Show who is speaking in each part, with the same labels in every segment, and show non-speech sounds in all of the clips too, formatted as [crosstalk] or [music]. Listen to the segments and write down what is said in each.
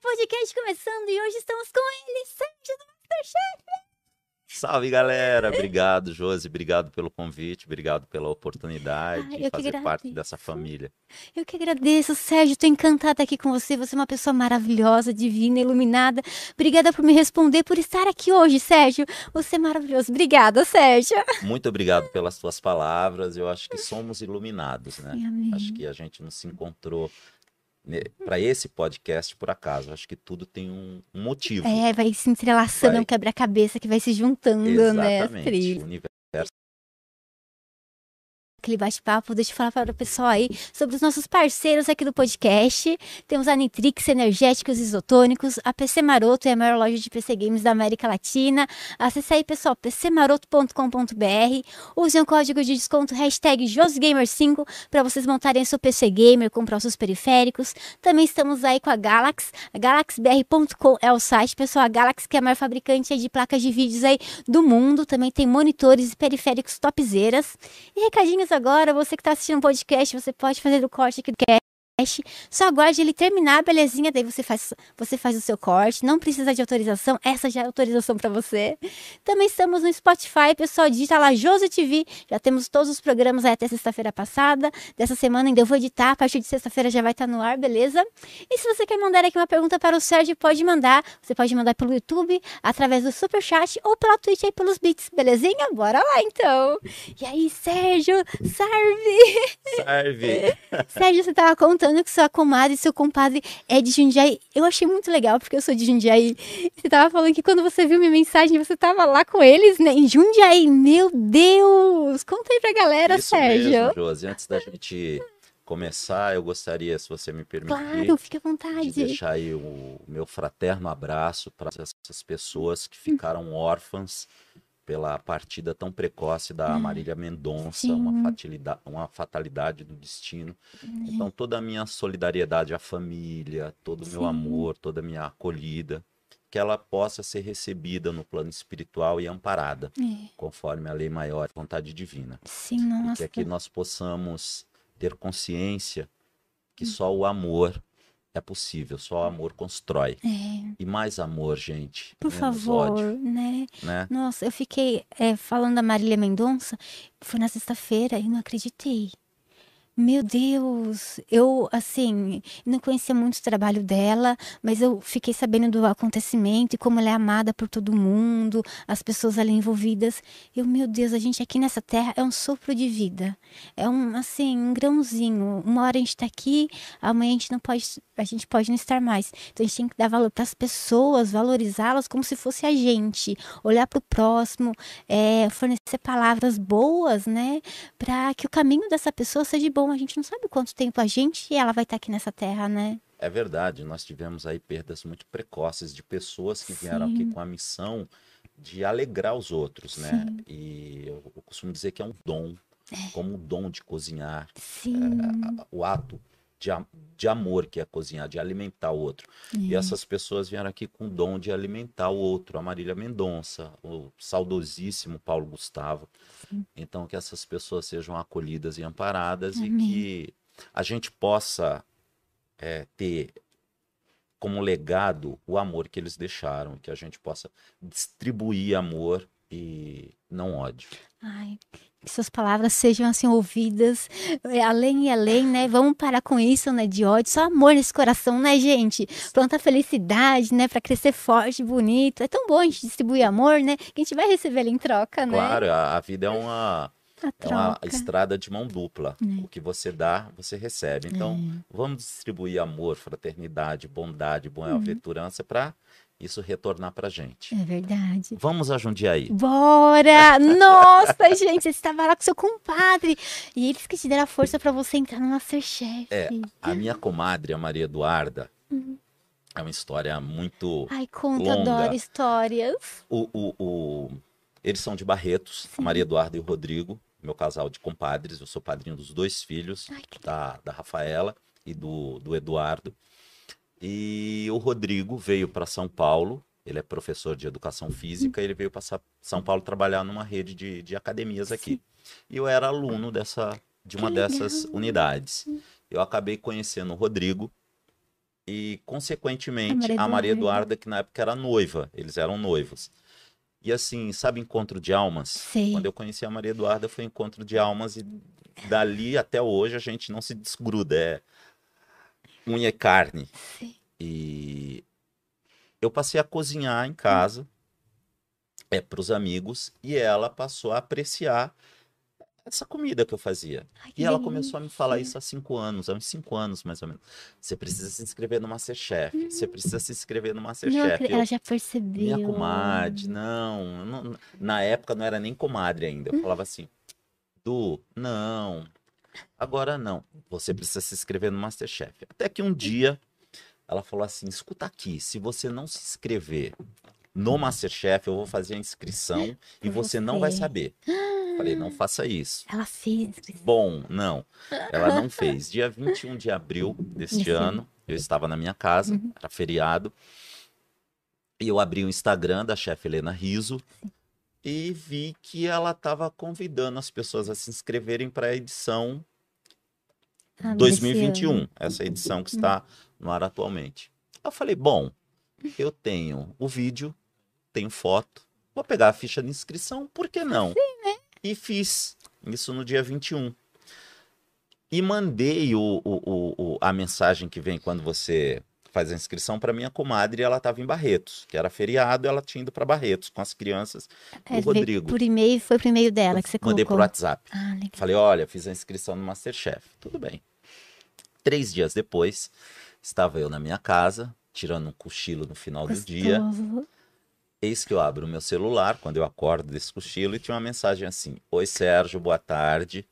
Speaker 1: podcast começando e hoje estamos com ele, Sérgio do Masterchef.
Speaker 2: Salve galera, obrigado Josi, obrigado pelo convite, obrigado pela oportunidade
Speaker 1: Ah,
Speaker 2: de fazer parte dessa família.
Speaker 1: Eu que agradeço, Sérgio, estou encantada aqui com você. Você é uma pessoa maravilhosa, divina, iluminada. Obrigada por me responder, por estar aqui hoje, Sérgio. Você é maravilhoso. Obrigada, Sérgio.
Speaker 2: Muito obrigado pelas tuas palavras, eu acho que somos iluminados, né?
Speaker 1: Sim.
Speaker 2: Acho que a gente não se encontrou para esse podcast por acaso, acho que tudo tem um, um motivo.
Speaker 1: É, vai se entrelaçando,
Speaker 2: Vai.
Speaker 1: é um quebra-cabeça que vai se juntando, né? as
Speaker 2: Exatamente,
Speaker 1: trilhas.
Speaker 2: o universo
Speaker 1: aquele bate-papo, deixa eu falar para o pessoal aí sobre os nossos parceiros aqui do podcast. Temos a Nitrix Energéticos Isotônicos, a PC Maroto é a maior loja de PC Games da América Latina. Acesse aí, pessoal, pcmaroto.com.br. Use o código de desconto hashtag JosGamer5 para vocês montarem seu PC Gamer, comprar os seus periféricos. Também estamos aí com a Galax, a galaxbr.com é o site, pessoal, a Galax que é a maior fabricante de placas de vídeos aí do mundo. Também tem monitores e periféricos topzeiras. E recadinhos agora, você que está assistindo o podcast, você pode fazer o corte aqui do Só aguarde ele terminar, belezinha, daí você faz, você faz o seu corte. Não precisa de autorização, essa já é autorização para você. Também estamos no Spotify, pessoal, digita lá Josi TV. Já temos todos os programas aí até sexta-feira passada. Dessa semana ainda eu vou editar, a partir de sexta-feira já vai estar no ar, beleza? E se você quer mandar aqui uma pergunta para o Sérgio, pode mandar. Você pode mandar pelo YouTube, através do Superchat ou pela Twitch aí pelos beats, belezinha? Bora lá então! E aí, Sérgio, salve!
Speaker 2: serve. [laughs]
Speaker 1: Sérgio, você tava contando que sua comadre e seu compadre é de Jundiaí. Eu achei muito legal, porque eu sou de Jundiaí. Você tava falando que quando você viu minha mensagem, você tava lá com eles, né? Em Jundiaí. Meu Deus! Conta aí pra galera,
Speaker 2: Isso
Speaker 1: Sérgio.
Speaker 2: mesmo, Josi. Antes da gente começar, eu gostaria, se você me permitir,
Speaker 1: Claro, fica à
Speaker 2: de
Speaker 1: vontade.
Speaker 2: deixar aí o meu fraterno abraço para essas pessoas que ficaram órfãs pela partida tão precoce da Marília Mendonça, uma uma fatalidade do destino. Então, toda a minha solidariedade à família, todo o meu amor, toda a minha acolhida, que ela possa ser recebida no plano espiritual e amparada,
Speaker 1: É,
Speaker 2: conforme a lei maior, vontade divina.
Speaker 1: sim,
Speaker 2: E que
Speaker 1: nossa.
Speaker 2: aqui nós possamos ter consciência que
Speaker 1: Hum.
Speaker 2: só o amor é possível, só o amor constrói.
Speaker 1: É,
Speaker 2: E mais amor, gente.
Speaker 1: por favor,
Speaker 2: ódio,
Speaker 1: né?
Speaker 2: né?
Speaker 1: Nossa, eu fiquei é, falando da Marília Mendonça, foi na sexta-feira e não acreditei. Meu Deus, eu assim, não conhecia muito o trabalho dela, mas eu fiquei sabendo do acontecimento e como ela é amada por todo mundo, as pessoas ali envolvidas. Eu, meu Deus, a gente aqui nessa terra é um sopro de vida. É um assim, um grãozinho. Uma hora a gente tá aqui, amanhã a gente não pode, a gente pode não estar mais. Então a gente tem que dar valor para as pessoas, valorizá-las como se fosse a gente, olhar para o próximo, é, fornecer palavras boas, né? Para que o caminho dessa pessoa seja bom. A gente não sabe quanto tempo a gente e ela vai estar aqui nessa terra, né?
Speaker 2: É verdade, nós tivemos aí perdas muito precoces de pessoas que vieram aqui
Speaker 1: Sim.
Speaker 2: com a missão de alegrar os outros, né?
Speaker 1: Sim.
Speaker 2: E eu costumo dizer que é um dom, como o dom de cozinhar,
Speaker 1: Sim.
Speaker 2: o ato de, de amor que é cozinhar, de alimentar o outro. E
Speaker 1: É.
Speaker 2: essas pessoas vieram aqui com o dom de alimentar o outro, a Marília Mendonça, o saudosíssimo Paulo Gustavo. Então, que essas pessoas sejam acolhidas e amparadas e que a gente possa é, ter como legado o amor que eles deixaram, que a gente possa distribuir amor e não ódio.
Speaker 1: Ai, que suas palavras sejam assim ouvidas, é, além e além, né? Vamos parar com isso, né? De ódio, só amor nesse coração, né, gente? Planta felicidade, né? Pra crescer forte, bonito. É tão bom a gente distribuir amor, né? Que a gente vai receber ele em troca, né?
Speaker 2: Claro, a, a vida é uma, é uma estrada de mão dupla.
Speaker 1: É.
Speaker 2: O que você dá, você recebe. Então,
Speaker 1: É.
Speaker 2: vamos distribuir amor, fraternidade, bondade,
Speaker 1: Uhum.
Speaker 2: boa-aventurança para isso retornar pra gente.
Speaker 1: É verdade.
Speaker 2: Vamos a Jundiaí.
Speaker 1: Bora! [laughs] Nossa, gente, você estava lá com seu compadre. E eles que te deram a força pra você entrar no Masterchef.
Speaker 2: É, a minha comadre, a Maria Eduarda,
Speaker 1: Uhum.
Speaker 2: é uma história muito.
Speaker 1: Ai, conta,
Speaker 2: longa.
Speaker 1: adoro histórias.
Speaker 2: O, o, o- Eles são de Barretos, a Maria Eduarda e o Rodrigo, meu casal de compadres. Eu sou padrinho dos dois filhos,
Speaker 1: Ai, que
Speaker 2: da, da Rafaela e do, do Eduardo. E o Rodrigo veio para São Paulo, ele é professor de educação física, ele veio para São Paulo trabalhar numa rede de, de academias aqui. E eu era aluno dessa, de uma dessas unidades. Eu acabei conhecendo o Rodrigo e, consequentemente,
Speaker 1: Maria
Speaker 2: a Maria
Speaker 1: Eduarda.
Speaker 2: Que na época era noiva, eles eram noivos. E assim, sabe encontro de almas?
Speaker 1: Sei.
Speaker 2: Quando eu conheci a Maria Eduarda, foi encontro de almas e dali até hoje a gente não se desgruda, é unha e carne.
Speaker 1: Sim.
Speaker 2: E eu passei a cozinhar em casa é, para os amigos e ela passou a apreciar essa comida que eu fazia.
Speaker 1: Ai, que
Speaker 2: E ela
Speaker 1: delícia.
Speaker 2: começou a me falar isso há cinco anos, há uns cinco anos mais ou menos. Você precisa se inscrever no Masterchef, você precisa se inscrever no
Speaker 1: Não,
Speaker 2: Masterchef.
Speaker 1: ela
Speaker 2: Eu,
Speaker 1: já percebeu.
Speaker 2: minha comadre, não, não- Na época não era nem comadre ainda.
Speaker 1: Hum.
Speaker 2: Eu falava assim, Du, não, agora não. Você precisa se inscrever no Masterchef. Até que um dia ela falou assim: escuta aqui, se você não se inscrever no Masterchef, eu vou fazer a inscrição e você não vai saber. Falei, não faça isso.
Speaker 1: Ela fez.
Speaker 2: Bom, não. Ela não [laughs] fez. Dia 21 de abril deste
Speaker 1: ano.
Speaker 2: eu estava na minha casa,
Speaker 1: Uhum.
Speaker 2: era feriado, e eu abri o Instagram da chefe Helena Riso e vi que ela estava convidando as pessoas a se inscreverem para a edição
Speaker 1: Ah, desse
Speaker 2: 2021,
Speaker 1: ano.
Speaker 2: essa edição que está no ar atualmente. Eu falei, bom, eu tenho o vídeo, tenho foto, vou pegar a ficha de inscrição, por que não? E fiz isso no dia 21. E mandei o- o- o- a mensagem que vem quando você faz a inscrição para minha comadre, ela estava em Barretos, que era feriado, ela tinha ido para Barretos com as crianças
Speaker 1: É,
Speaker 2: do Rodrigo.
Speaker 1: Por e-mail, foi por e-mail dela que você
Speaker 2: Mandei por
Speaker 1: colocou.
Speaker 2: WhatsApp.
Speaker 1: Ah, legal.
Speaker 2: Falei, olha, fiz a inscrição no Masterchef. Tudo bem. Três dias depois, estava eu na minha casa, tirando um cochilo no final do dia. Eis que eu abro o meu celular, quando eu acordo desse cochilo, e tinha uma mensagem assim: Oi, Sérgio, boa tarde.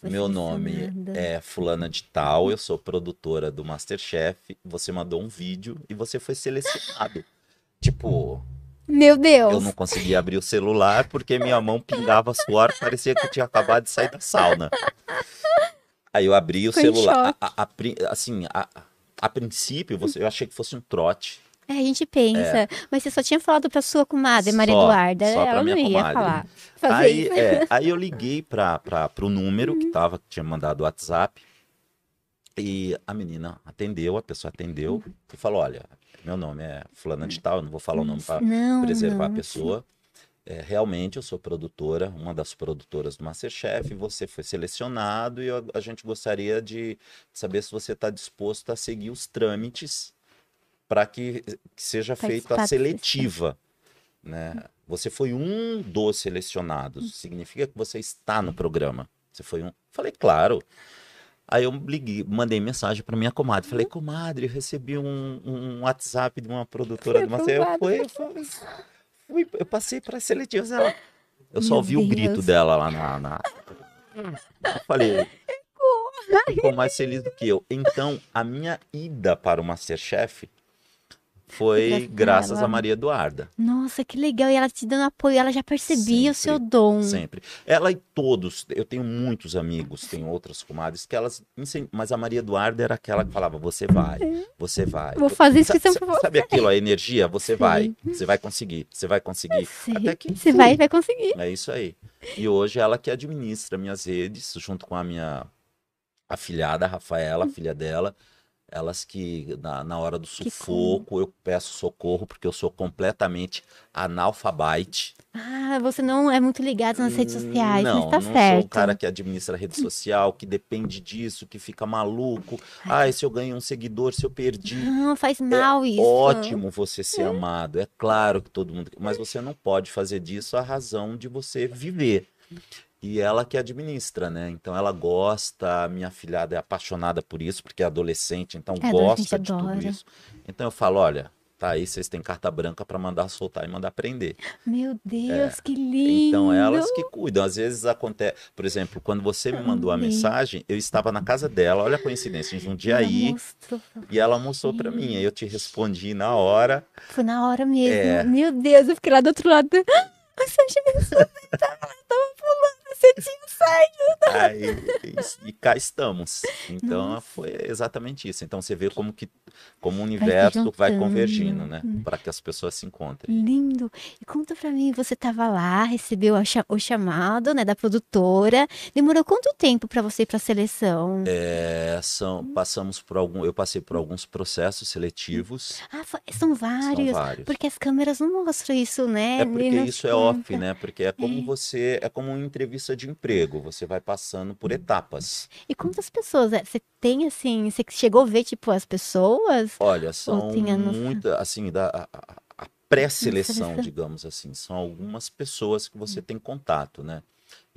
Speaker 1: Foi
Speaker 2: Meu nome é Fulana de Tal, eu sou produtora do Masterchef. Você mandou um vídeo e você foi selecionado. Tipo,
Speaker 1: Meu Deus!
Speaker 2: eu não conseguia abrir o celular porque minha mão pingava suor, parecia que eu tinha acabado de sair da sauna. Aí eu abri o
Speaker 1: em
Speaker 2: celular. A- a- a assim, a, a princípio, você, eu achei que fosse um trote.
Speaker 1: É, a gente pensa. Mas você só tinha falado pra sua comadre, Maria
Speaker 2: Só,
Speaker 1: Eduarda.
Speaker 2: só pra
Speaker 1: ela não
Speaker 2: minha
Speaker 1: ia
Speaker 2: comadre.
Speaker 1: falar.
Speaker 2: Aí, é, aí eu liguei para o número que tava, que tinha mandado o WhatsApp. E a menina atendeu, a pessoa atendeu e falou: Olha, meu nome é Fulana de Tal, eu não vou falar o nome para
Speaker 1: não,
Speaker 2: preservar a
Speaker 1: não,
Speaker 2: pessoa. É, realmente, eu sou produtora, uma das produtoras do Masterchef. Você foi selecionado e eu- a gente gostaria de saber se você está disposto a seguir os trâmites para que, que seja feita a seletiva. Né? Você foi um dos selecionados. Significa que você está no programa. Você foi um. Falei, claro. Aí eu liguei, mandei mensagem para minha comadre. Falei, comadre, eu recebi um, um WhatsApp de uma produtora do Masterchef. Eu, fui, eu, fui- eu passei para seletivas. Ela, eu só ouvi o grito dela lá na. na... Eu falei. Ficou mais feliz do que eu. Então, a minha ida para o Masterchef foi
Speaker 1: Graças a
Speaker 2: graças
Speaker 1: ela.
Speaker 2: a Maria Eduarda.
Speaker 1: Nossa, que legal. E ela te dando apoio, ela já percebia o seu
Speaker 2: Sempre,
Speaker 1: dom.
Speaker 2: Sempre. Ela e todos, eu tenho muitos amigos, tenho outras comadres que elas, mas a Maria Eduarda era aquela que falava, você vai, você vai.
Speaker 1: Vou fazer
Speaker 2: sa-
Speaker 1: pra você.
Speaker 2: Sabe aquilo, a energia? Você
Speaker 1: Sei.
Speaker 2: vai, você vai conseguir, você vai conseguir.
Speaker 1: Sei.
Speaker 2: Até que
Speaker 1: Você vai, vai conseguir.
Speaker 2: É isso aí. E hoje ela que administra minhas redes, junto com a minha afilhada, a Rafaela, a filha dela. Elas que, na, na hora do sufoco, eu peço socorro, porque eu sou completamente analfabete.
Speaker 1: Ah, você não é muito ligado nas redes sociais,
Speaker 2: não,
Speaker 1: mas tá
Speaker 2: não
Speaker 1: certo.
Speaker 2: sou o cara que administra a rede social, que depende disso, que fica maluco. Ai, se eu ganho um seguidor, se eu perdi.
Speaker 1: Não, faz mal isso.
Speaker 2: Ótimo você ser amado, é claro que todo mundo. Mas você não pode fazer disso a razão de você viver. E ela que administra, né? Então ela gosta, a minha filhada é apaixonada por isso, porque é adolescente, então
Speaker 1: É, adolescente
Speaker 2: gosta de tudo
Speaker 1: adora.
Speaker 2: isso. Então eu falo, olha, tá aí, vocês têm carta branca para mandar soltar e mandar aprender.
Speaker 1: Meu Deus, que lindo.
Speaker 2: Então, elas que cuidam. Às vezes acontece, por exemplo, quando você me mandou a mensagem, eu estava na casa dela, olha a coincidência, em
Speaker 1: Ela
Speaker 2: Jundiaí,
Speaker 1: mostrou pra
Speaker 2: e ela mostrou para mim. Aí eu te respondi na hora.
Speaker 1: Foi na hora mesmo.
Speaker 2: É.
Speaker 1: Meu Deus, eu fiquei lá do outro lado. [laughs] Ai, Sérgio, solta, ela tava pulando você tinha saído.
Speaker 2: Aí, e, e cá estamos. Então
Speaker 1: Nossa.
Speaker 2: foi exatamente isso. Então você vê como que como o universo vai,
Speaker 1: juntando.
Speaker 2: convergindo, né? Para que as pessoas se encontrem.
Speaker 1: Lindo. E conta pra mim, você tava lá, recebeu a o chamado, né, da produtora. Demorou quanto tempo pra você ir pra seleção?
Speaker 2: É, são, passamos por algum, eu passei por alguns processos seletivos.
Speaker 1: Ah, são vários.
Speaker 2: São vários.
Speaker 1: Porque as câmeras não mostram isso, né?
Speaker 2: É porque isso é
Speaker 1: conta.
Speaker 2: off, né? Porque é como você, é como uma entrevista de emprego. Você vai passando por etapas.
Speaker 1: E quantas pessoas? é? Você tem assim, você chegou a ver tipo as pessoas?
Speaker 2: Olha, são muitas, assim, da a- a- pré-seleção,
Speaker 1: Seleção.
Speaker 2: digamos assim, são algumas pessoas que você tem contato, né?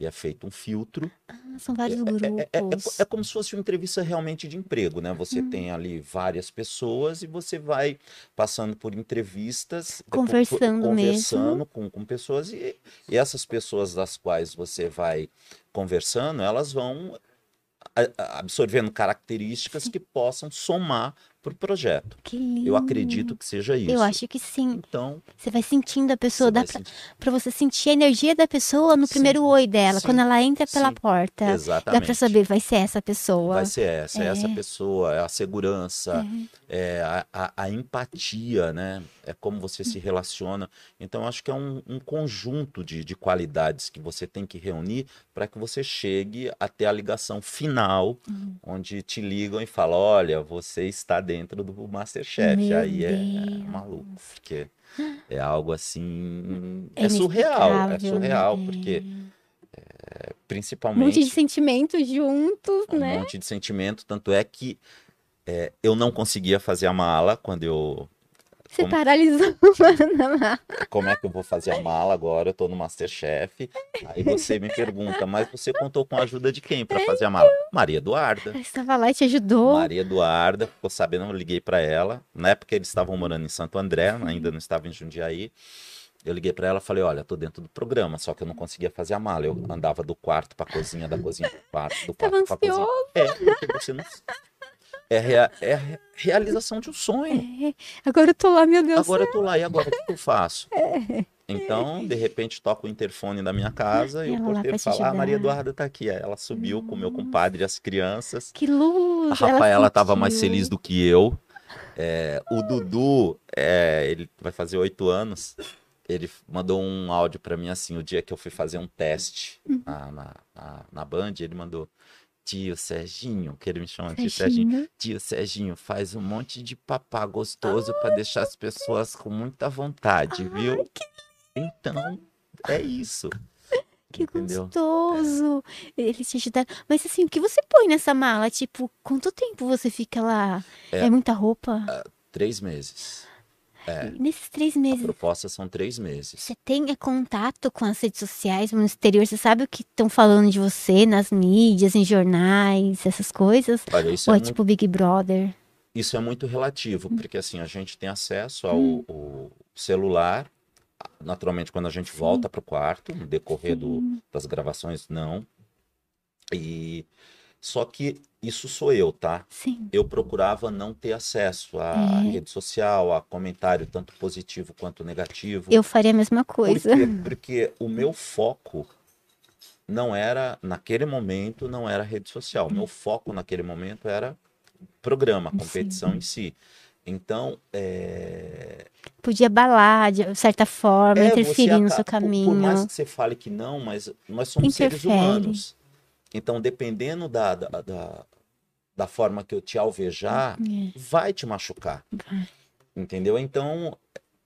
Speaker 2: E é feito um filtro.
Speaker 1: Ah, são vários
Speaker 2: É, é- é-
Speaker 1: grupos.
Speaker 2: é como se fosse uma entrevista realmente de emprego, né? Você
Speaker 1: Hum.
Speaker 2: tem ali várias pessoas e você vai passando por entrevistas,
Speaker 1: Conversando
Speaker 2: conversando com, com pessoas e, e essas pessoas das quais você vai conversando, elas vão absorvendo características que possam somar para o projeto.
Speaker 1: Que lindo.
Speaker 2: Eu acredito que seja isso.
Speaker 1: Eu acho que sim.
Speaker 2: Então,
Speaker 1: Você vai sentindo a pessoa, dá pra você sentir a energia da pessoa no
Speaker 2: Sim,
Speaker 1: primeiro oi dela,
Speaker 2: sim,
Speaker 1: quando ela entra pela
Speaker 2: sim.
Speaker 1: porta. Dá
Speaker 2: exatamente.
Speaker 1: pra saber, vai ser essa pessoa.
Speaker 2: Vai ser essa, é essa
Speaker 1: É.
Speaker 2: pessoa, é a segurança, é a, a- a empatia, né? É como você se relaciona. Então, acho que é um, um conjunto de, de qualidades que você tem que reunir para que você chegue até a ligação final,
Speaker 1: Uhum.
Speaker 2: onde te ligam e falam: olha, você está dentro do Masterchef.
Speaker 1: Meu
Speaker 2: Aí é,
Speaker 1: Deus.
Speaker 2: maluco, porque é algo assim.
Speaker 1: É
Speaker 2: É, surreal, é
Speaker 1: inexplicável,
Speaker 2: surreal,
Speaker 1: né?
Speaker 2: porque é,
Speaker 1: Um
Speaker 2: principalmente
Speaker 1: monte de sentimentos juntos,
Speaker 2: um
Speaker 1: né?
Speaker 2: monte de sentimento. Tanto é que é, eu não conseguia fazer a mala quando eu.
Speaker 1: Você
Speaker 2: como-
Speaker 1: paralisou. [laughs]
Speaker 2: Como é que eu vou fazer a mala agora? Eu tô no Masterchef. Aí você me pergunta, mas você contou com a ajuda de quem para fazer a mala? Maria Eduarda.
Speaker 1: Ela estava lá e te ajudou.
Speaker 2: Maria Eduarda, ficou sabendo, eu liguei para ela. Na época eles estavam morando em Santo André, ainda não estava em Jundiaí. Eu liguei para ela e falei: Olha, tô dentro do programa, só que eu não conseguia fazer a mala. Eu andava do quarto para cozinha, da cozinha pro quarto, do
Speaker 1: Tava
Speaker 2: quarto para cozinha. É, porque você não. É, rea- é a re- realização de um sonho.
Speaker 1: É, agora eu tô lá, meu Deus.
Speaker 2: Agora eu tô lá, e agora o que eu faço? Então, de repente, toca o interfone da minha casa e
Speaker 1: Ela
Speaker 2: o porteiro fala: Ah, Maria. Eduarda tá aqui. Ela subiu com o meu compadre e as crianças.
Speaker 1: Que luz.
Speaker 2: A
Speaker 1: ela
Speaker 2: Rafaela estava mais feliz do que eu. É, o Dudu, é, ele vai fazer oito anos. Ele mandou um áudio para mim assim, o dia que eu fui fazer um teste
Speaker 1: Uhum.
Speaker 2: na, na, na, na Band, ele mandou. Tio Serginho, que ele me chama de Serginho.
Speaker 1: Serginho.
Speaker 2: Tio Serginho, faz um monte de papá gostoso para deixar as pessoas com muita vontade, viu? Então, é isso. [laughs]
Speaker 1: Que
Speaker 2: entendeu?
Speaker 1: gostoso. Eles te ajudaram. Mas assim, o que você põe nessa mala? Tipo, quanto tempo você fica lá? É,
Speaker 2: É.
Speaker 1: muita roupa?
Speaker 2: Três meses. É.
Speaker 1: Nesses três
Speaker 2: A
Speaker 1: meses,
Speaker 2: proposta são três meses.
Speaker 1: você tem é, contato com as redes sociais no exterior? Você sabe o que estão falando de você nas mídias, em jornais, essas coisas?
Speaker 2: Olha, isso
Speaker 1: Ou
Speaker 2: é
Speaker 1: é
Speaker 2: muito
Speaker 1: tipo Big Brother?
Speaker 2: Isso é muito relativo,
Speaker 1: Hum.
Speaker 2: porque assim, a gente tem acesso ao, ao celular, naturalmente quando a gente volta para o quarto, no decorrer do- das gravações, não. E só que isso sou eu, tá?
Speaker 1: Sim.
Speaker 2: Eu procurava não ter acesso à
Speaker 1: É.
Speaker 2: rede social, a comentário tanto positivo quanto negativo.
Speaker 1: Eu faria a mesma coisa.
Speaker 2: Por quê? [laughs] Porque o meu foco não era, naquele momento, não era rede social. O meu foco naquele momento era programa,
Speaker 1: Sim.
Speaker 2: competição em si. Então, é,
Speaker 1: Podia abalar de certa forma,
Speaker 2: é,
Speaker 1: interferir no seu caminho.
Speaker 2: Por, mais que você fale que não, mas nós somos seres
Speaker 1: Interfere.
Speaker 2: humanos. Então, dependendo da, da, da, da forma que eu te alvejar,
Speaker 1: É.
Speaker 2: vai te machucar.
Speaker 1: Vai.
Speaker 2: Entendeu? Então,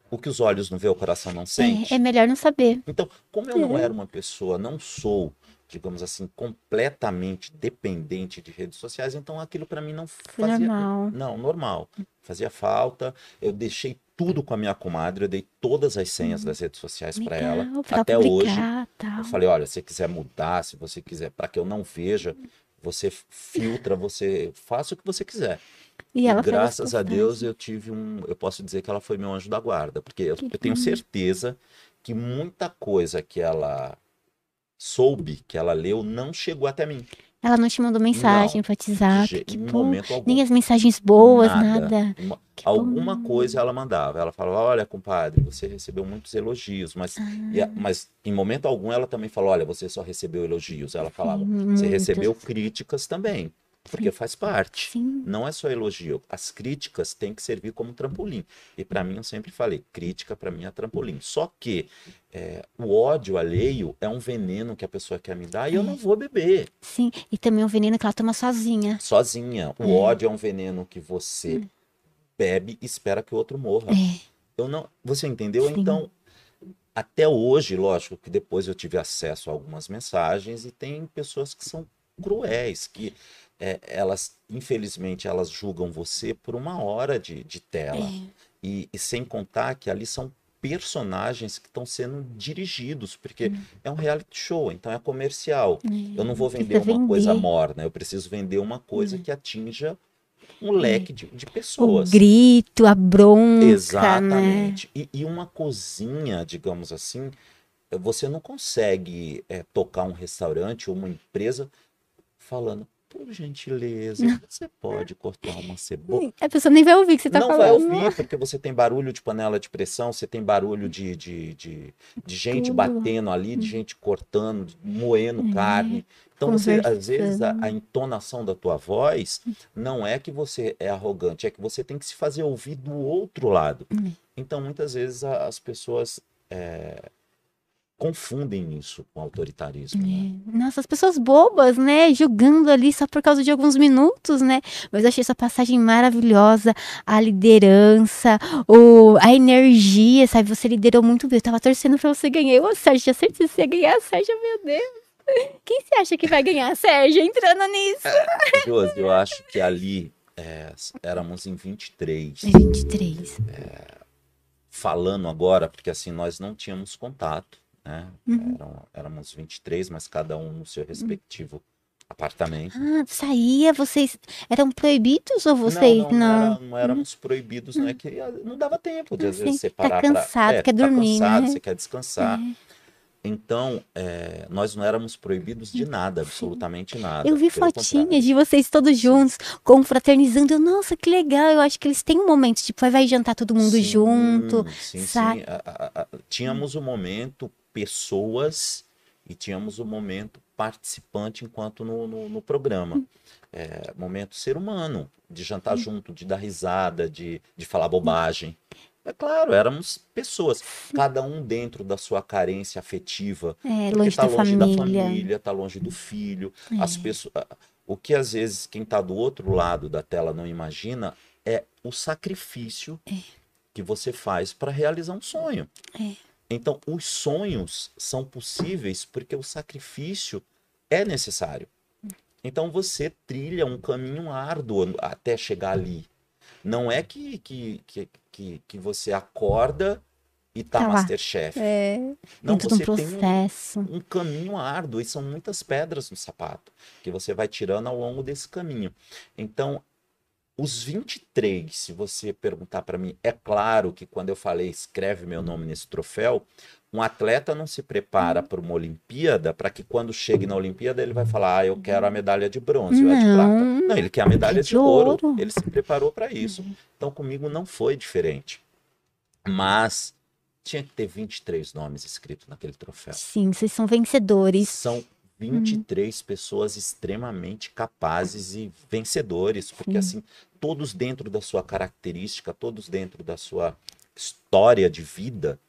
Speaker 2: o que os olhos não vê, o coração não sente.
Speaker 1: É, é melhor não saber.
Speaker 2: Então, como eu não
Speaker 1: É.
Speaker 2: era uma pessoa, não sou, digamos assim, completamente dependente de redes sociais, então aquilo para mim não fazia.
Speaker 1: normal.
Speaker 2: Não, normal. Fazia falta. Eu deixei tudo com a minha comadre, eu dei todas as senhas das redes sociais para ela. Até hoje.
Speaker 1: tal.
Speaker 2: Eu falei, olha, se você quiser mudar, se você quiser, para que eu não veja, você filtra, você faça o que você quiser.
Speaker 1: E as
Speaker 2: graças a Deus eu tive um, eu posso dizer que ela foi meu anjo da guarda, porque eu, eu tenho certeza que muita coisa que ela soube, que ela leu, não chegou até mim.
Speaker 1: Ela não te mandou mensagem pro WhatsApp. Que bom. Nem as mensagens boas, nada.
Speaker 2: Uma-
Speaker 1: Que
Speaker 2: alguma
Speaker 1: bom.
Speaker 2: coisa ela mandava. Ela falava: Olha, compadre, você recebeu muitos elogios, mas,
Speaker 1: Ah.
Speaker 2: a- mas em momento algum ela também falou: Olha, você só recebeu elogios. Ela falava:
Speaker 1: Sim,
Speaker 2: Você
Speaker 1: muitos.
Speaker 2: recebeu críticas também, porque faz parte.
Speaker 1: Sim.
Speaker 2: Não é só elogio. As críticas têm que servir como trampolim. E para mim, eu sempre falei: crítica para mim é trampolim. Só que é, o ódio alheio é um veneno que a pessoa quer me dar e eu
Speaker 1: É.
Speaker 2: não vou beber
Speaker 1: Sim. E também o veneno que ela toma sozinha.
Speaker 2: sozinha. O
Speaker 1: É.
Speaker 2: ódio é um veneno que você bebe e espera que o outro morra.
Speaker 1: É.
Speaker 2: Eu não, você entendeu?
Speaker 1: Sim.
Speaker 2: Então, até hoje, lógico que depois eu tive acesso a algumas mensagens e tem pessoas que são cruéis, que é, elas, infelizmente, elas julgam você por uma hora de, de tela.
Speaker 1: É.
Speaker 2: E, e sem contar que ali são personagens que estão sendo dirigidos, porque
Speaker 1: Hum.
Speaker 2: é um reality show, então é comercial. Eu não vou
Speaker 1: Precisa
Speaker 2: vender uma coisa
Speaker 1: vender.
Speaker 2: morna, eu preciso vender uma coisa
Speaker 1: Hum.
Speaker 2: que atinja um leque de, de
Speaker 1: O
Speaker 2: pessoas.
Speaker 1: grito, a bronca, né?
Speaker 2: Exatamente. E, e uma cozinha, digamos assim, você não consegue é, tocar um restaurante ou uma empresa falando, por gentileza, você pode cortar uma cebola.
Speaker 1: A pessoa nem vai ouvir o que você tá
Speaker 2: não
Speaker 1: falando.
Speaker 2: vai ouvir, porque você tem barulho de panela de pressão, você tem barulho de, de, de, de gente
Speaker 1: Tudo.
Speaker 2: batendo ali, de gente cortando, moendo carne. Então, você, às vezes, a, a entonação da tua voz não é que você é arrogante, é que você tem que se fazer ouvir do outro lado.
Speaker 1: Hum.
Speaker 2: Então, muitas vezes, a- as pessoas é, confundem isso com autoritarismo. né?
Speaker 1: É. Nossa, as pessoas bobas, né? Julgando ali só por causa de alguns minutos, né? Mas eu achei essa passagem maravilhosa. A liderança, o, a energia, sabe? Você liderou muito bem. Eu tava torcendo pra você ganhar. Ô, Sérgio, tinha certeza que você ia ganhar. Sérgio, meu Deus. Quem você acha que vai ganhar, Sérgio? Entrando nisso.
Speaker 2: Josi, eu acho que ali é, éramos em 23.
Speaker 1: É 23.
Speaker 2: falando agora, porque assim, nós não tínhamos contato, né?
Speaker 1: Uhum.
Speaker 2: Eram, éramos 23, mas cada um no seu respectivo apartamento.
Speaker 1: Ah, saía, vocês eram proibidos ou vocês
Speaker 2: não, não,
Speaker 1: não?
Speaker 2: era- não éramos proibidos, né? Que ah, não dava tempo de às vezes
Speaker 1: sim.
Speaker 2: você
Speaker 1: Tá
Speaker 2: parar pra-
Speaker 1: cansado,
Speaker 2: é,
Speaker 1: quer
Speaker 2: tá
Speaker 1: dormir,
Speaker 2: cansado,
Speaker 1: né?
Speaker 2: Você quer descansar. Então, é, nós não éramos proibidos de nada, absolutamente nada.
Speaker 1: Eu vi fotinhas de vocês todos juntos, confraternizando. Nossa, que legal. Eu acho que eles têm um momento, tipo, vai jantar todo mundo
Speaker 2: Sim,
Speaker 1: junto.
Speaker 2: Sim, sim. A- a- a- tínhamos o momento pessoas e tínhamos o momento participante enquanto no, no, no programa. É, momento ser humano, de jantar junto, de dar risada, de, de falar bobagem. É claro, éramos pessoas, cada um dentro da sua carência afetiva.
Speaker 1: É,
Speaker 2: Porque
Speaker 1: longe
Speaker 2: tá
Speaker 1: da
Speaker 2: longe da
Speaker 1: família.
Speaker 2: família, tá longe do filho.
Speaker 1: É.
Speaker 2: As pessoas, o que às vezes quem tá do outro lado da tela não imagina é o sacrifício que você faz para realizar um sonho.
Speaker 1: É.
Speaker 2: Então, os sonhos são possíveis porque o sacrifício é necessário. Então, você trilha um caminho árduo até chegar ali. Não é que, que, que, que, que você acorda e tá,
Speaker 1: Tá.
Speaker 2: Masterchef.
Speaker 1: É,
Speaker 2: Não,
Speaker 1: todo um
Speaker 2: você tem um,
Speaker 1: processo.
Speaker 2: um caminho árduo e são muitas pedras no sapato que você vai tirando ao longo desse caminho. Então, os 23, se você perguntar para mim, é claro que quando eu falei escreve meu nome nesse troféu, um atleta não se prepara para uma Olimpíada para que quando chegue na Olimpíada ele vai falar, ah, eu quero a medalha de bronze ou a de prata.
Speaker 1: Não.
Speaker 2: Não, ele quer a medalha
Speaker 1: É
Speaker 2: de,
Speaker 1: de
Speaker 2: ouro.
Speaker 1: ouro. Uhum.
Speaker 2: Ele se preparou para isso. Então comigo não foi diferente. Mas tinha que ter 23 nomes escritos naquele troféu.
Speaker 1: Sim, vocês são vencedores.
Speaker 2: São 23 pessoas extremamente capazes e vencedores, porque assim, todos dentro da sua característica, todos dentro da sua história de vida,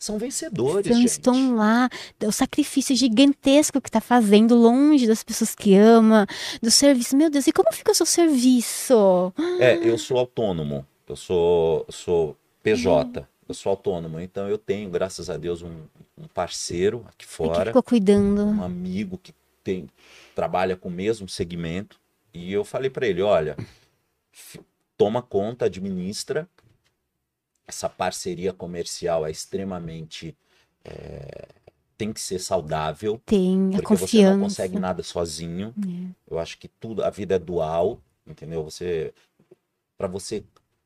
Speaker 2: são vencedores,
Speaker 1: Então,
Speaker 2: gente.
Speaker 1: estão lá, o sacrifício gigantesco que tá fazendo, longe das pessoas que ama, do serviço. Meu Deus, e como fica o seu serviço?
Speaker 2: É, eu sou autônomo, eu sou, sou PJ, eu sou autônomo, então eu tenho, graças a Deus, um, um parceiro aqui
Speaker 1: E que
Speaker 2: fora.
Speaker 1: ficou cuidando.
Speaker 2: um amigo que tem trabalha com o mesmo segmento e eu falei para ele, olha, toma conta, administra. Essa parceria comercial é extremamente é, tem que ser saudável,
Speaker 1: Tem a
Speaker 2: porque
Speaker 1: confiança.
Speaker 2: você não consegue nada sozinho.
Speaker 1: É.
Speaker 2: Eu acho que tudo, a vida é dual, entendeu? Você para você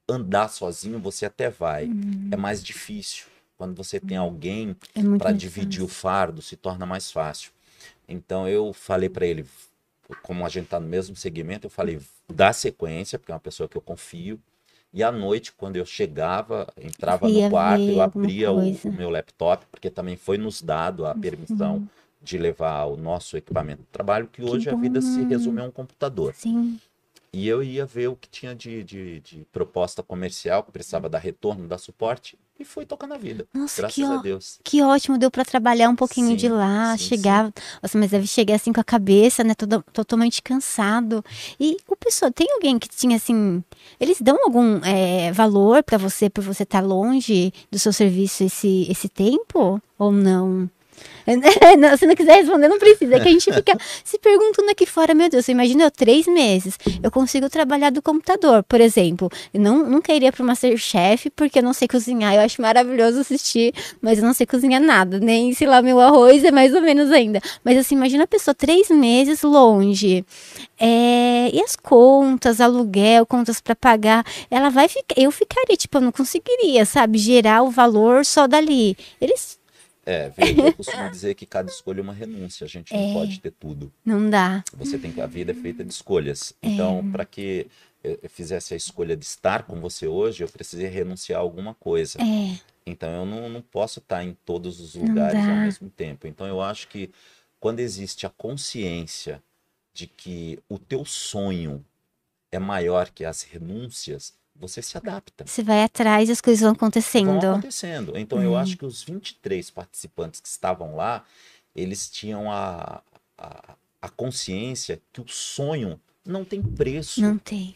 Speaker 2: andar sozinho, você até vai. É mais difícil. Quando você tem alguém
Speaker 1: É
Speaker 2: para dividir o fardo se torna mais fácil. Então eu falei para ele, como a gente tá no mesmo segmento, eu falei, dá sequência, porque é uma pessoa que eu confio. E à noite, quando eu chegava, entrava no quarto, eu abria o, o meu laptop, porque também foi nos dado a permissão de levar o nosso equipamento de trabalho, que hoje a vida se resume a um computador.
Speaker 1: Sim.
Speaker 2: E eu ia ver o que tinha de, de, de proposta comercial, que precisava dar retorno, dar suporte, e fui tocando a vida.
Speaker 1: Nossa,
Speaker 2: graças
Speaker 1: que,
Speaker 2: a Deus.
Speaker 1: que ótimo, deu pra trabalhar um pouquinho
Speaker 2: Sim,
Speaker 1: de lá,
Speaker 2: sim,
Speaker 1: chegava. Nossa, mas deve chegar assim com a cabeça, né? Todo, totalmente cansado. E o pessoal, tem alguém que tinha assim. Eles dão algum é, valor pra você por você estar longe do seu serviço esse, esse tempo? Ou não? [laughs] Se não quiser responder, não precisa. É que a gente fica [laughs] se perguntando aqui fora, meu Deus, imagina eu três meses, eu consigo trabalhar do computador, por exemplo. Eu não, nunca iria para Masterchef porque eu não sei cozinhar. Eu acho maravilhoso assistir, mas eu não sei cozinhar nada. Nem, sei lá, meu arroz é mais ou menos ainda. Mas assim, imagina a pessoa três meses longe. É, e as contas, aluguel, contas para pagar, ela vai ficar. Eu ficaria, tipo, eu não conseguiria, sabe, gerar o valor só dali. Eles
Speaker 2: É, veja, eu [laughs] costumo dizer que cada escolha é uma renúncia, a gente não
Speaker 1: É.
Speaker 2: pode ter tudo.
Speaker 1: não dá.
Speaker 2: Você tem que a vida é feita de escolhas. Então, para que eu fizesse a escolha de estar com você hoje, eu precisei renunciar a alguma coisa.
Speaker 1: É,
Speaker 2: Então, eu não, não posso estar em todos os
Speaker 1: Não
Speaker 2: lugares ao mesmo tempo. Então, eu acho que quando existe a consciência de que o teu sonho é maior que as renúncias, você se adapta.
Speaker 1: você vai atrás e as coisas vão
Speaker 2: Vão
Speaker 1: acontecendo.
Speaker 2: acontecendo. Então, eu
Speaker 1: Hum.
Speaker 2: acho que os 23 participantes que estavam lá, eles tinham a, a, a consciência que o sonho não tem preço.
Speaker 1: Não tem.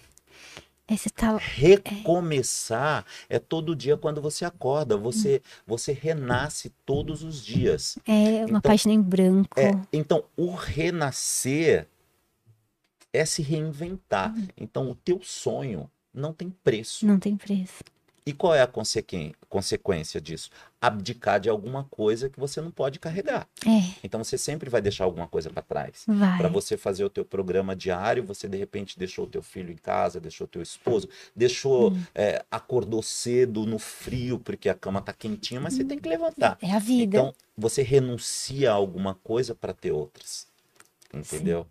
Speaker 1: É, tá.
Speaker 2: Recomeçar é todo dia quando você acorda, você você renasce todos os dias.
Speaker 1: É uma
Speaker 2: Então,
Speaker 1: página em branco.
Speaker 2: É, então o renascer é se reinventar. Então o teu sonho não tem preço.
Speaker 1: Não tem preço.
Speaker 2: E qual é a consequência disso? Abdicar de alguma coisa que você não pode carregar.
Speaker 1: É,
Speaker 2: Então você sempre vai deixar alguma coisa para trás. Para você fazer o teu programa diário, você de repente deixou o teu filho em casa, deixou o teu esposo, deixou,
Speaker 1: Hum.
Speaker 2: é, acordou cedo no frio porque a cama tá quentinha, mas você tem que levantar.
Speaker 1: É a vida.
Speaker 2: Então você renuncia a alguma coisa para ter outras, entendeu?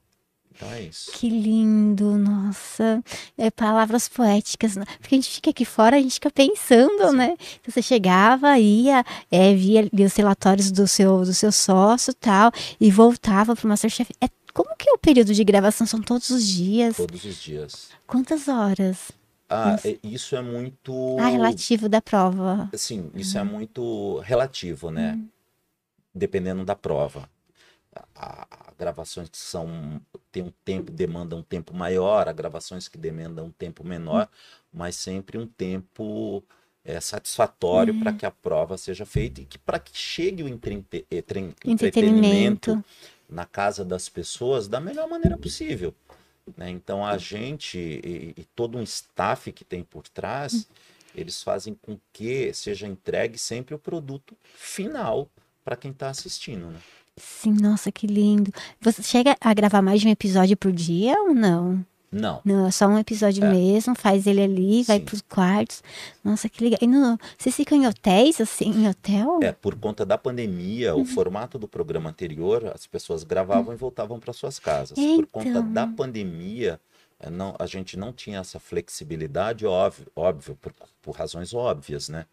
Speaker 2: Então é isso.
Speaker 1: Que lindo, nossa. É palavras poéticas. né? Porque a gente fica aqui fora, a gente fica pensando,
Speaker 2: Sim.
Speaker 1: né? Então, Você chegava, ia, é, via ali os relatórios do seu, do seu sócio e tal, e voltava pro Masterchef. É, como que é o período de gravação? São todos os dias?
Speaker 2: Todos os dias.
Speaker 1: Quantas horas?
Speaker 2: Ah, é- isso é muito.
Speaker 1: Ah, relativo da prova.
Speaker 2: Sim, isso é muito relativo, né? Dependendo da prova. Há gravações que são tem um tempo, demandam um tempo maior, há gravações que demandam um tempo menor, mas sempre um tempo é, satisfatório para que a prova seja feita e que para que chegue o entre- entretenimento
Speaker 1: Entretenimento.
Speaker 2: na casa das pessoas da melhor maneira possível. né? Então a gente e, e todo um staff que tem por trás, eles fazem com que seja entregue sempre o produto final para quem está assistindo. Né?
Speaker 1: Sim, nossa, que lindo. Você chega a gravar mais de um episódio por dia ou não?
Speaker 2: Não,
Speaker 1: Não, é só um episódio
Speaker 2: É.
Speaker 1: mesmo, faz ele ali, vai
Speaker 2: Sim.
Speaker 1: pros quartos. Nossa, que legal. E no, vocês ficam em hotéis, assim, em hotel?
Speaker 2: é por conta da pandemia,
Speaker 1: Uhum.
Speaker 2: o formato do programa anterior, as pessoas gravavam e voltavam para suas casas. Por conta
Speaker 1: Então.
Speaker 2: da pandemia, é, não, a gente não tinha essa flexibilidade, óbvio, óbvio por, por razões óbvias, né?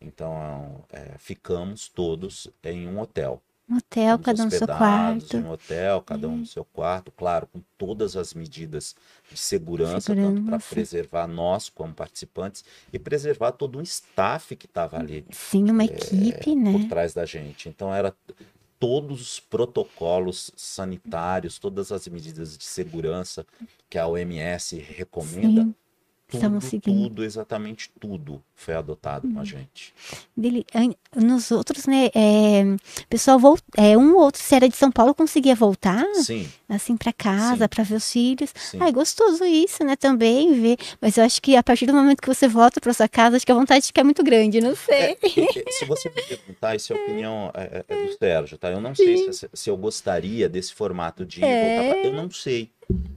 Speaker 2: Então, é, ficamos todos em um hotel.
Speaker 1: Um hotel, cada um no seu quarto.
Speaker 2: Um hotel, cada um no seu quarto, claro, com todas as medidas de segurança, tanto para
Speaker 1: Segurança.
Speaker 2: preservar nós como participantes e preservar todo um staff que estava ali
Speaker 1: Sim, uma equipe,
Speaker 2: por
Speaker 1: né?
Speaker 2: trás da gente. Então era todos os protocolos sanitários, todas as medidas de segurança que a OMS recomenda,
Speaker 1: Sim,
Speaker 2: tudo,
Speaker 1: seguindo.
Speaker 2: tudo, exatamente tudo foi adotado com a gente.
Speaker 1: Dele, nos outros, né, é, o pessoal vol- é, um ou outro, se era de São Paulo, conseguia voltar,
Speaker 2: Sim,
Speaker 1: assim, pra casa,
Speaker 2: Sim.
Speaker 1: pra ver os filhos.
Speaker 2: sim.
Speaker 1: Ah, é gostoso isso, né, também, ver. Mas eu acho que a partir do momento que você volta pra sua casa, acho que a vontade fica muito grande, não sei.
Speaker 2: É, e- e- se você me perguntar, isso é a [laughs] opinião é, é- é do Sérgio, tá? Eu não sei se, se eu gostaria desse formato de
Speaker 1: É.
Speaker 2: voltar pra... Eu não sei.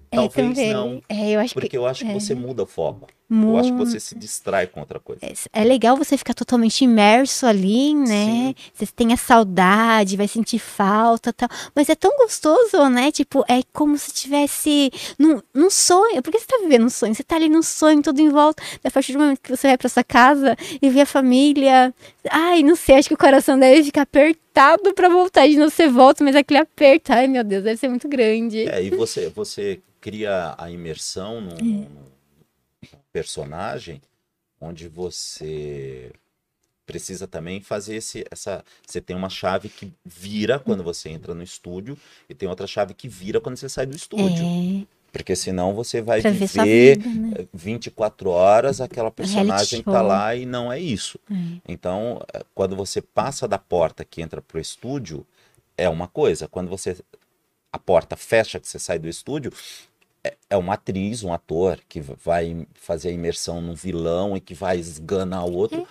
Speaker 2: Talvez não.
Speaker 1: É, eu
Speaker 2: Porque
Speaker 1: que
Speaker 2: eu acho que
Speaker 1: é.
Speaker 2: você muda o foco. Eu acho que você se distrai com outra coisa.
Speaker 1: É, é legal você ficar totalmente imerso ali, né?
Speaker 2: Sim.
Speaker 1: Você tem a saudade, vai sentir falta tal. Mas é tão gostoso, né? Tipo, é como se tivesse num, num sonho. Por que você tá vivendo um sonho? Você tá ali num sonho, tudo em volta. A partir do momento que você vai pra sua casa e vê a família. Ai, não sei, acho que o coração deve ficar apertado pra voltar. De novo você volta, mas aquele aperto, ai meu Deus, deve ser muito grande.
Speaker 2: É, e você, você cria a imersão
Speaker 1: É.
Speaker 2: num, num personagem onde você precisa também fazer esse, essa. Você tem uma chave que vira quando você entra no estúdio e tem outra chave que vira quando você sai do estúdio.
Speaker 1: É,
Speaker 2: Porque senão você vai
Speaker 1: pra
Speaker 2: viver
Speaker 1: vida, né?
Speaker 2: 24 horas aquela personagem tá lá e não é isso.
Speaker 1: É.
Speaker 2: Então, eh, quando você passa da porta que entra pro estúdio, é uma coisa. Quando você a porta fecha que você sai do estúdio, é, é uma atriz, um ator que vai fazer a imersão num vilão e que vai esganar o outro.
Speaker 1: É.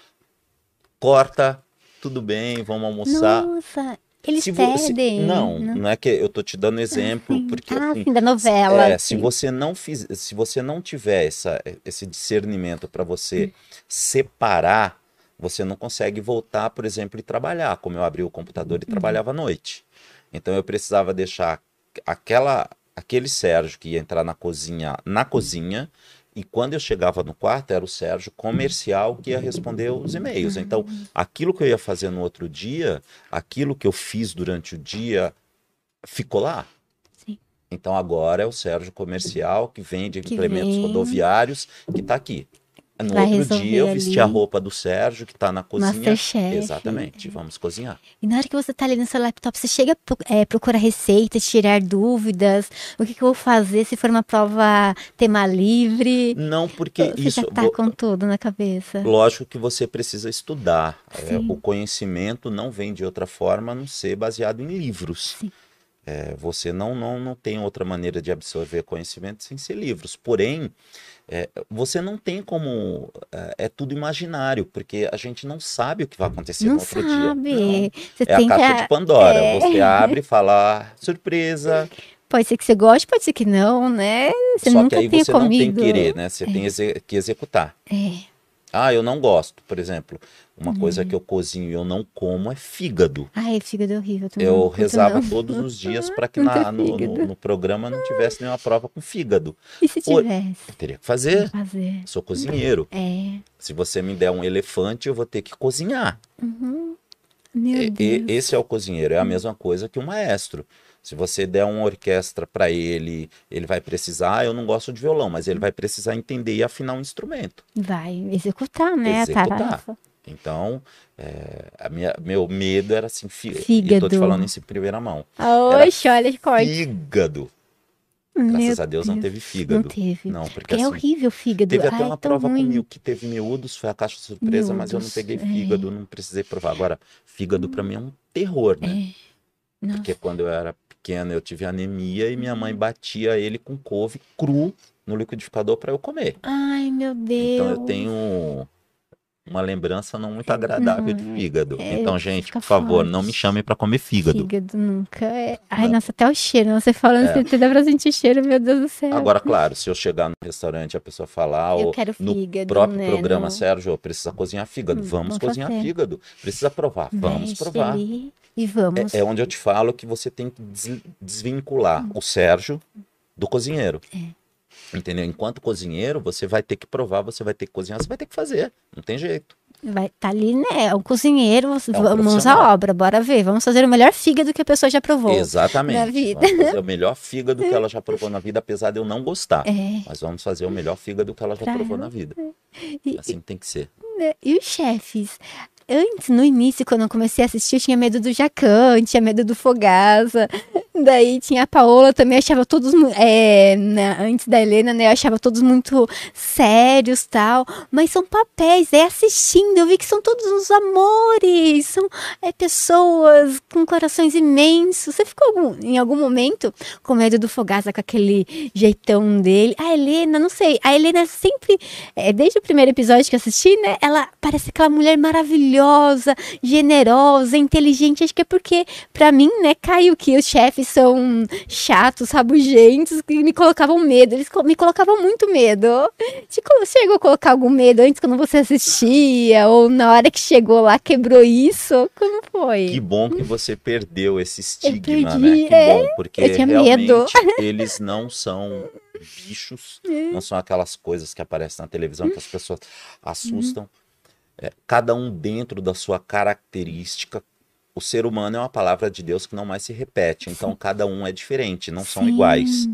Speaker 2: Corta, tudo bem, vamos almoçar.
Speaker 1: Nossa, eles
Speaker 2: Se vo- se-
Speaker 1: pedem.
Speaker 2: não,
Speaker 1: né?
Speaker 2: não é que eu tô te dando exemplo,
Speaker 1: Sim.
Speaker 2: porque
Speaker 1: ah,
Speaker 2: assim,
Speaker 1: sim, da novela.
Speaker 2: é, se você não fiz, se você não tiver essa, esse discernimento para você separar, você não consegue voltar, por exemplo, e trabalhar, como eu abri o computador e trabalhava à noite. Então eu precisava deixar aquela aquele Sérgio que ia entrar na cozinha, na cozinha, e quando eu chegava no quarto era o Sérgio comercial que ia responder os e-mails. Então, aquilo que eu ia fazer no outro dia, aquilo que eu fiz durante o dia ficou lá.
Speaker 1: Sim.
Speaker 2: Então agora é o Sérgio Comercial que vende
Speaker 1: Que
Speaker 2: implementos
Speaker 1: vem.
Speaker 2: rodoviários que está aqui. No
Speaker 1: Vai
Speaker 2: outro dia eu vesti a roupa do Sérgio que está na cozinha.
Speaker 1: Masterchef.
Speaker 2: Exatamente, vamos cozinhar.
Speaker 1: E na hora que você tá ali no seu laptop, você chega, é, procura receitas, tirar dúvidas, o que, que eu vou fazer se for uma prova tema livre.
Speaker 2: Não, porque
Speaker 1: Você
Speaker 2: isso.
Speaker 1: já tá com tudo na cabeça.
Speaker 2: Lógico que você precisa estudar. É, o conhecimento não vem de outra forma a não ser baseado em livros.
Speaker 1: Sim.
Speaker 2: É, você não, não, não tem outra maneira de absorver conhecimento sem ser livros. Porém, é, você não tem como. É, é tudo imaginário, porque a gente não sabe o que vai acontecer
Speaker 1: Não
Speaker 2: no outro
Speaker 1: sabe.
Speaker 2: dia. Não.
Speaker 1: Você
Speaker 2: É a
Speaker 1: tem
Speaker 2: caixa
Speaker 1: que.
Speaker 2: de Pandora.
Speaker 1: é.
Speaker 2: Você abre e fala, "Ah, surpresa.
Speaker 1: Pode ser que você goste, pode ser que não, né? Você
Speaker 2: Só que
Speaker 1: nunca
Speaker 2: aí
Speaker 1: tenha
Speaker 2: você não tem
Speaker 1: comido.
Speaker 2: querer, né? Você tem exe- que executar.
Speaker 1: É.
Speaker 2: Ah, eu não gosto, por exemplo. Uma coisa
Speaker 1: Uhum.
Speaker 2: que eu cozinho e eu não como é fígado.
Speaker 1: Ai, fígado é horrível. também
Speaker 2: Eu rezava
Speaker 1: não.
Speaker 2: todos os dias para que [laughs] na- no, no-
Speaker 1: fígado.
Speaker 2: no programa não tivesse nenhuma prova com fígado.
Speaker 1: E se tivesse?
Speaker 2: Eu teria que fazer.
Speaker 1: Fazer.
Speaker 2: Sou cozinheiro.
Speaker 1: É.
Speaker 2: Se você me der um elefante, eu vou ter que cozinhar.
Speaker 1: Uhum.
Speaker 2: E- e- esse é o cozinheiro. É a mesma coisa que o maestro. Se você der uma orquestra para ele, ele vai precisar. Eu não gosto de violão, mas ele vai precisar entender e afinar um instrumento.
Speaker 1: Vai executar, né?
Speaker 2: Executar.
Speaker 1: A tarefa.
Speaker 2: Então, é, a minha, meu medo era assim, fi, E tô te
Speaker 1: Fígado.
Speaker 2: falando isso em primeira mão.
Speaker 1: Oxe, olha que corte.
Speaker 2: Fígado.
Speaker 1: Meu
Speaker 2: Graças a Deus não
Speaker 1: Deus.
Speaker 2: teve
Speaker 1: Não
Speaker 2: fígado.
Speaker 1: teve.
Speaker 2: Não, porque
Speaker 1: é
Speaker 2: assim,
Speaker 1: horrível o fígado.
Speaker 2: teve até
Speaker 1: Ai,
Speaker 2: uma prova
Speaker 1: ruim.
Speaker 2: comigo que teve miúdos, foi a caixa surpresa, mas eu não
Speaker 1: Miúdos,
Speaker 2: peguei
Speaker 1: é.
Speaker 2: fígado, não precisei provar. Agora, fígado pra mim é um terror, né?
Speaker 1: É.
Speaker 2: Porque quando eu era pequeno eu tive anemia e minha mãe batia ele com couve cru no liquidificador para eu comer.
Speaker 1: Ai, meu Deus.
Speaker 2: Então eu tenho uma lembrança não muito agradável de
Speaker 1: Não,
Speaker 2: fígado.
Speaker 1: é,
Speaker 2: então, gente, por favor,
Speaker 1: forte.
Speaker 2: não me chamem para comer fígado.
Speaker 1: Fígado nunca. É... Ai,
Speaker 2: Não.
Speaker 1: nossa, até o cheiro. Você falando
Speaker 2: É.
Speaker 1: assim, você dá pra sentir cheiro, meu Deus do céu.
Speaker 2: Agora, claro, se eu chegar no restaurante e a pessoa falar,
Speaker 1: eu
Speaker 2: ou
Speaker 1: quero
Speaker 2: no
Speaker 1: fígado,
Speaker 2: próprio
Speaker 1: né?
Speaker 2: programa,
Speaker 1: no-
Speaker 2: Sérgio, precisa cozinhar fígado.
Speaker 1: Hum,
Speaker 2: vamos
Speaker 1: vamos
Speaker 2: cozinhar
Speaker 1: fazer.
Speaker 2: fígado. Precisa provar. Vamos
Speaker 1: Mexe
Speaker 2: provar.
Speaker 1: ali e vamos.
Speaker 2: É, é onde eu te falo que você tem que des- desvincular o Sérgio do cozinheiro.
Speaker 1: É.
Speaker 2: Entendeu? Enquanto cozinheiro, você vai ter que provar, você vai ter que cozinhar, você vai ter que fazer. Não tem jeito.
Speaker 1: Vai tá ali, né? É um cozinheiro, vamos
Speaker 2: profissional.
Speaker 1: à obra, bora ver. Vamos fazer o melhor fígado que a pessoa já provou.
Speaker 2: Exatamente.
Speaker 1: na vida.
Speaker 2: Vamos fazer o melhor fígado que ela já provou na vida, apesar de eu não gostar.
Speaker 1: É.
Speaker 2: Mas vamos fazer o melhor fígado que ela já
Speaker 1: Pra
Speaker 2: provou
Speaker 1: ela.
Speaker 2: na vida.
Speaker 1: E,
Speaker 2: Assim tem que ser.
Speaker 1: né, e os chefes? Antes, no início, quando eu comecei a assistir, eu tinha medo do Jacan, tinha medo do Fogaça. Daí tinha a Paola também, achava todos, é, na- antes da Helena, né, eu achava todos muito sérios tal. Mas são papéis, é assistindo, eu vi que são todos uns amores, são é, pessoas com corações imensos. Você ficou em algum momento com medo do Fogaça, com aquele jeitão dele? A Helena, não sei, a Helena sempre, é, desde o primeiro episódio que eu assisti, né, ela parece aquela mulher maravilhosa, generosa, inteligente. Acho que é porque, pra mim, né, caiu que os chefes eles são chatos, rabugentos, que me colocavam medo. Eles co- me colocavam muito medo. Colo- chegou a colocar algum medo antes quando você assistia? Ou na hora que chegou lá quebrou isso? Como foi?
Speaker 2: Que bom que você perdeu esse estigma,
Speaker 1: perdi,
Speaker 2: né? Que
Speaker 1: é.
Speaker 2: bom, porque
Speaker 1: Eu tinha
Speaker 2: realmente
Speaker 1: medo. [laughs]
Speaker 2: eles não são bichos, não são aquelas coisas que aparecem na televisão que as pessoas assustam. É, cada um dentro da sua característica. O ser humano é uma palavra de Deus que não mais se repete, então cada um é diferente, não são
Speaker 1: Sim.
Speaker 2: iguais.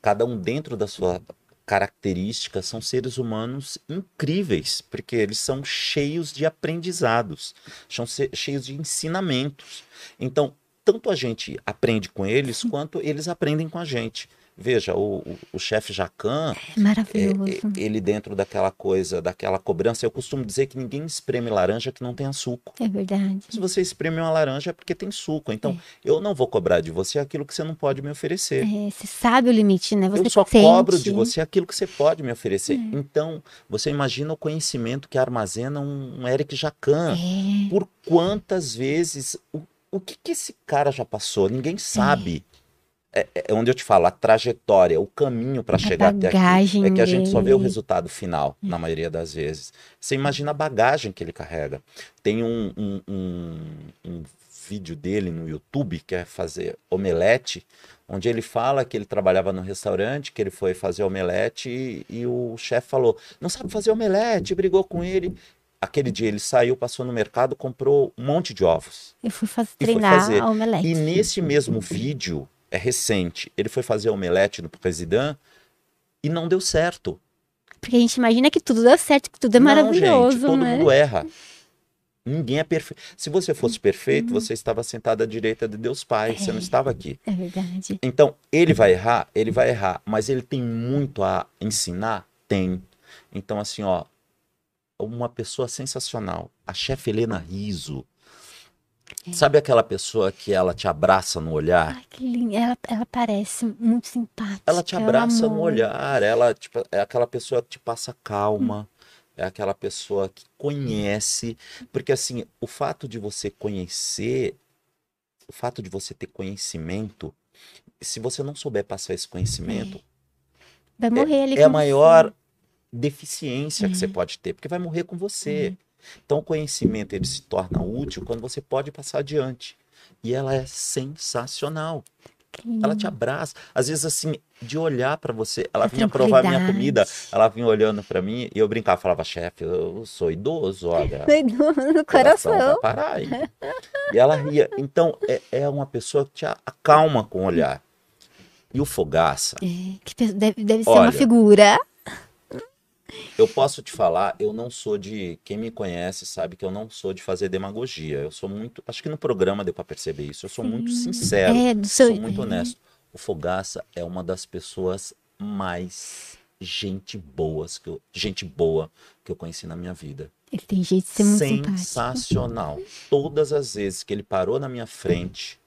Speaker 2: Cada um dentro da sua característica são seres humanos incríveis, porque eles são cheios de aprendizados, são cheios de ensinamentos. Então, tanto a gente aprende com eles, quanto eles aprendem com a gente. Veja, o, o, o chefe Jacan,
Speaker 1: É maravilhoso.
Speaker 2: é, ele dentro daquela coisa, daquela cobrança, eu costumo dizer que ninguém espreme laranja que não tenha suco.
Speaker 1: É, verdade.
Speaker 2: Se você espreme uma laranja é porque tem suco. Então, eu não vou cobrar de você aquilo que você não pode me oferecer.
Speaker 1: É, você sabe o limite, né? Você
Speaker 2: eu só
Speaker 1: sente.
Speaker 2: cobro de você aquilo que você pode me oferecer.
Speaker 1: É.
Speaker 2: Então, você imagina o conhecimento que armazena um, um Eric Jacan.
Speaker 1: É,
Speaker 2: Por quantas vezes. O, o que, que esse cara já passou? Ninguém sabe. É, é onde eu te falo, a trajetória, o caminho para chegar até aqui. É que a gente só vê o resultado final, na maioria das vezes. Você imagina a bagagem que ele carrega. Tem um, um, um, um vídeo dele no YouTube que é fazer omelete, onde ele fala que ele trabalhava no restaurante, que ele foi fazer omelete e, e o chefe falou: não sabe fazer omelete, brigou com ele. Aquele dia ele saiu, passou no mercado, comprou um monte de ovos.
Speaker 1: Eu fui fazer,
Speaker 2: E foi
Speaker 1: treinar
Speaker 2: fazer.
Speaker 1: a omelete.
Speaker 2: E nesse mesmo vídeo, é recente, ele foi fazer omelete no presidente e não deu certo.
Speaker 1: Porque a gente imagina que tudo dá certo, que tudo é
Speaker 2: Não,
Speaker 1: maravilhoso,
Speaker 2: gente, todo
Speaker 1: né?
Speaker 2: mundo erra. Ninguém é perfeito. Se você fosse
Speaker 1: Uhum.
Speaker 2: perfeito, você estava sentado à direita de Deus Pai, você não estava aqui.
Speaker 1: É verdade.
Speaker 2: Então, ele vai errar, ele vai errar, mas ele tem muito a ensinar? Tem. Então, assim, ó, uma pessoa sensacional, a chefe Helena Riso.
Speaker 1: É.
Speaker 2: Sabe aquela pessoa que ela te abraça no olhar?
Speaker 1: Ai, que linda. Ela, ela parece muito simpática.
Speaker 2: Ela te
Speaker 1: é
Speaker 2: abraça no
Speaker 1: amor.
Speaker 2: olhar, ela tipo, é aquela pessoa que te passa calma, é aquela pessoa que conhece, porque assim, o fato de você conhecer, o fato de você ter conhecimento, se você não souber passar esse conhecimento,
Speaker 1: Vai morrer ali
Speaker 2: é a
Speaker 1: com
Speaker 2: maior deficiência que você
Speaker 1: É.
Speaker 2: pode ter, porque vai morrer com você. Então o conhecimento ele se torna útil quando você pode passar adiante. E ela é sensacional. Ela te abraça. Às vezes, assim, de olhar pra você. Ela
Speaker 1: A
Speaker 2: vinha provar minha comida, ela vinha olhando pra mim e eu brincava, falava, chefe, eu sou idoso, olha. [laughs]
Speaker 1: Doido no
Speaker 2: o coração vai
Speaker 1: coração.
Speaker 2: parar aí. E ela ria. Então, é, é uma pessoa que te acalma com o olhar. E o Fogaça,
Speaker 1: É, que deve, deve ser uma
Speaker 2: Olha,
Speaker 1: figura.
Speaker 2: Eu posso te falar, eu não sou de. Quem me conhece sabe que eu não sou de fazer demagogia. Eu sou muito. Acho que no programa deu pra perceber isso. Eu sou muito
Speaker 1: Sim.
Speaker 2: sincero.
Speaker 1: É, do seu.
Speaker 2: Sou muito
Speaker 1: é.
Speaker 2: honesto. O Fogaça é uma das pessoas mais gente boas que eu, gente boa que eu conheci na minha vida.
Speaker 1: Ele tem jeito de ser muito simpático.
Speaker 2: Sensacional. Todas as vezes que ele parou na minha frente,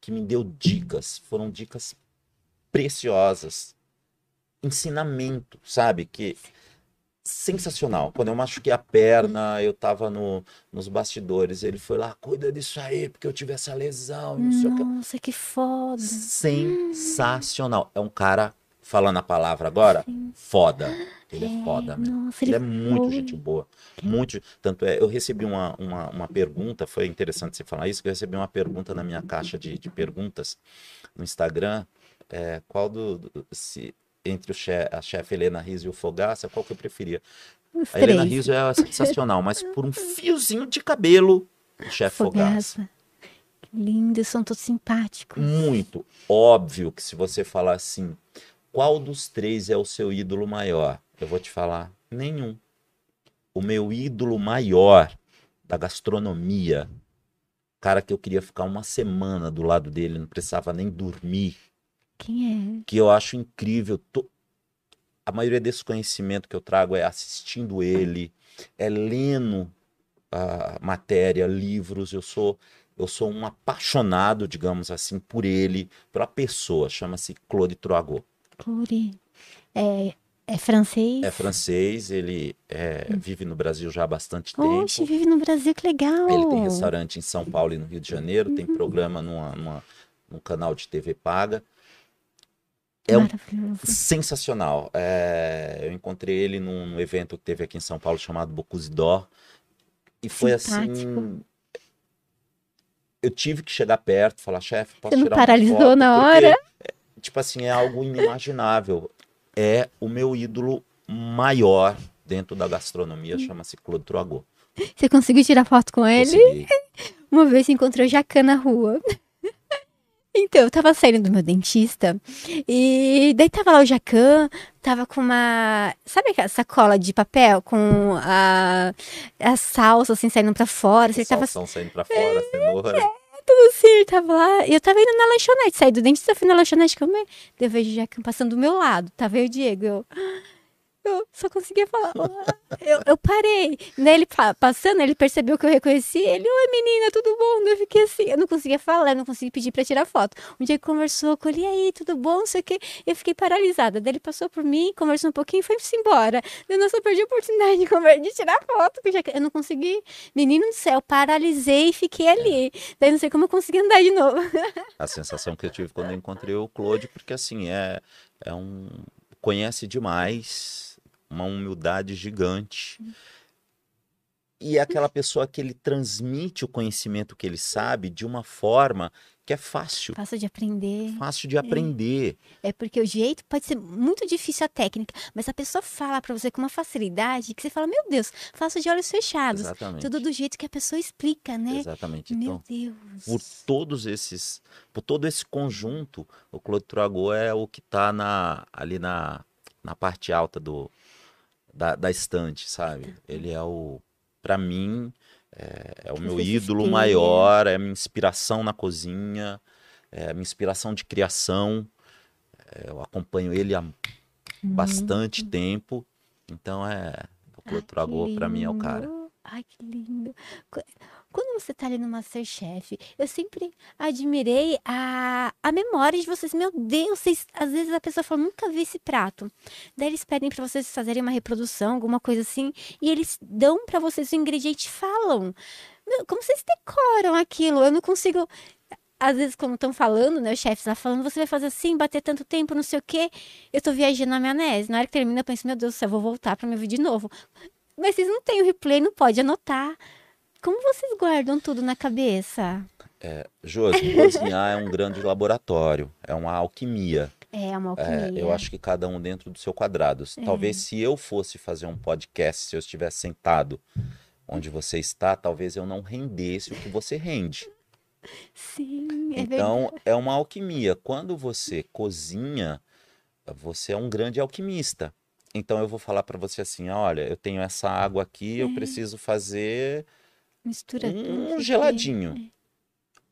Speaker 2: que me deu dicas, foram dicas preciosas. Ensinamento, sabe? Que sensacional. Quando eu machuquei a perna, eu tava no, nos bastidores, ele foi lá, cuida disso aí, porque eu tive essa lesão, não sei o que.
Speaker 1: Nossa, que foda.
Speaker 2: Sensacional. É um cara, falando a palavra agora, foda. Ele é foda, mesmo.
Speaker 1: Nossa,
Speaker 2: Ele
Speaker 1: ele
Speaker 2: é muito
Speaker 1: foi.
Speaker 2: gente boa. Muito. Tanto é, eu recebi uma, uma, uma pergunta, foi interessante você falar isso, que eu recebi uma pergunta na minha caixa de, de perguntas no Instagram. é, qual do. do- se, entre o che, a chefe Helena Rizzo e o Fogaça, qual que eu preferia?
Speaker 1: Os
Speaker 2: A Helena. Rizzo é sensacional, mas por um fiozinho de cabelo, o chefe Fogaça.
Speaker 1: Fogaça. Que lindo, são todos simpáticos.
Speaker 2: Muito óbvio que se você falar assim, qual dos três é o seu ídolo maior? Eu vou te falar, nenhum. O meu ídolo maior da gastronomia, cara que eu queria ficar uma semana do lado dele, não precisava nem dormir,
Speaker 1: Quem
Speaker 2: que eu acho incrível. to- A maioria desse conhecimento que eu trago é assistindo ele, é lendo a matéria, livros. Eu sou eu sou um apaixonado, digamos assim, por ele, pela pessoa. Chama-se Claude Troagot.
Speaker 1: é? Clori. É, é francês?
Speaker 2: É francês, ele é, vive no Brasil já há bastante tempo.
Speaker 1: Oxe, vive no Brasil, que legal.
Speaker 2: Ele tem restaurante em São Paulo e no Rio de Janeiro, tem programa numa, numa, num canal de TV paga. É um sensacional. É, eu encontrei ele num, num evento que teve aqui em São Paulo chamado Bocuse d'Or. E foi assim. Eu tive que chegar perto, falar, chefe, posso
Speaker 1: Você não paralisou
Speaker 2: foto?"
Speaker 1: na
Speaker 2: Porque,
Speaker 1: hora?
Speaker 2: é, tipo assim, é algo inimaginável. É o meu ídolo maior dentro da gastronomia, chama-se Claude Troagot.
Speaker 1: Você conseguiu tirar foto com ele?
Speaker 2: Consegui. [laughs]
Speaker 1: Uma vez encontrou o Jacan na rua. Então, eu tava saindo do meu dentista e daí tava lá o Jacan, tava com uma, sabe aquela sacola de papel com a, a salsa assim saindo pra fora, assim, tava
Speaker 2: saindo pra fora, cenoura.
Speaker 1: tudo assim, ele tava lá, e eu tava indo na lanchonete, saí do dentista, fui na lanchonete comer, eu vejo o Jacan passando do meu lado, tava eu e o Diego, eu... Eu só conseguia falar. "Olá". Eu, eu parei. Daí ele pa- passando, ele percebeu que eu reconheci ele. Oi, menina, tudo bom? Eu fiquei assim. Eu não conseguia falar, eu não conseguia pedir pra tirar foto. Um dia ele conversou com ele, aí, tudo bom? Não sei o quê. Eu fiquei paralisada. Daí ele passou por mim, conversou um pouquinho e foi-se embora. Eu não só perdi a oportunidade de, de tirar foto, porque eu não consegui. Menino do céu, paralisei e fiquei ali. Daí não sei como eu consegui andar de novo.
Speaker 2: A sensação que eu tive quando eu encontrei o Claude, porque assim, é, é um. Conhece demais, uma humildade gigante. E é aquela pessoa que ele transmite o conhecimento que ele sabe de uma forma que é fácil,
Speaker 1: Fácil de aprender.
Speaker 2: fácil de aprender.
Speaker 1: É porque o jeito pode ser muito difícil a técnica, mas a pessoa fala pra você com uma facilidade que você fala, meu Deus, faço de olhos fechados.
Speaker 2: Exatamente.
Speaker 1: Tudo do jeito que a pessoa explica, né?
Speaker 2: Exatamente.
Speaker 1: Meu
Speaker 2: Então,
Speaker 1: Deus.
Speaker 2: por todos esses, por todo esse conjunto, o Claude Troagot é o que está na, ali na, na parte alta do, da, da estante, sabe? Ele é o, para mim, é, é o meu
Speaker 1: Você se
Speaker 2: ídolo
Speaker 1: espelha.
Speaker 2: maior, é a minha inspiração na cozinha, é a minha inspiração de criação. É, eu acompanho ele há bastante tempo, então é o
Speaker 1: Ai, que
Speaker 2: para mim é o cara.
Speaker 1: Ai, que lindo. Qu- Quando você tá ali no Masterchef, eu sempre admirei a, a memória de vocês. Meu Deus, vocês, às vezes a pessoa fala, nunca vi esse prato. Daí eles pedem pra vocês fazerem uma reprodução, alguma coisa assim, e eles dão pra vocês o ingrediente e falam. Meu, como vocês decoram aquilo? Eu não consigo. Às vezes, quando estão falando, né, os chefes lá falando, você vai fazer assim, bater tanto tempo, não sei o quê. Eu tô viajando na maionese. Na hora que termina, eu penso, meu Deus do céu, vou voltar pra me ouvir de novo. Mas vocês não têm o replay, não pode anotar. Como vocês guardam tudo na cabeça?
Speaker 2: Josi, cozinhar é um grande laboratório, é uma alquimia.
Speaker 1: É uma
Speaker 2: É,
Speaker 1: alquimia.
Speaker 2: eu acho que cada um dentro do seu quadrado. Talvez se eu fosse fazer um podcast, se eu estivesse sentado onde você está, talvez eu não rendesse o que você rende.
Speaker 1: Sim, é verdade.
Speaker 2: Então, é uma alquimia. Quando você cozinha, você é um grande alquimista. Então, eu vou falar para você assim: olha, eu tenho essa água aqui, eu preciso fazer
Speaker 1: Mistura tudo.
Speaker 2: um
Speaker 1: isso
Speaker 2: geladinho.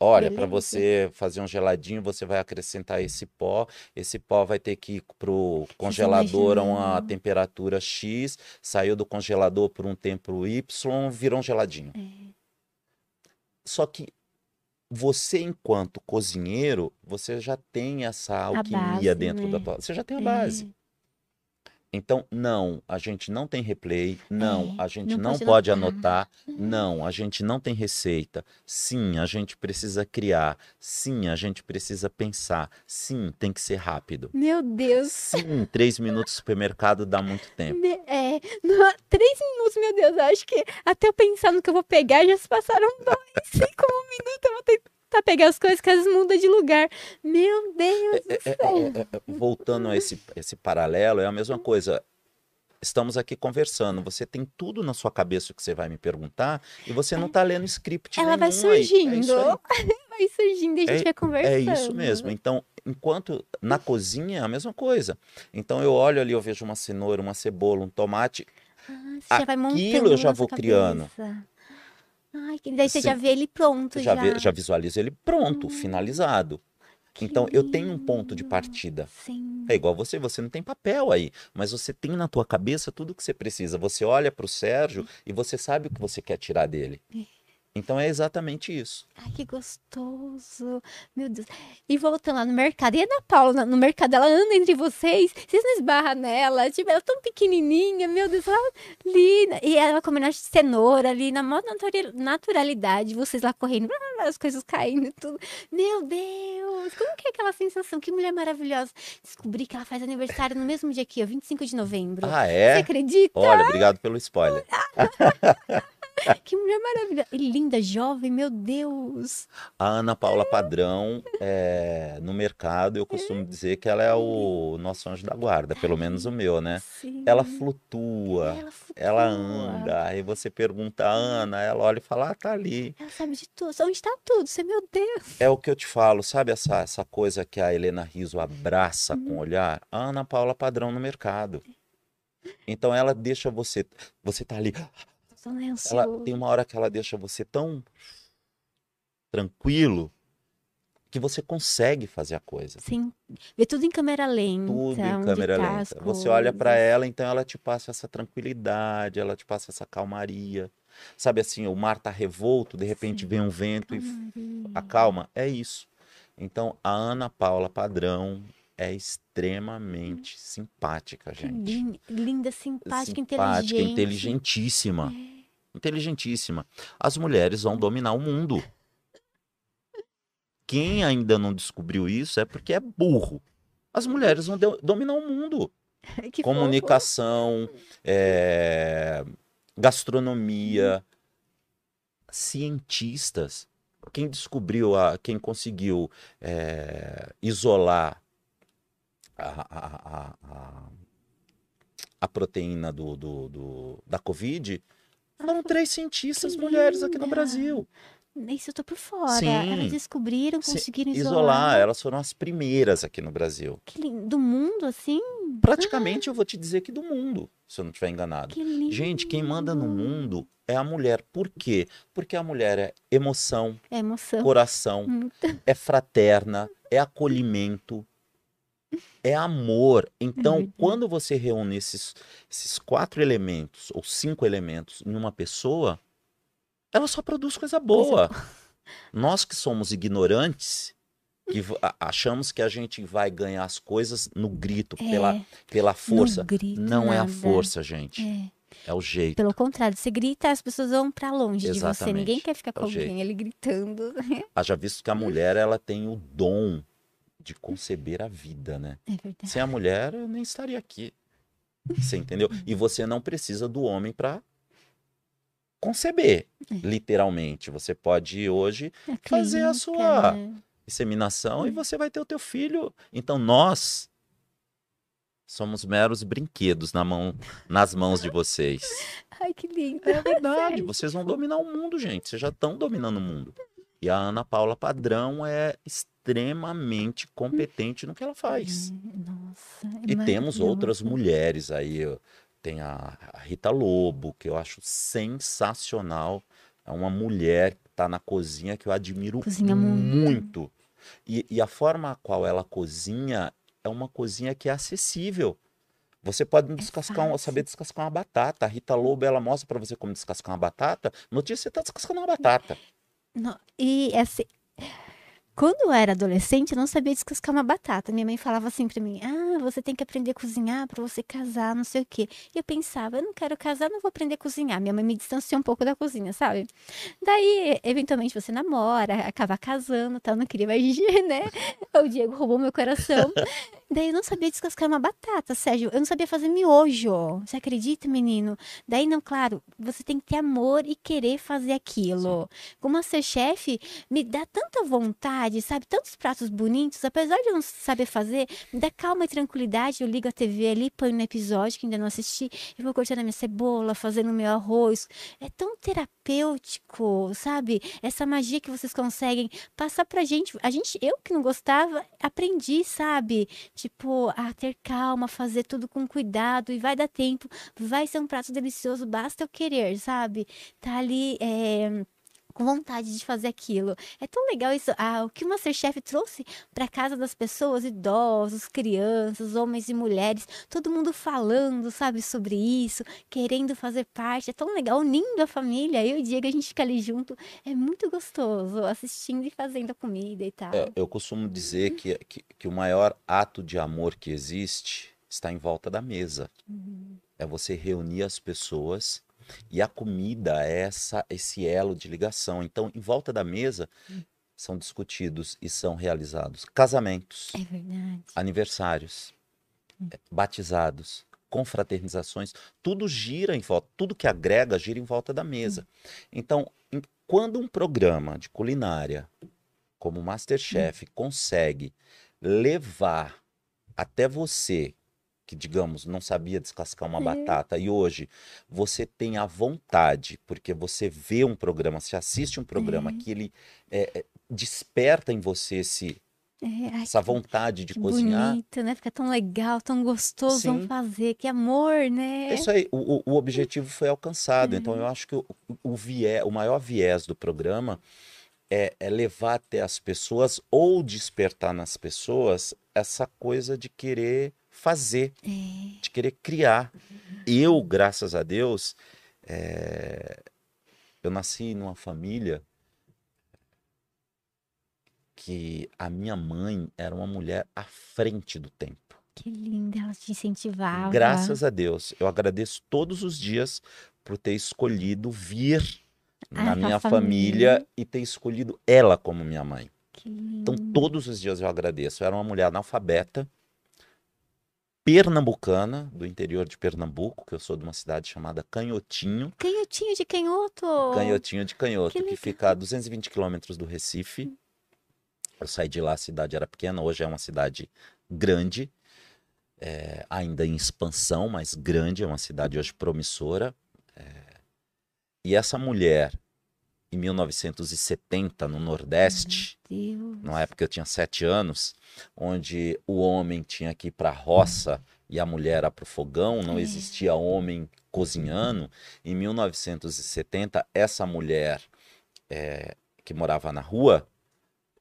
Speaker 2: Olha, para você fazer um geladinho, você vai acrescentar esse pó. Esse pó vai ter que ir pro congelador a uma temperatura X, saiu do congelador por um tempo Y, virou um geladinho.
Speaker 1: É.
Speaker 2: Só que você, enquanto cozinheiro, você já tem essa alquimia
Speaker 1: base,
Speaker 2: dentro
Speaker 1: né?
Speaker 2: da tua. Você já tem a
Speaker 1: É.
Speaker 2: Então, não, a gente não tem replay, não,
Speaker 1: É,
Speaker 2: a gente
Speaker 1: não
Speaker 2: não
Speaker 1: pode anotar.
Speaker 2: anotar, não, a gente não tem receita, sim, a gente precisa criar, sim, a gente precisa pensar, sim, tem que ser rápido.
Speaker 1: Meu Deus.
Speaker 2: Sim, três minutos no supermercado dá muito tempo.
Speaker 1: É, no- três minutos, meu Deus. Eu acho que até eu pensar no que eu vou pegar, já se passaram dois, [laughs] cinco um minuto. Eu vou tentar pegar as coisas que às vezes muda de lugar. Meu Deus do
Speaker 2: É,
Speaker 1: céu.
Speaker 2: é, é, é, voltando a esse, esse paralelo, é a mesma coisa. Estamos aqui conversando, você tem tudo na sua cabeça que você vai me perguntar e você não está lendo script
Speaker 1: Ela vai
Speaker 2: aí. É
Speaker 1: surgindo.
Speaker 2: aí. [laughs]
Speaker 1: Vai surgindo e a gente vai conversando.
Speaker 2: É isso mesmo. Então, enquanto na cozinha é a mesma coisa. Então eu olho ali, eu vejo uma cenoura, uma cebola, um tomate.
Speaker 1: Ah,
Speaker 2: Aquilo eu já vou criando.
Speaker 1: Ai, que daí você
Speaker 2: Sim.
Speaker 1: já vê ele pronto
Speaker 2: Já,
Speaker 1: já.
Speaker 2: ve- já visualizo ele pronto, finalizado.
Speaker 1: Que
Speaker 2: Então eu tenho um ponto de
Speaker 1: lindo.
Speaker 2: partida.
Speaker 1: Sim.
Speaker 2: É igual você, você não tem papel aí, mas você tem na tua cabeça tudo que você precisa. Você olha para o Sérgio e você sabe o que você quer tirar dele. Então é exatamente isso.
Speaker 1: Ai, que gostoso. Meu Deus. E voltando lá no mercado. E a Ana Paula, no mercado, ela anda entre vocês? Vocês não esbarram nela? Tipo, ela é tão pequenininha, meu Deus, ela linda. E ela comendo cenoura ali, na maior naturalidade. Vocês lá correndo, as coisas caindo e tudo. Meu Deus, como que é aquela sensação? Que mulher maravilhosa. Descobri que ela faz aniversário no mesmo dia aqui, ó, 25 de novembro.
Speaker 2: Ah, é?
Speaker 1: Você acredita?
Speaker 2: Olha, obrigado pelo spoiler. [laughs] [laughs]
Speaker 1: que mulher maravilhosa. E linda, jovem, meu Deus.
Speaker 2: A Ana Paula Padrão, é, no mercado, eu costumo dizer que ela é o nosso anjo da guarda, pelo menos o meu, né?
Speaker 1: Sim.
Speaker 2: Ela flutua,
Speaker 1: Ela, flutua.
Speaker 2: ela anda. Aí você pergunta, Ana, ela olha e fala, ah, tá ali.
Speaker 1: Ela sabe de tudo. Onde tá tudo? Você, meu Deus.
Speaker 2: É o que eu te falo, sabe essa, essa coisa que a Helena Riso abraça com o olhar? A Ana Paula Padrão no mercado. Então ela deixa você, você tá ali, Ela tem uma hora que ela deixa você tão tranquilo que você consegue fazer a coisa.
Speaker 1: Sim. Vê tudo em câmera lenta.
Speaker 2: Tudo em câmera
Speaker 1: tá
Speaker 2: lenta. Você olha
Speaker 1: coisas.
Speaker 2: ela, então ela te passa essa tranquilidade, ela te passa essa calmaria. Sabe assim, o mar tá revolto, de repente
Speaker 1: Sim.
Speaker 2: vem um vento e
Speaker 1: Calmaria.
Speaker 2: acalma. É isso. Então, a Ana Paula Padrão é extremamente simpática,
Speaker 1: Que
Speaker 2: gente.
Speaker 1: lin- linda, simpática,
Speaker 2: Simpática,
Speaker 1: inteligente. É.
Speaker 2: inteligentíssima. Inteligentíssima. As mulheres vão dominar o mundo. Quem ainda não descobriu isso é porque é burro. As mulheres vão do- dominar o mundo. [laughs]
Speaker 1: Que.
Speaker 2: Comunicação, é, gastronomia, cientistas. Quem descobriu, a, quem conseguiu é, isolar a, a- a- a- proteína do, do- do- da Covid foram três cientistas
Speaker 1: que
Speaker 2: mulheres aqui no. Brasil.
Speaker 1: Isso eu tô por fora.
Speaker 2: Sim.
Speaker 1: Elas descobriram,
Speaker 2: Se-
Speaker 1: conseguiram
Speaker 2: Isolar,
Speaker 1: isolar.
Speaker 2: elas foram as primeiras aqui no Brasil.
Speaker 1: Do mundo, assim?
Speaker 2: Praticamente eu vou te dizer que do mundo, se eu não estiver enganado.
Speaker 1: Que.
Speaker 2: Gente, quem manda no mundo é a mulher. Por quê? Porque a mulher é emoção,
Speaker 1: É emoção.
Speaker 2: coração,
Speaker 1: Muita.
Speaker 2: é fraterna, é acolhimento, é amor. Então,
Speaker 1: verdade.
Speaker 2: quando você reúne esses, esses quatro elementos ou cinco elementos em uma pessoa, ela só produz coisa boa. [laughs] Nós que somos ignorantes, que achamos que a gente vai ganhar as coisas no grito, pela,
Speaker 1: É,
Speaker 2: pela força.
Speaker 1: No grito,
Speaker 2: Não é a
Speaker 1: nada.
Speaker 2: força, gente.
Speaker 1: É.
Speaker 2: É o jeito.
Speaker 1: Pelo contrário, você grita, as pessoas vão pra longe de você.
Speaker 2: Exatamente.
Speaker 1: Ninguém quer ficar
Speaker 2: É
Speaker 1: com
Speaker 2: o
Speaker 1: alguém
Speaker 2: jeito.
Speaker 1: ali gritando.
Speaker 2: Haja visto que a mulher ela tem o dom de conceber a vida, né?
Speaker 1: É verdade.
Speaker 2: Sem a mulher, eu nem estaria aqui. Você entendeu? E você não precisa do homem para conceber,
Speaker 1: É.
Speaker 2: literalmente. Você pode hoje
Speaker 1: A
Speaker 2: fazer a
Speaker 1: clínica,
Speaker 2: sua-
Speaker 1: né?
Speaker 2: inseminação e
Speaker 1: Hum.
Speaker 2: você vai ter o teu filho. Então nós somos meros brinquedos na mão, nas mãos de vocês. [laughs]
Speaker 1: Ai, que lindo.
Speaker 2: É verdade, vocês vão dominar o mundo, gente. Vocês já estão dominando o mundo. E a Ana Paula Padrão é extremamente competente no que ela faz.
Speaker 1: É, Nossa. é
Speaker 2: E temos outras mulheres aí. Tem a Rita Lobo, que eu acho sensacional. É uma mulher que está na cozinha que eu admiro
Speaker 1: Cozinha muito.
Speaker 2: muito. E, e a forma a qual ela cozinha é uma cozinha que é acessível. Você pode descascar um- saber descascar uma batata. A Rita Lobo, ela mostra para você como descascar uma batata. No dia você está descascando uma batata.
Speaker 1: E assim, quando eu era adolescente, eu não sabia descascar uma batata. Minha mãe falava assim pra mim: Ah, você tem que aprender a cozinhar pra você casar, não sei o quê. E eu pensava: Eu não quero casar, não vou aprender a cozinhar. Minha mãe me distanciou um pouco da cozinha, sabe? Daí, eventualmente, você namora, acaba casando, tal. Não queria mais, [laughs] né? O Diego roubou meu coração. Daí eu não sabia descascar uma batata, Sérgio. Eu não sabia fazer miojo. Você acredita, menino? Daí, não, claro, você tem que ter amor e querer fazer aquilo. Como Masterchef me dá tanta vontade, sabe? Tantos pratos bonitos, apesar de eu não saber fazer, me dá calma e tranquilidade. Eu ligo a TV ali, ponho no episódio que ainda não assisti, e vou cortando a minha cebola, fazendo o meu arroz. É tão terapêutico, sabe? Essa magia que vocês conseguem passar pra gente. A gente, eu que não gostava, aprendi, sabe? Tipo, a ter calma, fazer tudo com cuidado e vai dar tempo. Vai ser um prato delicioso, basta eu querer, sabe? Tá ali, é, com vontade de fazer aquilo. É tão legal isso. Ah, o que o Masterchef trouxe para casa das pessoas, idosos, crianças, homens e mulheres, todo mundo falando, sabe, sobre isso, querendo fazer parte. É tão legal, unindo a família. Eu e o Diego, a gente fica ali junto. É muito gostoso assistindo e fazendo a comida e tal.
Speaker 2: É, eu costumo dizer que, que, que, o maior ato de amor que existe está em volta da mesa. Uhum. É você reunir as pessoas e a comida é essa, esse elo de ligação. Então, em volta da mesa hum. são discutidos e são realizados casamentos,
Speaker 1: é
Speaker 2: aniversários, hum. Eh, batizados, confraternizações, tudo gira em volta, tudo que agrega gira em volta da mesa. Hum. Então, em, quando um programa de culinária como Masterchef hum. consegue levar até você que, digamos, não sabia descascar uma batata e hoje você tem a vontade, porque você vê um programa, você assiste um programa que ele é, desperta em você esse, é, essa vontade de
Speaker 1: que
Speaker 2: cozinhar.
Speaker 1: bonito, né? Fica tão legal, tão gostoso, Sim. vamos fazer, que amor, né?
Speaker 2: É isso aí, o, o objetivo foi alcançado. Então eu acho que o, o, viés, o maior viés do programa é, é, levar até as pessoas ou despertar nas pessoas essa coisa de querer fazer, é. de querer criar. Eu, graças a Deus, é... eu nasci numa família que a minha mãe era uma mulher à frente do tempo.
Speaker 1: Que linda, ela te incentivava.
Speaker 2: Graças a Deus. Eu agradeço todos os dias por ter escolhido vir ah, na minha família. família. e ter escolhido ela como minha mãe. Então, todos os dias eu agradeço. Eu era uma mulher analfabeta, pernambucana, do interior de Pernambuco, que eu sou de uma cidade chamada Canhotinho.
Speaker 1: Canhotinho de Canhoto?
Speaker 2: Canhotinho de Canhoto, que, que fica a 220 quilômetros do Recife. Eu saí de lá, a cidade era pequena, hoje é uma cidade grande, é, ainda em expansão, mas grande, é uma cidade hoje promissora. É... E essa mulher, em 1970, no Nordeste, na época eu tinha sete anos, onde o homem tinha que ir para a roça e a mulher para o fogão, não é. existia homem cozinhando. Em 1970, essa mulher é, que morava na rua,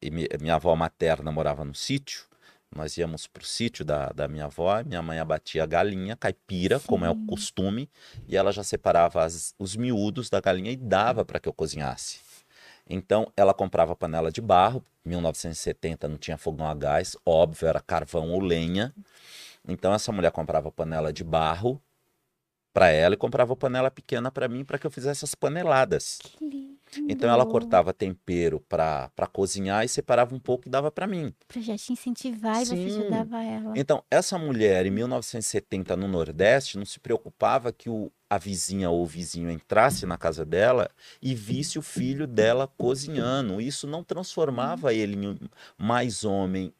Speaker 2: e minha avó materna morava no sítio, nós íamos para o sítio da, da minha avó, minha mãe abatia a galinha caipira, Sim. como é o costume, e ela já separava as, os miúdos da galinha e dava para que eu cozinhasse. Então, ela comprava panela de barro, 1970 não tinha fogão a gás, óbvio, era carvão ou lenha. Então, essa mulher comprava panela de barro para ela e comprava panela pequena para mim para que eu fizesse as paneladas.
Speaker 1: Que lindo.
Speaker 2: Então ela cortava tempero para cozinhar e separava um pouco e dava para mim.
Speaker 1: Para já te incentivar e Sim. você ajudava ela.
Speaker 2: Então, essa mulher em 1970 no Nordeste não se preocupava que o, a vizinha ou o vizinho entrasse na casa dela e visse o filho dela cozinhando. Isso não transformava ele em mais homem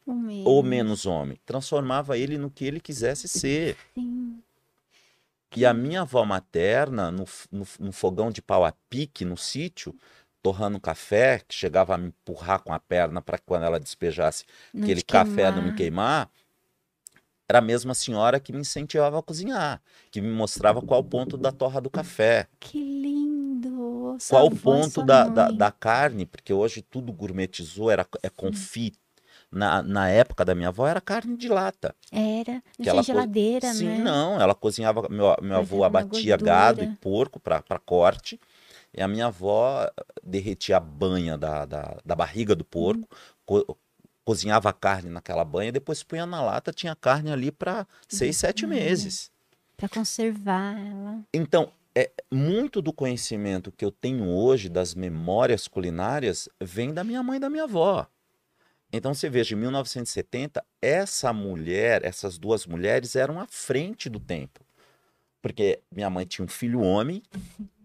Speaker 2: ou menos homem. Transformava ele no que ele quisesse ser.
Speaker 1: Sim.
Speaker 2: E a minha avó materna, no, no, no fogão de pau a pique, no sítio, torrando café, que chegava a me empurrar com a perna para quando ela despejasse não aquele café não me queimar, era a mesma senhora que me incentivava a cozinhar, que me mostrava qual o ponto da torra do café.
Speaker 1: Que lindo!
Speaker 2: Qual o ponto da, da, da, carne, porque hoje tudo gourmetizou, era, é confit, na, na época da minha avó era carne de lata.
Speaker 1: Era, não tinha geladeira,
Speaker 2: co...
Speaker 1: né?
Speaker 2: Sim, não, ela cozinhava, meu, meu avô abatia gado e porco para corte, e a minha avó derretia a banha da, da, da barriga do porco, hum. co cozinhava a carne naquela banha, depois punha na lata, tinha carne ali para seis, sete meses.
Speaker 1: Para conservar ela.
Speaker 2: Então, é, muito do conhecimento que eu tenho hoje das memórias culinárias vem da minha mãe e da minha avó. Então você veja, em 1970, essa mulher, essas duas mulheres eram à frente do tempo. Porque minha mãe tinha um filho homem, [laughs]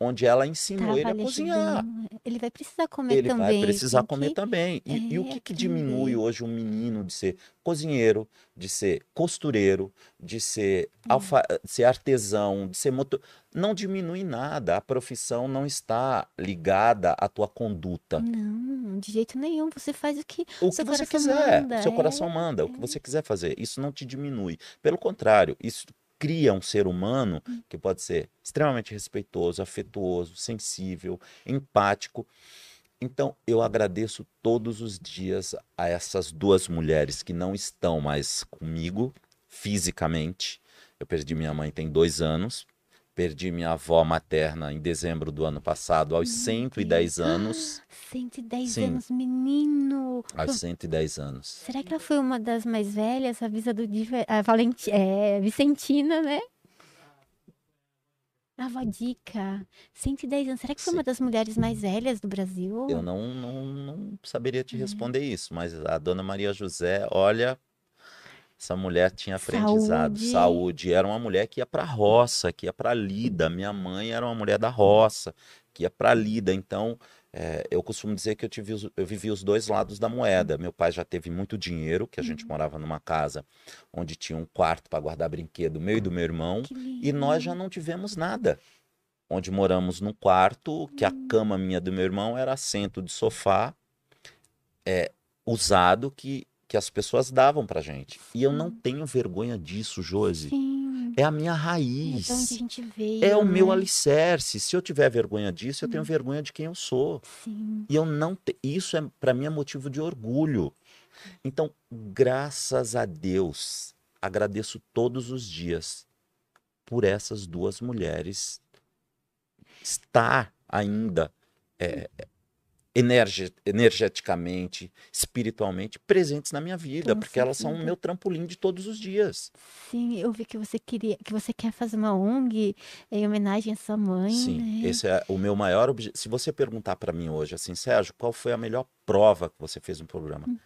Speaker 2: onde ela ensinou ele a cozinhar.
Speaker 1: Ele vai precisar comer
Speaker 2: ele
Speaker 1: também.
Speaker 2: Ele vai precisar comer que... também. E, é, e, o que, que diminui hoje um menino de ser cozinheiro, de ser costureiro, de ser, hum. alfa... ser artesão, de ser motor... Não diminui nada. A profissão não está ligada à tua conduta.
Speaker 1: Não, de jeito nenhum. Você faz o que
Speaker 2: o que você quiser. Manda. Seu coração é, manda. É. O que você quiser fazer. Isso não te diminui. Pelo contrário, isso cria um ser humano que pode ser extremamente respeitoso, afetuoso, sensível, empático. Então, eu agradeço todos os dias a essas duas mulheres que não estão mais comigo fisicamente. Eu perdi minha mãe tem dois anos, perdi minha avó materna em dezembro do ano passado, aos 110 anos.
Speaker 1: 110
Speaker 2: Sim.
Speaker 1: anos, menino.
Speaker 2: Aos 110 anos.
Speaker 1: Será que ela foi uma das mais velhas? Avisa do Diva- a Valenti... é, Vicentina, né? A avó Dica. 110 anos. Será que foi
Speaker 2: Sim.
Speaker 1: uma das mulheres mais velhas do Brasil?
Speaker 2: Eu não, não, não saberia te responder isso, mas a dona Maria José, olha, essa mulher tinha aprendizado,
Speaker 1: Saúde.
Speaker 2: saúde. Era uma mulher que ia para roça, que ia para lida. Minha mãe era uma mulher da roça, que ia para lida. Então, é, eu costumo dizer que eu, tive eu vivi os dois lados da moeda. Meu pai já teve muito dinheiro, que a
Speaker 1: Uhum.
Speaker 2: gente morava numa casa onde tinha um quarto para guardar brinquedo, meu e do meu irmão. E nós já não tivemos nada. Onde moramos num quarto, que a
Speaker 1: Hum.
Speaker 2: cama minha do meu irmão era assento de sofá é, usado que, que as pessoas davam pra gente. E eu não tenho vergonha disso, Josi.
Speaker 1: Sim.
Speaker 2: É a minha
Speaker 1: É de onde a
Speaker 2: raiz.
Speaker 1: gente veio.
Speaker 2: É o meu
Speaker 1: né?
Speaker 2: alicerce. Se eu tiver vergonha disso, eu tenho vergonha de quem eu sou.
Speaker 1: Sim.
Speaker 2: E eu não te... isso é para mim é motivo de orgulho. Então, graças a Deus, agradeço todos os dias por essas duas mulheres estar ainda é, energe- energeticamente, espiritualmente presentes na minha vida,
Speaker 1: Com
Speaker 2: porque elas são o
Speaker 1: certeza.
Speaker 2: meu trampolim de todos os dias.
Speaker 1: Sim, eu vi que você queria, que você quer fazer uma ONG em homenagem à sua mãe,
Speaker 2: Sim,
Speaker 1: né?
Speaker 2: esse é o meu maior objetivo. Se você perguntar para mim hoje, assim, Sérgio, qual foi a melhor prova que você fez no programa?
Speaker 1: Hum.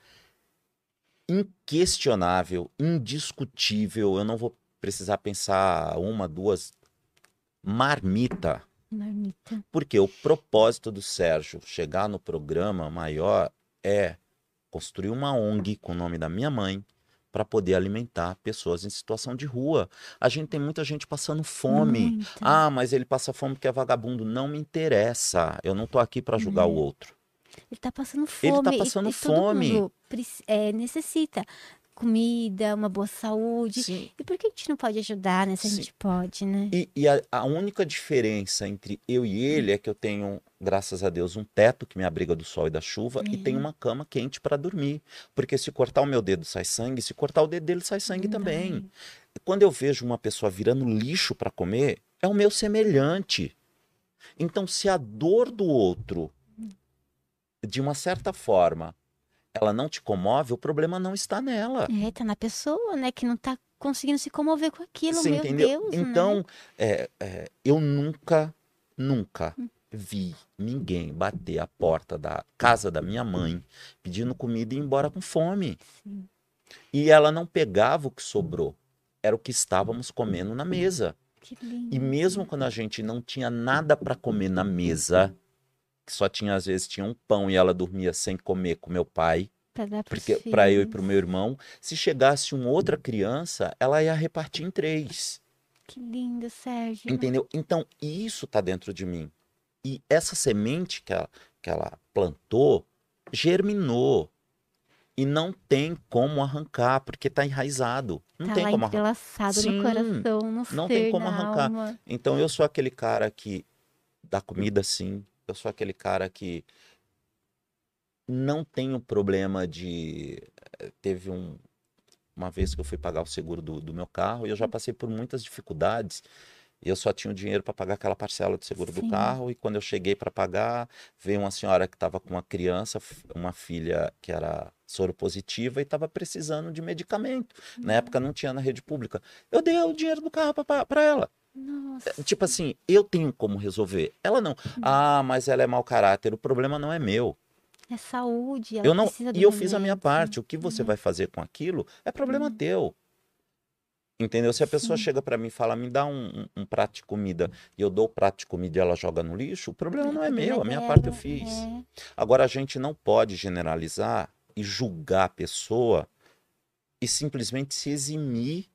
Speaker 2: Inquestionável, indiscutível, eu não vou precisar pensar uma, duas. Marmita.
Speaker 1: Marmita.
Speaker 2: Porque o propósito do Sérgio chegar no programa maior é construir uma ONG com o nome da minha mãe para poder alimentar pessoas em situação de rua. A gente tem muita gente passando fome.
Speaker 1: Muita.
Speaker 2: Ah, mas ele passa fome porque é vagabundo. Não me interessa. Eu não tô aqui para julgar o outro.
Speaker 1: Ele tá passando
Speaker 2: Ele
Speaker 1: fome.
Speaker 2: tá
Speaker 1: e-
Speaker 2: passando
Speaker 1: e,
Speaker 2: fome.
Speaker 1: preci- é, necessita comida, uma boa saúde.
Speaker 2: Sim.
Speaker 1: E por que a gente não pode ajudar, né? Se a
Speaker 2: Sim.
Speaker 1: gente pode, né?
Speaker 2: E, e a, a única diferença entre eu e ele é que eu tenho, graças a Deus, um teto que me abriga do sol e da chuva e tenho uma cama quente para dormir. Porque se cortar o meu dedo sai sangue, se cortar o dedo dele sai sangue também. Quando eu vejo uma pessoa virando lixo para comer, é o meu semelhante. Então, se a dor do outro, de uma certa forma, ela não te comove, o problema não está nela.
Speaker 1: É, tá na pessoa, né? Que não tá conseguindo se comover com aquilo,
Speaker 2: Você
Speaker 1: meu
Speaker 2: entendeu?
Speaker 1: Deus, né?
Speaker 2: então, é, é, eu nunca, nunca vi ninguém bater a porta da casa da minha mãe pedindo comida e ir embora com fome.
Speaker 1: Sim.
Speaker 2: E ela não pegava o que sobrou, era o que estávamos comendo na mesa.
Speaker 1: Que lindo.
Speaker 2: E mesmo quando a gente não tinha nada para comer na mesa, que só tinha às vezes tinha um pão e ela dormia sem comer com meu pai, porque para eu e para o meu irmão, se chegasse uma outra criança, ela ia repartir em três.
Speaker 1: Que lindo, Sérgio.
Speaker 2: Entendeu? Então, isso está dentro de mim. E essa semente que ela, que ela plantou germinou. E não tem como arrancar, porque está enraizado. Não
Speaker 1: tá
Speaker 2: tem como arrancar. Sim,
Speaker 1: no coração, no
Speaker 2: não
Speaker 1: ser,
Speaker 2: tem como arrancar.
Speaker 1: alma.
Speaker 2: Então, eu sou aquele cara que dá comida sim. Eu sou aquele cara que não tenho problema de. eh, Teve um, uma vez que eu fui pagar o seguro do, do meu carro e eu já passei por muitas dificuldades. E eu só tinha o dinheiro para pagar aquela parcela do seguro
Speaker 1: Sim.
Speaker 2: do carro. E quando eu cheguei para pagar, veio uma senhora que estava com uma criança, uma filha que era soro positiva e estava precisando de medicamento. Na época não tinha na rede pública. Eu dei o dinheiro do carro para ela.
Speaker 1: Nossa.
Speaker 2: Tipo assim, eu tenho como resolver. Ela não. Ah, mas ela é mau caráter. O problema não é meu.
Speaker 1: É saúde,
Speaker 2: Eu não. E eu fiz a minha parte. O que você vai fazer com aquilo é problema teu. Entendeu? Se a pessoa
Speaker 1: Sim.
Speaker 2: chega pra mim e fala, me dá um, um- um prato de comida, e eu dou o prato de comida e ela joga no lixo, o problema não é
Speaker 1: problema
Speaker 2: meu, a minha
Speaker 1: dela,
Speaker 2: parte eu fiz.
Speaker 1: é.
Speaker 2: Agora, a gente não pode generalizar e julgar a pessoa e simplesmente se eximir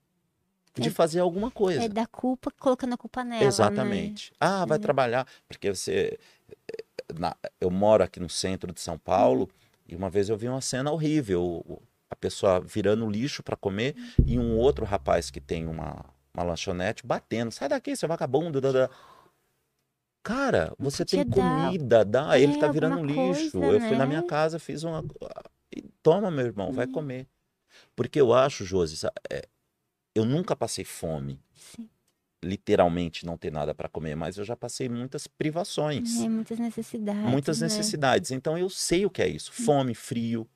Speaker 2: de
Speaker 1: É-
Speaker 2: fazer alguma coisa.
Speaker 1: É da culpa, colocando a culpa nela, né?
Speaker 2: Exatamente. Ah, vai
Speaker 1: É.
Speaker 2: trabalhar. Porque você. na- eu moro aqui no centro de São Paulo e uma vez eu vi uma cena horrível. A pessoa virando lixo para comer e um outro rapaz que tem uma, uma lanchonete batendo. Sai daqui, seu vagabundo. da, da." Cara, você tem comida, dá. Ele
Speaker 1: É,
Speaker 2: tá virando lixo.
Speaker 1: coisa,
Speaker 2: Eu fui na
Speaker 1: né?
Speaker 2: minha casa, fiz uma. e Toma, meu irmão, vai
Speaker 1: Hum.
Speaker 2: comer. Porque eu acho, Josi, é, eu nunca passei fome.
Speaker 1: Sim.
Speaker 2: Literalmente não ter nada para comer, mas eu já passei muitas privações.
Speaker 1: É, muitas necessidades.
Speaker 2: muitas
Speaker 1: né?
Speaker 2: necessidades. Então eu sei o que é isso: fome, frio.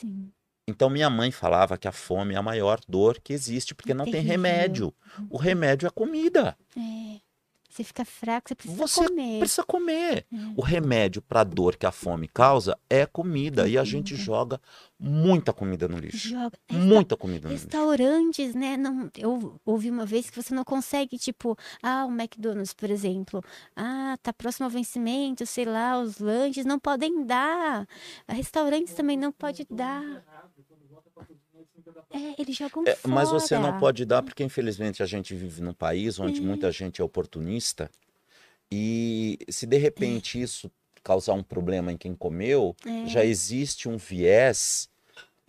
Speaker 1: Sim.
Speaker 2: Então minha mãe falava que a fome é a maior dor que existe, porque não tem
Speaker 1: Terrível.
Speaker 2: remédio. O remédio é comida.
Speaker 1: É. Você fica fraco, você precisa
Speaker 2: Você
Speaker 1: comer.
Speaker 2: precisa comer.
Speaker 1: É.
Speaker 2: O remédio para a dor que a fome causa é comida.
Speaker 1: É
Speaker 2: E a gente joga muita comida no lixo.
Speaker 1: Joga.
Speaker 2: Muita comida no lixo.
Speaker 1: Restaurantes, né? Não, eu ouvi uma vez que você não consegue, tipo, ah, o McDonald's, por exemplo. Ah, tá próximo ao vencimento, sei lá, os lanches não podem dar. Restaurantes também não pode dar. É, eles jogam
Speaker 2: É, mas você não
Speaker 1: fora.
Speaker 2: pode dar, porque infelizmente a gente vive num país onde
Speaker 1: É.
Speaker 2: muita gente é oportunista. E se de repente isso causar um problema em quem comeu,
Speaker 1: É.
Speaker 2: já existe um viés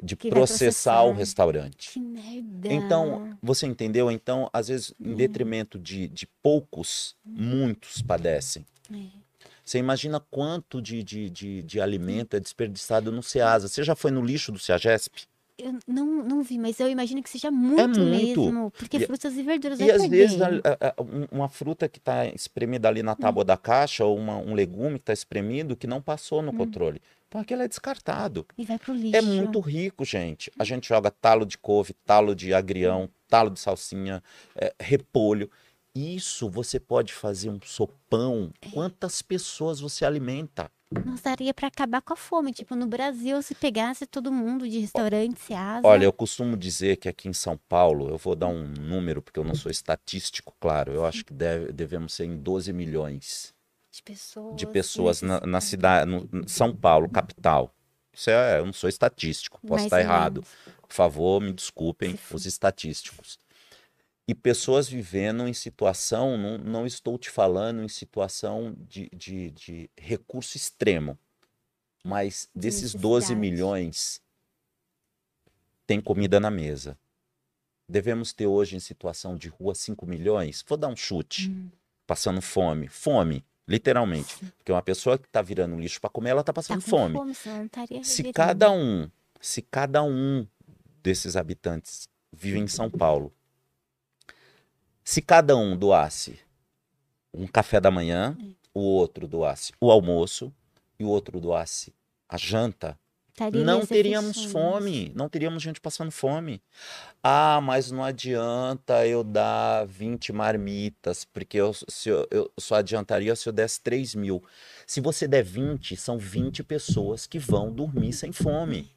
Speaker 2: de
Speaker 1: vai
Speaker 2: processar o
Speaker 1: processar.
Speaker 2: restaurante.
Speaker 1: Que merda.
Speaker 2: Então, você entendeu? Então, às vezes, em
Speaker 1: É.
Speaker 2: detrimento de, de poucos, muitos padecem.
Speaker 1: É.
Speaker 2: Você imagina quanto de, de, de, de alimento é desperdiçado no Ceasa. Você já foi no lixo do Ceagesp?
Speaker 1: Eu não, não vi, mas eu imagino que seja muito,
Speaker 2: É muito.
Speaker 1: mesmo. Porque
Speaker 2: E-
Speaker 1: frutas e verduras
Speaker 2: E
Speaker 1: vai
Speaker 2: às vezes
Speaker 1: perder.
Speaker 2: a- a- a- um- uma fruta que está espremida ali na tábua da caixa ou uma- um legume que está espremido que não passou no controle. Então aquilo é descartado.
Speaker 1: E vai pro lixo.
Speaker 2: É muito rico, gente. A gente joga talo de couve, talo de agrião, talo de salsinha, é, repolho. Isso você pode fazer um sopão. Quantas pessoas você alimenta?
Speaker 1: Nossa, daria pra acabar com a fome. Tipo, no Brasil, se pegasse todo mundo de restaurante, se asa.
Speaker 2: Olha, eu costumo dizer que aqui em São Paulo, eu vou dar um número, porque eu não sou estatístico, claro. Eu acho que deve- devemos ser em 12 milhões.
Speaker 1: de pessoas.
Speaker 2: de pessoas na, na
Speaker 1: necessitadas.
Speaker 2: cidade, no, São Paulo, capital. Isso é, eu não sou estatístico, posso
Speaker 1: Mais
Speaker 2: estar errado. Por favor, me desculpem os estatísticos. E pessoas vivendo em situação, não, não estou te falando em situação de, de, de recurso extremo, mas
Speaker 1: De
Speaker 2: desses 12
Speaker 1: necessidade.
Speaker 2: milhões, tem comida na mesa. Devemos ter hoje em situação de rua 5 milhões? Vou dar um chute
Speaker 1: Hum,
Speaker 2: passando fome. Fome, literalmente. Porque uma pessoa que está virando lixo para comer, ela está
Speaker 1: Tá
Speaker 2: passando
Speaker 1: com
Speaker 2: fome.
Speaker 1: fome,
Speaker 2: Se cada um, se cada um desses habitantes vive em São Paulo, se cada um doasse um café da manhã, o outro doasse o almoço e o outro doasse a janta,
Speaker 1: Estaria
Speaker 2: não teríamos fome, não teríamos gente passando fome. Ah, mas não adianta eu dar 20 marmitas, porque eu, eu, eu só adiantaria se eu desse 3 mil. Se você der 20, são 20 pessoas que vão dormir sem fome.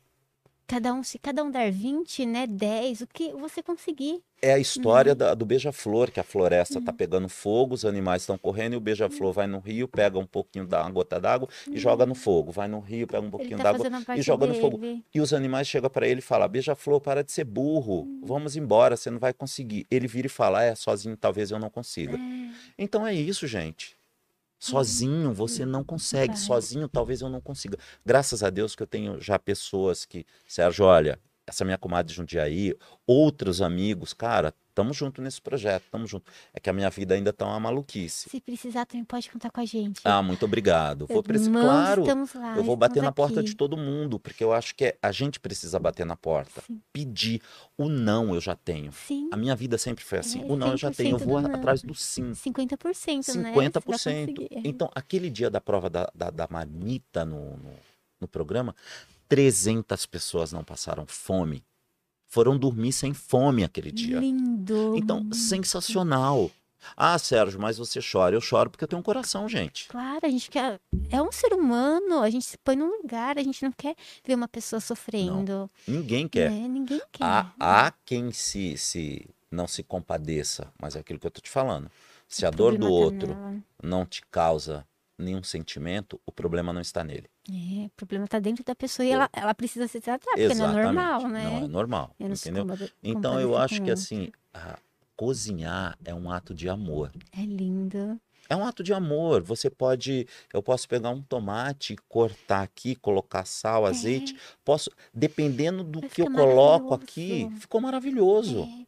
Speaker 1: Cada um, se cada um der 20, né, 10, o que você conseguir.
Speaker 2: É a
Speaker 1: Uhum.
Speaker 2: história da- do beija-flor, que a floresta está pegando fogo, os animais estão correndo e o beija-flor vai no rio, pega um pouquinho da gota d'água e joga no fogo. Vai no rio, pega um pouquinho
Speaker 1: tá
Speaker 2: d'água
Speaker 1: parte
Speaker 2: joga no fogo.
Speaker 1: dele.
Speaker 2: E os animais chegam para ele e falam: Beija-flor, para de ser burro,
Speaker 1: Hum.
Speaker 2: vamos embora, você não vai conseguir. Ele vira e fala: É, sozinho talvez eu não consiga.
Speaker 1: É,
Speaker 2: Então é isso, gente. Sozinho você não consegue, sozinho talvez eu não consiga. Graças a Deus que eu tenho já pessoas que, Sérgio, olha, essa minha comadre de Jundiaí, outros amigos, cara, tamo junto nesse projeto, tamo junto. É que a minha vida ainda tá uma maluquice.
Speaker 1: se precisar, também pode contar com a gente.
Speaker 2: Ah, muito obrigado. Vou
Speaker 1: Irmãos,
Speaker 2: claro,
Speaker 1: estamos lá,
Speaker 2: eu vou bater na porta
Speaker 1: aqui.
Speaker 2: de todo mundo, porque eu acho que é- a gente precisa bater na porta.
Speaker 1: Sim.
Speaker 2: Pedir. O não eu já tenho.
Speaker 1: Sim,
Speaker 2: A minha vida sempre foi assim.
Speaker 1: É,
Speaker 2: o não eu já tenho. Eu
Speaker 1: 100%
Speaker 2: vou
Speaker 1: do
Speaker 2: atrás do sim.
Speaker 1: 50%, né?
Speaker 2: 50%.
Speaker 1: Você vai conseguir.
Speaker 2: Então, aquele dia da prova da, da, da marmita no, no, no programa, 300 pessoas não passaram fome. Foram dormir sem fome aquele dia.
Speaker 1: Lindo.
Speaker 2: Então, sensacional. Ah, Sérgio, mas você chora. Eu choro porque eu tenho um coração, gente.
Speaker 1: Claro, a gente quer. É um ser humano, a gente se põe num lugar, a gente não quer ver uma pessoa sofrendo.
Speaker 2: Ninguém quer.
Speaker 1: né? Ninguém quer.
Speaker 2: Há, há quem se, se não se compadeça, mas é aquilo que eu tô te falando. Se a
Speaker 1: O
Speaker 2: dor do
Speaker 1: tá
Speaker 2: outro não te causa nenhum sentimento, o problema não está nele.
Speaker 1: É, o problema tá dentro da pessoa e ela, ela precisa se tratar, porque não é
Speaker 2: Exatamente.
Speaker 1: normal, né?
Speaker 2: Não é normal,
Speaker 1: Eu não
Speaker 2: entendeu? Então eu acho que assim, a- cozinhar é um ato de amor.
Speaker 1: É lindo.
Speaker 2: É um ato de amor. Você pode, eu posso pegar um tomate, cortar aqui, colocar sal, azeite. Posso, dependendo do
Speaker 1: É. Vai
Speaker 2: que eu coloco aqui, ficou maravilhoso.
Speaker 1: É.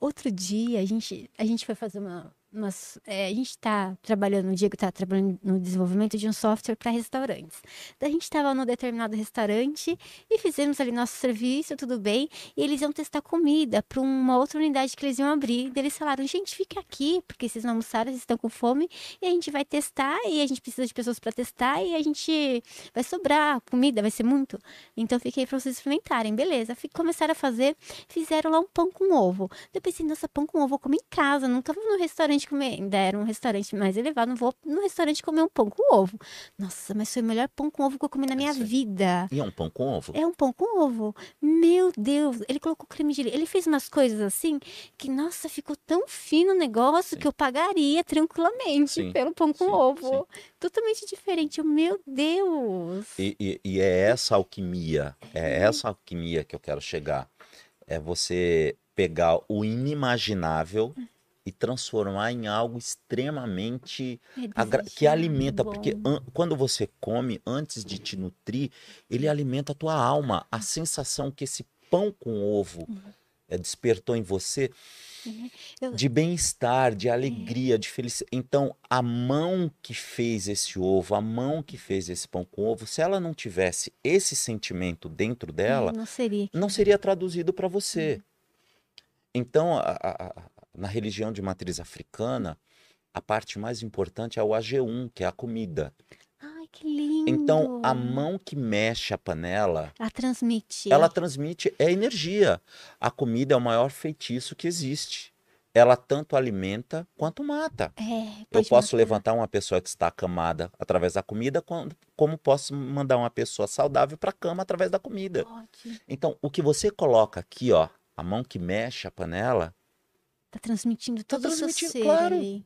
Speaker 1: Outro dia, a gente, a gente foi fazer uma. Umas- é, a gente está trabalhando, o Diego está trabalhando no desenvolvimento de um software para restaurantes. Daí a gente estava num determinado restaurante e fizemos ali nosso serviço, tudo bem. E eles iam testar comida para uma outra unidade que eles iam abrir. Daí eles falaram: gente, fica aqui, porque vocês não almoçaram, vocês estão com fome. E a gente vai testar, e a gente precisa de pessoas para testar, e a gente vai sobrar comida, vai ser muito. Então fiquei para vocês experimentarem, beleza. Fi- Começaram a fazer, fizeram lá um pão com ovo. Eu pensei, nossa, pão com ovo eu comi em casa, nunca vou no restaurante comer. Ainda era um restaurante mais elevado, não vou no restaurante comer um pão com ovo. Nossa, mas foi o melhor pão com ovo que eu comi na minha
Speaker 2: Isso aí.
Speaker 1: vida.
Speaker 2: E é um pão com ovo?
Speaker 1: É um pão com ovo. Meu Deus, ele colocou creme de leite. Ele fez umas coisas assim que, nossa, ficou tão fino o negócio
Speaker 2: Sim.
Speaker 1: que eu pagaria tranquilamente
Speaker 2: Sim,
Speaker 1: pelo pão com
Speaker 2: sim,
Speaker 1: ovo. Totalmente diferente. Eu, Meu Deus.
Speaker 2: E, e- e é essa alquimia, é essa alquimia que eu quero chegar. É você pegar o inimaginável e transformar em algo extremamente
Speaker 1: É
Speaker 2: agra- que alimenta, porque an- quando você come, antes de te nutrir, ele alimenta a tua alma. A sensação que esse pão com ovo eh, despertou em você
Speaker 1: Eu-
Speaker 2: de bem-estar, de alegria, de felicidade. Então, a mão que fez esse ovo, a mão que fez esse pão com ovo, se ela não tivesse esse sentimento dentro dela,
Speaker 1: Não seria.
Speaker 2: não seria traduzido para você. Então, a- a- na religião de matriz africana, a parte mais importante é o AG1, que é a comida.
Speaker 1: Ai, que lindo.
Speaker 2: Então, a mão que mexe a panela,
Speaker 1: Ela transmite.
Speaker 2: ela transmite é energia. A comida é o maior feitiço que existe. Ela tanto alimenta quanto mata.
Speaker 1: É,
Speaker 2: Eu posso
Speaker 1: matar.
Speaker 2: levantar uma pessoa que está acamada através da comida, com- como posso mandar uma pessoa saudável para a cama através da comida.
Speaker 1: Pode.
Speaker 2: Então, o que você coloca aqui, ó, a mão que mexe a panela,
Speaker 1: Tá transmitindo todo o seu
Speaker 2: transmitindo,
Speaker 1: ser
Speaker 2: claro.
Speaker 1: ali.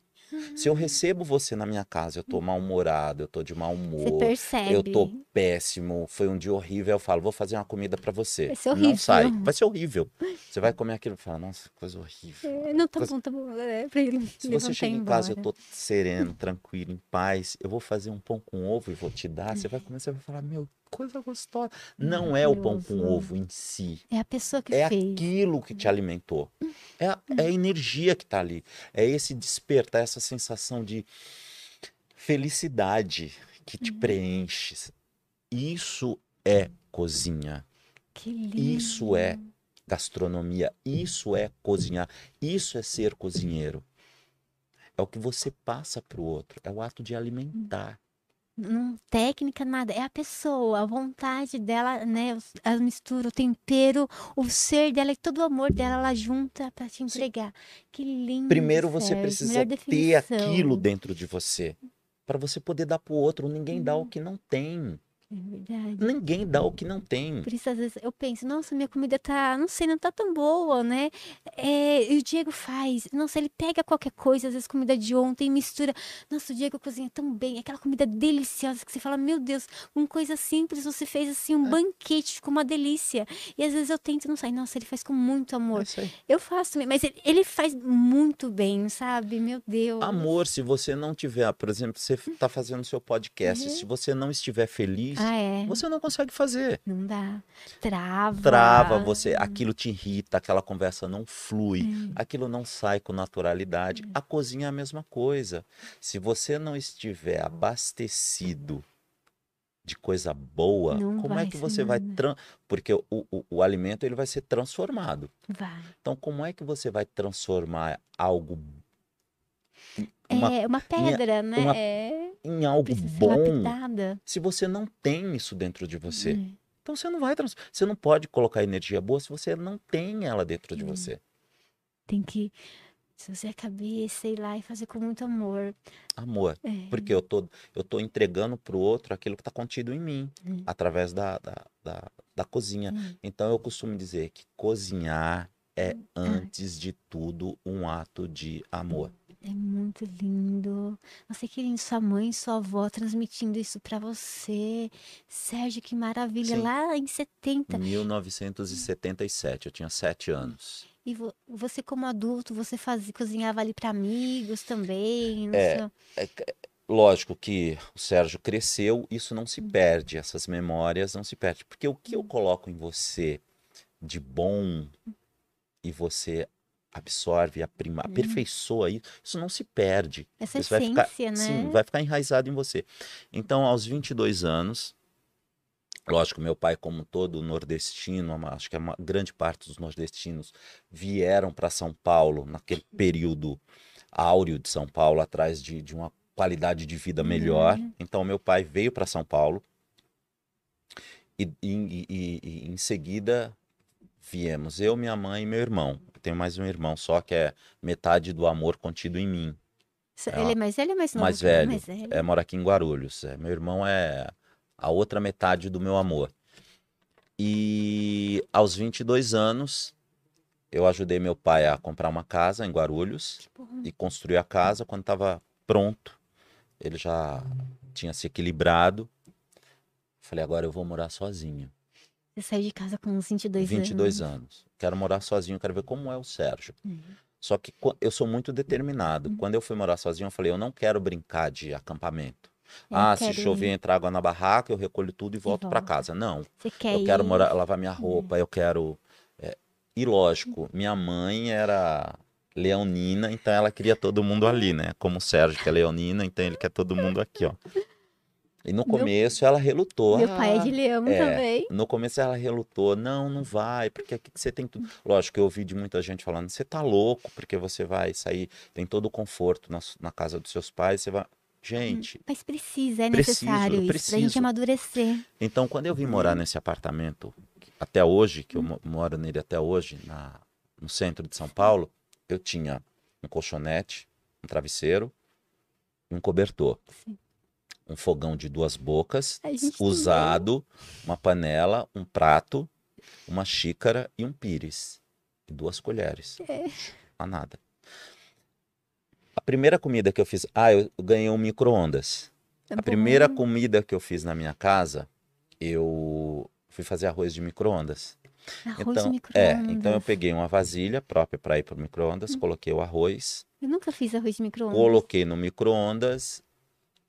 Speaker 2: se eu recebo você na minha casa, eu tô mal-humorado, eu tô de mau
Speaker 1: Você
Speaker 2: humor,
Speaker 1: percebe.
Speaker 2: eu tô péssimo, foi um dia horrível, eu falo, vou fazer uma comida para você.
Speaker 1: Vai ser
Speaker 2: Não
Speaker 1: horrível.
Speaker 2: sai, vai ser horrível. Você vai comer aquilo e fala, nossa, coisa horrível.
Speaker 1: É, não, tá
Speaker 2: Coisa-
Speaker 1: bom, tá bom. É, pra ele
Speaker 2: Se você chega em casa, eu tô sereno, tranquilo, em paz, eu vou fazer um pão com ovo e vou te dar, você vai comer, você vai falar, meu, coisa gostosa. Não é o pão com ovo em si,
Speaker 1: É a pessoa que
Speaker 2: é
Speaker 1: fez.
Speaker 2: aquilo que te alimentou. É a, é a energia que tá ali. É esse despertar, essa sensação de felicidade que te preenche. Isso é cozinha.
Speaker 1: Que lindo.
Speaker 2: Isso é gastronomia, isso é cozinhar, isso é ser cozinheiro. É o que você passa para o outro, é o ato de alimentar.
Speaker 1: Não técnica, nada. É a pessoa, a vontade dela, né? A mistura, o tempero, o ser dela e todo o amor dela, ela junta pra te entregar. Que lindo.
Speaker 2: Primeiro você precisa ter aquilo dentro de você, para você poder dar para o outro. Ninguém dá o que não tem.
Speaker 1: É verdade.
Speaker 2: Ninguém dá o que não tem.
Speaker 1: Por isso, às vezes, eu penso, nossa, minha comida tá, não sei, não tá tão boa, né? É, e o Diego faz, nossa, ele pega qualquer coisa, às vezes comida de ontem, mistura. Nossa, o Diego cozinha tão bem, aquela comida deliciosa que você fala, meu Deus, com coisa simples, você fez assim
Speaker 2: É.
Speaker 1: um banquete, ficou uma delícia. E às vezes eu tento, não sai, nossa, ele faz com muito
Speaker 2: É
Speaker 1: amor.
Speaker 2: aí.
Speaker 1: Eu faço mas ele, ele faz muito bem, sabe? Meu Deus.
Speaker 2: Amor, se você não tiver, por exemplo, você está fazendo seu podcast,
Speaker 1: Uhum.
Speaker 2: se você não estiver feliz,
Speaker 1: Ah, é.
Speaker 2: você não consegue fazer.
Speaker 1: Não dá. Trava.
Speaker 2: trava você, aquilo te irrita, aquela conversa não flui,
Speaker 1: Hum.
Speaker 2: aquilo não sai com naturalidade. A cozinha é a mesma coisa. Se você não estiver abastecido de coisa boa,
Speaker 1: Não
Speaker 2: como é que você vai porque o, o, o alimento ele vai ser transformado.
Speaker 1: Vai.
Speaker 2: Então como é que você vai transformar algo uma-
Speaker 1: é uma pedra, né?
Speaker 2: uma
Speaker 1: é.
Speaker 2: Em algo bom
Speaker 1: lapidada.
Speaker 2: se você não tem isso dentro de você?
Speaker 1: É.
Speaker 2: Então você não vai trans... você não pode colocar energia boa se você não tem ela dentro de
Speaker 1: Hum.
Speaker 2: você.
Speaker 1: Tem que esvaziar a cabeça, ir lá e fazer com muito amor.
Speaker 2: Amor.
Speaker 1: É.
Speaker 2: Porque eu tô, eu tô entregando pro outro aquilo que está contido em mim,
Speaker 1: Hum.
Speaker 2: através da, da, da, da cozinha.
Speaker 1: Hum.
Speaker 2: Então eu costumo dizer que cozinhar é, antes de tudo, um ato de amor.
Speaker 1: É muito lindo. Nossa, que lindo. Sua mãe, sua avó transmitindo isso pra você. Sérgio, que maravilha.
Speaker 2: Sim.
Speaker 1: Lá em 70.
Speaker 2: 1977, eu tinha sete anos.
Speaker 1: E vo- você, como adulto, você fazia, cozinhava ali pra amigos também.
Speaker 2: É.
Speaker 1: seu-
Speaker 2: Lógico que o Sérgio cresceu, isso não
Speaker 1: Hum.
Speaker 2: se perde, essas memórias não se perdem. Porque o que eu coloco em você de bom e você absorve, aprima,
Speaker 1: Hum.
Speaker 2: aperfeiçoa isso, isso não se perde.
Speaker 1: Essa
Speaker 2: Isso vai ficar-
Speaker 1: essência, né?
Speaker 2: Sim, vai ficar enraizado em você. Então, aos 22 anos, lógico, meu pai, como todo nordestino, uma- acho que a ma- grande parte dos nordestinos vieram para São Paulo naquele período áureo de São Paulo, atrás de, de uma qualidade de vida melhor.
Speaker 1: Uhum.
Speaker 2: Então, meu pai veio para São Paulo e, e- e- e em seguida viemos eu, minha mãe e meu irmão. Tenho mais um irmão, só que é metade do amor contido em mim.
Speaker 1: Ele é mais velho ou mais novo?
Speaker 2: Mais velho.
Speaker 1: Mais velho.
Speaker 2: É, mora aqui em Guarulhos. É, meu irmão é a outra metade do meu amor. E aos 22 anos, eu ajudei meu pai a comprar uma casa em Guarulhos e construir a casa. Quando estava pronto, ele já tinha se equilibrado. Falei, agora eu vou morar sozinho.
Speaker 1: Você saiu de casa com uns 22,
Speaker 2: 22
Speaker 1: anos.
Speaker 2: anos. Quero morar sozinho, quero ver como é o Sérgio.
Speaker 1: Uhum.
Speaker 2: Só que qu- eu sou muito determinado.
Speaker 1: Uhum.
Speaker 2: Quando eu fui morar sozinho, eu falei, eu não quero brincar de acampamento.
Speaker 1: Eu
Speaker 2: ah, se chover,
Speaker 1: ir.
Speaker 2: entrar água na barraca, eu recolho tudo e volto para casa. Não,
Speaker 1: Você quer
Speaker 2: eu
Speaker 1: ir?
Speaker 2: quero morar, lavar minha roupa,
Speaker 1: Uhum.
Speaker 2: eu quero. é, E lógico, minha mãe era leonina, então ela queria todo mundo ali, né? Como o Sérgio que é leonina, então ele quer todo mundo aqui, ó. E no
Speaker 1: Meu-
Speaker 2: começo ela relutou.
Speaker 1: Meu pai é
Speaker 2: "Ah,
Speaker 1: de leão
Speaker 2: é.
Speaker 1: também.
Speaker 2: no começo ela relutou, não, não vai, porque aqui que você tem tudo. Lógico, eu ouvi de muita gente falando, você tá louco, porque você vai sair, tem todo o conforto na, na casa dos seus pais, você vai. Gente,
Speaker 1: Mas precisa, é
Speaker 2: Preciso,
Speaker 1: necessário
Speaker 2: eu
Speaker 1: isso pra gente
Speaker 2: preciso.
Speaker 1: amadurecer.
Speaker 2: então quando eu vim morar nesse apartamento, até hoje, que eu mo- moro nele até hoje, na, no centro de São Paulo, eu tinha um colchonete, um travesseiro e um cobertor.
Speaker 1: Sim.
Speaker 2: Um fogão de duas bocas,
Speaker 1: também.
Speaker 2: usado, uma panela, um prato, uma xícara e um pires. E duas colheres.
Speaker 1: É.
Speaker 2: A nada. A primeira comida que eu fiz. Ah, eu ganhei um micro-ondas.
Speaker 1: É
Speaker 2: A
Speaker 1: bom.
Speaker 2: primeira comida que eu fiz na minha casa, eu fui fazer arroz de micro-ondas.
Speaker 1: Arroz
Speaker 2: Então,
Speaker 1: de
Speaker 2: é, então eu peguei uma vasilha própria para ir para o micro-ondas,
Speaker 1: Hum.
Speaker 2: coloquei o arroz,
Speaker 1: Eu nunca fiz arroz de micro-ondas.
Speaker 2: coloquei no micro-ondas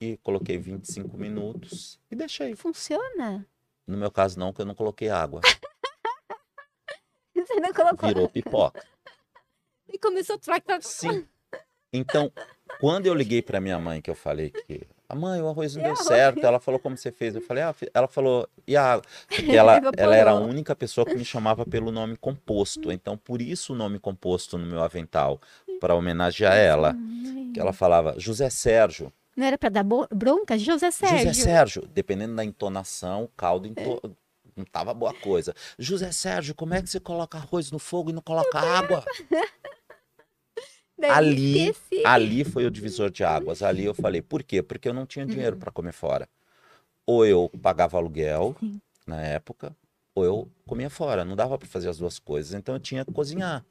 Speaker 2: e coloquei 25 minutos e deixei.
Speaker 1: Funciona?
Speaker 2: No meu caso não, que eu não coloquei água. [laughs]
Speaker 1: Você não colocou.
Speaker 2: Virou pipoca.
Speaker 1: E começou a trocar.
Speaker 2: Sim. Então, quando eu liguei para minha mãe, que eu falei que. A mãe, o arroz não
Speaker 1: E
Speaker 2: deu certo. Ela falou como você fez. Eu falei, ah, fi-" ela falou, e a água? [laughs] Porque ela, ela era a única pessoa que me chamava pelo nome composto. Então, por isso o nome composto no meu avental, para homenagear ela. Que ela falava, José Sérgio.
Speaker 1: Não era pra dar bronca? José Sérgio.
Speaker 2: José Sérgio. Dependendo da entonação, o caldo into... não tava boa coisa. José Sérgio, como é que você coloca arroz no fogo e não coloca água? [laughs]
Speaker 1: Deve
Speaker 2: ali-. Ali foi o divisor de águas. Ali eu falei, por quê? Porque eu não tinha dinheiro para comer fora. Ou eu pagava aluguel
Speaker 1: Sim.
Speaker 2: na época, ou eu comia fora. Não dava para fazer as duas coisas. Então eu tinha que cozinhar.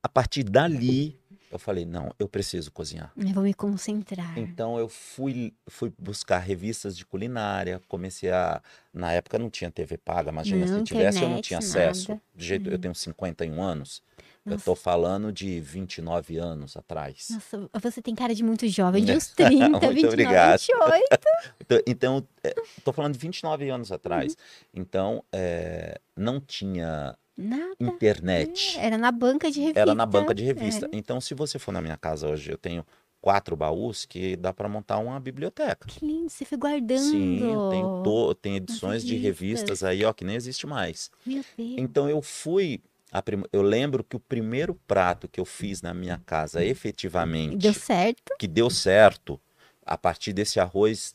Speaker 2: A partir dali, eu falei, não, eu preciso cozinhar.
Speaker 1: Eu vou me concentrar.
Speaker 2: Então eu fui, fui buscar revistas de culinária, comecei a. Na época não tinha TV paga, imagina
Speaker 1: Não,
Speaker 2: se tivesse, eu não
Speaker 1: internet,
Speaker 2: tinha acesso.
Speaker 1: nada.
Speaker 2: De jeito, eu tenho 51 anos. Eu
Speaker 1: Nossa.
Speaker 2: tô falando de 29 anos atrás.
Speaker 1: Nossa, você tem cara de muito jovem, de [laughs] uns 30,
Speaker 2: Muito
Speaker 1: 29,
Speaker 2: obrigado.
Speaker 1: 28. [laughs]
Speaker 2: Então, então é, tô falando de 29 anos atrás. Então, é, não tinha
Speaker 1: Nada.
Speaker 2: internet.
Speaker 1: Era na banca de revista.
Speaker 2: Era na banca de revista.
Speaker 1: É.
Speaker 2: Então, se você for na minha casa hoje, eu tenho quatro baús que dá para montar uma biblioteca.
Speaker 1: Que lindo, você foi guardando.
Speaker 2: Sim, tenho, to- tem edições de
Speaker 1: revistas.
Speaker 2: aí, ó, que nem existe mais.
Speaker 1: Meu Deus.
Speaker 2: Então eu fui. a prim- Eu lembro que o primeiro prato que eu fiz na minha casa, efetivamente,
Speaker 1: Deu certo.
Speaker 2: que deu certo, a partir desse arroz,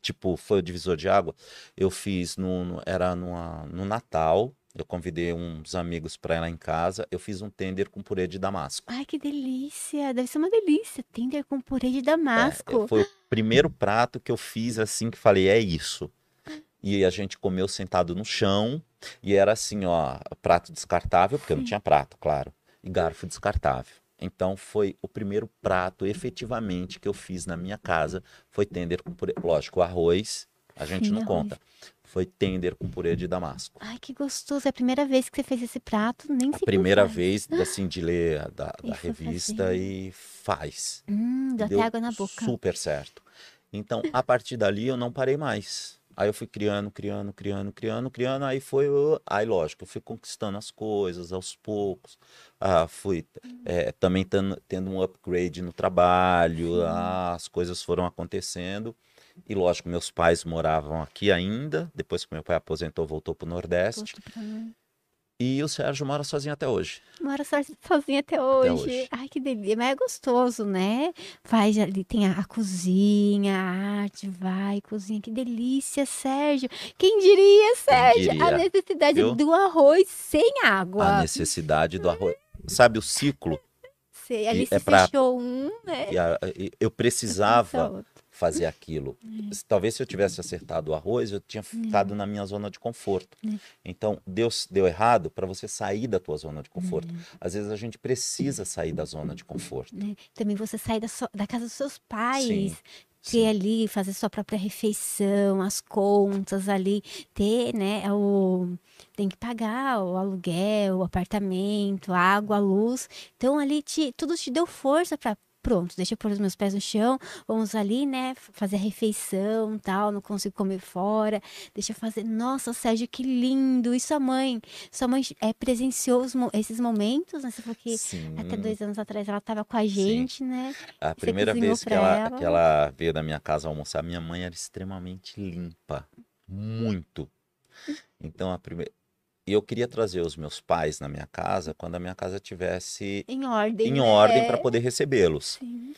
Speaker 2: tipo, foi o divisor de água, eu fiz no, no- era numa, no Natal. Eu convidei uns amigos para ir lá em casa. Eu fiz um tender com purê de damasco.
Speaker 1: Ai, que delícia. Deve ser uma delícia. Tender com purê de
Speaker 2: É,
Speaker 1: damasco.
Speaker 2: foi o primeiro prato que eu fiz assim que falei, é isso. E a gente comeu sentado no chão, e era assim, ó, prato descartável, porque não tinha prato, claro, e garfo descartável. Então foi o primeiro prato efetivamente que eu fiz na minha casa, foi tender com purê. Lógico, arroz, a gente
Speaker 1: Sim,
Speaker 2: não
Speaker 1: arroz.
Speaker 2: conta. Foi tender com purê de damasco.
Speaker 1: Ai, que gostoso. É a primeira vez que você fez esse prato, nem
Speaker 2: A
Speaker 1: sei
Speaker 2: primeira vez, [gasps] assim, de ler da, da revista
Speaker 1: fazer.
Speaker 2: e faz.
Speaker 1: Hum, deu
Speaker 2: Deu
Speaker 1: até água na boca.
Speaker 2: super certo. Então, a partir dali, eu não parei mais. Aí eu fui criando, criando, criando, criando, criando. Aí foi. Aí, lógico, eu fui conquistando as coisas aos poucos. Ah, fui é, também tendo, tendo um upgrade no trabalho. ah, as coisas foram acontecendo. E, lógico, meus pais moravam aqui ainda. Depois que meu pai aposentou, voltou para o Nordeste.
Speaker 1: Pra.
Speaker 2: E o Sérgio mora sozinho até hoje.
Speaker 1: Mora so- sozinha até hoje.
Speaker 2: hoje.
Speaker 1: Ai, que delícia. Mas é gostoso, né? Faz ali, tem a, a cozinha, a arte, vai, cozinha. Que delícia, Sérgio. Quem diria, Sérgio? A
Speaker 2: diria,
Speaker 1: necessidade
Speaker 2: viu?
Speaker 1: do arroz sem água.
Speaker 2: A necessidade do arroz. Sabe o ciclo?
Speaker 1: Você, ali se
Speaker 2: é pra-
Speaker 1: fechou um, né?
Speaker 2: a- Eu precisava
Speaker 1: outro.
Speaker 2: Fazer aquilo. Talvez se eu tivesse acertado o arroz, eu tinha ficado na minha zona de conforto.
Speaker 1: É.
Speaker 2: Então, deu, deu errado para você sair da tua zona de conforto. Às vezes a gente precisa sair da zona de conforto.
Speaker 1: Também você sair da, sua- da casa dos seus pais,
Speaker 2: Sim,
Speaker 1: ter ali, fazer sua própria refeição, as contas ali, ter, né, o... Tem que pagar o aluguel, o apartamento, a água, a luz. Então ali te, tudo te deu força para Pronto, deixa eu pôr os meus pés no chão, vamos ali, né, fazer a refeição, tal, não consigo comer fora, deixa eu fazer. Nossa, Sérgio, que lindo! E sua mãe? Sua mãe é, presenciou os esses momentos, né? Você falou que
Speaker 2: Sim.
Speaker 1: até dois anos atrás ela estava com a gente, né?
Speaker 2: A primeira vez que ela,
Speaker 1: ela?
Speaker 2: que ela veio na minha casa almoçar, minha mãe era extremamente limpa. Muito. Então, a primeira. Eu queria trazer os meus pais na minha casa quando a minha casa tivesse
Speaker 1: Em ordem.
Speaker 2: em
Speaker 1: né?
Speaker 2: ordem para poder recebê-los.
Speaker 1: Sim.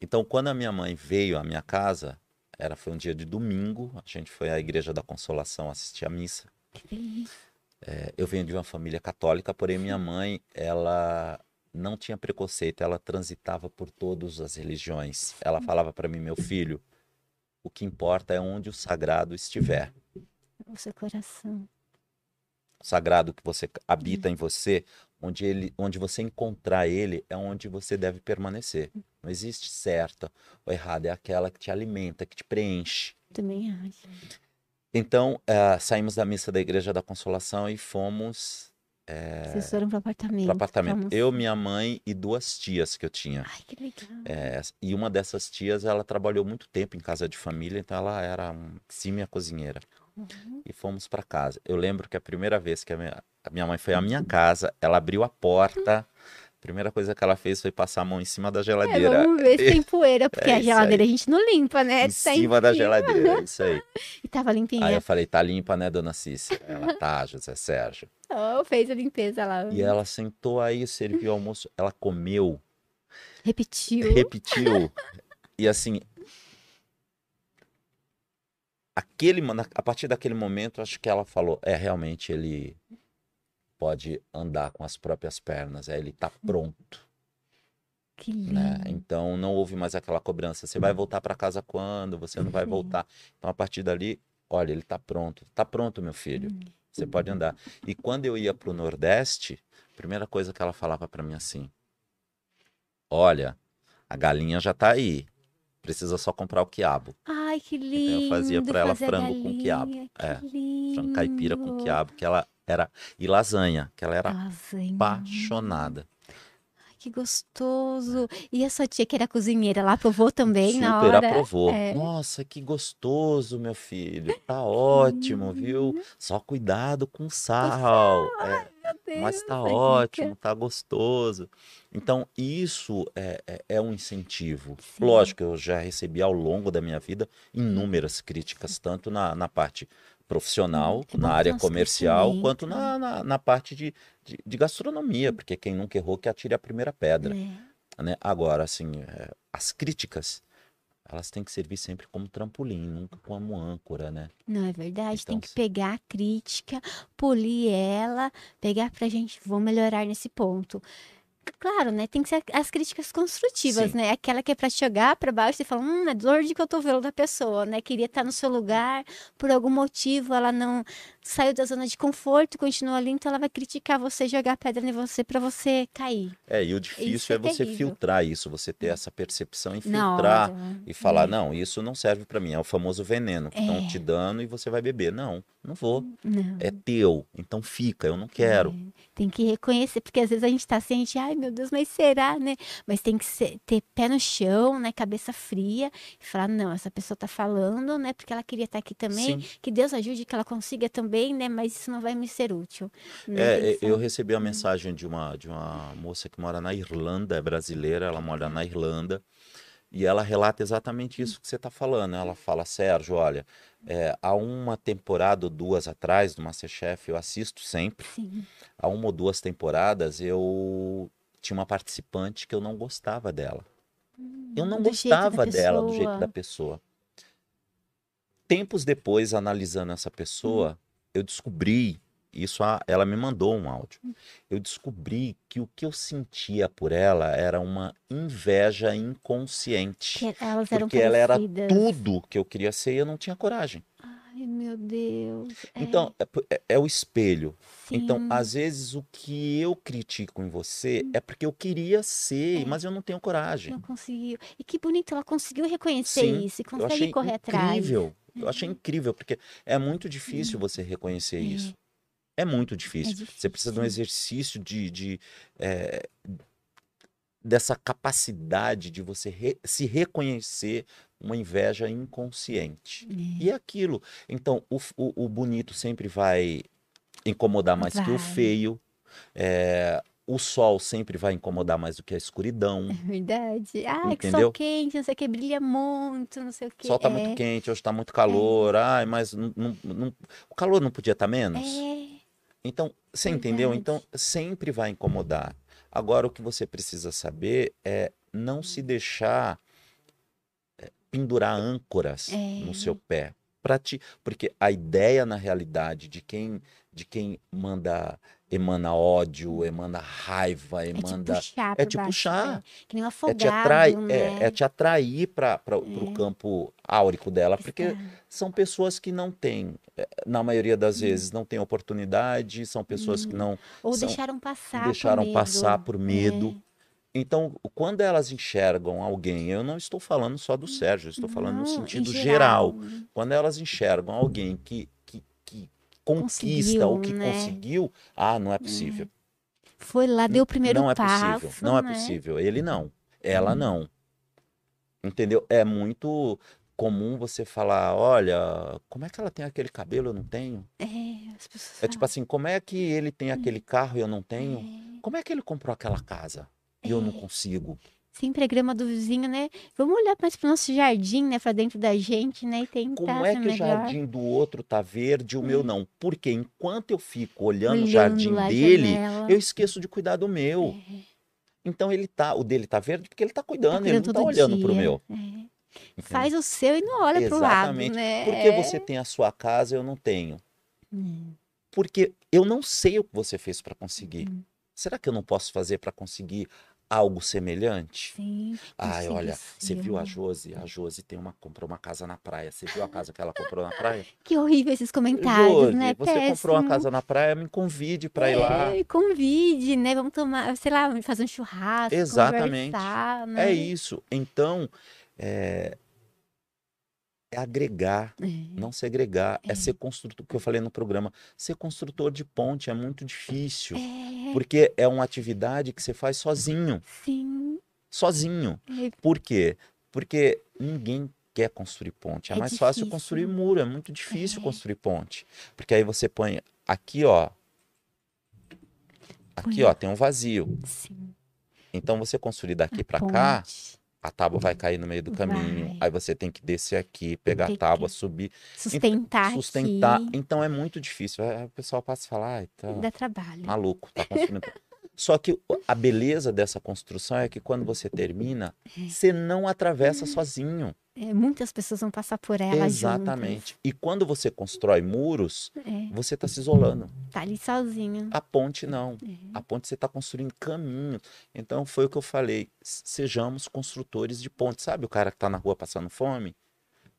Speaker 2: Então, quando a minha mãe veio à minha casa, era foi um dia de domingo, a gente foi à Igreja da Consolação assistir a missa. É, Eu venho de uma família católica, porém minha mãe, ela não tinha preconceito, ela transitava por todas as religiões. Ela falava para mim, meu filho, o que importa é onde o sagrado estiver.
Speaker 1: O seu coração.
Speaker 2: Sagrado que você habita em você, onde ele, onde você encontrar ele, é onde você deve permanecer. Não existe certa ou errada, é aquela que te alimenta, que te preenche.
Speaker 1: Também acho.
Speaker 2: Então, eh, saímos da missa da Igreja da Consolação e fomos
Speaker 1: Vocês foram pro apartamento.
Speaker 2: para apartamento. Eu, minha mãe e duas tias que eu tinha.
Speaker 1: Ai, que legal.
Speaker 2: É, e uma dessas tias, ela trabalhou muito tempo em casa de família, então ela era um, sim minha cozinheira.
Speaker 1: Uhum.
Speaker 2: E fomos para casa. Eu lembro que a primeira vez que a minha, a minha mãe foi à minha casa, ela abriu a porta. A primeira coisa que ela fez foi passar a mão em cima da
Speaker 1: É,
Speaker 2: geladeira.
Speaker 1: vamos ver se tem [laughs] poeira, porque
Speaker 2: É
Speaker 1: a geladeira
Speaker 2: aí.
Speaker 1: a gente não limpa, né?
Speaker 2: em
Speaker 1: Tá
Speaker 2: cima da geladeira, é isso aí. [laughs]
Speaker 1: E tava limpinha.
Speaker 2: Aí eu falei, tá limpa, né, dona Cícia? Ela, tá, José Sérgio. [laughs]
Speaker 1: Oh, fez a limpeza lá.
Speaker 2: E ela sentou aí, serviu o almoço, ela comeu,
Speaker 1: Repetiu.
Speaker 2: repetiu. E assim, aquele, a partir daquele momento, acho que ela falou, é, realmente ele pode andar com as próprias pernas, é, ele tá pronto,
Speaker 1: Que lindo.
Speaker 2: né? Então não houve mais aquela cobrança, você vai voltar para casa quando? Você não vai
Speaker 1: Sim.
Speaker 2: voltar. Então a partir dali, olha, ele tá pronto, tá pronto, meu filho. Você pode andar. E quando eu ia pro Nordeste, a primeira coisa que ela falava para mim assim: Olha, a galinha já tá aí. Precisa só comprar o quiabo.
Speaker 1: Ai, que lindo.
Speaker 2: eu fazia pra ela frango com quiabo.
Speaker 1: galinha,
Speaker 2: É. Frango caipira com quiabo, que ela era. E lasanha, que ela era
Speaker 1: Lasanha.
Speaker 2: apaixonada.
Speaker 1: Ai, que gostoso. E a sua tia, que era cozinheira, ela aprovou também na
Speaker 2: Super
Speaker 1: hora?
Speaker 2: aprovou.
Speaker 1: É.
Speaker 2: Nossa, que gostoso, meu filho. Tá ótimo, viu? Só cuidado com o sal. É,
Speaker 1: Meu
Speaker 2: Mas
Speaker 1: Deus,
Speaker 2: tá
Speaker 1: essa dica.
Speaker 2: ótimo, tá gostoso. Então, isso é, é, é um incentivo.
Speaker 1: Sim.
Speaker 2: Lógico, eu já recebi ao longo da minha vida inúmeras críticas, tanto na, na parte profissional,
Speaker 1: É bom
Speaker 2: na
Speaker 1: que
Speaker 2: área comercial, quanto
Speaker 1: né?
Speaker 2: na, na, na parte de, de, de gastronomia, porque quem nunca errou que atire a primeira pedra.
Speaker 1: É.
Speaker 2: Né? Agora, assim, é, as críticas, elas têm que servir sempre como trampolim, nunca como âncora, né?
Speaker 1: Não, é verdade. Tem
Speaker 2: Então,
Speaker 1: que
Speaker 2: se-
Speaker 1: pegar a crítica, polir ela, pegar pra gente, vou melhorar nesse ponto. Claro, né? Tem que ser as críticas construtivas,
Speaker 2: Sim.
Speaker 1: né? Aquela que é pra te jogar pra baixo e falar, hum, é dor de cotovelo da pessoa, né? Queria estar no seu lugar, por algum motivo ela não saiu da zona de conforto, continua ali, então ela vai criticar você, jogar pedra em você para você cair.
Speaker 2: É, e o difícil
Speaker 1: Isso
Speaker 2: é,
Speaker 1: é
Speaker 2: você filtrar isso, você ter essa percepção e filtrar e falar,
Speaker 1: É.
Speaker 2: não, isso não serve pra mim, é o famoso veneno que estão
Speaker 1: É.
Speaker 2: te dando e você vai beber. Não, não vou.
Speaker 1: Não.
Speaker 2: É teu, então fica, eu não quero.
Speaker 1: É, tem que reconhecer, porque às vezes a gente tá assim, a gente, ai meu Deus, mas será, né? Mas tem que ser- ter pé no chão, né? Cabeça fria e falar, não, essa pessoa tá falando, né? Porque ela queria estar aqui também.
Speaker 2: Sim.
Speaker 1: Que Deus ajude que ela consiga também, né? Mas isso não vai me ser útil. né?
Speaker 2: É, é, eu recebi a mensagem de uma, de uma moça que mora na Irlanda, é brasileira, ela mora na Irlanda, e ela relata exatamente isso que você está falando. Ela fala, Sérgio, olha, é, há uma temporada ou duas atrás do Masterchef, eu assisto sempre,
Speaker 1: Sim.
Speaker 2: há uma ou duas temporadas eu tinha uma participante que eu não gostava dela. Eu não gostava dela do jeito da pessoa. Tempos depois, analisando essa pessoa, eu descobri, isso a- ela me mandou um áudio. Eu descobri que o que eu sentia por ela era uma inveja inconsciente.
Speaker 1: Que elas eram
Speaker 2: Porque ela era
Speaker 1: parecidas.
Speaker 2: tudo que eu queria ser e eu não tinha coragem.
Speaker 1: Ai, meu Deus. É,
Speaker 2: Então, é, é- é o espelho. Então,
Speaker 1: sim.
Speaker 2: às vezes, o que eu critico em você é porque eu queria ser,
Speaker 1: É.
Speaker 2: mas eu não tenho coragem.
Speaker 1: Não conseguiu. E que bonito, ela conseguiu reconhecer
Speaker 2: Sim,
Speaker 1: isso e consegue correr atrás.
Speaker 2: incrível. Eu achei incrível, porque é muito difícil você reconhecer isso. É muito difícil. Você precisa de um
Speaker 1: difícil.
Speaker 2: exercício de, de, dessa capacidade de você re- se reconhecer uma inveja inconsciente. E é aquilo. Então, o, o- o bonito sempre vai incomodar mais que o
Speaker 1: Vai.
Speaker 2: feio. eh, o sol sempre vai incomodar mais do que a escuridão.
Speaker 1: É verdade. Ai, que sol
Speaker 2: Entendeu?
Speaker 1: quente, não sei o que, brilha muito, não sei o que.
Speaker 2: O sol tá
Speaker 1: é,
Speaker 2: muito quente, hoje tá muito calor. Ai, mas não- não- não- o calor não podia estar menos?
Speaker 1: É,
Speaker 2: Então, você entendeu?
Speaker 1: Verdade.
Speaker 2: Então, sempre vai incomodar. Agora, o que você precisa saber é não se deixar é, pendurar âncoras
Speaker 1: É.
Speaker 2: no seu pé. Pra ti, porque a ideia, na realidade, de quem, de quem manda, emana ódio, emana raiva,
Speaker 1: é te
Speaker 2: emanda.
Speaker 1: puxar
Speaker 2: é
Speaker 1: pra
Speaker 2: te
Speaker 1: baixo,
Speaker 2: puxar.
Speaker 1: é. Que nem um
Speaker 2: É te,
Speaker 1: afogado,
Speaker 2: atrai,
Speaker 1: né?
Speaker 2: é, é te atrair para o campo áurico dela, porque
Speaker 1: Está.
Speaker 2: são pessoas que não têm, eh, na maioria das
Speaker 1: Hum.
Speaker 2: vezes, não têm oportunidade, são pessoas que não
Speaker 1: Ou
Speaker 2: são-
Speaker 1: deixaram passar por
Speaker 2: deixaram
Speaker 1: medo.
Speaker 2: passar por medo.
Speaker 1: É.
Speaker 2: Então, quando elas enxergam alguém, eu não estou falando só do Sérgio, eu estou falando no
Speaker 1: Não,
Speaker 2: sentido geral.
Speaker 1: geral.
Speaker 2: Quando elas enxergam alguém que, que, que conquista ou que
Speaker 1: Conseguiu, né?
Speaker 2: conseguiu, ah, não é possível.
Speaker 1: Foi lá, deu o primeiro
Speaker 2: não é
Speaker 1: passo.
Speaker 2: possível, não é
Speaker 1: né? Hum.
Speaker 2: possível. Ele não, ela não. Entendeu? É muito comum você falar, olha, como é que ela tem aquele cabelo, eu não tenho?
Speaker 1: É, as pessoas
Speaker 2: É tipo assim, como é que ele tem aquele carro e eu não tenho?
Speaker 1: é.
Speaker 2: Como é que ele comprou aquela casa e eu não
Speaker 1: É.
Speaker 2: consigo?
Speaker 1: Sempre a grama do vizinho, né? Vamos olhar mais pro nosso jardim, né? Pra dentro da gente, né? E tentar
Speaker 2: Como é que o jardim do outro tá verde e o meu não? Porque enquanto eu fico olhando,
Speaker 1: Olhando
Speaker 2: o jardim
Speaker 1: a
Speaker 2: dele,
Speaker 1: janela.
Speaker 2: eu esqueço de cuidar do meu.
Speaker 1: É,
Speaker 2: Então ele tá, o dele tá verde porque ele tá cuidando,
Speaker 1: tá
Speaker 2: ele não
Speaker 1: cuidando
Speaker 2: tá olhando pro meu.
Speaker 1: É. Faz o seu e não olha pro lado, né?
Speaker 2: Por que você tem a sua casa e eu não tenho?
Speaker 1: Hum,
Speaker 2: Porque eu não sei o que você fez para conseguir.
Speaker 1: Uhum.
Speaker 2: Será que eu não posso fazer para conseguir algo semelhante?
Speaker 1: Sim.
Speaker 2: Ai, olha, você viu a. Josi? A Josi tem uma, comprou uma casa na praia. Você viu a casa que ela comprou na praia? [laughs]
Speaker 1: Que horrível esses comentários,
Speaker 2: Josi,
Speaker 1: né?
Speaker 2: você comprou uma
Speaker 1: Péssimo.
Speaker 2: casa na praia, me convide para ir lá.
Speaker 1: É, convide, né? Vamos tomar, sei lá, fazer um churrasco,
Speaker 2: Exatamente.
Speaker 1: conversar, né?
Speaker 2: É isso. Então, é, é agregar,
Speaker 1: É.
Speaker 2: não segregar. É,
Speaker 1: É.
Speaker 2: ser construtor, que eu falei no programa. Ser construtor de ponte é muito difícil.
Speaker 1: É,
Speaker 2: Porque é uma atividade que você faz sozinho.
Speaker 1: sim.
Speaker 2: Sozinho.
Speaker 1: É,
Speaker 2: Por quê? Porque ninguém quer construir ponte. É,
Speaker 1: É
Speaker 2: mais fácil
Speaker 1: difícil.
Speaker 2: construir muro. É muito difícil
Speaker 1: É.
Speaker 2: construir ponte. Porque aí você põe aqui, ó. Aqui,
Speaker 1: Põe.
Speaker 2: ó, tem um vazio.
Speaker 1: sim.
Speaker 2: Então você construir daqui para cá, a tábua vai cair no meio do caminho.
Speaker 1: Vai.
Speaker 2: Aí você tem que descer aqui, pegar a tábua, subir,
Speaker 1: Sustentar
Speaker 2: sustentar.
Speaker 1: aqui,
Speaker 2: Então é muito difícil. Aí O pessoal passa e fala, ai, tá
Speaker 1: dá trabalho.
Speaker 2: maluco, tá construindo. [laughs] Só que a beleza dessa construção é que quando você termina, você não atravessa sozinho.
Speaker 1: É, muitas pessoas vão passar por ela
Speaker 2: Exatamente. E quando você constrói muros,
Speaker 1: juntas. É,
Speaker 2: você está se isolando.
Speaker 1: tá ali sozinho.
Speaker 2: A ponte não.
Speaker 1: É.
Speaker 2: A ponte você está construindo caminho. Então foi o que eu falei. Sejamos construtores de pontes. Sabe o cara que está na rua passando fome?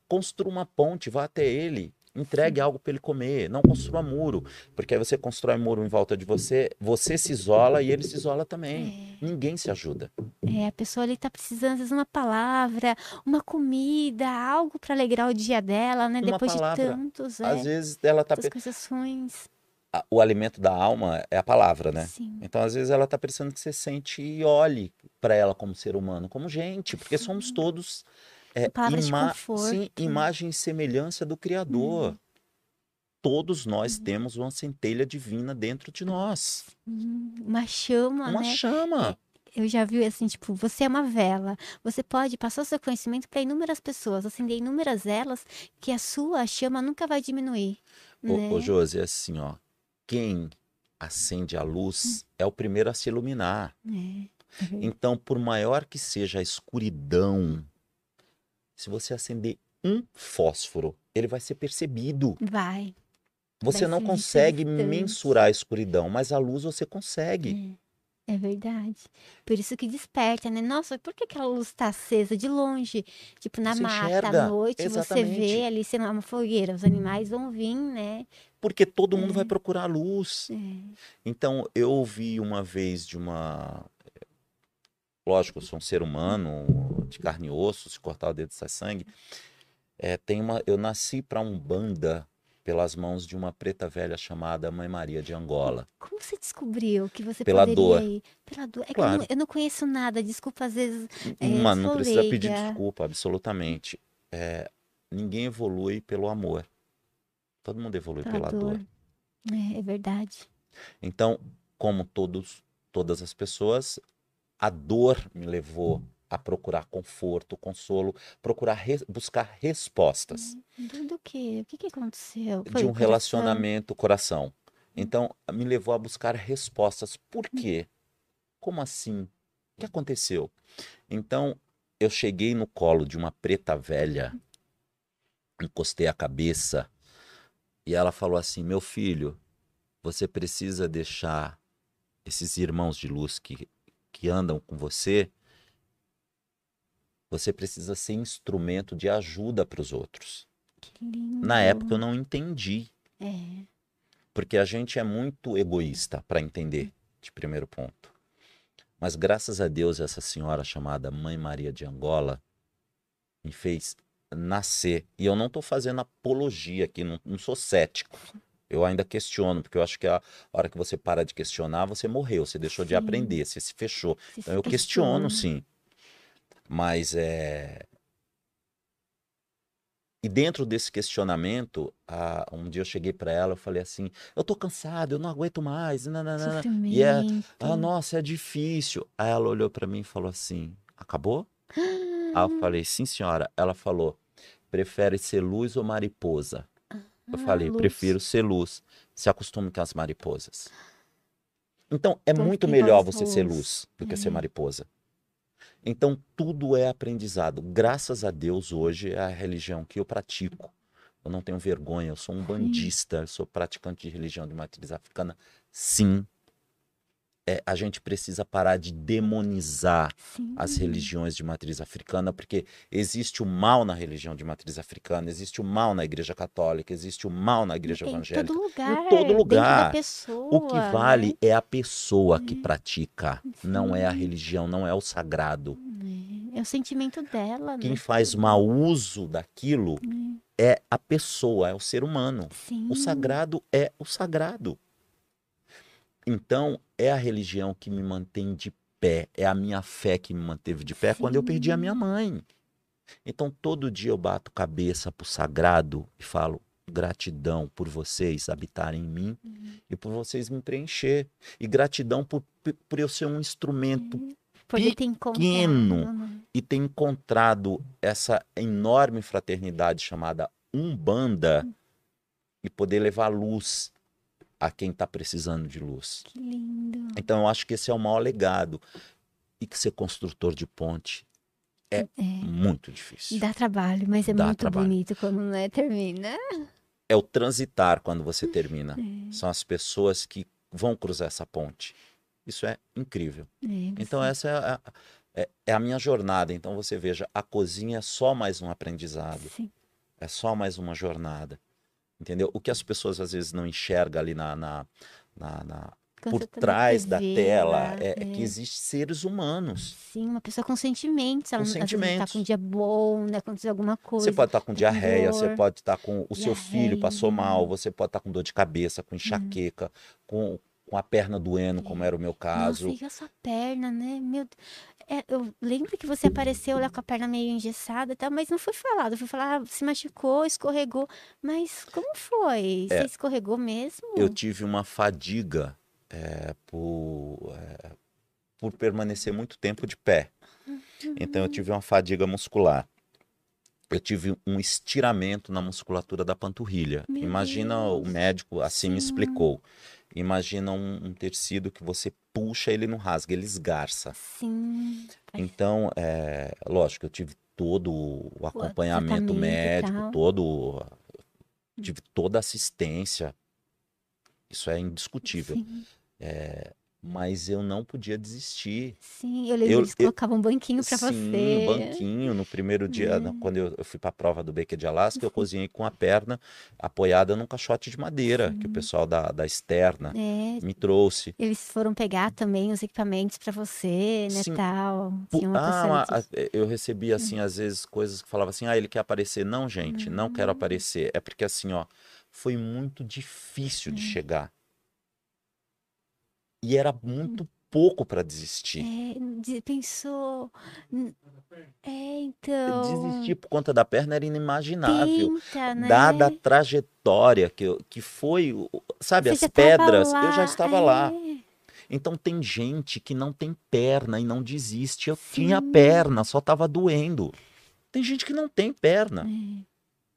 Speaker 2: Construa uma ponte, vá até ele. Entregue algo para ele comer. Não construa muro. Porque aí você constrói muro em volta de você, você se isola e ele se isola também.
Speaker 1: É.
Speaker 2: Ninguém se ajuda.
Speaker 1: É, a pessoa ali tá precisando, às vezes, uma palavra, uma comida, algo para alegrar o dia dela, né?
Speaker 2: Uma
Speaker 1: Depois
Speaker 2: palavra.
Speaker 1: de tantos, é,
Speaker 2: Às vezes ela tá.
Speaker 1: tantas coisas ruins.
Speaker 2: a- O alimento da alma é a palavra, né?
Speaker 1: Sim.
Speaker 2: Então, às vezes, ela tá precisando que você sente e olhe para ela como ser humano, como gente, porque somos todos é,
Speaker 1: Palavras de conforto.
Speaker 2: sim, imagem e semelhança do Criador.
Speaker 1: Uhum.
Speaker 2: Todos nós temos uma centelha divina dentro de nós.
Speaker 1: Hum, Uma chama,
Speaker 2: Uma
Speaker 1: né?
Speaker 2: chama.
Speaker 1: Eu já vi assim, tipo, você é uma vela. Você pode passar o seu conhecimento para inúmeras pessoas, acender inúmeras velas, que a sua chama nunca vai diminuir.
Speaker 2: Ô,
Speaker 1: né?
Speaker 2: ô Josi, é assim, ó. Quem acende a luz é o primeiro a se iluminar.
Speaker 1: É, é.
Speaker 2: Então, por maior que seja a escuridão, se você acender um fósforo, ele vai ser percebido.
Speaker 1: Vai.
Speaker 2: Você
Speaker 1: Vai
Speaker 2: não consegue
Speaker 1: distante.
Speaker 2: mensurar a escuridão, mas a luz você consegue.
Speaker 1: É, é verdade. Por isso que desperta, né? Nossa, por que aquela luz está acesa de longe? Tipo, na
Speaker 2: Você
Speaker 1: mata,
Speaker 2: enxerga,
Speaker 1: à noite, você
Speaker 2: exatamente.
Speaker 1: vê ali, sei lá, uma fogueira, os animais vão vir, né?
Speaker 2: Porque todo mundo
Speaker 1: É.
Speaker 2: vai procurar luz.
Speaker 1: É.
Speaker 2: Então, eu ouvi uma vez de uma. Lógico, eu sou um ser humano, de carne e osso, se cortar o dedo sai sangue. É, tem uma... Eu nasci para um banda pelas mãos de uma preta velha chamada Mãe Maria de Angola.
Speaker 1: Como você descobriu que você
Speaker 2: Pela
Speaker 1: poderia
Speaker 2: dor.
Speaker 1: ir? Pela dor. É que eu
Speaker 2: Claro.
Speaker 1: não, eu não conheço nada, desculpa, às vezes. É,
Speaker 2: Mano, não precisa pedir
Speaker 1: leiga.
Speaker 2: desculpa, absolutamente. É, ninguém evolui pelo amor. Todo mundo evolui
Speaker 1: Pela
Speaker 2: pela dor.
Speaker 1: dor. É, é verdade.
Speaker 2: Então, como todos, todas as pessoas, a dor me levou a procurar conforto, consolo, procurar res- buscar respostas
Speaker 1: Do, do quê? O que, que aconteceu? Foi
Speaker 2: de um relacionamento coração. Então, me levou a buscar respostas. Por quê? Como assim? O que aconteceu? Então, eu cheguei no colo de uma preta velha, encostei a cabeça e ela falou assim: Meu filho, você precisa deixar esses irmãos de luz que, que andam com você. Você precisa ser instrumento de ajuda para os outros. Na época eu não entendi,
Speaker 1: É.
Speaker 2: porque a gente é muito egoísta para entender, de primeiro ponto. Mas graças a Deus, essa senhora chamada Mãe Maria de Angola me fez nascer. E eu não estou fazendo apologia aqui, não, não sou cético. Eu ainda questiono, porque eu acho que a hora que você para de questionar, você morreu, você deixou de
Speaker 1: Sim.
Speaker 2: aprender, você se fechou.
Speaker 1: Você
Speaker 2: Então
Speaker 1: se
Speaker 2: eu questiono,
Speaker 1: questiona.
Speaker 2: sim. Mas é. E dentro desse questionamento, ah, um dia eu cheguei para ela, eu falei assim: eu tô cansado, eu não aguento mais. nananana." E é, ah, nossa, é difícil. Aí ela olhou para mim e falou assim: acabou? [gasps] Aí eu falei: sim, senhora. Ela falou: prefere ser luz ou mariposa? Eu
Speaker 1: Ah,
Speaker 2: falei:
Speaker 1: luz.
Speaker 2: prefiro ser luz. Se acostume com as mariposas. Então, é
Speaker 1: Todos
Speaker 2: muito melhor você ser
Speaker 1: luz.
Speaker 2: luz do que
Speaker 1: É.
Speaker 2: ser mariposa. Então, tudo é aprendizado. Graças a Deus, hoje é a religião que eu pratico. Eu não tenho vergonha, eu sou um bandista, eu sou praticante de religião de matriz africana. Sim. É, a gente precisa parar de demonizar
Speaker 1: Sim.
Speaker 2: as religiões de matriz africana, porque existe o mal na religião de matriz africana, existe o mal na igreja católica, existe o mal na igreja
Speaker 1: Em
Speaker 2: evangélica.
Speaker 1: todo lugar.
Speaker 2: todo
Speaker 1: dentro
Speaker 2: lugar.
Speaker 1: pessoa.
Speaker 2: O que vale
Speaker 1: né?
Speaker 2: é a pessoa que pratica, não é a
Speaker 1: Sim.
Speaker 2: religião, não é o sagrado.
Speaker 1: É o sentimento dela,
Speaker 2: Quem
Speaker 1: né?
Speaker 2: faz mau uso daquilo é a pessoa, é o ser humano.
Speaker 1: Sim.
Speaker 2: O sagrado é o sagrado. Então, é a religião que me mantém de pé, é a minha fé que me manteve de pé quando eu perdi a minha mãe. Então, todo dia eu bato cabeça pro sagrado e falo gratidão por vocês habitarem em mim e por vocês me preencher. E gratidão por, por eu ser um instrumento
Speaker 1: encontrado,
Speaker 2: pequeno.
Speaker 1: né?
Speaker 2: e ter encontrado essa enorme fraternidade chamada Umbanda e poder levar luz a quem está precisando de luz.
Speaker 1: Que lindo.
Speaker 2: Então eu acho que esse é o maior legado. E que ser construtor de ponte é, muito difícil.
Speaker 1: Dá trabalho, mas é
Speaker 2: Dá
Speaker 1: muito
Speaker 2: trabalho.
Speaker 1: bonito quando né, termina.
Speaker 2: É o transitar quando você termina.
Speaker 1: É,
Speaker 2: São as pessoas que vão cruzar essa ponte. Isso é incrível.
Speaker 1: é,
Speaker 2: Então essa é a, é- é a minha jornada. Então você veja, a cozinha é só mais um aprendizado.
Speaker 1: Sim.
Speaker 2: É só mais uma jornada. Entendeu? O que as pessoas às vezes não enxergam ali na, na, na, na por
Speaker 1: tá
Speaker 2: trás da
Speaker 1: TV
Speaker 2: tela
Speaker 1: lá,
Speaker 2: é, é que
Speaker 1: é.
Speaker 2: existem seres humanos.
Speaker 1: Sim, uma pessoa com sentimentos. Ela
Speaker 2: Com
Speaker 1: não tá
Speaker 2: sentimentos.
Speaker 1: com um dia bom, né? Aconteceu alguma coisa.
Speaker 2: Você pode estar com
Speaker 1: tá com
Speaker 2: diarreia, você pode estar com o seu filho passou
Speaker 1: diarreia.
Speaker 2: mal, você pode estar com dor de cabeça, com enxaqueca, com, com a perna doendo, como era o meu caso.
Speaker 1: Nossa, e a sua perna, né? Meu. É, eu lembro que você apareceu lá com a perna meio engessada e tal, mas não foi falado. Foi falar, ah, se machucou, escorregou. Mas como foi?
Speaker 2: É.
Speaker 1: Você escorregou mesmo?
Speaker 2: Eu tive uma fadiga é, por, é, por permanecer muito tempo de pé. Então eu tive uma fadiga muscular. Eu tive um estiramento na musculatura da panturrilha.
Speaker 1: Meu
Speaker 2: Imagina o
Speaker 1: Deus.
Speaker 2: médico assim me explicou. Imagina um, um tecido que você puxa ele não rasga, ele esgarça.
Speaker 1: Sim.
Speaker 2: Então, é, lógico, eu tive todo o acompanhamento
Speaker 1: e
Speaker 2: médico, todo, tive toda a assistência. Isso é indiscutível.
Speaker 1: Sim,
Speaker 2: Mas eu não podia desistir.
Speaker 1: sim. Eu lembro eles colocavam um banquinho pra
Speaker 2: Sim,
Speaker 1: você.
Speaker 2: banquinho. No primeiro dia,
Speaker 1: É.
Speaker 2: quando eu, eu fui para a prova do Becker de Alasca, eu cozinhei com a perna apoiada num caixote de madeira, que o pessoal da, da externa
Speaker 1: É,
Speaker 2: me trouxe.
Speaker 1: eles foram pegar também os equipamentos pra você, né,
Speaker 2: Sim.
Speaker 1: tal.
Speaker 2: Ah,
Speaker 1: que-
Speaker 2: a- eu recebi assim às vezes coisas que falavam assim: "Ah, ele quer aparecer". Não, gente, não quero
Speaker 1: Hum.
Speaker 2: aparecer. É porque assim, ó, foi muito difícil
Speaker 1: Hum.
Speaker 2: de chegar. E era muito pouco para desistir.
Speaker 1: É, pensou. n- É, então.
Speaker 2: Desistir por conta da perna era inimaginável.
Speaker 1: Tenta, né?
Speaker 2: Dada a trajetória que, que foi, sabe,
Speaker 1: Você
Speaker 2: as pedras, eu já
Speaker 1: lá,
Speaker 2: estava lá.
Speaker 1: é.
Speaker 2: Então tem gente que não tem perna e não desiste. Eu
Speaker 1: Sim.
Speaker 2: tinha perna, só estava doendo. Tem gente que não tem perna.
Speaker 1: É.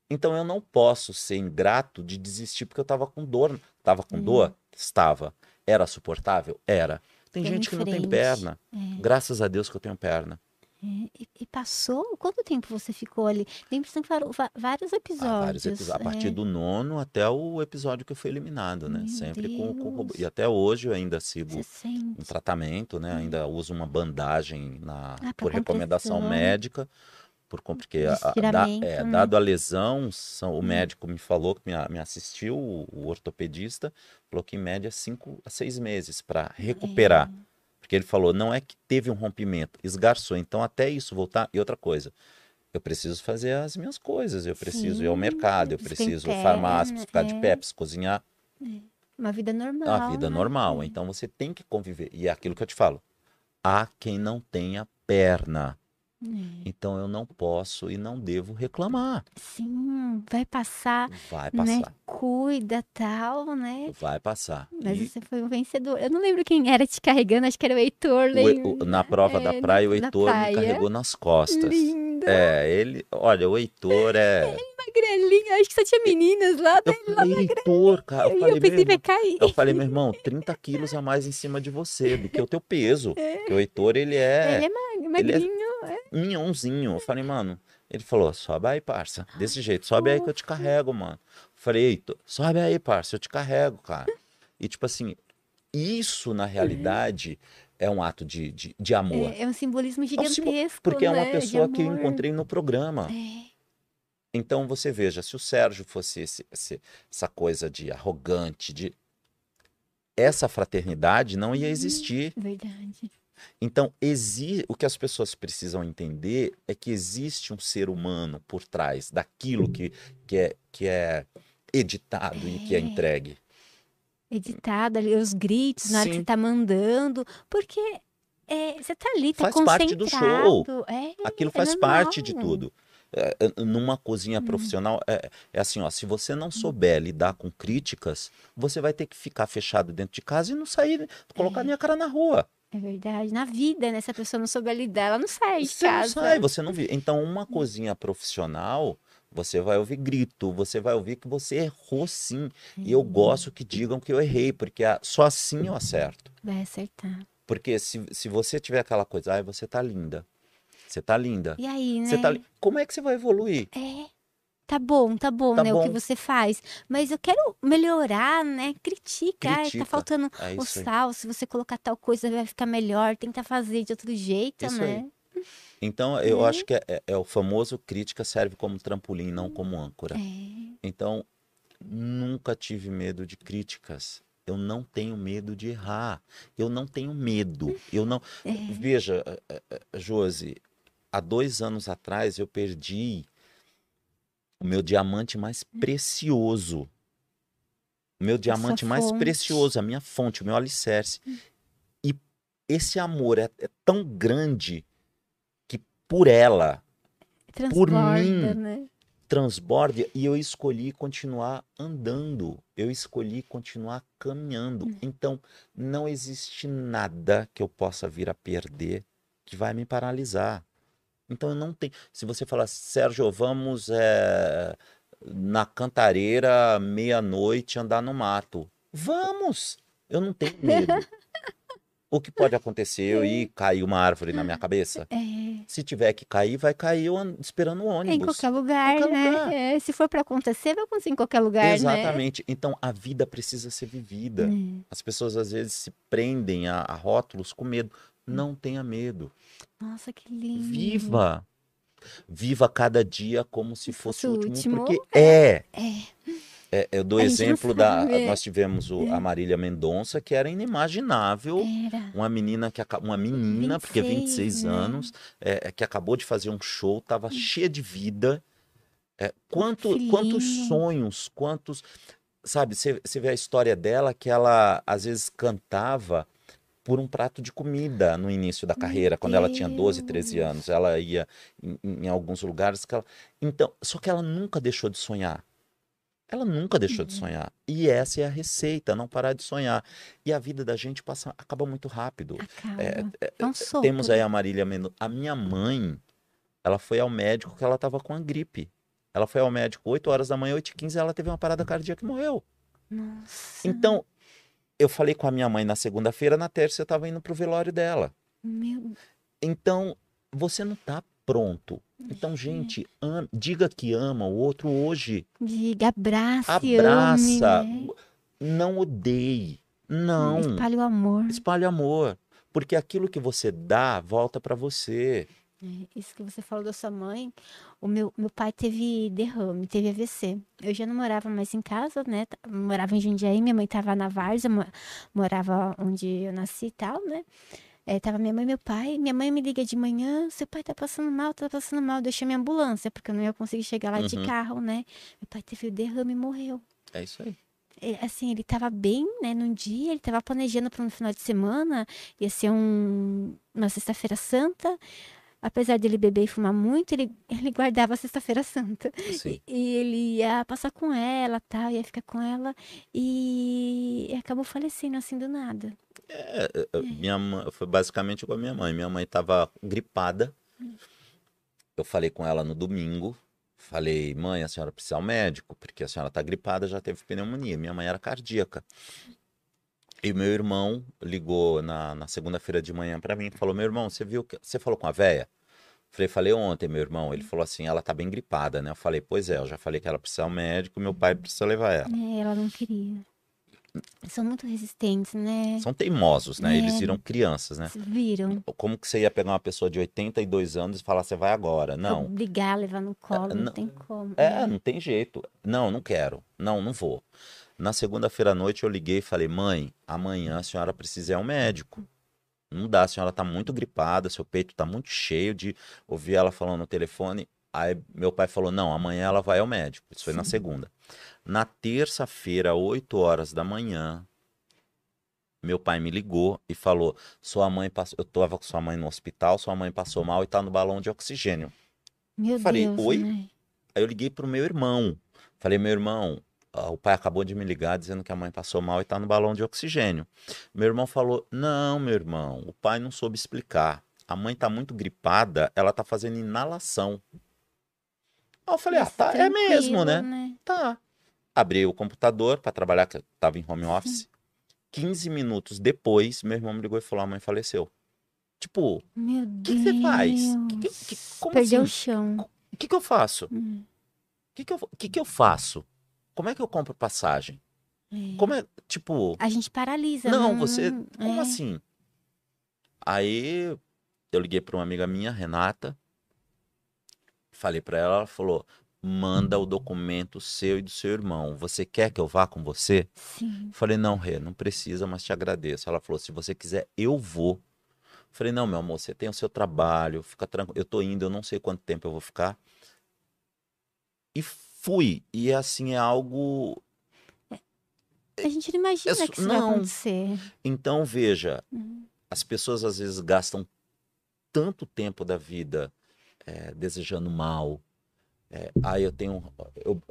Speaker 2: Então eu não posso ser ingrato de desistir porque eu estava com dor. Estava com
Speaker 1: Hum.
Speaker 2: dor? Estava. Era suportável? Era. Tem gente que não tem perna.
Speaker 1: É.
Speaker 2: Graças a Deus que eu tenho perna.
Speaker 1: É, E, e passou? Quanto tempo você ficou ali? Lembro que foram vários episódios.
Speaker 2: vários episódios. A partir
Speaker 1: é.
Speaker 2: do nono até o episódio que eu fui eliminado, né?
Speaker 1: Meu
Speaker 2: Sempre com, com. E até hoje eu ainda sigo um tratamento, né? Ainda uso uma bandagem na,
Speaker 1: Ah,
Speaker 2: por recomendação médica, por, porque
Speaker 1: De
Speaker 2: a- a- da- é,
Speaker 1: né?
Speaker 2: dado a lesão, são- o
Speaker 1: Hum.
Speaker 2: médico me falou que me, me assistiu, o, o ortopedista, falou que em média cinco a seis meses para recuperar.
Speaker 1: É.
Speaker 2: Porque ele falou, não é que teve um rompimento, esgarçou. Então, até isso voltar. E outra coisa, eu preciso fazer as minhas coisas, eu preciso ir ao
Speaker 1: Sim,
Speaker 2: mercado, eu preciso à farmácia, preciso ficar de
Speaker 1: é.
Speaker 2: pé, preciso cozinhar.
Speaker 1: Uma vida normal.
Speaker 2: A vida
Speaker 1: né?
Speaker 2: normal.
Speaker 1: É.
Speaker 2: Então você tem que conviver. E é aquilo que eu te falo. Há quem não tenha perna.
Speaker 1: É.
Speaker 2: Então eu não posso e não devo reclamar.
Speaker 1: Sim, vai passar,
Speaker 2: Vai
Speaker 1: né?
Speaker 2: passar.
Speaker 1: Cuida, tal, né?
Speaker 2: Vai passar.
Speaker 1: Mas
Speaker 2: E
Speaker 1: você foi um vencedor. Eu não lembro quem era te carregando, acho que era o Heitor.
Speaker 2: o- o- na prova da
Speaker 1: É,
Speaker 2: praia, o Heitor me
Speaker 1: praia.
Speaker 2: carregou nas costas.
Speaker 1: Lindo.
Speaker 2: É, ele. Olha, o Heitor [laughs] é.
Speaker 1: Magrelinho, acho que só tinha meninas lá.
Speaker 2: Eu
Speaker 1: né?
Speaker 2: falei, Heitor, cara. Eu falei,
Speaker 1: eu pensei
Speaker 2: irmão,
Speaker 1: cair.
Speaker 2: eu falei, meu irmão, 30 quilos a mais em cima de você, do que o teu peso. [laughs] Porque o Heitor, ele é.
Speaker 1: Ele é mag-
Speaker 2: ele é-
Speaker 1: magrinho. É.
Speaker 2: minhãozinho. Eu falei, mano. Ele falou, sobe aí, parça. Desse jeito, sobe aí que eu te carrego, mano. Eu falei, sobe aí, parça, eu te carrego, cara. E tipo assim, isso na realidade é um ato de, de, de amor.
Speaker 1: É, é um simbolismo
Speaker 2: um símbolo-
Speaker 1: gigantesco.
Speaker 2: Porque é uma
Speaker 1: né?
Speaker 2: Pessoa que eu encontrei no programa.
Speaker 1: É,
Speaker 2: Então você veja, se o Sérgio fosse esse- esse- essa coisa de arrogante, de essa fraternidade não ia existir.
Speaker 1: verdade.
Speaker 2: Então, exi... o que as pessoas precisam entender é que existe um ser humano por trás daquilo que, que, é, que é editado e que é
Speaker 1: É.
Speaker 2: entregue.
Speaker 1: Editado ali, os gritos na hora que
Speaker 2: Sim.
Speaker 1: você tá mandando. Porque é, você tá ali, tá
Speaker 2: Faz
Speaker 1: concentrado.
Speaker 2: parte do show.
Speaker 1: É,
Speaker 2: Aquilo
Speaker 1: é
Speaker 2: faz parte de
Speaker 1: normal.
Speaker 2: tudo. É, é, numa cozinha
Speaker 1: Hum.
Speaker 2: profissional, é, é assim, ó, se você não souber lidar com críticas, você vai ter que ficar fechado dentro de casa e não sair, colocar
Speaker 1: É.
Speaker 2: nem a cara na rua.
Speaker 1: É verdade. Na vida, né? Se a pessoa não souber lidar, ela não sai de
Speaker 2: Você não
Speaker 1: casa.
Speaker 2: sai, você não vê. Então, uma cozinha profissional, você vai ouvir grito, você vai ouvir que você errou sim. E eu
Speaker 1: Hum.
Speaker 2: gosto que digam que eu errei, porque só assim eu acerto.
Speaker 1: Vai acertar.
Speaker 2: Porque se, se você tiver aquela coisa, ai, você tá linda. Você tá linda.
Speaker 1: E aí, né?
Speaker 2: Você tá li- Como é que você vai evoluir?
Speaker 1: É. Tá bom, tá bom,
Speaker 2: Tá
Speaker 1: né? O que
Speaker 2: bom.
Speaker 1: você faz. Mas eu quero melhorar, né? Critica. Ai, tá
Speaker 2: Critica.
Speaker 1: faltando
Speaker 2: É
Speaker 1: o
Speaker 2: isso aí.
Speaker 1: sal. Se você colocar tal coisa, vai ficar melhor. Tenta fazer de outro jeito,
Speaker 2: Isso
Speaker 1: né?
Speaker 2: Então, eu
Speaker 1: Uhum.
Speaker 2: acho que é, é- é o famoso crítica serve como trampolim, não como âncora.
Speaker 1: É.
Speaker 2: Então, nunca tive medo de críticas. Eu não tenho medo de errar. Eu não tenho medo. Eu não.
Speaker 1: É.
Speaker 2: Veja, eh, eh, Josi, há dois anos atrás eu perdi o meu diamante mais precioso. O meu diamante mais
Speaker 1: fonte.
Speaker 2: precioso, a minha fonte, o meu alicerce. E esse amor é, é tão grande que por ela
Speaker 1: Transborda,
Speaker 2: mim.
Speaker 1: né?
Speaker 2: transborde e eu escolhi continuar andando, eu escolhi continuar caminhando.
Speaker 1: Hum.
Speaker 2: Então, não existe nada que eu possa vir a perder que vai me paralisar. Então, eu não tenho. Se você falar, Sérgio, vamos é, na cantareira, meia-noite, andar no mato. Vamos! Eu não tenho medo. o que pode acontecer? Eu ir cair uma árvore na minha cabeça?
Speaker 1: É.
Speaker 2: Se tiver que cair, vai cair esperando o
Speaker 1: É
Speaker 2: ônibus.
Speaker 1: em qualquer lugar,
Speaker 2: Qualquer
Speaker 1: né?
Speaker 2: lugar.
Speaker 1: É, se for pra acontecer, vai acontecer em qualquer lugar, né?
Speaker 2: Exatamente. Então a vida precisa ser vivida.
Speaker 1: né?
Speaker 2: As pessoas às vezes se prendem a, a rótulos com medo. Não tenha medo.
Speaker 1: Nossa, que lindo.
Speaker 2: Viva. Viva cada dia como se fosse o último,
Speaker 1: último.
Speaker 2: porque é.
Speaker 1: É.
Speaker 2: É, eu dou
Speaker 1: A gente não
Speaker 2: exemplo da. Nós tivemos o- a Marília Mendonça, que era inimaginável.
Speaker 1: Era.
Speaker 2: Uma menina que uma menina, porque
Speaker 1: 26,
Speaker 2: 26
Speaker 1: né?
Speaker 2: anos, é, é, que acabou de fazer um show, tava cheia de vida. É, quanto,
Speaker 1: filhinho.
Speaker 2: quantos sonhos, quantos. Sabe, você vê a história dela que ela às vezes cantava por um prato de comida no início da carreira, quando ela tinha 12, 13
Speaker 1: Deus.
Speaker 2: anos. Ela ia em, em alguns lugares que ela. Então, só que ela nunca deixou de sonhar. Ela nunca deixou de
Speaker 1: Uhum.
Speaker 2: sonhar. E essa é a receita, não parar de sonhar. E a vida da gente passa, acaba muito rápido.
Speaker 1: Acaba.
Speaker 2: É,
Speaker 1: É um sopro.
Speaker 2: Temos aí a Marília Mendonça. A minha mãe, ela foi ao médico que ela estava com a gripe. Ela foi ao médico 8 horas da manhã, 8 e 15 ela teve uma parada cardíaca e morreu.
Speaker 1: Nossa.
Speaker 2: Então, eu falei com a minha mãe na segunda-feira, na terça eu estava indo pro velório dela.
Speaker 1: Meu
Speaker 2: Então, você não tá pronto. Então, gente, am- diga que ama o outro hoje.
Speaker 1: Diga, abraça e
Speaker 2: Abraça.
Speaker 1: ame, né?
Speaker 2: Não odeie. Não.
Speaker 1: Espalhe o amor.
Speaker 2: Espalhe amor. Porque aquilo que você dá volta para você.
Speaker 1: É, Isso que você falou da sua mãe, o meu, meu pai teve derrame, teve AVC. Eu já não morava mais em casa, né? Morava em Jundiaí, minha mãe tava na Várzea, mo- morava onde eu nasci e tal, né? É, tava minha mãe e meu pai. Minha mãe me liga de manhã, seu pai tá passando mal, tá passando mal. Deixa minha ambulância, porque eu não ia conseguir chegar lá de
Speaker 2: Uhum.
Speaker 1: carro, né? Meu pai teve o derrame e morreu.
Speaker 2: É isso aí.
Speaker 1: Ele- assim, ele tava bem, né, num dia, ele tava planejando para um final de semana, ia ser um, uma sexta-feira santa. Apesar dele beber e fumar muito, ele, ele guardava a sexta-feira santa.
Speaker 2: Sim.
Speaker 1: E, e ele ia passar com ela, tal, ia ficar com ela e, acabou falecendo assim do nada.
Speaker 2: É, é, minha mãe, foi basicamente igual a minha mãe. Minha mãe estava gripada. Eu falei com ela no domingo. Falei, mãe, a senhora precisa ir ao médico, porque a senhora está gripada, já teve pneumonia. Minha mãe era cardíaca. E meu irmão ligou na, na segunda-feira de manhã para mim e falou: Meu irmão, você viu que. Você falou com a véia? Falei, falei ontem, meu irmão. Ele falou assim: ela tá bem gripada, né? Eu falei, pois é, eu já falei que ela precisa ir ao médico, meu pai precisa levar ela.
Speaker 1: É, ela não queria. São muito resistentes, né?
Speaker 2: São teimosos, né? Eles
Speaker 1: É.
Speaker 2: viram crianças, né?
Speaker 1: Viram?
Speaker 2: Como que você ia pegar uma pessoa de 82 anos e falar, você vai agora? Não.
Speaker 1: Obrigar, levar no colo, não,
Speaker 2: não-
Speaker 1: tem como.
Speaker 2: É, não tem jeito. Não, não quero. Não, não vou. Na segunda-feira à noite eu liguei e falei, mãe, amanhã a senhora precisa ir ao médico. Não dá, a senhora tá muito gripada, seu peito tá muito cheio de ouvir ela falando no telefone. Aí meu pai falou, não, amanhã ela vai ao médico. Isso foi na
Speaker 1: Sim.
Speaker 2: segunda. Na terça-feira, 8 horas da manhã, meu pai me ligou e falou, sua mãe passou, eu tava com sua mãe no hospital, sua mãe passou mal e tá no balão de oxigênio.
Speaker 1: Meu
Speaker 2: Falei,
Speaker 1: Deus,
Speaker 2: "Oi?"
Speaker 1: né?
Speaker 2: Aí eu liguei pro meu irmão. Falei, meu irmão, o pai acabou de me ligar dizendo que a mãe passou mal e tá no balão de oxigênio. Meu irmão falou: Não, meu irmão, o pai não soube explicar. A mãe tá muito gripada, ela tá fazendo inalação. Aí eu falei: Ah,
Speaker 1: Mas
Speaker 2: tá, é mesmo,
Speaker 1: tranquilo,
Speaker 2: né? Tá. Abri o computador para trabalhar, que eu tava em home office. 15 minutos depois, meu irmão me ligou e falou: A mãe faleceu. Tipo,
Speaker 1: Meu
Speaker 2: o que você faz? Que que-
Speaker 1: Perdeu
Speaker 2: assim?
Speaker 1: o chão.
Speaker 2: O que, que eu faço?
Speaker 1: Hum,
Speaker 2: O que, que, eu, que, que eu faço? Como é que eu compro passagem?
Speaker 1: é.
Speaker 2: Como é, tipo,
Speaker 1: A gente paralisa.
Speaker 2: não, você,
Speaker 1: não-
Speaker 2: como
Speaker 1: é.
Speaker 2: assim? Aí eu liguei para uma amiga minha, Renata, falei para ela, ela falou, manda o documento seu e do seu irmão. Você quer que eu vá com você?
Speaker 1: Sim.
Speaker 2: Falei, não, Rê, não precisa, mas te agradeço. Ela falou, se você quiser, eu vou. Falei, não, meu amor, você tem o seu trabalho, fica tranquilo. Eu tô indo, eu não sei quanto tempo eu vou ficar. E fui. E assim, é algo.
Speaker 1: A gente não imagina
Speaker 2: É,
Speaker 1: que isso vai
Speaker 2: não.
Speaker 1: acontecer.
Speaker 2: Então, veja,
Speaker 1: Uhum.
Speaker 2: as pessoas às vezes gastam tanto tempo da vida é, desejando mal. É, ah, eu tenho. Eu...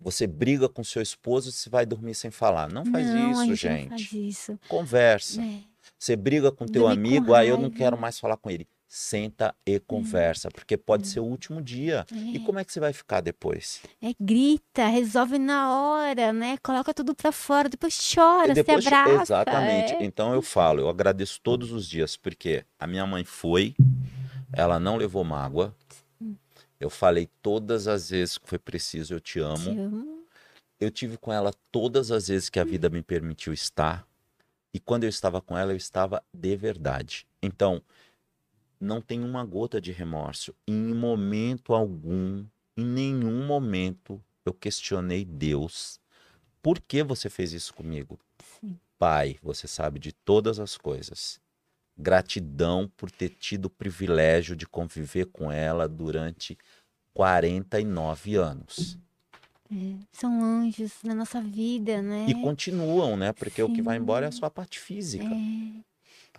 Speaker 2: Você briga com seu esposo e você vai dormir sem falar. Não faz
Speaker 1: não,
Speaker 2: isso,
Speaker 1: gente.
Speaker 2: gente.
Speaker 1: Não faz isso.
Speaker 2: Conversa.
Speaker 1: É.
Speaker 2: Você briga com teu
Speaker 1: Dormir com
Speaker 2: amigo, ah, eu não quero mais falar com ele. Senta e conversa, porque pode ser o último dia. E
Speaker 1: É.
Speaker 2: como é que você vai ficar depois?
Speaker 1: É, grita, resolve na hora, né? Coloca tudo pra fora, depois chora,
Speaker 2: E depois,
Speaker 1: se abraça.
Speaker 2: exatamente.
Speaker 1: é.
Speaker 2: Então eu falo, eu agradeço todos os dias, porque a minha mãe foi, ela não levou mágoa. Eu falei todas as vezes que foi preciso, eu te
Speaker 1: Te
Speaker 2: amo.
Speaker 1: amo.
Speaker 2: Eu tive com ela todas as vezes que a vida me permitiu estar. E quando eu estava com ela, eu estava de verdade. Então, não tem uma gota de remorso. Em momento algum, em nenhum momento, eu questionei Deus. Por que você fez isso comigo?
Speaker 1: Sim.
Speaker 2: Pai, você sabe de todas as coisas. Gratidão por ter tido o privilégio de conviver com ela durante 49 anos.
Speaker 1: É, São anjos na nossa vida, né?
Speaker 2: E continuam, né? Porque o que vai
Speaker 1: Sim.
Speaker 2: embora é a parte física.
Speaker 1: É.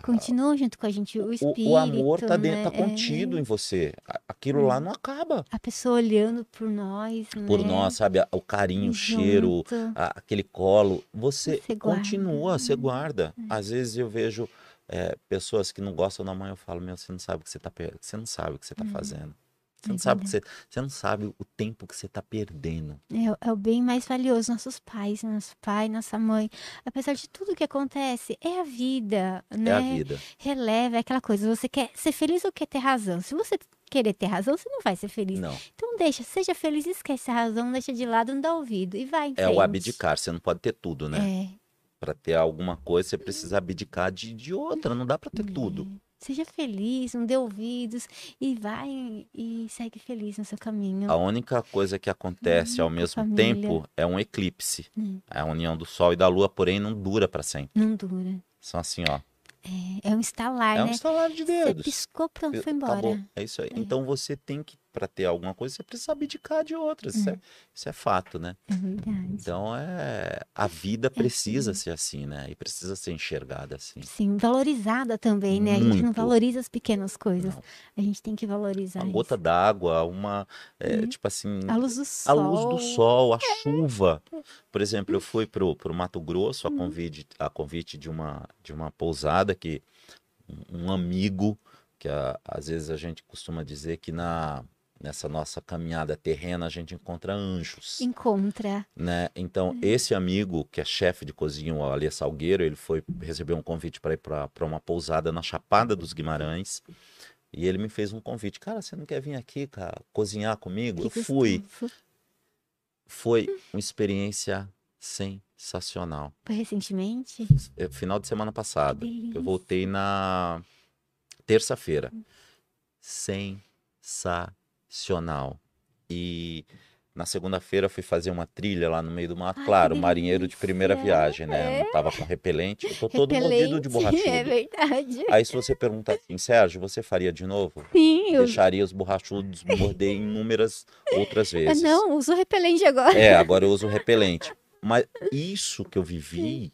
Speaker 1: Continuam junto com a gente, o
Speaker 2: O,
Speaker 1: espírito,
Speaker 2: o amor tá, dentro,
Speaker 1: né?
Speaker 2: tá contido em você. Aquilo lá não acaba.
Speaker 1: A pessoa olhando por nós,
Speaker 2: Por
Speaker 1: né?
Speaker 2: nós, sabe? O carinho, o cheiro, a- aquele colo. Você,
Speaker 1: Você guarda.
Speaker 2: continua, você guarda. Às vezes eu vejo é, pessoas que não gostam da mãe, eu falo, meu, você não sabe o que você tá per- Você não sabe o que você tá fazendo. Você
Speaker 1: É
Speaker 2: não sabe você, você não sabe o tempo que você tá perdendo.
Speaker 1: É, o- é o bem mais valioso, nossos pais, nosso pai, nossa mãe. Apesar de tudo que acontece, é a vida, né?
Speaker 2: É a vida.
Speaker 1: Releva, é aquela coisa, você quer ser feliz ou quer ter razão? Se você querer ter razão, você não vai ser feliz.
Speaker 2: Não.
Speaker 1: Então deixa, seja feliz, esquece a razão, deixa de lado, não dá ouvido e vai
Speaker 2: É o abdicar. Você não pode ter tudo, né?
Speaker 1: É,
Speaker 2: Pra ter alguma coisa, você precisa abdicar de, de outra. Não dá pra ter tudo.
Speaker 1: Seja feliz, não dê ouvidos e vai e segue feliz no seu caminho.
Speaker 2: A única coisa que acontece ao
Speaker 1: com a
Speaker 2: mesmo
Speaker 1: família.
Speaker 2: tempo é um eclipse.
Speaker 1: Hum.
Speaker 2: A união do Sol e da Lua, porém, não dura para sempre.
Speaker 1: Não dura.
Speaker 2: São assim, ó.
Speaker 1: É, é um estalar,
Speaker 2: É um
Speaker 1: né?
Speaker 2: estalar de
Speaker 1: Você
Speaker 2: dedos.
Speaker 1: piscou, pronto, foi
Speaker 2: Acabou.
Speaker 1: embora.
Speaker 2: É isso aí. Então você tem que, para ter alguma coisa, você precisa abdicar de outras. Isso, é, isso é fato, né?
Speaker 1: É verdade.
Speaker 2: Então é. A vida precisa ser assim, né? E precisa ser enxergada assim.
Speaker 1: Sim, valorizada também, né? A gente não
Speaker 2: Muito.
Speaker 1: valoriza as pequenas coisas.
Speaker 2: Não.
Speaker 1: A gente tem que valorizar
Speaker 2: A
Speaker 1: isso.
Speaker 2: gota d'água, uma. é, Tipo assim.
Speaker 1: A luz do
Speaker 2: A
Speaker 1: sol.
Speaker 2: luz do sol, a chuva. Por exemplo, eu fui pro, pro Mato Grosso a convite, a convite de uma, de uma pousada que um- um amigo, que a- às vezes a gente costuma dizer que na, nessa nossa caminhada terrena a gente encontra anjos,
Speaker 1: Encontra.
Speaker 2: né? Então, esse amigo, que é chefe de cozinha, o Alê Salgueiro, ele foi receber um convite para ir para uma pousada na Chapada dos Guimarães. E ele me fez um convite. Cara, você não quer vir aqui, cara, cozinhar comigo?
Speaker 1: Que
Speaker 2: eu fui
Speaker 1: gostoso.
Speaker 2: foi uma experiência sensacional.
Speaker 1: Foi recentemente?
Speaker 2: É, Final de semana passada. Eu voltei na terça-feira. Sensacional. E na segunda-feira eu fui fazer uma trilha lá no meio do mato.
Speaker 1: Ai,
Speaker 2: claro, marinheiro de primeira
Speaker 1: delícia.
Speaker 2: viagem, né? Não tava com repelente. Eu tô todo mordido de
Speaker 1: Repelente, [laughs]
Speaker 2: borrachudo.
Speaker 1: É verdade.
Speaker 2: Aí se você perguntar assim, Sérgio, você faria de novo?
Speaker 1: Sim, eu...
Speaker 2: Deixaria os borrachudos morder inúmeras outras
Speaker 1: Ah,
Speaker 2: vezes.
Speaker 1: Não, uso repelente agora.
Speaker 2: É, agora eu uso repelente. Mas isso que eu vivi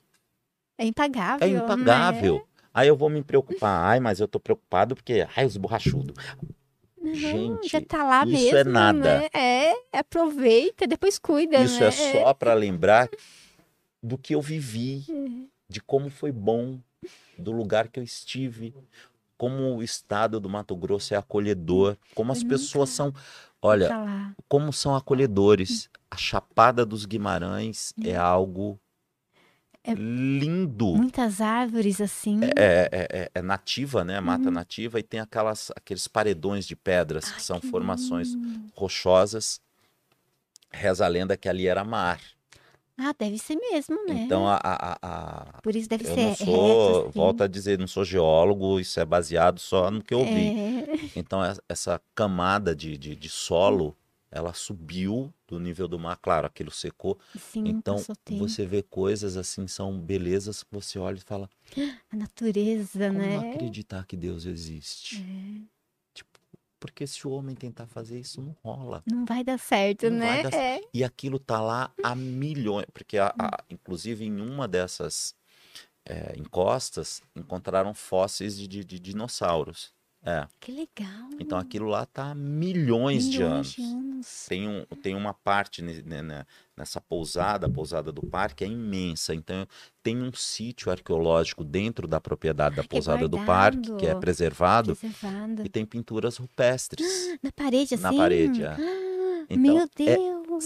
Speaker 1: É impagável.
Speaker 2: é impagável.
Speaker 1: Né?
Speaker 2: Aí eu vou me preocupar. Ai, mas eu tô preocupado porque, ai, os borrachudos. Gente,
Speaker 1: já tá lá
Speaker 2: isso
Speaker 1: mesmo.
Speaker 2: é nada.
Speaker 1: Né? É, aproveita, depois cuida.
Speaker 2: Isso
Speaker 1: né?
Speaker 2: é só para lembrar do que eu vivi,
Speaker 1: É.
Speaker 2: de como foi bom, do lugar que eu estive, como o estado do Mato Grosso é acolhedor, como as pessoas são, olha,
Speaker 1: Tá
Speaker 2: como são acolhedores. A Chapada dos Guimarães é algo
Speaker 1: É
Speaker 2: lindo.
Speaker 1: Muitas árvores assim.
Speaker 2: É, é- é- é nativa, né? Mata nativa e tem aquelas, aqueles paredões de pedras que
Speaker 1: Ai,
Speaker 2: são
Speaker 1: que
Speaker 2: formações
Speaker 1: lindo.
Speaker 2: rochosas. Reza a lenda que ali era mar.
Speaker 1: Ah, deve ser mesmo, né?
Speaker 2: Então a, a- a-
Speaker 1: Por isso deve
Speaker 2: eu
Speaker 1: ser
Speaker 2: não
Speaker 1: reto,
Speaker 2: sou,
Speaker 1: assim.
Speaker 2: volto a dizer, não sou geólogo, isso é baseado só no que eu vi.
Speaker 1: É,
Speaker 2: Então, es- essa camada de, de, de solo, ela subiu do nível do mar, claro, aquilo secou.
Speaker 1: Sim,
Speaker 2: Então, você vê coisas assim, são belezas que você olha e fala, [gasps]
Speaker 1: A natureza,
Speaker 2: como
Speaker 1: né?
Speaker 2: acreditar que Deus existe? Tipo, porque se o homem tentar fazer isso, não rola.
Speaker 1: Não vai dar certo,
Speaker 2: Não
Speaker 1: né?
Speaker 2: dar
Speaker 1: É.
Speaker 2: E aquilo tá lá há milhões, porque a- a- inclusive em uma dessas é, encostas encontraram fósseis de, de- de dinossauros. É,
Speaker 1: Que legal.
Speaker 2: então aquilo lá tá há milhões, de anos.
Speaker 1: de anos.
Speaker 2: Tem, um, tem uma parte ne- nessa pousada, a pousada do parque é imensa. Então tem um sítio arqueológico dentro da propriedade da
Speaker 1: que é
Speaker 2: pousada do parque, que é preservado,
Speaker 1: Preservado.
Speaker 2: e tem pinturas rupestres [gasps]
Speaker 1: Na parede, assim?
Speaker 2: na parede. é. Então,
Speaker 1: Meu
Speaker 2: é
Speaker 1: Deus.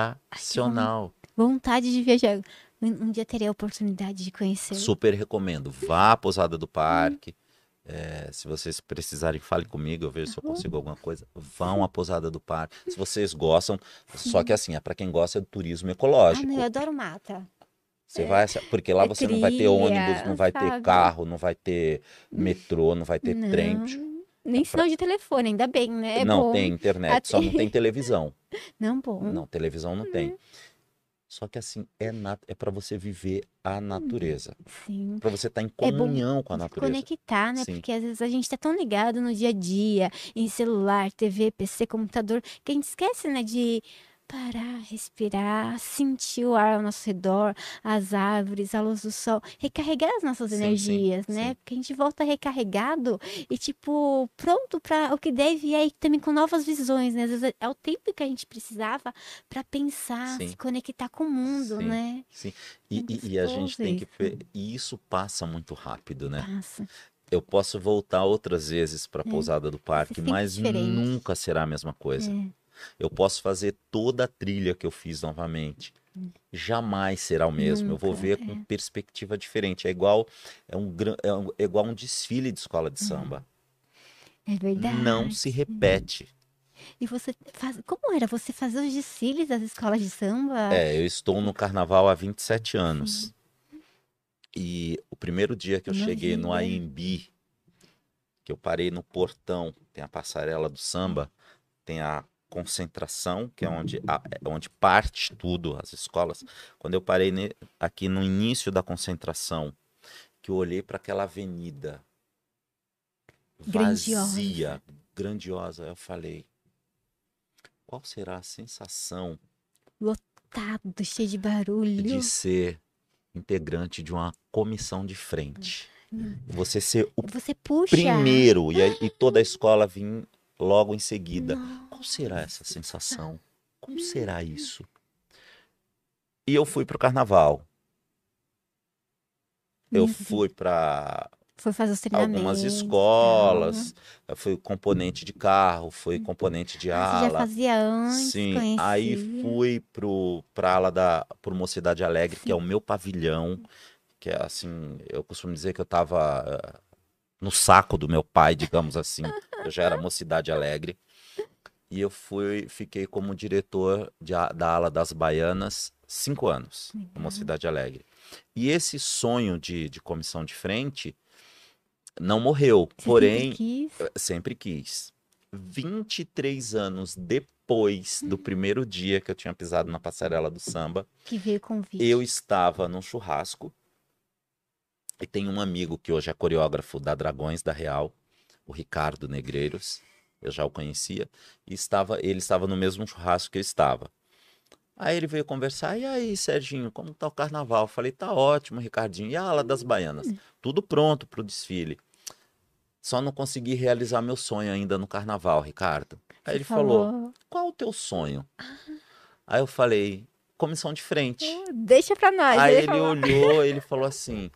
Speaker 2: sensacional.
Speaker 1: Vontade de viajar. Um, um dia terei a oportunidade de conhecer.
Speaker 2: Super recomendo. Vá à pousada do parque. É, se vocês precisarem, fale comigo, eu vejo se eu consigo alguma coisa. Vão à pousada do parque. Se vocês gostam, só que assim, é para quem gosta do turismo
Speaker 1: Ah,
Speaker 2: ecológico.
Speaker 1: não, eu adoro mata.
Speaker 2: Você vai, porque lá
Speaker 1: é
Speaker 2: você não vai ter ônibus, não vai ter
Speaker 1: sabe?
Speaker 2: carro, não vai ter metrô, não vai ter
Speaker 1: não,
Speaker 2: trem.
Speaker 1: Nem sinal de telefone, ainda bem, né? É
Speaker 2: não
Speaker 1: bom.
Speaker 2: tem internet, só não tem [laughs] televisão.
Speaker 1: Não, bom.
Speaker 2: Não, televisão não tem. Só que assim, é, nat... é para você viver a natureza.
Speaker 1: Sim.
Speaker 2: Para você estar em
Speaker 1: É
Speaker 2: comunhão com a natureza.
Speaker 1: conectar, né?
Speaker 2: Sim.
Speaker 1: Porque às vezes a gente tá tão ligado no dia a dia, em celular, TV, PC, computador, que a gente esquece, né, de parar, respirar, sentir o ar ao nosso redor, as árvores, a luz do sol, recarregar as nossas
Speaker 2: Sim, sim,
Speaker 1: energias, né?
Speaker 2: sim.
Speaker 1: Porque a gente volta recarregado e, tipo, pronto para o que deve e aí também com novas visões, né? Às vezes é o tempo que a gente precisava para pensar,
Speaker 2: Sim.
Speaker 1: se conectar com o mundo,
Speaker 2: Sim.
Speaker 1: né?
Speaker 2: Sim. E,
Speaker 1: É
Speaker 2: e- e a gente tem que. E isso passa muito rápido, né?
Speaker 1: Passa.
Speaker 2: Eu posso voltar outras vezes para a pousada do parque, mas
Speaker 1: diferente.
Speaker 2: nunca será a mesma coisa.
Speaker 1: É.
Speaker 2: Eu posso fazer toda a trilha que eu fiz novamente. Jamais será o mesmo. eu vou
Speaker 1: Nunca,
Speaker 2: ver com
Speaker 1: é.
Speaker 2: perspectiva diferente. É igual é um, é um- é igual um desfile de escola de samba.
Speaker 1: É verdade.
Speaker 2: Não se repete.
Speaker 1: E você faz. Como era você fazer os desfiles das escolas de samba?
Speaker 2: É, eu estou no carnaval há 27 anos. E o primeiro dia que eu cheguei no
Speaker 1: Imagina.
Speaker 2: AMB, que eu parei no portão, tem a passarela do samba, tem a concentração, que é onde, a- é onde parte tudo, as escolas. Quando eu parei ne- aqui no início da concentração, que eu olhei para aquela avenida
Speaker 1: Grandiosa.
Speaker 2: vazia, grandiosa, eu falei, qual será a sensação
Speaker 1: Lotado, cheio de barulho.
Speaker 2: de ser integrante de uma comissão de frente. Você ser o
Speaker 1: Você
Speaker 2: primeiro e, e toda a escola vir logo em seguida.
Speaker 1: Nossa.
Speaker 2: Qual será essa sensação? Como será isso? E eu fui pro carnaval. Eu
Speaker 1: Deus.
Speaker 2: fui para
Speaker 1: Foi fazer os treinamentos.
Speaker 2: algumas escolas, eu fui componente de carro, fui componente de
Speaker 1: Ah, Você já fazia antes,
Speaker 2: Sim, aí
Speaker 1: conhecia.
Speaker 2: fui pro, pra ala da por Mocidade Alegre, que é o meu pavilhão, que é assim, eu costumo dizer que eu tava eh, no saco do meu pai, digamos assim. Eu já era Mocidade Alegre. E eu fui, fiquei como diretor de da ala das Baianas cinco anos, na
Speaker 1: Legal.
Speaker 2: Mocidade Alegre. E esse sonho de, de comissão de frente não morreu,
Speaker 1: Você
Speaker 2: porém
Speaker 1: sempre quis.
Speaker 2: sempre quis. 23 anos depois do primeiro dia que eu tinha pisado na passarela do samba,
Speaker 1: que veio convite.
Speaker 2: eu estava num churrasco e tem um amigo que hoje é coreógrafo da Dragões da Real, o Ricardo Negreiros. Eu já o conhecia e estava, ele estava no mesmo churrasco que eu estava. Aí ele veio conversar, e aí, Serginho, como tá o carnaval? Eu falei, tá ótimo, Ricardinho. E a ala das baianas? Tudo pronto pro desfile. Só não consegui realizar meu sonho ainda no carnaval, Ricardo. Aí ele falou, qual o teu sonho? Aí eu falei, comissão de frente.
Speaker 1: Deixa pra nós.
Speaker 2: Aí
Speaker 1: ele falou.
Speaker 2: olhou, ele [laughs] falou assim: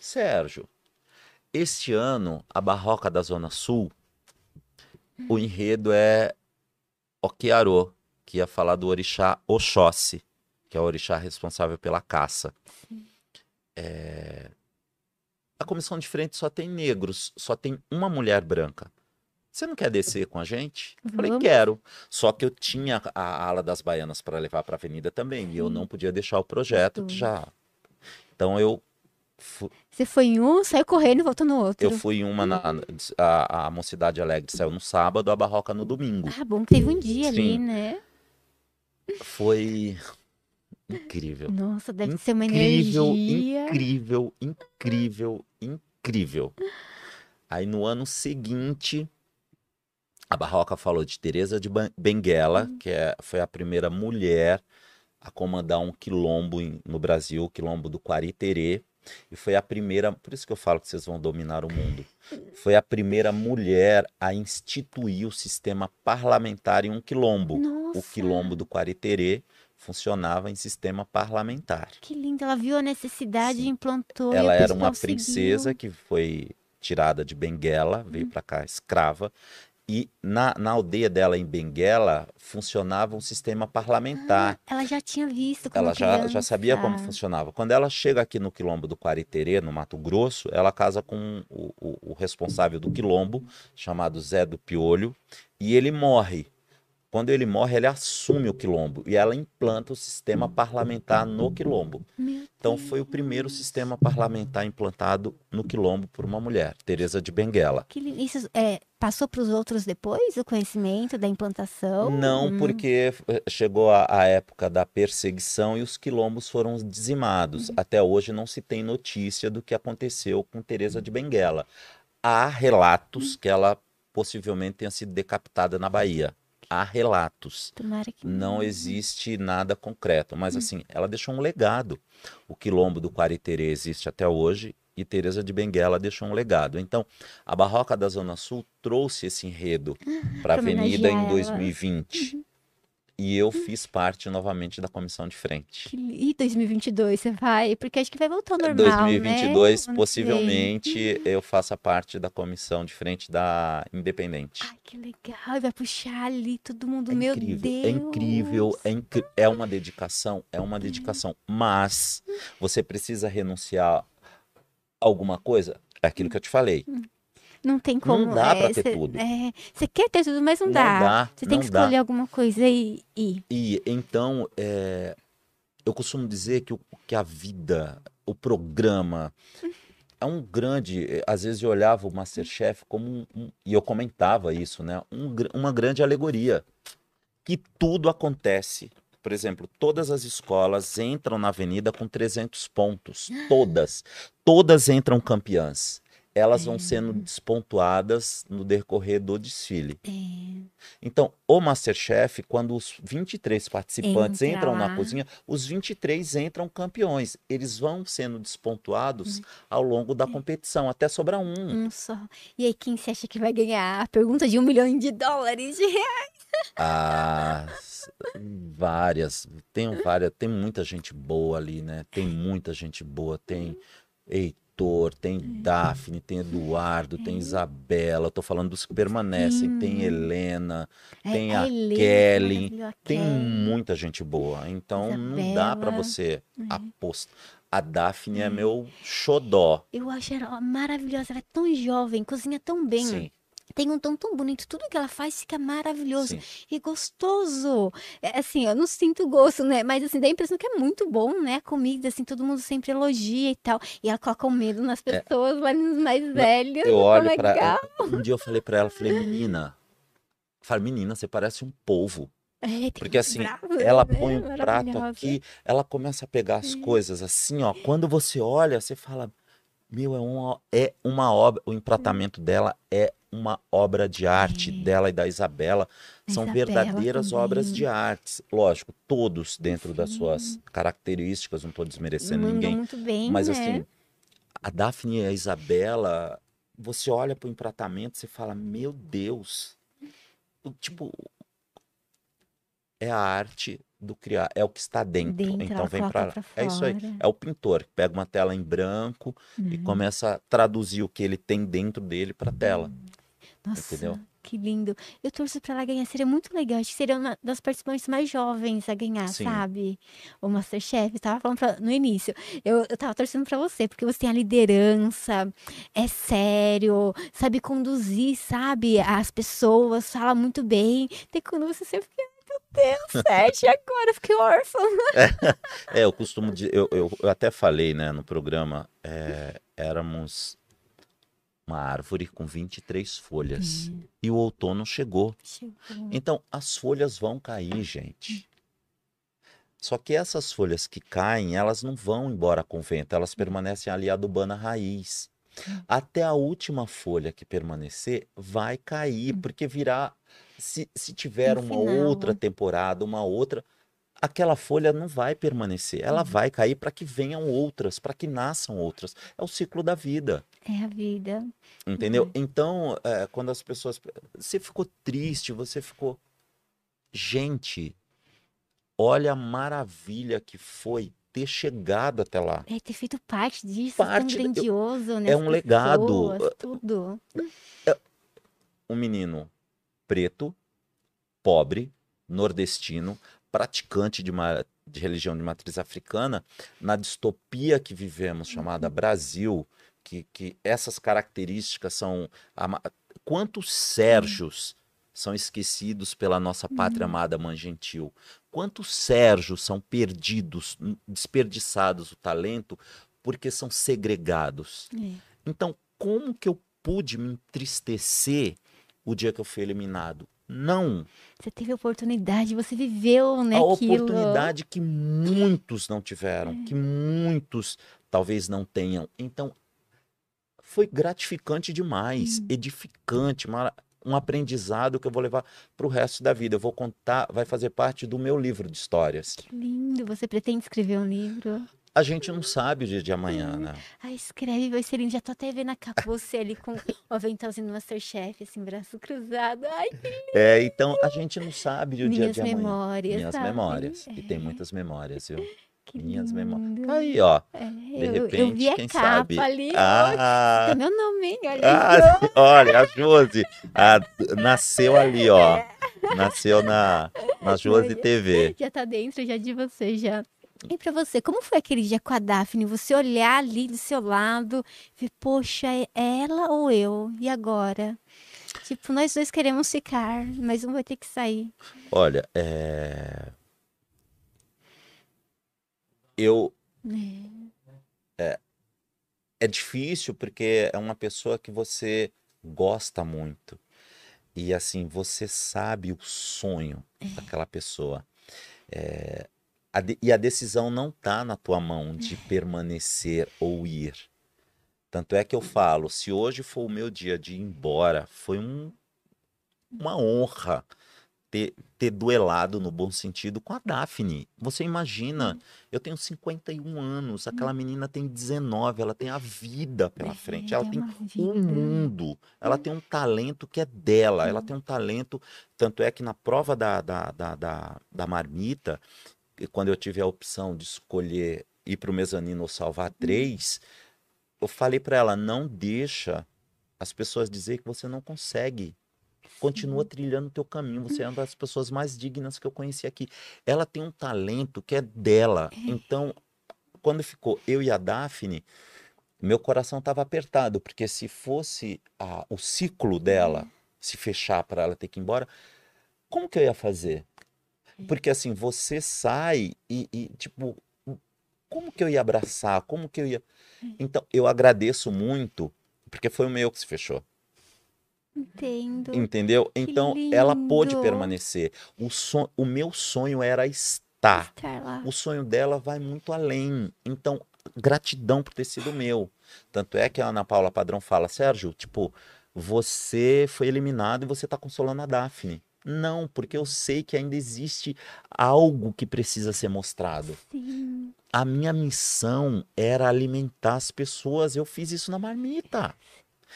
Speaker 2: Sérgio, este ano a Barroca da Zona Sul, o enredo é Okiarô, que ia falar do orixá Oxóssi, que é o orixá responsável pela caça. É, A comissão de frente só tem negros, só tem uma mulher branca. Você não quer descer com a gente? Eu falei, quero. Só que eu tinha a ala das baianas para levar para a avenida também, e eu não podia deixar o projeto que já. Então eu Fu-
Speaker 1: Você foi em um, saiu correndo e voltou no outro.
Speaker 2: Eu fui em uma na a, a Mocidade Alegre saiu no sábado, a Barroca no domingo.
Speaker 1: Ah, bom, teve um dia ali,
Speaker 2: Sim.
Speaker 1: né?
Speaker 2: Foi incrível.
Speaker 1: Nossa, deve ser uma
Speaker 2: Incrível,
Speaker 1: energia.
Speaker 2: incrível, incrível, incrível. Aí no ano seguinte, a Barroca falou de Teresa de Benguela,
Speaker 1: Hum.
Speaker 2: que é, foi a primeira mulher a comandar um quilombo em- no Brasil, o quilombo do Quariterê. E foi a primeira, por isso que eu falo que vocês vão dominar o mundo. Foi a primeira mulher a instituir o sistema parlamentar em um quilombo.
Speaker 1: Nossa,
Speaker 2: O quilombo do Quariterê funcionava em sistema parlamentar.
Speaker 1: que lindo. Ela viu a necessidade e
Speaker 2: Sim.
Speaker 1: implantou. e
Speaker 2: Ela
Speaker 1: o
Speaker 2: era uma
Speaker 1: seguiu.
Speaker 2: princesa que foi tirada de Benguela, veio para cá escrava. E na, na aldeia dela em Benguela funcionava um sistema parlamentar.
Speaker 1: Ela já tinha visto como
Speaker 2: ela já, já sabia como funcionava. Quando ela chega aqui no quilombo do Quariterê, no Mato Grosso, ela casa com o, o- o responsável do quilombo, chamado Zé do Piolho, e ele morre. Quando ele morre, ele assume o quilombo e ela implanta o sistema parlamentar no quilombo. Então foi o primeiro sistema parlamentar implantado no quilombo por uma mulher, Teresa de Benguela.
Speaker 1: Que. Isso é, passou para os outros depois, o conhecimento da implantação?
Speaker 2: Não,
Speaker 1: Hum.
Speaker 2: porque eh, chegou a, a época da perseguição e os quilombos foram dizimados.
Speaker 1: Uhum.
Speaker 2: Até hoje não se tem notícia do que aconteceu com Teresa de Benguela. Há
Speaker 1: Uhum.
Speaker 2: relatos que ela possivelmente tenha sido decapitada na Bahia. Há relatos.
Speaker 1: Tomara que
Speaker 2: Não existe nada concreto,
Speaker 1: Hum.
Speaker 2: mas assim, ela deixou um legado. O quilombo do Quariterê existe até hoje e Teresa de Benguela deixou um legado. Então, a Barroca da Zona Sul trouxe esse enredo para a Avenida em
Speaker 1: homenagear ela. Uhum.
Speaker 2: 2020. E eu fiz parte novamente da comissão de frente.
Speaker 1: E 2022 você vai? Porque acho que vai voltar ao normal,
Speaker 2: 2022,
Speaker 1: né?
Speaker 2: Possivelmente, eu faça parte da comissão de frente da Independente.
Speaker 1: Ai, que legal. Vai puxar ali todo mundo.
Speaker 2: É
Speaker 1: Meu
Speaker 2: incrível,
Speaker 1: Deus.
Speaker 2: é incrível, é, é uma dedicação, é uma dedicação. Mas você precisa renunciar a alguma coisa? É aquilo que eu te falei.
Speaker 1: Não tem como.
Speaker 2: Não dá
Speaker 1: é,
Speaker 2: pra ter
Speaker 1: cê-
Speaker 2: tudo.
Speaker 1: é, Você quer ter tudo, mas não,
Speaker 2: Não
Speaker 1: dá.
Speaker 2: dá,
Speaker 1: Você tem que
Speaker 2: dá.
Speaker 1: escolher alguma coisa e ir.
Speaker 2: E então, é, eu costumo dizer que, o- que a vida, o programa, é um grande. eh, Às vezes eu olhava o Masterchef como um, um- e eu comentava isso, né? um uma grande alegoria. Que tudo acontece. Por exemplo, todas as escolas entram na avenida com 300 pontos. Todas. Todas entram campeãs. Elas vão sendo despontuadas no decorrer do desfile.
Speaker 1: É,
Speaker 2: Então, o Masterchef, quando os 23 participantes
Speaker 1: Entra
Speaker 2: entram na cozinha, os 23 entram campeões. Eles vão sendo despontuados
Speaker 1: Hum.
Speaker 2: ao longo da competição, até sobrar um.
Speaker 1: um só. E aí, quem você acha que vai ganhar? A pergunta de um milhão de dólares de reais.
Speaker 2: Ah, várias. Tem várias, tem muita gente boa ali, né? Tem muita gente boa. Tem Heitor, tem Daphne, tem Eduardo, tem Isabela. Eu tô falando dos que permanecem. Tem. Helena,
Speaker 1: É,
Speaker 2: tem
Speaker 1: a
Speaker 2: a
Speaker 1: Helena,
Speaker 2: Kelly, Tem muita gente boa. Então não dá
Speaker 1: Isabela,
Speaker 2: você
Speaker 1: é.
Speaker 2: apostar. A Daphne é meu xodó.
Speaker 1: Eu acho ela maravilhosa. Ela é tão jovem, cozinha tão bem.
Speaker 2: Sim,
Speaker 1: Tem um tom tão bonito. Tudo que ela faz fica maravilhoso.
Speaker 2: sim.
Speaker 1: E gostoso. É, assim, eu não sinto gosto, né? Mas assim, dá a impressão que é muito bom, né? A comida, assim, todo mundo sempre elogia e tal. E ela coloca o medo nas pessoas, lá nos mais velhos.
Speaker 2: É. Eu olho pra
Speaker 1: legal.
Speaker 2: Um dia eu falei pra ela, falei, menina. Falei, menina, você parece um polvo.
Speaker 1: É, tem
Speaker 2: Porque assim,
Speaker 1: bravos,
Speaker 2: ela
Speaker 1: né?
Speaker 2: põe o prato
Speaker 1: Maravilhosa.
Speaker 2: aqui, ela começa a pegar as coisas assim, ó. Quando você olha, você fala, meu, é uma, é uma obra. O empratamento dela é uma obra de arte
Speaker 1: É.
Speaker 2: dela e da Isabela.
Speaker 1: A
Speaker 2: São
Speaker 1: Isabela
Speaker 2: verdadeiras obras
Speaker 1: também.
Speaker 2: de arte. Lógico, todos dentro das
Speaker 1: Sim.
Speaker 2: suas características, não estou desmerecendo
Speaker 1: Mandam
Speaker 2: ninguém.
Speaker 1: muito bem,
Speaker 2: Mas
Speaker 1: né?
Speaker 2: assim, a Daphne e a Isabela, você olha para o empratamento e fala, meu Deus. Tipo, é a arte do criar, é o que está dentro.
Speaker 1: Dentro,
Speaker 2: então vem para
Speaker 1: pra
Speaker 2: É isso aí. É o pintor que pega uma tela em branco e
Speaker 1: Uhum.
Speaker 2: começa a traduzir o que ele tem dentro dele para tela.
Speaker 1: Nossa,
Speaker 2: entendeu?
Speaker 1: que lindo. Eu torço pra ela ganhar. Seria muito legal. Acho que seria uma das participantes mais jovens a ganhar,
Speaker 2: Sim.
Speaker 1: sabe? O Masterchef. Eu tava falando pra- no início. Eu, eu tava torcendo pra você, porque você tem a liderança, é sério, sabe conduzir, sabe? As pessoas, fala muito bem. Tem quando você sempre fica, "Ai, meu Deus, [laughs] sete, agora eu fiquei órfã. [laughs]
Speaker 2: É, eu costumo dizer, eu, eu, eu até falei, né, no programa, é, éramos uma árvore com 23 folhas
Speaker 1: Hum.
Speaker 2: e o outono chegou.
Speaker 1: Chegou.
Speaker 2: Então, as folhas vão cair, gente. Só que essas folhas que caem, elas não vão embora com o vento, elas permanecem ali adubando a raiz. Até a última folha que permanecer vai cair, porque virá. Se, se tiver uma outra temporada, uma outra, aquela folha não vai permanecer. Ela vai cair para que venham outras, para que nasçam outras. É o ciclo da vida.
Speaker 1: É a vida.
Speaker 2: Entendeu? Então, é, quando as pessoas. Você ficou triste, você ficou. Gente, olha a maravilha que foi ter chegado até lá.
Speaker 1: É ter feito parte disso,
Speaker 2: Parte-
Speaker 1: tão
Speaker 2: eu-
Speaker 1: grandioso, né?
Speaker 2: é um legado.
Speaker 1: pessoas, Tudo.
Speaker 2: Um menino preto, pobre, nordestino, praticante de, uma, de religião de matriz africana, na distopia que vivemos, chamada Brasil, que, que essas características são. Quantos Sérgios são esquecidos pela nossa pátria amada mãe gentil? Quantos Sérgios são perdidos, desperdiçados o talento porque são segregados?
Speaker 1: É.
Speaker 2: Então, como que eu pude me entristecer o dia que eu fui eliminado? Não.
Speaker 1: Você teve oportunidade, você viveu, né?
Speaker 2: a
Speaker 1: aquilo.
Speaker 2: oportunidade que muitos não tiveram, que muitos talvez não tenham. Então, foi gratificante demais, edificante, mara- um aprendizado que eu vou levar para o resto da vida. Eu vou contar, vai fazer parte do meu livro de histórias.
Speaker 1: Que lindo. Você pretende escrever um livro?
Speaker 2: A gente não sabe o dia de amanhã, né?
Speaker 1: Ah, escreve, vai ser lindo. Já tô até vendo a capa, você ali com o aventalzinho do Masterchef, assim, braço cruzado. Ai,
Speaker 2: É, então a gente não sabe o dia de amanhã.
Speaker 1: memórias,
Speaker 2: Minhas
Speaker 1: sabe?
Speaker 2: memórias. E tem
Speaker 1: É,
Speaker 2: muitas memórias, viu?
Speaker 1: que
Speaker 2: Minhas memórias.
Speaker 1: lindo.
Speaker 2: Aí, ó.
Speaker 1: É,
Speaker 2: De
Speaker 1: eu, eu
Speaker 2: repente,
Speaker 1: vi a
Speaker 2: quem
Speaker 1: capa
Speaker 2: sabe?
Speaker 1: ali.
Speaker 2: Ah,
Speaker 1: meu nome? Olha
Speaker 2: ah, olha, a Josi a- nasceu ali, ó.
Speaker 1: É.
Speaker 2: Nasceu na, na Josi TV.
Speaker 1: Já tá dentro já de você, já. E pra você, como foi aquele dia com a Daphne? Você olhar ali do seu lado, ver, poxa, é ela ou eu? E agora? Tipo, nós dois queremos ficar, mas um vai ter que sair.
Speaker 2: Olha, é... eu
Speaker 1: É.
Speaker 2: é difícil porque é uma pessoa que você gosta muito. E assim, você sabe o sonho daquela pessoa. É, a de- e a decisão não está na tua mão de permanecer ou ir. Tanto é que eu falo, se hoje for o meu dia de ir embora, foi um- uma honra ter, ter duelado no bom sentido com a Daphne. Você imagina, eu tenho 51 anos, aquela menina tem 19, ela tem a vida pela frente, ela
Speaker 1: é
Speaker 2: tem
Speaker 1: uma
Speaker 2: o
Speaker 1: vida.
Speaker 2: mundo. Ela tem um talento que é dela. Ela tem um talento. Tanto é que na prova da, da, da, da, da marmita, quando eu tive a opção de escolher ir para o mezanino ou salvar três, eu falei para ela: não deixa as pessoas dizer que você não consegue. Continua trilhando o teu caminho. Você é uma das [laughs] pessoas mais dignas que eu conheci aqui. Ela tem um talento que é dela. Então, quando ficou eu e a Daphne, meu coração estava apertado, porque se fosse a- o ciclo dela se fechar para ela ter que ir embora, como que eu ia fazer? Porque assim, você sai e, e, tipo, como que eu ia abraçar? Como que eu ia. Então, eu agradeço muito, porque foi o meu que se fechou.
Speaker 1: Entendo.
Speaker 2: Entendeu? Então, ela pôde permanecer. O, son... o meu sonho era estar.
Speaker 1: Estar lá.
Speaker 2: O sonho dela vai muito além. Então, gratidão por ter sido meu. Tanto é que a Ana Paula Padrão fala, Sérgio, tipo, você foi eliminado e você tá consolando a Daphne. Não, porque eu sei que ainda existe algo que precisa ser mostrado.
Speaker 1: Sim.
Speaker 2: A minha missão era alimentar as pessoas. Eu fiz isso na marmita.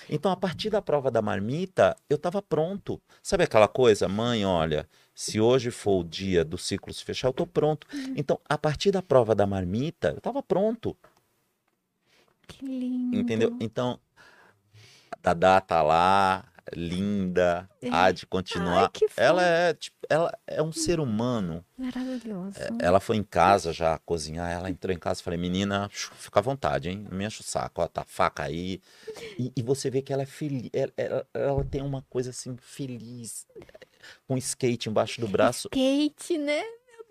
Speaker 2: Então, a partir da prova da marmita, eu estava pronto. Sabe aquela coisa, mãe, olha, se hoje for o dia do ciclo se fechar, eu estou pronto. Então, a partir da prova da marmita, eu estava pronto.
Speaker 1: Que lindo.
Speaker 2: Entendeu? Então, a Dadá tá lá, linda,
Speaker 1: É.
Speaker 2: há de continuar.
Speaker 1: Ai,
Speaker 2: ela é, tipo, ela é um ser humano.
Speaker 1: Maravilhoso.
Speaker 2: Ela foi em casa já cozinhar, ela entrou em casa e falei, menina, fica à vontade, hein? Não me enche o saco, ó, tá a faca aí. E, e você vê que ela é feliz, ela, ela- ela tem uma coisa assim, feliz. com skate embaixo do braço.
Speaker 1: Skate, né?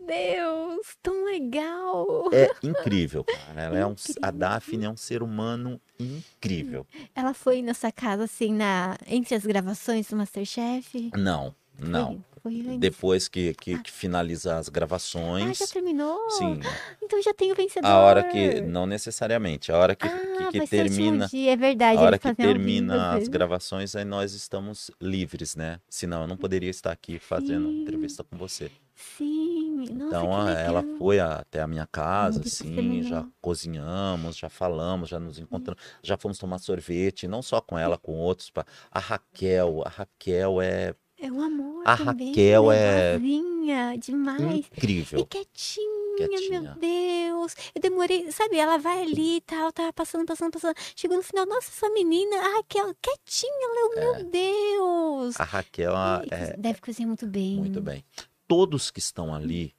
Speaker 1: Meu Deus, tão legal.
Speaker 2: É [laughs] incrível, cara. Ela é um, a. Daphne é um ser humano incrível.
Speaker 1: Ela foi nessa casa, assim, na... entre as gravações do Masterchef?
Speaker 2: Não, não.
Speaker 1: Foi, em-
Speaker 2: Depois que, que, que finaliza as
Speaker 1: Ah,
Speaker 2: gravações,
Speaker 1: já terminou?
Speaker 2: sim.
Speaker 1: Então já tem o vencedor.
Speaker 2: A hora que, não necessariamente, a hora que,
Speaker 1: Ah,
Speaker 2: que, que termina,
Speaker 1: dia, é verdade.
Speaker 2: a hora que termina as gravações, aí nós estamos livres, né? Senão eu não poderia estar aqui fazendo
Speaker 1: Sim.
Speaker 2: entrevista com você.
Speaker 1: Sim, nossa,
Speaker 2: Então a- ela foi até a minha casa,
Speaker 1: Muito
Speaker 2: assim, já cozinhamos, já falamos, já nos encontramos, já fomos tomar sorvete, não só com ela, com outros. pa- A Raquel, a Raquel é
Speaker 1: É um amor
Speaker 2: A
Speaker 1: também,
Speaker 2: Raquel
Speaker 1: né?
Speaker 2: é-
Speaker 1: Boazinha, demais. E
Speaker 2: incrível.
Speaker 1: quietinha,
Speaker 2: Quietinha.
Speaker 1: meu Deus. Eu demorei, sabe, ela vai ali e tal, tava passando, passando, passando. Chegou no final, nossa, essa menina, a Raquel, quietinha, eu, meu Deus.
Speaker 2: A Raquel
Speaker 1: E
Speaker 2: é
Speaker 1: Deve cozinhar muito bem.
Speaker 2: muito bem. Todos que estão ali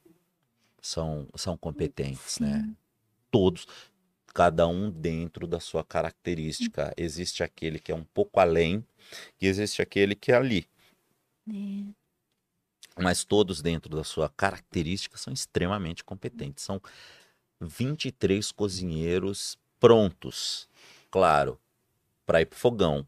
Speaker 2: são, são competentes, né?
Speaker 1: Sim.
Speaker 2: Todos, cada um dentro da sua característica. Existe aquele que é um pouco além e existe aquele que é ali.
Speaker 1: É.
Speaker 2: mas todos dentro da sua característica são extremamente competentes. São 23 cozinheiros prontos, claro, para ir pro fogão.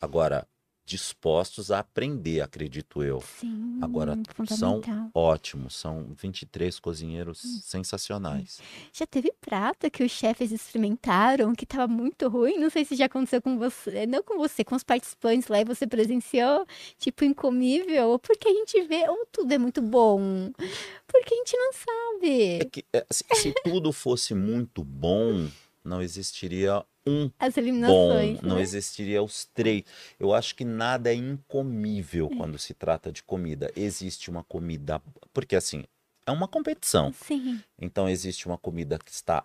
Speaker 2: Agora, dispostos a aprender, acredito eu.
Speaker 1: Sim,
Speaker 2: Agora, são ótimos, são 23 cozinheiros
Speaker 1: Hum.
Speaker 2: sensacionais.
Speaker 1: Já teve prato que os chefes experimentaram que tava muito ruim? Não sei se já aconteceu com você, não com você, com os participantes lá e você presenciou, tipo, incomível, ou porque a gente vê, ou tudo é muito bom, porque a gente não
Speaker 2: É
Speaker 1: sabe
Speaker 2: que é, se, se tudo fosse muito bom, não existiria um
Speaker 1: as
Speaker 2: bom,
Speaker 1: eliminações,
Speaker 2: não
Speaker 1: né?
Speaker 2: existiria os três. Eu acho que nada é incomível quando se trata de comida. Existe uma comida, porque assim, é uma competição.
Speaker 1: Sim,
Speaker 2: Então existe uma comida que está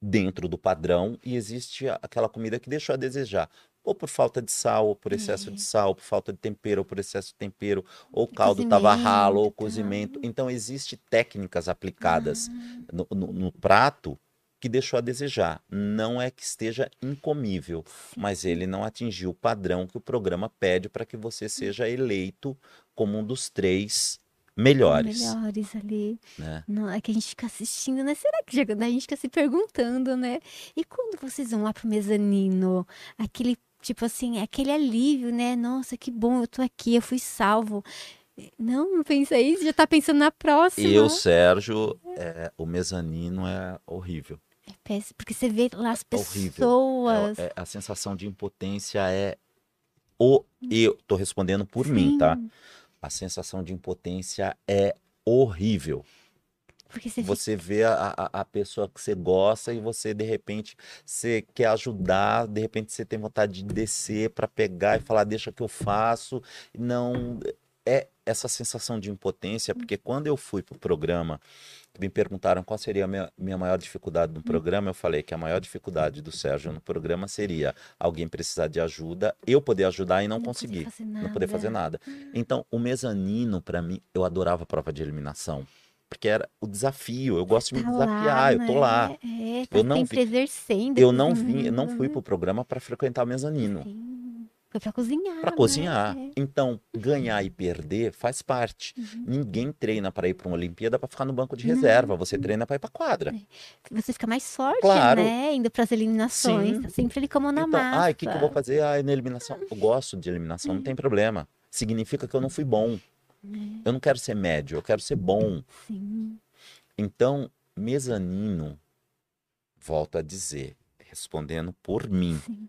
Speaker 2: dentro do padrão e existe aquela comida que deixou a desejar. Ou por falta de sal, ou por excesso
Speaker 1: É.
Speaker 2: de sal, por falta de tempero, ou por excesso de tempero, ou o caldo estava ralo, ou
Speaker 1: Cozimento,
Speaker 2: cozimento. Então existe técnicas aplicadas
Speaker 1: Ah,
Speaker 2: no, no- no prato que deixou a desejar. Não é que esteja incomível, mas ele não atingiu o padrão que o programa pede para que você seja eleito como um dos três melhores.
Speaker 1: melhores ali.
Speaker 2: Né?
Speaker 1: Não, é que a gente fica assistindo, né? Será que já... daí a gente fica se perguntando, né? E quando vocês vão lá pro mezanino, aquele, tipo assim, aquele alívio, né? Nossa, que bom, eu tô aqui, eu fui salvo. Não, não pensa isso, já tá pensando na próxima.
Speaker 2: Eu, Sérgio, é, o mezanino é horrível.
Speaker 1: É péssimo, porque você vê lá as
Speaker 2: Horrível.
Speaker 1: pessoas.
Speaker 2: É- é- a sensação de impotência é o. Eu tô respondendo por mim, tá?
Speaker 1: Sim,
Speaker 2: A sensação de impotência é horrível.
Speaker 1: Porque você fica
Speaker 2: Você vê a, a, a pessoa que você gosta e você, de repente, você quer ajudar, de repente você tem vontade de descer para pegar e falar, deixa que eu faço. Não. É essa sensação de impotência, porque quando eu fui pro programa, me perguntaram qual seria a minha, minha maior dificuldade no programa, eu falei que a maior dificuldade do Sérgio no programa seria alguém precisar de ajuda, eu poder ajudar e não,
Speaker 1: poder
Speaker 2: conseguir, não poder fazer
Speaker 1: nada.
Speaker 2: nada. Então, o mezanino, para mim, eu adorava a prova de eliminação. Porque era o desafio, eu gosto de me
Speaker 1: Tá lá,
Speaker 2: desafiar, eu tô
Speaker 1: né?
Speaker 2: lá.
Speaker 1: É, tá
Speaker 2: Eu não
Speaker 1: sempre exercendo.
Speaker 2: Eu não vim, eu não fui pro programa para frequentar o mezanino,
Speaker 1: Sim. Foi pra cozinhar.
Speaker 2: para
Speaker 1: né?
Speaker 2: cozinhar.
Speaker 1: É.
Speaker 2: Então, ganhar e perder faz parte.
Speaker 1: Uhum.
Speaker 2: Ninguém treina para ir para uma Olimpíada para ficar no banco de reserva, você treina para ir para quadra.
Speaker 1: Você fica mais forte,
Speaker 2: Claro.
Speaker 1: né? Indo pras eliminações.
Speaker 2: Sim.
Speaker 1: Tá sempre ali como na
Speaker 2: Então,
Speaker 1: massa.
Speaker 2: ai, o que, que eu vou fazer? Ai, na eliminação. Eu gosto de eliminação, não tem problema. Significa que eu não fui bom. Eu não quero ser médio, eu quero ser bom.
Speaker 1: Sim.
Speaker 2: Então, mezanino, volto a dizer, respondendo por mim,
Speaker 1: Sim.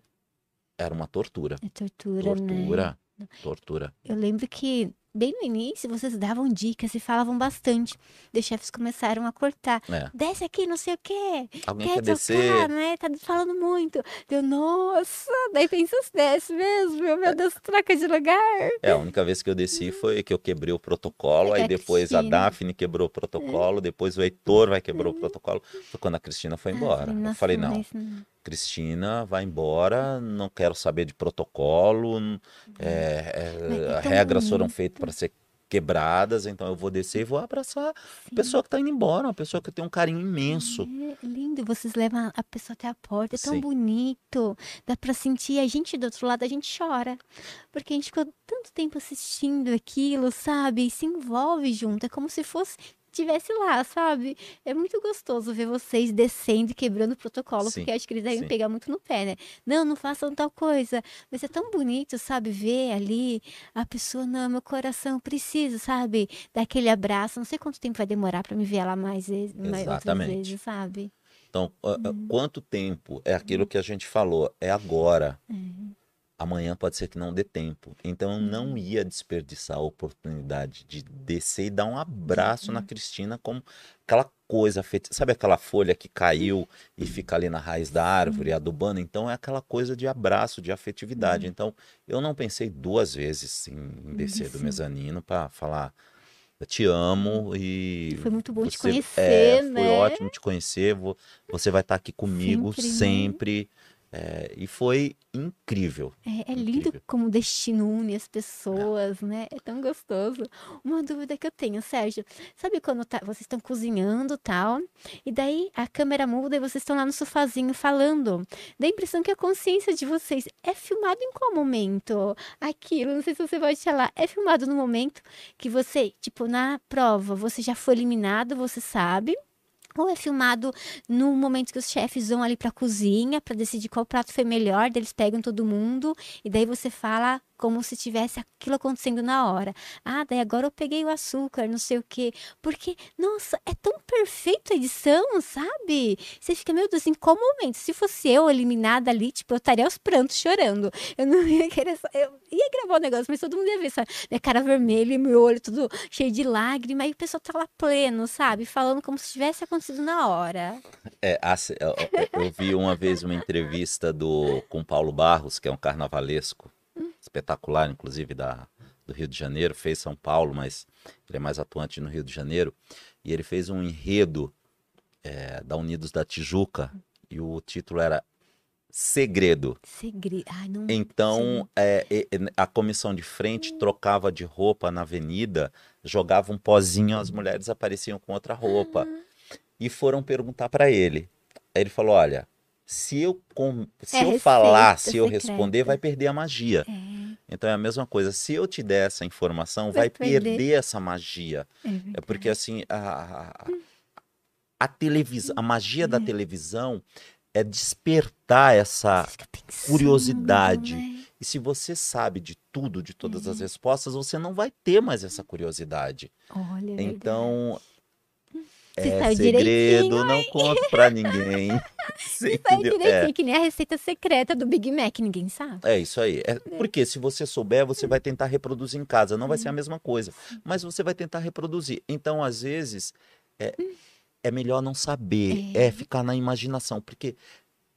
Speaker 2: Era uma tortura.
Speaker 1: É tortura, né?
Speaker 2: Tortura, tortura.
Speaker 1: Eu lembro que bem no início vocês davam dicas e falavam bastante. Os chefes começaram a cortar.
Speaker 2: É.
Speaker 1: Desce aqui, não sei o quê.
Speaker 2: Alguém
Speaker 1: Quer
Speaker 2: quer descer?
Speaker 1: né? Tá falando muito. Deu, nossa. Daí pensa, desce mesmo. Meu Deus, troca de lugar.
Speaker 2: É, a única vez que eu desci foi que eu quebrei o protocolo,
Speaker 1: É,
Speaker 2: aí
Speaker 1: a
Speaker 2: depois a
Speaker 1: Cristina.
Speaker 2: Daphne quebrou o protocolo, depois o Heitor vai quebrar o protocolo. Foi quando a Cristina foi embora. Eu falei, não, Cristina, vai embora, não quero saber de protocolo, é, é,
Speaker 1: Mas é tão
Speaker 2: regras foram
Speaker 1: bonito.
Speaker 2: feitas para ser quebradas, então eu vou descer e vou abraçar a pessoa que tá indo embora, uma pessoa que eu tenho um carinho imenso.
Speaker 1: É lindo, vocês levam a pessoa até a porta, é tão
Speaker 2: Sim.
Speaker 1: bonito. Dá pra sentir, a gente do outro lado, a gente chora. Porque a gente ficou tanto tempo assistindo aquilo, sabe? E se envolve junto, é como se fosse estivesse lá, sabe? É muito gostoso ver vocês descendo e quebrando o protocolo,
Speaker 2: Sim,
Speaker 1: porque acho que eles devem
Speaker 2: sim.
Speaker 1: pegar muito no pé, né? Não, não façam tal coisa. Mas é tão bonito, sabe? Ver ali a pessoa, não, meu coração precisa, sabe? Daquele abraço. Não sei quanto tempo vai demorar pra me ver lá mais vezes, mais outras
Speaker 2: Exatamente.
Speaker 1: vezes, sabe?
Speaker 2: Então,
Speaker 1: Uhum.
Speaker 2: quanto tempo é aquilo que a gente falou? É agora. Amanhã pode ser que não dê tempo. Então, eu não
Speaker 1: Uhum.
Speaker 2: ia desperdiçar a oportunidade de descer e dar um abraço
Speaker 1: Uhum.
Speaker 2: na Cristina como aquela coisa feita. Sabe aquela folha que caiu e fica ali na raiz da árvore, adubando? Então, é aquela coisa de abraço, de afetividade.
Speaker 1: Uhum.
Speaker 2: Então, eu não pensei duas vezes em, descer do mezanino para falar. Eu te amo e.
Speaker 1: Foi muito bom te
Speaker 2: você-
Speaker 1: conhecer,
Speaker 2: é,
Speaker 1: né?
Speaker 2: Foi ótimo te conhecer. vo- Você vai estar aqui comigo
Speaker 1: Sempre,
Speaker 2: sempre. É, e foi incrível.
Speaker 1: É, é lindo
Speaker 2: Incrível.
Speaker 1: como o destino une as pessoas, né? É tão gostoso. Uma dúvida que eu tenho, Sérgio. Sabe quando tá- vocês estão cozinhando e tal, e daí a câmera muda e vocês estão lá no sofazinho falando? Dá a impressão que a consciência de vocês é filmado em qual momento? Aquilo, não sei se você pode falar. É filmado no momento que você, tipo, na prova, você já foi eliminado, você sabe. Ou é filmado no momento que os chefes vão ali pra cozinha pra decidir qual prato foi melhor, eles pegam todo mundo e daí você fala como se tivesse aquilo acontecendo na hora. Ah, daí agora eu peguei o açúcar, não sei o quê. Porque, nossa, é tão perfeita a edição, sabe? Você fica, meu Deus, em qual momento? Se fosse eu eliminada ali, tipo, eu estaria aos prantos chorando. Eu não ia querer. Eu ia gravar o negócio, mas todo mundo ia ver, sabe? Minha cara vermelha meu olho tudo cheio de lágrima. E o pessoal tá lá pleno, sabe? Falando como se tivesse acontecido na hora.
Speaker 2: É, eu vi uma vez uma entrevista do com Paulo Barros, que é um carnavalesco espetacular, inclusive da, do Rio de Janeiro, fez São Paulo, mas ele é mais atuante no Rio de Janeiro. E ele fez um enredo é, da Unidos da Tijuca e o título era Segredo.
Speaker 1: Segredo. Ai, não.
Speaker 2: Então, é, a comissão de frente trocava de roupa na avenida, jogava um pozinho, as mulheres apareciam com outra roupa. E foram perguntar para ele. Aí ele falou: Olha, se eu, com- se
Speaker 1: É
Speaker 2: eu
Speaker 1: receita
Speaker 2: falar, se eu
Speaker 1: secreta.
Speaker 2: responder, vai perder a magia.
Speaker 1: É,
Speaker 2: Então é a mesma coisa. Se eu te der essa informação, vai,
Speaker 1: Vai perder.
Speaker 2: perder. essa magia.
Speaker 1: é
Speaker 2: É porque assim, a, a, a televisão, a magia da televisão é despertar essa
Speaker 1: pensando,
Speaker 2: curiosidade.
Speaker 1: né?
Speaker 2: e se você sabe de tudo, de todas as respostas, você não vai ter mais essa curiosidade.
Speaker 1: Olha, é verdade.
Speaker 2: Então,
Speaker 1: Você
Speaker 2: é
Speaker 1: sabe
Speaker 2: segredo, não conto pra ninguém. [laughs] Você
Speaker 1: Sabe
Speaker 2: entendeu?
Speaker 1: direitinho,
Speaker 2: É,
Speaker 1: que nem a receita secreta do Big Mac, ninguém sabe.
Speaker 2: é isso aí. É, porque se você souber, você vai tentar reproduzir em casa. Não vai
Speaker 1: Uhum.
Speaker 2: ser a mesma coisa, mas você vai tentar reproduzir. Então, às vezes, é, é melhor não saber,
Speaker 1: É.
Speaker 2: é ficar na imaginação, porque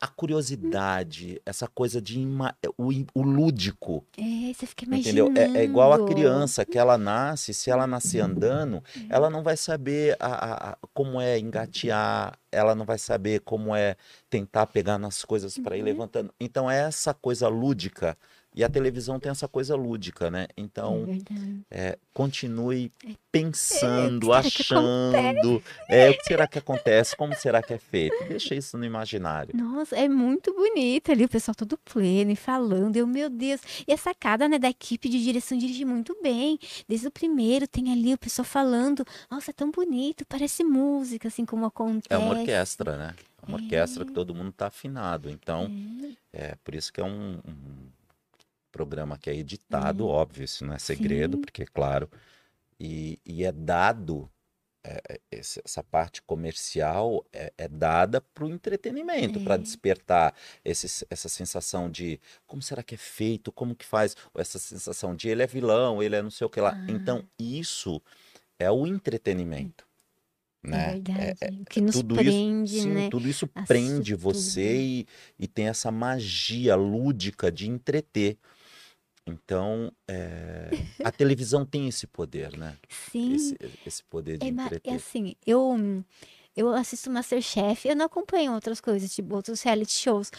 Speaker 2: a curiosidade, essa coisa de ima- o, o lúdico,
Speaker 1: É, você fica
Speaker 2: Entendeu?
Speaker 1: imaginando.
Speaker 2: É, é igual a criança que ela nasce, se ela nascer andando, ela não vai saber a- a- a- como é engatear, ela não vai saber como é tentar pegar nas coisas para ir levantando. Então é essa coisa lúdica. E a televisão tem essa coisa lúdica, né?
Speaker 1: É
Speaker 2: Então,
Speaker 1: verdade.
Speaker 2: é, continue
Speaker 1: É,
Speaker 2: pensando,
Speaker 1: que que
Speaker 2: achando. É, o que será que acontece? Como será que é feito? Deixa isso no imaginário.
Speaker 1: Nossa, é muito bonito ali, o pessoal todo pleno e falando. Eu, meu Deus. E a sacada, né, da equipe de direção dirige muito bem. Desde o primeiro tem ali o pessoal falando. Nossa, é tão bonito, parece música, assim como acontece.
Speaker 2: É uma orquestra, né? É uma orquestra que todo mundo tá afinado. Então, É por isso que é um, um programa que é editado, óbvio, isso não é segredo,
Speaker 1: Sim.
Speaker 2: porque, claro, e, e é dado, é, é, essa parte comercial é, é dada para o entretenimento,
Speaker 1: É.
Speaker 2: para despertar esse, essa sensação de como será que é feito, como que faz, ou essa sensação de ele é vilão, ele é não sei o que lá.
Speaker 1: Ah.
Speaker 2: Então, isso é o entretenimento.
Speaker 1: É
Speaker 2: Né?
Speaker 1: verdade. o que nos
Speaker 2: tudo
Speaker 1: prende,
Speaker 2: isso, sim,
Speaker 1: né?
Speaker 2: tudo isso prende
Speaker 1: tudo.
Speaker 2: você e, e tem essa magia lúdica de entreter. Então, é, a televisão tem esse poder, né?
Speaker 1: Sim.
Speaker 2: Esse, esse poder de
Speaker 1: É, é
Speaker 2: entreter.
Speaker 1: assim, eu, eu assisto Masterchef, eu não acompanho outras coisas, tipo outros reality shows.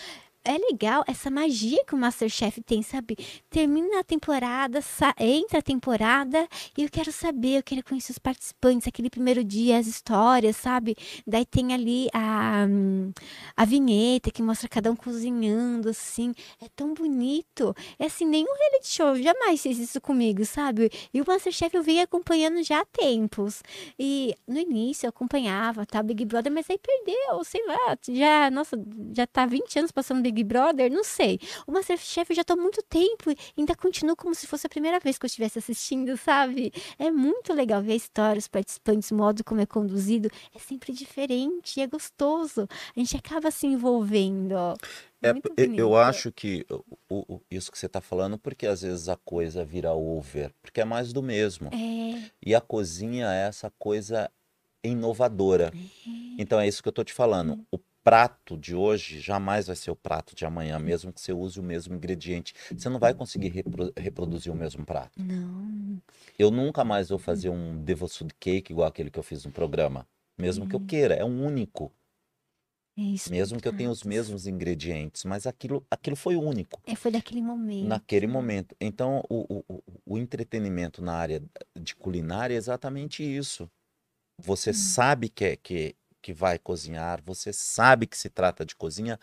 Speaker 1: É legal essa magia que o Masterchef tem, sabe? Termina a temporada, entra a temporada e eu quero saber, eu quero conhecer os participantes, aquele primeiro dia, as histórias, sabe? Daí tem ali a, a vinheta que mostra cada um cozinhando, assim. É tão bonito. É assim, nenhum reality show jamais fez isso comigo, sabe? E o Masterchef eu venho acompanhando já há tempos. E no início eu acompanhava, tá? Big Brother, mas aí perdeu, sei lá, já, nossa, já tá 20 anos passando Big Brother, não sei. O Masterchef eu já tô há muito tempo e ainda continuo como se fosse a primeira vez que eu estivesse assistindo, sabe? É muito legal ver a história, os participantes, o modo como é conduzido. É sempre diferente, é gostoso. A gente acaba se envolvendo.
Speaker 2: É, eu acho que o, o, isso que você está falando, porque às vezes a coisa vira over, porque é mais do mesmo.
Speaker 1: É.
Speaker 2: E a cozinha é essa coisa inovadora. É. Então é isso que eu estou te falando. O prato de hoje jamais vai ser o prato de amanhã, mesmo que você use o mesmo ingrediente. Você não vai conseguir repro reproduzir o mesmo prato.
Speaker 1: Não.
Speaker 2: Eu nunca mais vou fazer um Devoted Cake igual aquele que eu fiz no programa. Mesmo que eu queira, é um único.
Speaker 1: É isso,
Speaker 2: mesmo que eu tenha os mesmos ingredientes, mas aquilo, aquilo foi único.
Speaker 1: É, foi daquele momento.
Speaker 2: Naquele momento. Então, o, o, o entretenimento na área de culinária é exatamente isso. Você hum. sabe que, é, que que vai cozinhar, você sabe que se trata de cozinha,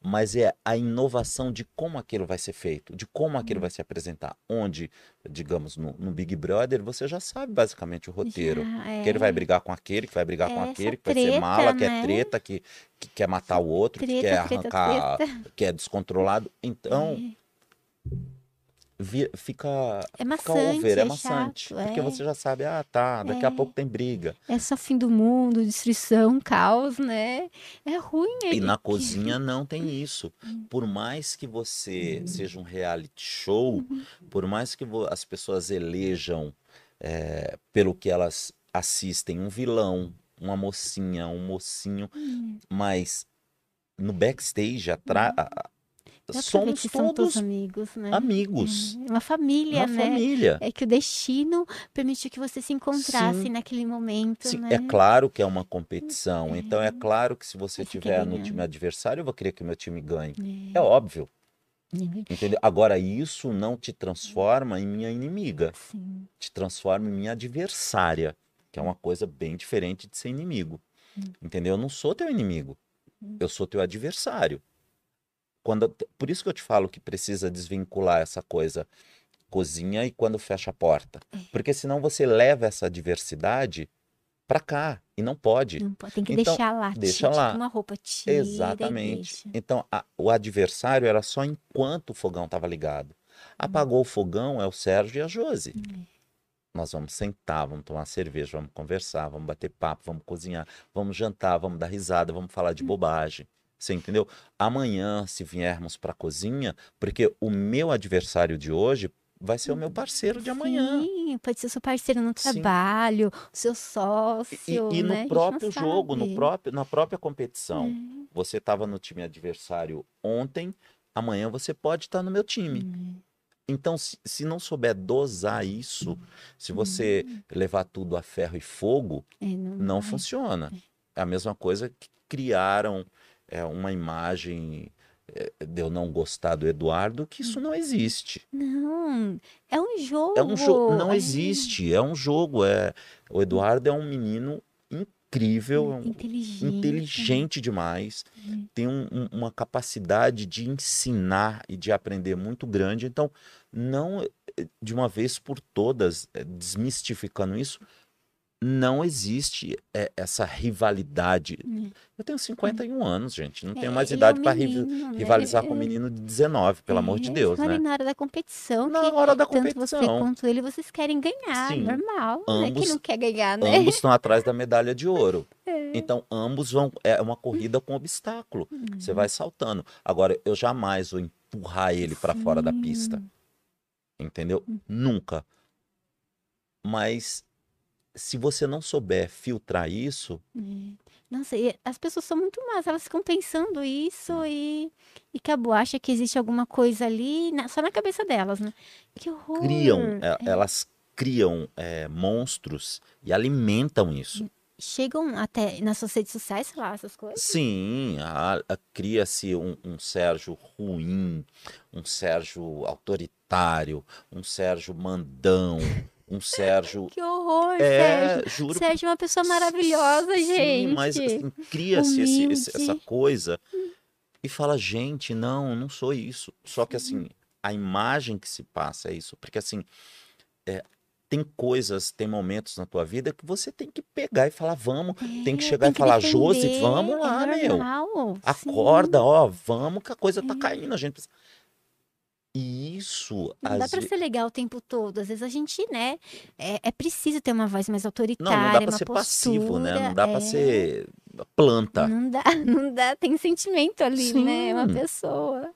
Speaker 2: mas é a inovação de como aquilo vai ser feito, de como aquilo vai se apresentar. Onde, digamos, no, no Big Brother, você já sabe basicamente o roteiro. Já, é. Que ele vai brigar com aquele, que vai brigar é com aquele, que treta, vai ser mala, né? que é né? treta, que, que quer matar o outro, treta, que quer arrancar, treta, que é descontrolado. Então. É fica,
Speaker 1: é maçante, fica over,
Speaker 2: é, é maçante. Chato, porque é. você já sabe, ah, tá, daqui é. a pouco tem briga.
Speaker 1: É só fim do mundo, destruição, caos, né? É ruim.
Speaker 2: E na cozinha não tem isso. Hum. Por mais que você uhum. seja um reality show, uhum. por mais que as pessoas elejam é, pelo que elas assistem um vilão, uma mocinha, um mocinho, uhum. mas no backstage, atrás somos todos
Speaker 1: amigos, né?
Speaker 2: Amigos.
Speaker 1: É, uma família,
Speaker 2: uma
Speaker 1: né?
Speaker 2: família.
Speaker 1: É que o destino permitiu que você se encontrasse Sim. naquele momento, Sim.
Speaker 2: né? É claro que é uma competição. É. Então é claro que se você tiver no time adversário, eu vou querer que o meu time ganhe. É, é óbvio. É Entendeu? Agora, isso não te transforma em minha inimiga.
Speaker 1: Sim.
Speaker 2: Te transforma em minha adversária, que é uma coisa bem diferente de ser inimigo. Hum. Entendeu? Eu não sou teu inimigo. Hum. Eu sou teu adversário. Quando, por isso que eu te falo que precisa desvincular essa coisa cozinha e quando fecha a porta. É. Porque senão você leva essa diversidade para cá e não pode.
Speaker 1: Não pode. Tem que então, deixar lá.
Speaker 2: Deixa tira, lá.
Speaker 1: Uma roupa tira
Speaker 2: Exatamente. Então a, o adversário era só enquanto o fogão estava ligado. Apagou hum. o fogão é o Sérgio e a Josi. Hum. Nós vamos sentar, vamos tomar cerveja, vamos conversar, vamos bater papo, vamos cozinhar, vamos jantar, vamos dar risada, vamos falar de hum. bobagem. Você entendeu? Amanhã, se viermos para a cozinha, porque o meu adversário de hoje vai ser o meu parceiro de amanhã.
Speaker 1: Sim, pode ser seu parceiro no trabalho, Sim. seu sócio.
Speaker 2: E, e né? no próprio jogo, no próprio, na própria competição. É. Você estava no time adversário ontem, amanhã você pode estar tá no meu time. Hum. Então, se, se, não souber dosar isso, se você hum. levar tudo a ferro e fogo, é, não, não funciona. É. é a mesma coisa que criaram é uma imagem é, de eu não gostar do Eduardo, que isso não existe.
Speaker 1: Não, é um jogo.
Speaker 2: É um jogo, não existe, é um jogo. É... O Eduardo é um menino incrível, inteligente, inteligente demais, tem um, um, uma capacidade de ensinar e de aprender muito grande. Então, não eh, de uma vez por todas, eh, desmistificando isso, não existe é, essa rivalidade. Hum. Eu tenho 51 hum. anos, gente. Não é, tenho mais idade é um para né? rivalizar com um menino de 19, pelo é, amor de Deus, né?
Speaker 1: na hora da competição.
Speaker 2: Na hora da competição.
Speaker 1: Tanto você quanto ele, vocês querem ganhar. Sim. Normal. Ambos, né? Quem não quer ganhar, né?
Speaker 2: Ambos estão atrás da medalha de [laughs] ouro. É. Então, ambos vão. É uma corrida com obstáculo. Hum. Você vai saltando. Agora, eu jamais vou empurrar ele para fora da pista. Entendeu? Hum. Nunca. Mas se você não souber filtrar isso.
Speaker 1: É. Nossa, as pessoas são muito más, elas ficam pensando isso e, e acabou, acha que existe alguma coisa ali, na, só na cabeça delas, né? Que horror!
Speaker 2: Criam, é, é. elas criam é, monstros e alimentam isso.
Speaker 1: chegam até nas suas redes sociais, sei lá, essas coisas?
Speaker 2: Sim, cria-se um, um Sérgio ruim, um Sérgio autoritário, um Sérgio mandão, um Sérgio.
Speaker 1: Que horror,
Speaker 2: É,
Speaker 1: Sérgio.
Speaker 2: juro.
Speaker 1: Sérgio é uma pessoa maravilhosa,
Speaker 2: Sim,
Speaker 1: gente.
Speaker 2: mas assim, cria-se essa coisa e fala, gente, não, não sou isso. Só que assim, a imagem que se passa é isso. Porque assim, é, tem coisas, tem momentos na tua vida que você tem que pegar e falar, vamos, tem que
Speaker 1: É,
Speaker 2: chegar e falar,
Speaker 1: defender,
Speaker 2: Josi, vamos lá,
Speaker 1: é
Speaker 2: meu.
Speaker 1: sim.
Speaker 2: Acorda, ó, vamos que a coisa tá
Speaker 1: É.
Speaker 2: caindo, a gente precisa... E isso,
Speaker 1: Não dá pra
Speaker 2: ve-
Speaker 1: ser legal o tempo todo. Às vezes a gente, né, é, é preciso ter uma voz mais
Speaker 2: não,
Speaker 1: autoritária,
Speaker 2: não dá pra ser passivo, né?
Speaker 1: postura,
Speaker 2: Não dá pra
Speaker 1: é.
Speaker 2: ser planta.
Speaker 1: Não dá, [laughs] não dá, tem sentimento ali, né? É uma
Speaker 2: Sim.
Speaker 1: pessoa.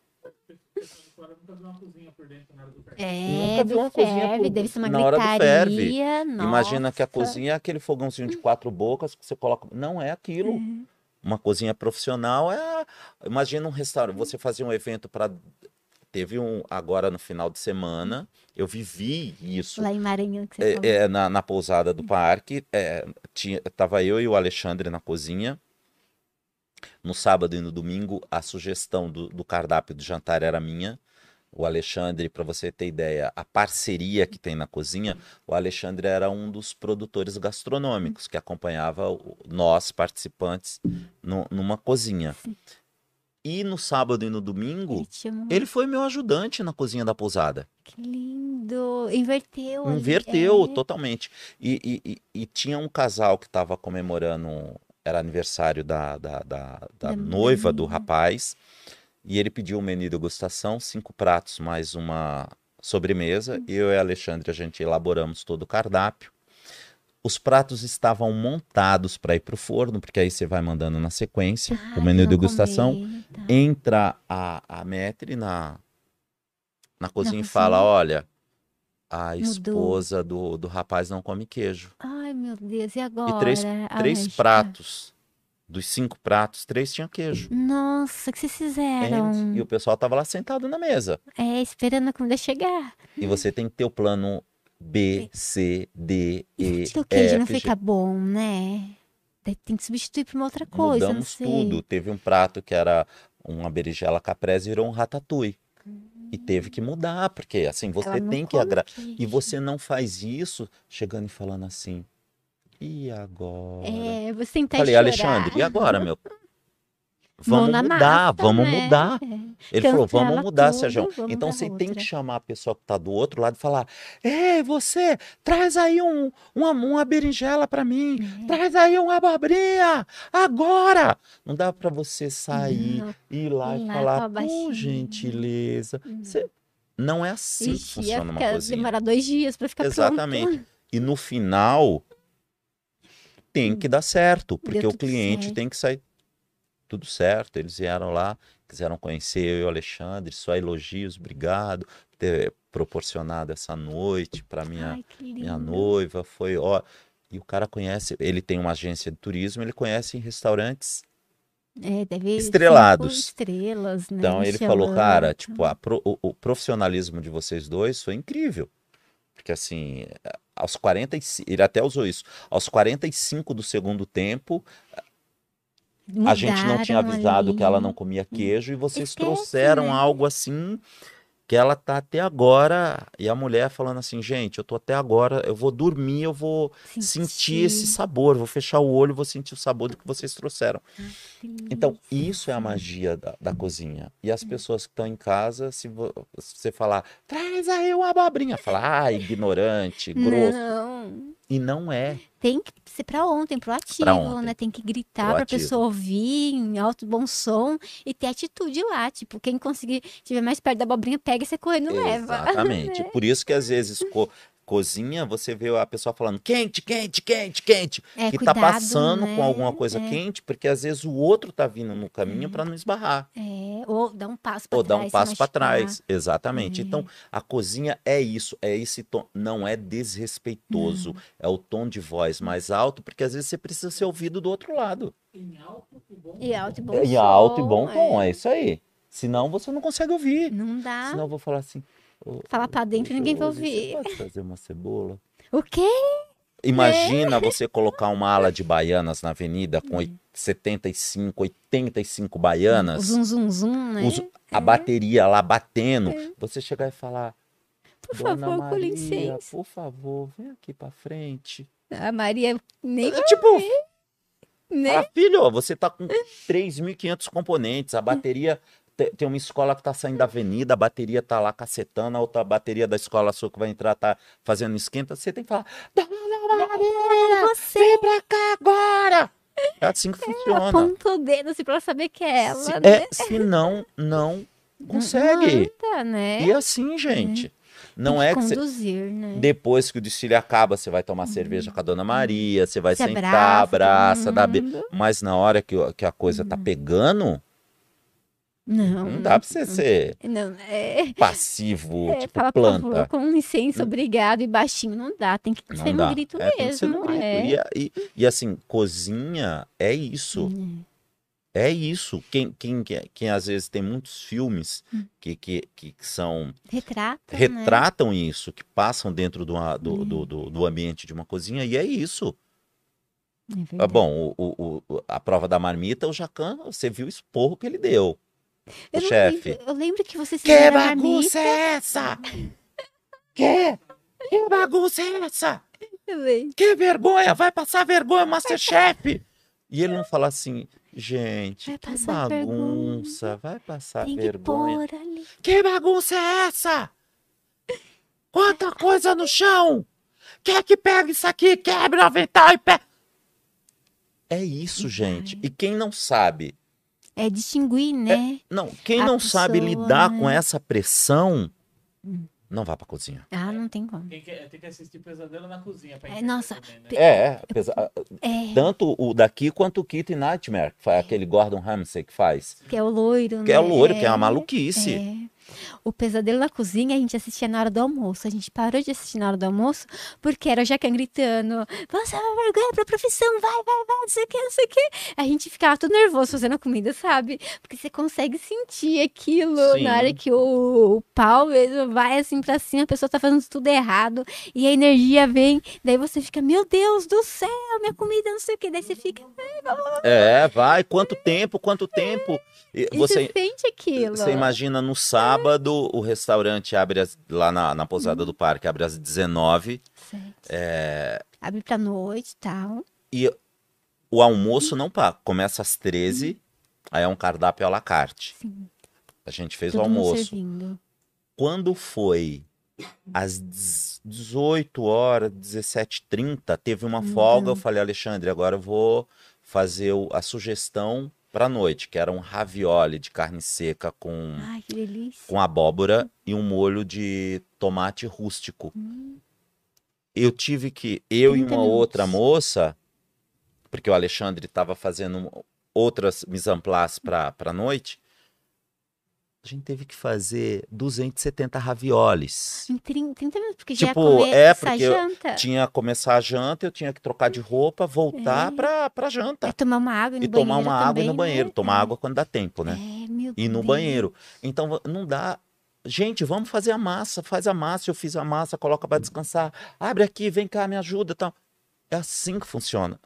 Speaker 3: Nunca vi uma cozinha por dentro na hora do ferro.
Speaker 1: É,
Speaker 2: Nunca vi
Speaker 1: do
Speaker 2: uma cozinha
Speaker 1: ferve,
Speaker 2: por-
Speaker 1: deve ser uma
Speaker 2: na hora do ferve.
Speaker 1: gritaria.
Speaker 2: Imagina que a cozinha é aquele fogãozinho de quatro bocas que você coloca. Não é aquilo.
Speaker 1: Uhum.
Speaker 2: Uma cozinha profissional é. Imagina um restaurante. Você fazia um evento para. Teve um agora no final de semana. Eu vivi isso.
Speaker 1: Lá em Maranhão que você
Speaker 2: É, é, na, na pousada do parque. É, tinha, tava eu e o Alexandre na cozinha. No sábado e no domingo, a sugestão do, do cardápio do jantar era minha. O Alexandre, para você ter ideia, a parceria que tem na cozinha, o Alexandre era um dos produtores gastronômicos que acompanhava nós, participantes, no- numa cozinha. E no sábado e no domingo,
Speaker 1: Ele
Speaker 2: ele foi meu ajudante na cozinha da pousada.
Speaker 1: Que lindo. Inverteu.
Speaker 2: Inverteu
Speaker 1: é.
Speaker 2: totalmente. E, e- e- e tinha um casal que estava comemorando, era aniversário da, da, da- da noiva do rapaz, e ele pediu um menu de degustação, cinco pratos mais uma sobremesa. E eu e a Alexandre, a gente elaboramos todo o cardápio. Os pratos estavam montados para ir para o forno, porque aí você vai mandando na sequência
Speaker 1: Ah,
Speaker 2: o menu de
Speaker 1: não
Speaker 2: degustação.
Speaker 1: comer, tá.
Speaker 2: Entra a, a Metri na, na cozinha e
Speaker 1: cozinha.
Speaker 2: fala: Olha, a esposa do, do rapaz não come queijo.
Speaker 1: Ai, meu Deus, e agora?
Speaker 2: três-
Speaker 1: A
Speaker 2: Três
Speaker 1: lógica.
Speaker 2: pratos, dos cinco pratos, três tinham queijo.
Speaker 1: Nossa, o que vocês fizeram?
Speaker 2: e o pessoal tava lá sentado na mesa.
Speaker 1: É, esperando a comida chegar.
Speaker 2: E você tem que ter o plano B, C, D, E,
Speaker 1: não
Speaker 2: F, G.
Speaker 1: fica bom, né? Tem que substituir por uma outra coisa, não
Speaker 2: Mudamos tudo. Teve um prato que era uma berinjela caprese e virou um ratatouille. E teve que mudar, porque assim, você
Speaker 1: não
Speaker 2: tem que agradar. E você não faz isso chegando e falando assim. E agora?
Speaker 1: É, você tentar
Speaker 2: Falei,
Speaker 1: chorar.
Speaker 2: Alexandre, e agora, meu? [laughs] Vamos mudar,
Speaker 1: massa,
Speaker 2: vamos
Speaker 1: né?
Speaker 2: mudar.
Speaker 1: É.
Speaker 2: Ele falou,
Speaker 1: Cancela
Speaker 2: vamos mudar,
Speaker 1: tudo,
Speaker 2: Sérgio.
Speaker 1: vamos
Speaker 2: Então você tem que
Speaker 1: outra.
Speaker 2: chamar a pessoa que está do outro lado e falar: Ei, você, traz aí um, uma, uma berinjela para mim,
Speaker 1: É.
Speaker 2: traz aí uma abobrinha, agora! Não dá para você sair,
Speaker 1: Não.
Speaker 2: ir lá e
Speaker 1: lá
Speaker 2: falar,
Speaker 1: com a
Speaker 2: por
Speaker 1: baixinha."
Speaker 2: gentileza. Você- Não é assim que
Speaker 1: Ixi, ia
Speaker 2: funciona uma cozinha.
Speaker 1: demorar dois dias pra ficar
Speaker 2: Exatamente.
Speaker 1: pronto.
Speaker 2: E no final tem que dar certo, porque o cliente
Speaker 1: certo.
Speaker 2: tem que sair tudo certo. Eles vieram lá, quiseram conhecer eu e o Alexandre, só elogios, obrigado por ter proporcionado essa noite para minha
Speaker 1: Ai,
Speaker 2: minha noiva, foi ó, e o cara conhece, ele tem uma agência de turismo, ele conhece em restaurantes.
Speaker 1: É, deve
Speaker 2: Estrelados.
Speaker 1: estrelas, né?
Speaker 2: Então ele falou, cara, tipo, a pro- o, o profissionalismo de vocês dois foi incrível. Porque assim, aos 45, ele até usou isso, aos 45 do segundo tempo, a gente não tinha
Speaker 1: Mudaram
Speaker 2: avisado que ela
Speaker 1: ali.
Speaker 2: não comia queijo e vocês
Speaker 1: Esquece,
Speaker 2: trouxeram
Speaker 1: né?
Speaker 2: algo assim que ela tá até agora e a mulher falando assim, gente, eu tô até agora, eu vou dormir, eu vou sentir esse sabor, vou fechar o olho, vou sentir o sabor do que vocês trouxeram. Então, isso é a magia da, da cozinha. E as pessoas que estão em casa, se, vo- se você falar, traz aí uma abobrinha, fala, ah, ignorante, grosso.
Speaker 1: Não.
Speaker 2: E não é.
Speaker 1: Tem que ser pra ontem, proativo,
Speaker 2: Pra ontem.
Speaker 1: né? Tem que gritar pra
Speaker 2: Proativo.
Speaker 1: pessoa ouvir em alto bom som e ter atitude lá. Tipo, quem conseguir, estiver mais perto da abobrinha, pega e você correndo leva.
Speaker 2: Exatamente. [laughs] Por isso que às vezes cozinha, você vê a pessoa falando quente, quente, quente, quente.
Speaker 1: É,
Speaker 2: que
Speaker 1: cuidado,
Speaker 2: tá passando
Speaker 1: né?
Speaker 2: com alguma coisa
Speaker 1: É.
Speaker 2: quente, porque às vezes o outro tá vindo no caminho para não esbarrar.
Speaker 1: É, ou dá um passo pra
Speaker 2: Ou
Speaker 1: trás.
Speaker 2: dar um
Speaker 1: se
Speaker 2: passo para trás. Exatamente.
Speaker 1: É.
Speaker 2: Então, a cozinha é isso, é esse tom. Não é desrespeitoso, é o tom de voz mais alto, porque às vezes você precisa ser ouvido do outro lado.
Speaker 3: Em alto e bom.
Speaker 1: E alto e bom
Speaker 2: alto e bom tom, é isso aí. Senão você não consegue ouvir.
Speaker 1: Não dá.
Speaker 2: Senão eu vou falar assim. Ô,
Speaker 1: Falar pra dentro, ninguém vai ouvir.
Speaker 2: Você pode fazer uma cebola? [laughs]
Speaker 1: O quê?
Speaker 2: Imagina você colocar uma ala de baianas na avenida com oit- 75, 85 baianas.
Speaker 1: Zum, zum, zum, né?
Speaker 2: os- a bateria lá batendo. Você chegar e falar.
Speaker 1: Por favor, com
Speaker 2: Maria,
Speaker 1: licença.
Speaker 2: por favor, vem aqui pra frente.
Speaker 1: A Maria nem
Speaker 2: É tipo,
Speaker 1: né?
Speaker 2: ah, filho, você tá com 3.500 componentes, a bateria. Te- Tem uma escola que tá saindo da avenida, a bateria tá lá cacetando, a outra bateria da escola sua que vai entrar tá fazendo esquenta. Você tem que falar: Dona Maria,
Speaker 1: Você
Speaker 2: vem pra cá agora! É assim que funciona.
Speaker 1: aponta o dedo assim pra saber que é ela,
Speaker 2: Se,
Speaker 1: né?
Speaker 2: é, se não, não consegue.
Speaker 1: Não anda, né?
Speaker 2: E assim, gente. Não
Speaker 1: Tem
Speaker 2: é que
Speaker 1: conduzir, né?
Speaker 2: Depois que o desfile acaba, você vai tomar cerveja com a Dona Maria, você vai
Speaker 1: Se
Speaker 2: sentar,
Speaker 1: abraça,
Speaker 2: abraça, dá be... Mas na hora que, que a coisa tá pegando,
Speaker 1: Não,
Speaker 2: não dá pra você ser
Speaker 1: Não, é, [laughs]
Speaker 2: passivo,
Speaker 1: é
Speaker 2: tipo
Speaker 1: fala, por favor,
Speaker 2: planta.
Speaker 1: com licença, obrigado, e baixinho não dá, tem que
Speaker 2: Não
Speaker 1: ser
Speaker 2: dá.
Speaker 1: grito
Speaker 2: É,
Speaker 1: mesmo.
Speaker 2: grito.
Speaker 1: é.
Speaker 2: E, e, e assim, cozinha é isso.
Speaker 1: Hum.
Speaker 2: É isso. Quem, quem, quem, quem às vezes tem muitos filmes
Speaker 1: Hum.
Speaker 2: que, que, que são
Speaker 1: Retrata, né?
Speaker 2: retratam isso, que passam dentro do, do,
Speaker 1: Hum.
Speaker 2: do, do, do ambiente de uma cozinha, e é isso.
Speaker 1: É
Speaker 2: Ah, bom, o, o, o- a prova da marmita, o Jacan, você viu o esporro que ele deu.
Speaker 1: Eu
Speaker 2: o chefe.
Speaker 1: lembro- Eu lembro que vocês
Speaker 2: Que
Speaker 1: fizeram a
Speaker 2: bagunça
Speaker 1: marmita.
Speaker 2: é essa? Que? Que bagunça é essa? Que vergonha! Vai passar vergonha, Masterchef! E ele não fala assim, gente,
Speaker 1: Vai
Speaker 2: que bagunça, vai passar
Speaker 1: Tem que
Speaker 2: vergonha.
Speaker 1: ali.
Speaker 2: Que bagunça é essa? Quanta coisa no chão! Quer que pega isso aqui, quebra o avental e pega. É isso, gente. E quem não sabe,
Speaker 1: É distinguir, né?
Speaker 2: não, quem
Speaker 1: A
Speaker 2: não sabe
Speaker 1: pessoa,
Speaker 2: lidar
Speaker 1: né?
Speaker 2: com essa pressão, não vá pra cozinha.
Speaker 1: Ah, não tem como.
Speaker 3: Tem que, tem que assistir Pesadelo na Cozinha. Pra
Speaker 1: É, nossa,
Speaker 3: também, né?
Speaker 2: É, apesar-
Speaker 1: É,
Speaker 2: tanto o daqui quanto o Kitty Nightmare, que foi aquele Gordon Ramsay que faz.
Speaker 1: que é o loiro,
Speaker 2: Que é
Speaker 1: né?
Speaker 2: o loiro, que é uma maluquice.
Speaker 1: É. O Pesadelo na Cozinha a gente assistia na hora do almoço. A gente parou de assistir na hora do almoço porque era o Jacan gritando: Você é uma vergonha pra profissão, vai, vai, vai, não sei o que, não sei o que. A gente ficava todo nervoso fazendo a comida, sabe? Porque você consegue sentir aquilo
Speaker 2: Sim.
Speaker 1: na hora que o, o pau mesmo vai assim pra cima, a pessoa tá fazendo tudo errado e a energia vem. Daí você fica: Meu Deus do céu, minha comida, não sei o que. Daí você fica:
Speaker 2: É, vai, quanto tempo, quanto tempo. E você,
Speaker 1: você sente aquilo.
Speaker 2: você imagina no sábado, o restaurante abre as- lá na, na pousada do parque, abre às 19
Speaker 1: Certo.
Speaker 2: é,
Speaker 1: Abre pra noite e tal.
Speaker 2: e o almoço não pá, começa às 13, aí é um cardápio à la carte.
Speaker 1: Sim.
Speaker 2: A gente fez
Speaker 1: Todo
Speaker 2: o almoço. Quando foi às 10 18 horas, 17h30, teve uma
Speaker 1: Uhum.
Speaker 2: folga. Eu falei, Alexandre, agora eu vou fazer o- a sugestão para noite, que era um ravioli de carne seca com,
Speaker 1: Ai,
Speaker 2: com abóbora e um molho de tomate rústico. Eu tive que, eu e
Speaker 1: 30
Speaker 2: uma outra
Speaker 1: minutos.
Speaker 2: moça, porque o Alexandre estava fazendo outras mise en place para a noite, a gente teve que fazer 270 raviolis.
Speaker 1: Em 30, 30 minutos, porque já ia
Speaker 2: Tipo,
Speaker 1: comer
Speaker 2: é, porque eu
Speaker 1: janta.
Speaker 2: Tinha que começar a janta, eu tinha que trocar de roupa, voltar
Speaker 1: É.
Speaker 2: pra, pra janta.
Speaker 1: E tomar uma água no
Speaker 2: E
Speaker 1: banheiro
Speaker 2: tomar uma água
Speaker 1: também,
Speaker 2: no banheiro.
Speaker 1: né?
Speaker 2: Tomar
Speaker 1: É.
Speaker 2: água quando dá tempo, né?
Speaker 1: É, meu
Speaker 2: E no
Speaker 1: Deus.
Speaker 2: banheiro. Então não dá. Gente, vamos fazer a massa. Faz a massa. Eu fiz a massa, coloca pra descansar. Abre aqui, vem cá, me ajuda. Tal. É assim que funciona.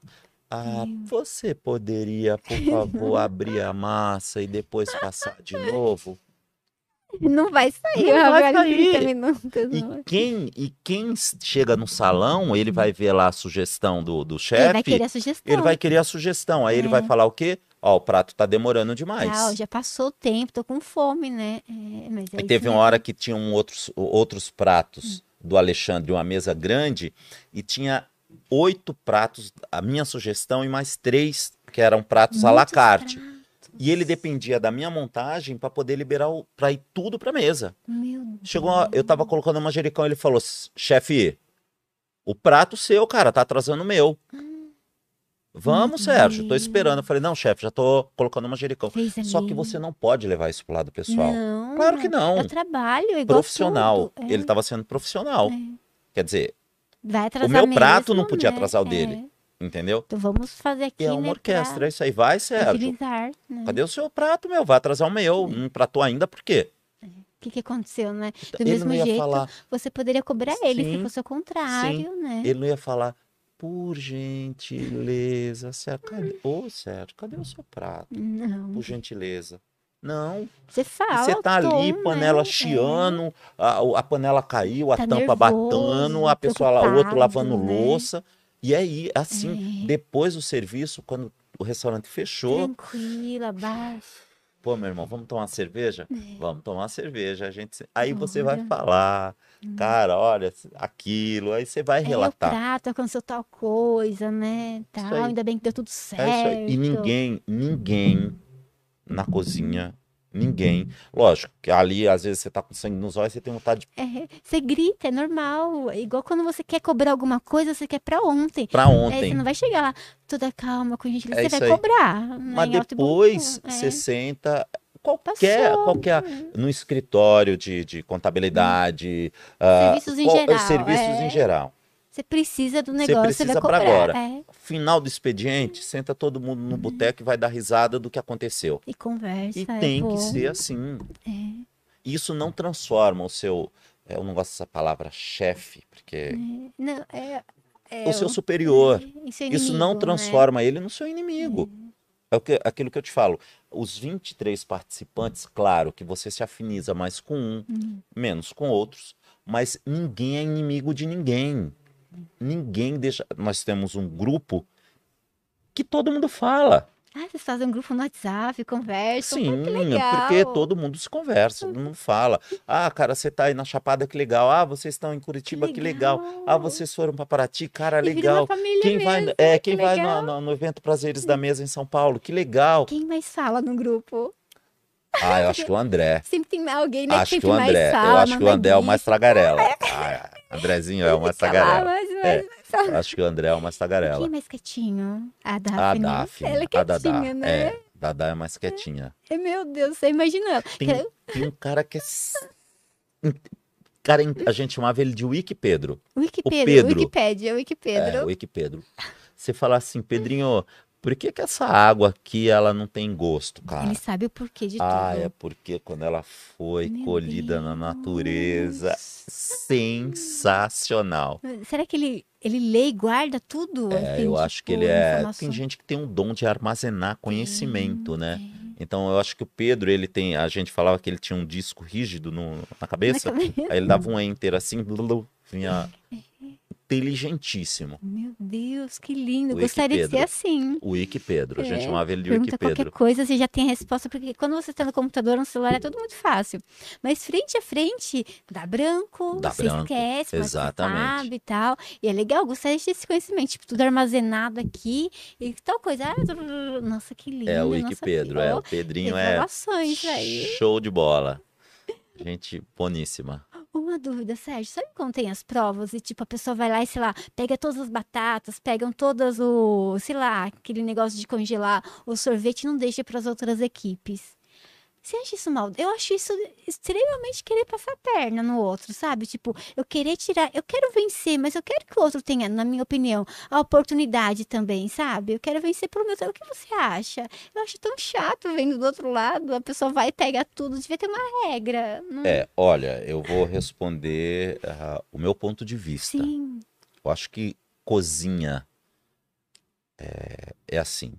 Speaker 2: Ah, você poderia, por [laughs] favor, abrir a massa e depois passar de novo?
Speaker 1: Não vai sair
Speaker 2: Não vai
Speaker 1: água em 30
Speaker 2: sair.
Speaker 1: minutos.
Speaker 2: E
Speaker 1: não
Speaker 2: quem, e quem chega no salão, ele vai ver lá a sugestão do, do
Speaker 1: Ele
Speaker 2: chefe.
Speaker 1: vai querer a sugestão.
Speaker 2: Ele vai querer a sugestão. Aí ele
Speaker 1: É.
Speaker 2: vai falar o quê? Ó, o prato tá demorando demais.
Speaker 1: Ah, já passou o tempo, tô com fome, né? É, é
Speaker 2: teve uma hora que tinham outros, outros
Speaker 1: Hum.
Speaker 2: pratos do Alexandre, uma mesa grande, e tinha oito pratos, a minha sugestão, e mais três que eram pratos à la
Speaker 1: Muitos
Speaker 2: carte.
Speaker 1: pratos.
Speaker 2: E ele dependia da minha montagem para poder liberar para ir tudo para mesa.
Speaker 1: Meu Deus.
Speaker 2: Chegou, uma- eu tava colocando uma manjericão, ele falou: "Chefe, o prato seu, cara, tá atrasando o meu". Vamos,
Speaker 1: Meu
Speaker 2: Sérgio, tô esperando. Eu falei: "Não, chefe, já tô colocando manjericão".
Speaker 1: Fez
Speaker 2: Só que você não pode levar isso pro lado pessoal.
Speaker 1: Não,
Speaker 2: Claro que não.
Speaker 1: É trabalho, é igual
Speaker 2: profissional.
Speaker 1: É,
Speaker 2: Ele tava sendo profissional.
Speaker 1: é.
Speaker 2: Quer dizer,
Speaker 1: Vai atrasar
Speaker 2: meu prato
Speaker 1: mesmo,
Speaker 2: não podia
Speaker 1: né?
Speaker 2: atrasar o
Speaker 1: É.
Speaker 2: dele. entendeu?
Speaker 1: Então vamos fazer aqui,
Speaker 2: é uma
Speaker 1: né,
Speaker 2: orquestra,
Speaker 1: pra
Speaker 2: é isso aí. Vai, Sérgio.
Speaker 1: agilizar, né?
Speaker 2: Cadê o seu prato, meu? Vai atrasar o meu. Não pratou ainda, por quê?
Speaker 1: O que, que aconteceu, né? Do
Speaker 2: ele
Speaker 1: mesmo jeito,
Speaker 2: falar,
Speaker 1: você poderia cobrar ele se
Speaker 2: Sim,
Speaker 1: fosse o contrário, né?
Speaker 2: ele não ia falar, por gentileza, Sérgio, cadê? Ô, Sérgio, cadê o seu prato?
Speaker 1: Não.
Speaker 2: Por gentileza. Não,
Speaker 1: Você fala.
Speaker 2: você tá ali,
Speaker 1: tom,
Speaker 2: panela
Speaker 1: né?
Speaker 2: chiando, a, a panela caiu, a
Speaker 1: Tá
Speaker 2: tampa
Speaker 1: nervoso,
Speaker 2: batendo, a pessoa lá, o outro lavando
Speaker 1: né?
Speaker 2: louça. E aí, assim,
Speaker 1: É.
Speaker 2: depois do serviço, quando o restaurante fechou,
Speaker 1: Tranquila, baixa.
Speaker 2: pô, meu irmão, vamos tomar uma cerveja?
Speaker 1: É.
Speaker 2: Vamos tomar uma cerveja. A gente, aí você vai falar, cara, olha aquilo, aí você vai
Speaker 1: É, o
Speaker 2: relatar.
Speaker 1: prato aconteceu tal coisa, né? Tal, ainda bem que deu tudo certo.
Speaker 2: É isso aí. E ninguém, ninguém na cozinha, ninguém. Lógico que ali, às vezes, você tá com sangue nos olhos, você tem vontade de
Speaker 1: É, você grita, é normal. É Igual quando você quer cobrar alguma coisa, você quer pra ontem.
Speaker 2: pra
Speaker 1: Aí você
Speaker 2: ontem.
Speaker 1: não vai chegar lá toda calma com gente,
Speaker 2: É
Speaker 1: você vai
Speaker 2: aí.
Speaker 1: cobrar.
Speaker 2: Mas
Speaker 1: bom
Speaker 2: depois você
Speaker 1: É.
Speaker 2: senta. Qualquer,
Speaker 1: Passou.
Speaker 2: qualquer. No escritório de, de contabilidade. ah,
Speaker 1: Serviços em
Speaker 2: qual-
Speaker 1: geral,
Speaker 2: Serviços
Speaker 1: é.
Speaker 2: em geral.
Speaker 1: Você precisa do
Speaker 2: Você
Speaker 1: negócio, você, vai
Speaker 2: precisa pra
Speaker 1: cobrar.
Speaker 2: agora.
Speaker 1: é.
Speaker 2: Final do expediente, senta todo mundo no boteco e vai dar risada do que aconteceu.
Speaker 1: E conversa.
Speaker 2: E
Speaker 1: é
Speaker 2: tem
Speaker 1: bom.
Speaker 2: que ser assim.
Speaker 1: É.
Speaker 2: Isso não transforma o seu. Eu não gosto dessa palavra chefe, porque.
Speaker 1: Não, é, é
Speaker 2: o seu superior.
Speaker 1: é seu
Speaker 2: Isso
Speaker 1: inimigo,
Speaker 2: não
Speaker 1: né?
Speaker 2: transforma ele no seu inimigo. É o que- aquilo que eu te falo. Os 23 participantes, claro que você se afiniza mais com um,
Speaker 1: Hum.
Speaker 2: menos com outros, mas ninguém é inimigo de ninguém. Ninguém deixa. Nós temos um grupo que todo mundo fala.
Speaker 1: Ah, vocês fazem um grupo no WhatsApp, conversam.
Speaker 2: Sim,
Speaker 1: pô, que legal.
Speaker 2: porque todo mundo se conversa, todo mundo fala. Ah, cara, você tá aí na Chapada, que legal. Ah, vocês estão em Curitiba, que legal. Ah, vocês foram para Paraty, cara,
Speaker 1: E
Speaker 2: legal. Quem vai,
Speaker 1: mesmo,
Speaker 2: é,
Speaker 1: que
Speaker 2: quem vai no,
Speaker 1: legal.
Speaker 2: no- no evento Prazeres da Mesa em São Paulo, que legal.
Speaker 1: Quem mais fala no grupo?
Speaker 2: Ah, eu acho que o André. [laughs]
Speaker 1: Sempre tem alguém, né?
Speaker 2: Acho
Speaker 1: que
Speaker 2: o André.
Speaker 1: mais fala, [laughs]
Speaker 2: eu acho que o André é o mais tagarela. Ah, Andrezinho é o mais tagarela.
Speaker 1: mas- mas-
Speaker 2: É. Acho que o André é o mais
Speaker 1: Quem
Speaker 2: tagarela.
Speaker 1: é mais quietinho? A
Speaker 2: A
Speaker 1: Daphne.
Speaker 2: Daphne,
Speaker 1: Ela é
Speaker 2: Dadá.
Speaker 1: quietinha, né?
Speaker 2: É, Dadá é mais quietinha.
Speaker 1: É, Meu Deus, você imagina ela.
Speaker 2: Tem, tem um cara que é. Cara, a gente chamava ele de Wiki Pedro.
Speaker 1: Wikipedia,
Speaker 2: Pedro.
Speaker 1: Wikipédia,
Speaker 2: É,
Speaker 1: Wikipedro.
Speaker 2: o Wiki Pedro. Você fala assim, Pedrinho, por que, que essa água aqui ela não tem gosto, cara?
Speaker 1: Ele sabe o porquê de
Speaker 2: Ah,
Speaker 1: tudo.
Speaker 2: é porque quando ela foi
Speaker 1: Meu
Speaker 2: colhida na natureza,
Speaker 1: Deus.
Speaker 2: sensacional.
Speaker 1: Será que ele, ele lê e guarda tudo?
Speaker 2: É,
Speaker 1: Tem,
Speaker 2: eu acho que
Speaker 1: tipo,
Speaker 2: ele é.
Speaker 1: informação?
Speaker 2: Tem gente que tem um dom de armazenar conhecimento, né?
Speaker 1: Tem.
Speaker 2: Então eu acho que o Pedro, ele tem. A gente falava que ele tinha um disco rígido no- na
Speaker 1: Na
Speaker 2: cabeça.
Speaker 1: cabeça.
Speaker 2: Aí ele dava um enter assim, blulu, vinha [laughs] inteligentíssimo.
Speaker 1: Meu Deus, que lindo.
Speaker 2: O
Speaker 1: Gostaria de ser assim.
Speaker 2: O Wiki Pedro. A gente
Speaker 1: É,
Speaker 2: chamava ele de Wiki
Speaker 1: Pergunta qualquer
Speaker 2: Pedro.
Speaker 1: coisa, você já tem a resposta, porque quando você está no computador no celular é tudo muito fácil. Mas frente a frente, dá branco,
Speaker 2: Dá
Speaker 1: você
Speaker 2: branco,
Speaker 1: esquece, você
Speaker 2: exatamente.
Speaker 1: sabe e tal. E é legal, gostaria de ter esse conhecimento, tipo, tudo armazenado aqui e tal coisa. Ah, nossa, que lindo.
Speaker 2: É o Wiki
Speaker 1: nossa,
Speaker 2: Pedro. É, o Pedrinho é
Speaker 1: aí.
Speaker 2: show de bola. Gente boníssima.
Speaker 1: Uma dúvida, Sérgio, sabe quando tem as provas e tipo a pessoa vai lá e sei lá, pega todas as batatas, pegam todas o, sei lá, aquele negócio de congelar o sorvete e não deixa para as outras equipes. Você acha isso mal? Eu acho isso extremamente querer passar a perna no outro, sabe? Tipo, eu querer tirar, eu quero vencer, mas eu quero que o outro tenha, na minha opinião, a oportunidade também, sabe? Eu quero vencer pelo meu. O que você acha? Eu acho tão chato vendo do outro lado, a pessoa vai e pega tudo, devia ter uma regra. Não...
Speaker 2: É, olha, eu vou responder ah, o meu ponto de vista.
Speaker 1: Sim.
Speaker 2: Eu acho que cozinha é, é assim.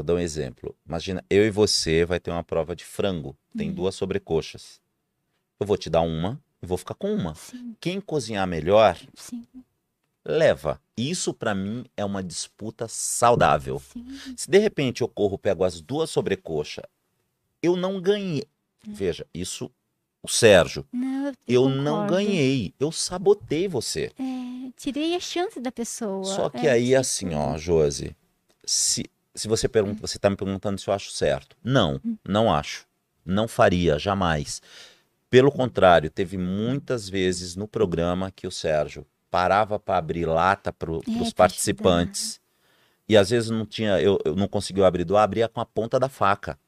Speaker 2: Vou dar um exemplo. Imagina, eu e você vai ter uma prova de frango. Tem
Speaker 1: Hum.
Speaker 2: duas sobrecoxas. Eu vou te dar uma e vou ficar com uma.
Speaker 1: Sim,
Speaker 2: Quem cozinhar melhor,
Speaker 1: sim,
Speaker 2: leva. Isso pra mim é uma disputa saudável.
Speaker 1: sim.
Speaker 2: Se de repente eu corro, pego as duas sobrecoxas, eu não ganhei. Veja, isso, o Sérgio,
Speaker 1: Não,
Speaker 2: eu não
Speaker 1: concordo.
Speaker 2: ganhei. Eu sabotei você.
Speaker 1: É, tirei a chance da pessoa.
Speaker 2: Só que
Speaker 1: É,
Speaker 2: aí,
Speaker 1: tipo,
Speaker 2: assim, ó, Josi, se, se você pergunta, você tá me perguntando se eu acho certo. Não,
Speaker 1: Hum.
Speaker 2: não acho. Não faria, jamais. Pelo contrário, teve muitas vezes no programa que o Sérgio parava para abrir lata para os
Speaker 1: É, pra
Speaker 2: participantes. E às vezes não tinha, eu, eu não conseguiu abrir do abria com a ponta da faca.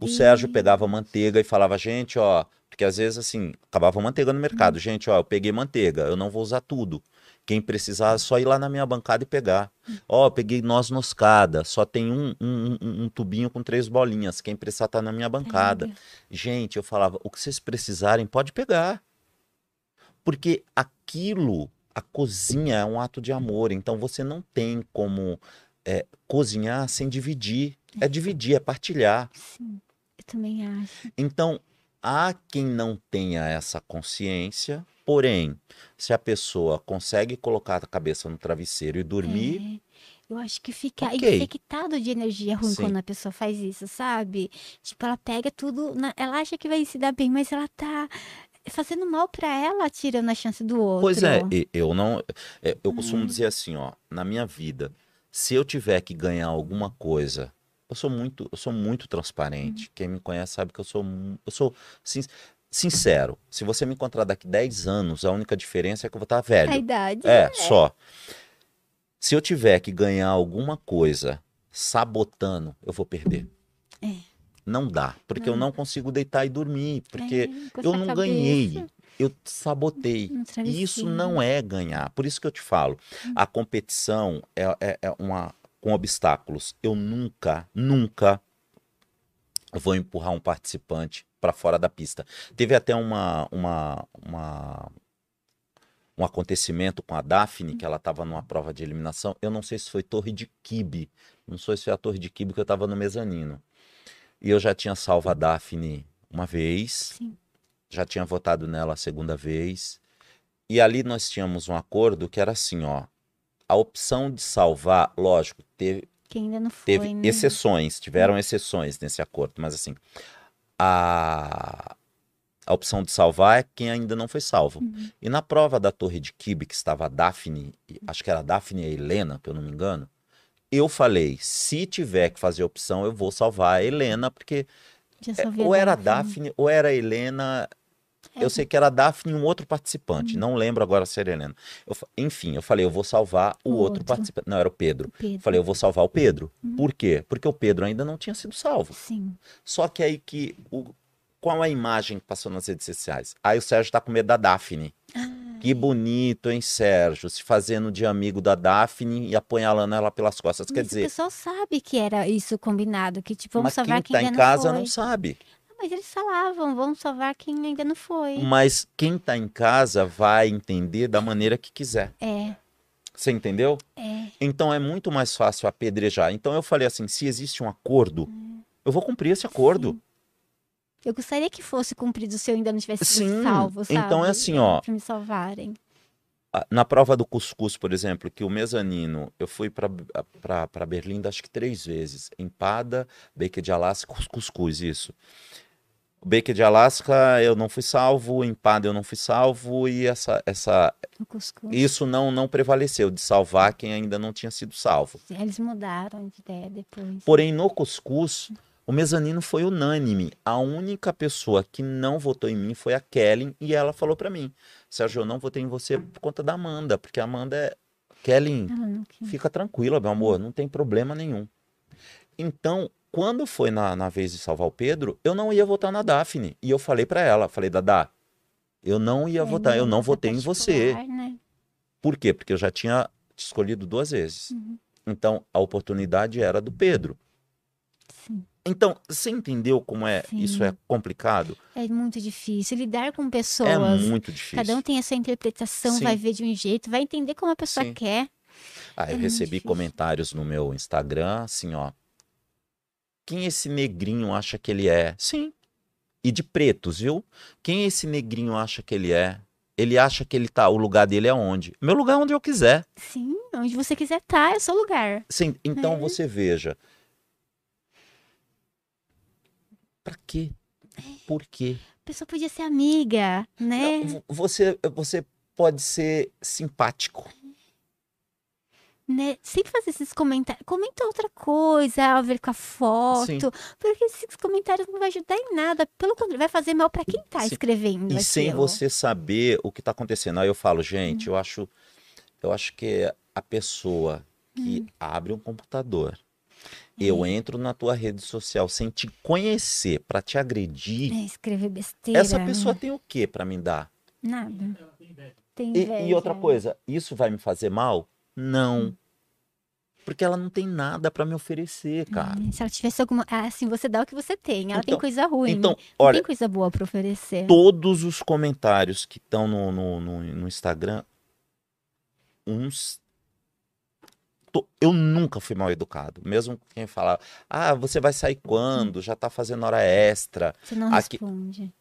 Speaker 2: O. Sérgio pegava manteiga e falava, gente, ó, porque às vezes assim, acabava manteiga no mercado. Gente, ó, eu peguei manteiga, eu não vou usar tudo. Quem precisar, é só ir lá na minha bancada e pegar. Ó, eu peguei noz moscada, só tem um, um, um- um tubinho com três bolinhas. Quem precisar tá na minha bancada.
Speaker 1: Pega.
Speaker 2: Gente, eu falava, o que vocês precisarem, pode pegar. Porque aquilo a cozinha é um ato de amor, então você não tem como é, cozinhar sem dividir. É dividir, é partilhar.
Speaker 1: Sim, eu também acho.
Speaker 2: Então, há quem não tenha essa consciência, porém, se a pessoa consegue colocar a cabeça no travesseiro e dormir,
Speaker 1: É, eu acho que fica
Speaker 2: Ok.
Speaker 1: infectado de energia ruim
Speaker 2: Sim.
Speaker 1: quando a pessoa faz isso, sabe? Tipo, ela pega tudo, na- ela acha que vai se dar bem, mas ela tá fazendo mal pra ela, tirando a chance do outro.
Speaker 2: Pois é, eu não. é, Eu
Speaker 1: Hum.
Speaker 2: costumo dizer assim, ó, na minha vida, se eu tiver que ganhar alguma coisa, eu sou muito, eu sou muito transparente.
Speaker 1: Hum.
Speaker 2: Quem me conhece sabe que eu sou, eu sou sin- sincero. Se você me encontrar daqui 10 anos, a única diferença é que eu vou estar
Speaker 1: A
Speaker 2: velho.
Speaker 1: idade.
Speaker 2: É, só. Se eu tiver que ganhar alguma coisa sabotando, eu vou perder.
Speaker 1: É.
Speaker 2: Não dá, porque eu
Speaker 1: Não.
Speaker 2: não consigo deitar e dormir, porque
Speaker 1: É,
Speaker 2: eu
Speaker 1: a
Speaker 2: não
Speaker 1: cabeça,
Speaker 2: ganhei, eu sabotei. E isso não é ganhar. Por isso que eu te falo, a competição é, é- é uma com obstáculos. Eu nunca, nunca vou empurrar um participante para fora da pista. Teve até uma, uma, uma- um acontecimento com a Daphne, que ela estava numa prova de eliminação. Eu não sei se foi Torre de Kibe. Não sei se foi a Torre de Kibe que eu estava no mezanino. E eu já tinha salvo a Daphne uma vez
Speaker 1: Sim.
Speaker 2: já tinha votado nela a segunda vez. E ali nós tínhamos um acordo que era assim, ó. A opção de salvar, lógico, teve,
Speaker 1: Que ainda não foi,
Speaker 2: teve
Speaker 1: né?
Speaker 2: exceções, tiveram exceções nesse acordo, mas assim, a, a opção de salvar é quem ainda não foi salvo.
Speaker 1: Uhum.
Speaker 2: E na prova da Torre de Kibe, que estava a Daphne, acho que era a Daphne e a Helena, que eu não me engano, eu falei, se tiver que fazer opção, eu vou salvar a Helena, porque ou era a.
Speaker 1: Daphne,
Speaker 2: ou era a Helena.
Speaker 1: É.
Speaker 2: Eu sei que era a Daphne e um outro participante. Não lembro agora se era a Helena. Eu enfim, eu falei, eu vou salvar o,
Speaker 1: O
Speaker 2: outro,
Speaker 1: outro.
Speaker 2: participante. Não, era o Pedro.
Speaker 1: Pedro.
Speaker 2: Falei, eu vou salvar o Pedro. Por quê? Porque o Pedro ainda não tinha sido salvo.
Speaker 1: Sim.
Speaker 2: Só que aí que. O, qual a imagem que passou nas redes sociais? Aí o Sérgio tá com medo da Daphne. Que bonito, hein, Sérgio? Se fazendo de amigo da Daphne e apunhalando ela pelas costas. Quer
Speaker 1: Mas o
Speaker 2: dizer,
Speaker 1: pessoal sabe que era isso combinado, que tipo, vamos
Speaker 2: mas
Speaker 1: salvar
Speaker 2: quem
Speaker 1: quem
Speaker 2: tá em casa
Speaker 1: não
Speaker 2: não sabe.
Speaker 1: Mas eles falavam, vamos salvar quem ainda não foi.
Speaker 2: Mas quem tá em casa vai entender da maneira que quiser.
Speaker 1: É,
Speaker 2: Você entendeu?
Speaker 1: é.
Speaker 2: Então é muito mais fácil apedrejar. Então eu falei assim: se existe um acordo, eu vou cumprir esse acordo.
Speaker 1: Eu gostaria que fosse cumprido se eu ainda não tivesse sido
Speaker 2: Sim,
Speaker 1: salvo, sabe?
Speaker 2: então é assim, ó.
Speaker 1: Pra me salvarem.
Speaker 2: Na prova do cuscuz, por exemplo, que o mezanino, eu fui para Berlim acho que três vezes. Empada, bacon de Alasca, cus- cuscuz, isso. O bacon de Alasca eu não fui salvo, empada eu não fui salvo e essa, essa,
Speaker 1: O
Speaker 2: isso não, não prevaleceu de salvar quem ainda não tinha sido salvo.
Speaker 1: Eles mudaram de ideia depois.
Speaker 2: Porém, no cuscuz, o mezanino foi unânime. A única pessoa que não votou em mim foi a Kellen e ela falou pra mim: Sérgio, eu não votei em você por conta da Amanda, porque a Amanda é. Kellen, fica tranquila, meu amor, não tem problema nenhum. Então, quando foi na, na vez de salvar o Pedro, eu não ia votar na Daphne. E eu falei pra ela: falei, Dadá, eu não ia
Speaker 1: É,
Speaker 2: votar, eu não
Speaker 1: é
Speaker 2: votei em você.
Speaker 1: né?
Speaker 2: Por quê? Porque eu já tinha te escolhido duas vezes.
Speaker 1: Uhum.
Speaker 2: Então, a oportunidade era do Pedro.
Speaker 1: Sim.
Speaker 2: Então, você entendeu como é
Speaker 1: Sim.
Speaker 2: isso é complicado?
Speaker 1: É muito difícil lidar com pessoas.
Speaker 2: É muito difícil.
Speaker 1: Cada um tem a sua interpretação,
Speaker 2: Sim.
Speaker 1: vai ver de um jeito, vai entender como a pessoa
Speaker 2: Sim.
Speaker 1: quer.
Speaker 2: Ah, eu
Speaker 1: é muito
Speaker 2: recebi
Speaker 1: difícil.
Speaker 2: comentários no meu Instagram, assim, ó. Quem esse negrinho acha que ele é? Sim. E de pretos, viu? Quem esse negrinho acha que ele é? Ele acha que ele tá. O lugar dele é onde? Meu lugar é onde eu quiser.
Speaker 1: Sim, onde você quiser estar, é o seu lugar.
Speaker 2: Sim, então
Speaker 1: É.
Speaker 2: você veja. Pra quê? Por quê?
Speaker 1: A pessoa podia ser amiga, né?
Speaker 2: Você, você pode ser simpático.
Speaker 1: Né? Sempre fazer esses comentários. Comenta outra coisa a ver com a foto.
Speaker 2: Sim.
Speaker 1: Porque esses comentários não vai ajudar em nada. Pelo contrário, vai fazer mal pra quem tá
Speaker 2: Sim.
Speaker 1: escrevendo.
Speaker 2: E sem
Speaker 1: aquilo.
Speaker 2: você saber o que está acontecendo. Aí eu falo, gente,
Speaker 1: Uhum.
Speaker 2: eu acho, eu acho que a pessoa que
Speaker 1: Uhum.
Speaker 2: abre um computador, eu entro na tua rede social sem te conhecer para te agredir,
Speaker 1: É, escrever besteira.
Speaker 2: essa pessoa tem o que para me dar?
Speaker 1: Nada.
Speaker 3: Ela tem inveja.
Speaker 2: E, e outra coisa, isso vai me fazer mal? Não. Porque ela não tem nada para me oferecer, cara.
Speaker 1: É, Se ela tivesse alguma. Ah, assim, você dá o que você tem. Ela tem
Speaker 2: Então-
Speaker 1: coisa ruim.
Speaker 2: Então,
Speaker 1: não
Speaker 2: olha,
Speaker 1: tem coisa boa pra oferecer.
Speaker 2: todos os comentários que estão no, no, no, no Instagram, uns. to- Eu nunca fui mal educado. Mesmo quem falava, ah, você vai sair quando? Já tá fazendo hora extra.
Speaker 1: Você não
Speaker 2: Aqui-
Speaker 1: responde.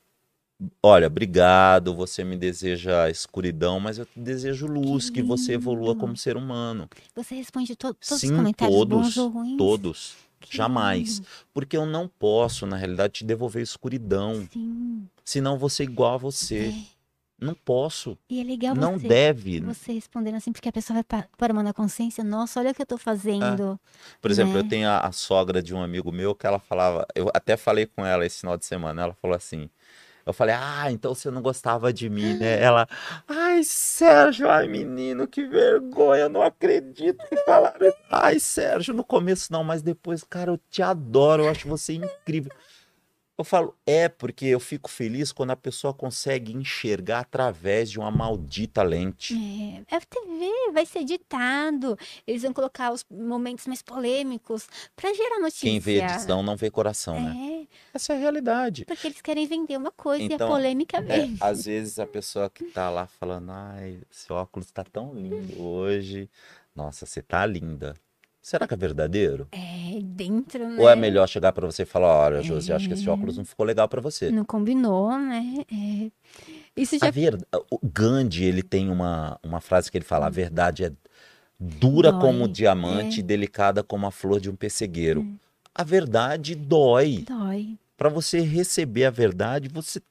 Speaker 2: Olha, obrigado, você me deseja escuridão, mas eu te desejo luz, que, você evolua como ser humano.
Speaker 1: Você responde to- todos
Speaker 2: Sim,
Speaker 1: os comentários
Speaker 2: todos,
Speaker 1: bons ou ruins?
Speaker 2: Todos.
Speaker 1: Que
Speaker 2: Jamais.
Speaker 1: lindo.
Speaker 2: Porque eu não posso, na realidade, te devolver escuridão.
Speaker 1: Sim.
Speaker 2: Senão você igual a você.
Speaker 1: É.
Speaker 2: Não posso.
Speaker 1: E é legal
Speaker 2: não
Speaker 1: você,
Speaker 2: deve.
Speaker 1: você respondendo assim, porque a pessoa vai pa- para uma na consciência, nossa, olha o que eu tô fazendo.
Speaker 2: Por exemplo, eu
Speaker 1: né?
Speaker 2: tenho a, a sogra de um amigo meu que ela falava, eu até falei com ela esse final de semana, ela falou assim, eu falei, ah, então você não gostava de mim, né? [gasps] Ela, ai, Sérgio, ai, menino, que vergonha, eu não acredito que falaram. isso." Ai, Sérgio, no começo não, mas depois, cara, eu te adoro, eu acho você incrível. Eu falo, é porque eu fico feliz quando a pessoa consegue enxergar através de uma maldita lente.
Speaker 1: É, é TV, vai ser editado. Eles vão colocar os momentos mais polêmicos pra gerar notícia.
Speaker 2: Quem vê edição não vê coração, né?
Speaker 1: É,
Speaker 2: Essa é a realidade.
Speaker 1: porque eles querem vender uma coisa e
Speaker 2: Então,
Speaker 1: a polêmica
Speaker 2: É,
Speaker 1: vem.
Speaker 2: às vezes a pessoa que tá lá falando, ai, seu óculos tá tão lindo hoje. Nossa, você tá linda. Será que é verdadeiro?
Speaker 1: É, dentro, né?
Speaker 2: Ou é melhor chegar pra você e falar, olha, Josi, acho que esse óculos não ficou legal pra você.
Speaker 1: Não combinou, né? É. Isso já
Speaker 2: A ver... O Gandhi, ele tem uma, uma frase que ele fala, a verdade é dura
Speaker 1: Dói,
Speaker 2: como o diamante
Speaker 1: é.
Speaker 2: e delicada como a flor de um pessegueiro. A verdade dói.
Speaker 1: dói.
Speaker 2: Pra você receber a verdade, você é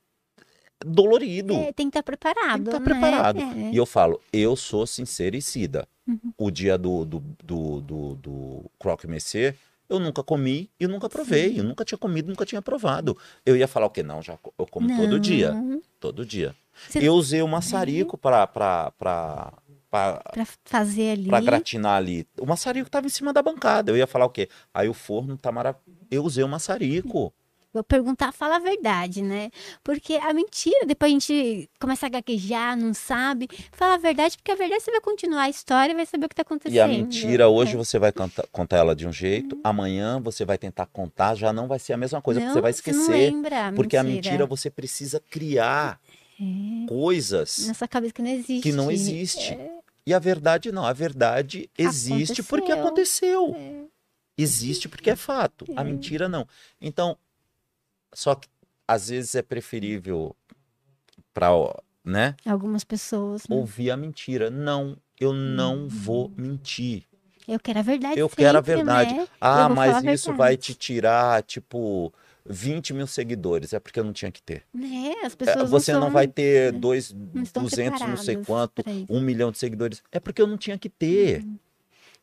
Speaker 2: dolorido.
Speaker 1: É, tem que estar preparado.
Speaker 2: Tem que estar
Speaker 1: né?
Speaker 2: preparado.
Speaker 1: É.
Speaker 2: E eu falo, eu sou sincericida.
Speaker 1: Uhum.
Speaker 2: O dia do, do, do, do, do croque monsieur, eu nunca comi e nunca provei. Eu nunca tinha comido, nunca tinha provado. Eu ia falar o quê? Não, já eu como todo dia.
Speaker 1: Não,
Speaker 2: Todo dia.
Speaker 1: Você-
Speaker 2: Eu usei o maçarico para pra, pra, pra,
Speaker 1: Pra fazer ali.
Speaker 2: pra gratinar ali. O maçarico tava em cima da bancada. Eu ia falar o quê? Aí o forno tá maravilhoso. Eu usei o maçarico.
Speaker 1: Vou perguntar, fala a verdade, né? Porque a mentira, depois a gente começa a gaguejar, não sabe. Fala a verdade, porque a verdade você vai continuar a história e vai saber o que tá acontecendo.
Speaker 2: E a mentira, hoje
Speaker 1: É.
Speaker 2: você vai canta- contar ela de um jeito, amanhã você vai tentar contar, já não vai ser a mesma coisa, porque
Speaker 1: Não,
Speaker 2: você vai
Speaker 1: não
Speaker 2: esquecer.
Speaker 1: lembra a
Speaker 2: Porque a mentira você precisa criar
Speaker 1: É,
Speaker 2: coisas
Speaker 1: na sua cabeça que não existe.
Speaker 2: que não existe.
Speaker 1: É,
Speaker 2: E a verdade não, a verdade existe porque
Speaker 1: Aconteceu.
Speaker 2: aconteceu.
Speaker 1: é.
Speaker 2: Existe porque é fato. A
Speaker 1: É.
Speaker 2: mentira não. Então, só que às vezes é preferível para, né,
Speaker 1: Algumas pessoas. né?
Speaker 2: ouvir a mentira. Não, eu não
Speaker 1: Uhum.
Speaker 2: vou mentir.
Speaker 1: Eu quero a verdade.
Speaker 2: Eu quero a
Speaker 1: sempre,
Speaker 2: verdade.
Speaker 1: né?
Speaker 2: Ah, mas isso
Speaker 1: verdade.
Speaker 2: vai te tirar, tipo, 20 mil seguidores. É porque eu não tinha que ter.
Speaker 1: Né? As
Speaker 2: É,
Speaker 1: pessoas
Speaker 2: Você não,
Speaker 1: são-
Speaker 2: vai ter dois,
Speaker 1: não estão
Speaker 2: 200, não sei quanto, um milhão de seguidores. É porque eu não tinha que ter.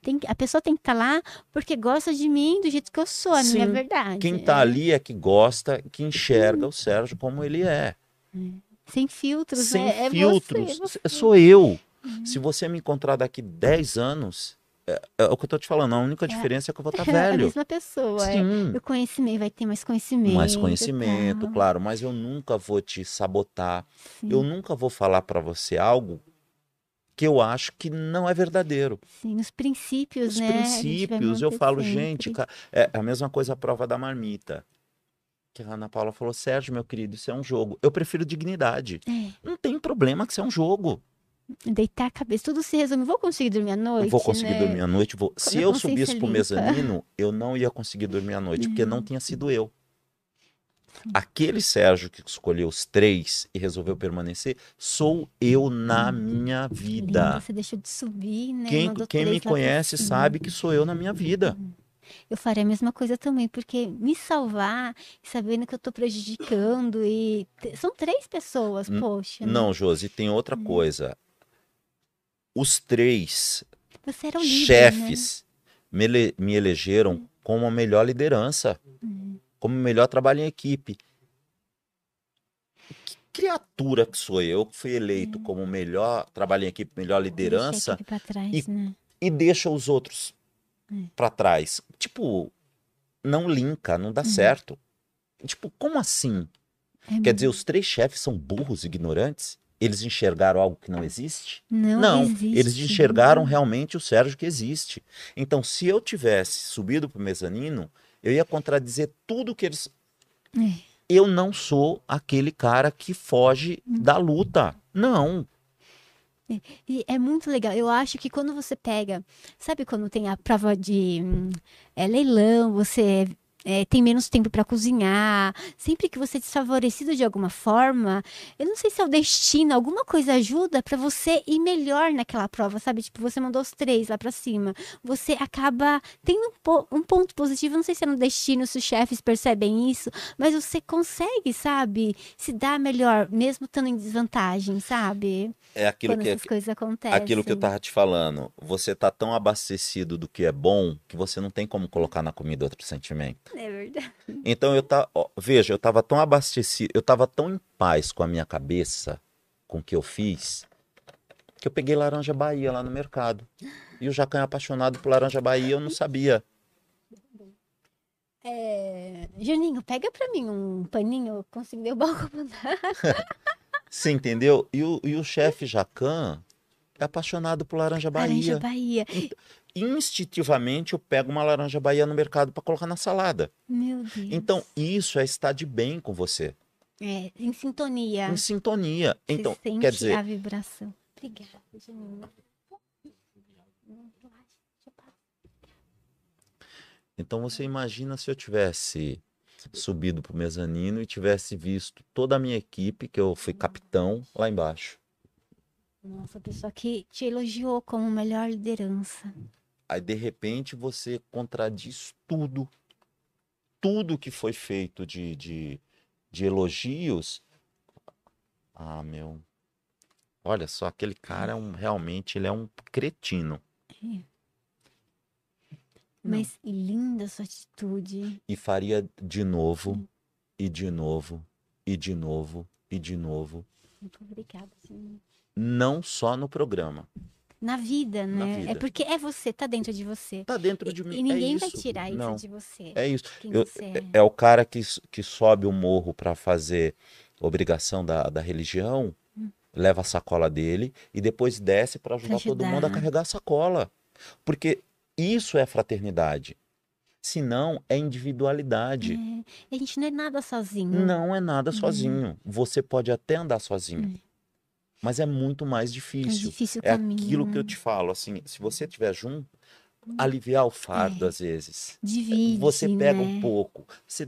Speaker 1: Tem a pessoa tem que estar lá porque gosta de mim do jeito que eu sou, a minha
Speaker 2: Sim.
Speaker 1: verdade.
Speaker 2: Quem tá
Speaker 1: é.
Speaker 2: ali é que gosta, que enxerga o Sérgio como ele é.
Speaker 1: Sem filtros,
Speaker 2: Sem
Speaker 1: né? É
Speaker 2: filtros.
Speaker 1: Você, você.
Speaker 2: Sou eu. Se você me encontrar daqui 10 anos, é, é o que eu tô te falando. A única diferença é que eu vou estar [laughs]
Speaker 1: É a
Speaker 2: velho.
Speaker 1: mesma pessoa. É.
Speaker 2: Sim.
Speaker 1: O conhecimento vai ter mais conhecimento.
Speaker 2: Mais conhecimento,
Speaker 1: tal.
Speaker 2: claro, mas eu nunca vou te sabotar.
Speaker 1: Sim,
Speaker 2: Eu nunca vou falar pra você algo que eu acho que não é verdadeiro.
Speaker 1: sim, os princípios,
Speaker 2: Os
Speaker 1: né? vai
Speaker 2: princípios, eu falo,
Speaker 1: sempre.
Speaker 2: gente, é a mesma coisa a prova da marmita. Que a Ana Paula falou, Sérgio, meu querido, isso é um jogo. Eu prefiro dignidade.
Speaker 1: É,
Speaker 2: Não tem problema que isso é um jogo.
Speaker 1: deitar a cabeça, tudo se resume. Vou conseguir dormir à noite?
Speaker 2: Eu vou conseguir
Speaker 1: né?
Speaker 2: dormir à noite. Vou... Se eu subisse pro
Speaker 1: limpa.
Speaker 2: mezanino, eu não ia conseguir dormir à noite, porque não tinha sido eu. Aquele Sérgio que escolheu os três e resolveu permanecer, sou eu na minha vida.
Speaker 1: Você deixou de subir, né?
Speaker 2: Quem, quem me conhece sabe que sou eu na minha vida.
Speaker 1: Eu faria a mesma coisa também, porque me salvar, sabendo que eu tô prejudicando e são três pessoas,
Speaker 2: N-
Speaker 1: poxa. né?
Speaker 2: Não, Josi, tem outra
Speaker 1: Hum.
Speaker 2: coisa. Os três
Speaker 1: líder,
Speaker 2: chefes me, ele- me elegeram como a melhor liderança,
Speaker 1: Hum.
Speaker 2: Como o melhor trabalho em equipe. Que criatura que sou eu, que fui eleito como o melhor trabalho em equipe, melhor
Speaker 1: né?
Speaker 2: Liderança,
Speaker 1: trás,
Speaker 2: e-
Speaker 1: né?
Speaker 2: e deixa os outros
Speaker 1: É.
Speaker 2: pra trás. Tipo, não linka, não dá certo. Tipo, como assim?
Speaker 1: É
Speaker 2: Quer dizer, os três chefes são burros, ignorantes? Eles enxergaram algo que não existe?
Speaker 1: não,
Speaker 2: Não,
Speaker 1: existe.
Speaker 2: eles enxergaram realmente o Sérgio que existe. Então, se eu tivesse subido pro mezanino, eu ia contradizer tudo que eles.
Speaker 1: É.
Speaker 2: Eu não sou aquele cara que foge da luta. Não.
Speaker 1: E é muito legal. Eu acho que quando você pega, sabe quando tem a prova de hum, é, leilão, você é, tem menos tempo para cozinhar, sempre que você é desfavorecido de alguma forma, eu não sei se é o destino, alguma coisa ajuda para você ir melhor naquela prova, sabe? Tipo, você mandou os três lá para cima, você acaba tendo um, po- um ponto positivo, não sei se é no destino, se os chefes percebem isso, mas você consegue, sabe? Se dar melhor, mesmo estando em desvantagem, sabe?
Speaker 2: É aquilo
Speaker 1: Quando
Speaker 2: que,
Speaker 1: essas coisas acontecem.
Speaker 2: aquilo que eu tava te falando. Você tá tão abastecido do que é bom que você não tem como colocar na comida outro sentimento.
Speaker 1: É verdade.
Speaker 2: Então eu tá, ó, veja, eu tava tão abastecido, eu tava tão em paz com a minha cabeça, com o que eu fiz, que eu peguei laranja Bahia lá no mercado. E o Jacan é apaixonado por laranja Bahia, eu não sabia.
Speaker 1: É... Juninho, pega pra mim um paninho, eu consigo derrubar o copo [laughs]
Speaker 2: Você entendeu? E o, e o chefe Jacan é apaixonado por laranja
Speaker 1: Laranja
Speaker 2: Bahia. Instintivamente eu pego uma laranja Bahia no mercado para colocar na salada.
Speaker 1: Meu Deus.
Speaker 2: Então isso é estar de bem com você,
Speaker 1: É, em sintonia.
Speaker 2: em sintonia.
Speaker 1: Você
Speaker 2: Então,
Speaker 1: sente
Speaker 2: quer dizer,
Speaker 1: a vibração. Obrigada.
Speaker 2: Então você imagina se eu tivesse subido pro mezanino e tivesse visto toda a minha equipe, que eu fui capitão, lá embaixo.
Speaker 1: Nossa, a pessoa que te elogiou como melhor liderança.
Speaker 2: Aí de repente você contradiz tudo, tudo que foi feito de, de, de elogios. Ah, meu. Olha só, aquele cara é um, realmente ele é um cretino. Não.
Speaker 1: Mas linda a sua atitude.
Speaker 2: E faria de novo, e de novo, e de novo, e de novo.
Speaker 1: Muito obrigada, Juninho.
Speaker 2: Não só no programa.
Speaker 1: Na vida,
Speaker 2: Na
Speaker 1: né?
Speaker 2: vida.
Speaker 1: É porque é você, tá dentro de você.
Speaker 2: Tá dentro de mim.
Speaker 1: e ninguém
Speaker 2: é
Speaker 1: vai
Speaker 2: isso.
Speaker 1: tirar isso
Speaker 2: Não,
Speaker 1: de você.
Speaker 2: é isso. Eu-
Speaker 1: você é.
Speaker 2: É o cara que, que sobe o morro para fazer obrigação da, da religião, leva a sacola dele e depois desce para ajudar, todo mundo a
Speaker 1: ajudar.
Speaker 2: carregar a sacola. Porque isso é fraternidade. Se não, é individualidade.
Speaker 1: É, a gente não é nada sozinho.
Speaker 2: Não é nada sozinho. Você pode até andar sozinho,
Speaker 1: É.
Speaker 2: mas é muito mais
Speaker 1: É
Speaker 2: difícil.
Speaker 1: difícil o
Speaker 2: É
Speaker 1: caminho.
Speaker 2: aquilo que eu te falo, assim, se você estiver junto, aliviar o fardo
Speaker 1: É.
Speaker 2: às vezes.
Speaker 1: Divide,
Speaker 2: Você pega um
Speaker 1: né?
Speaker 2: pouco, você,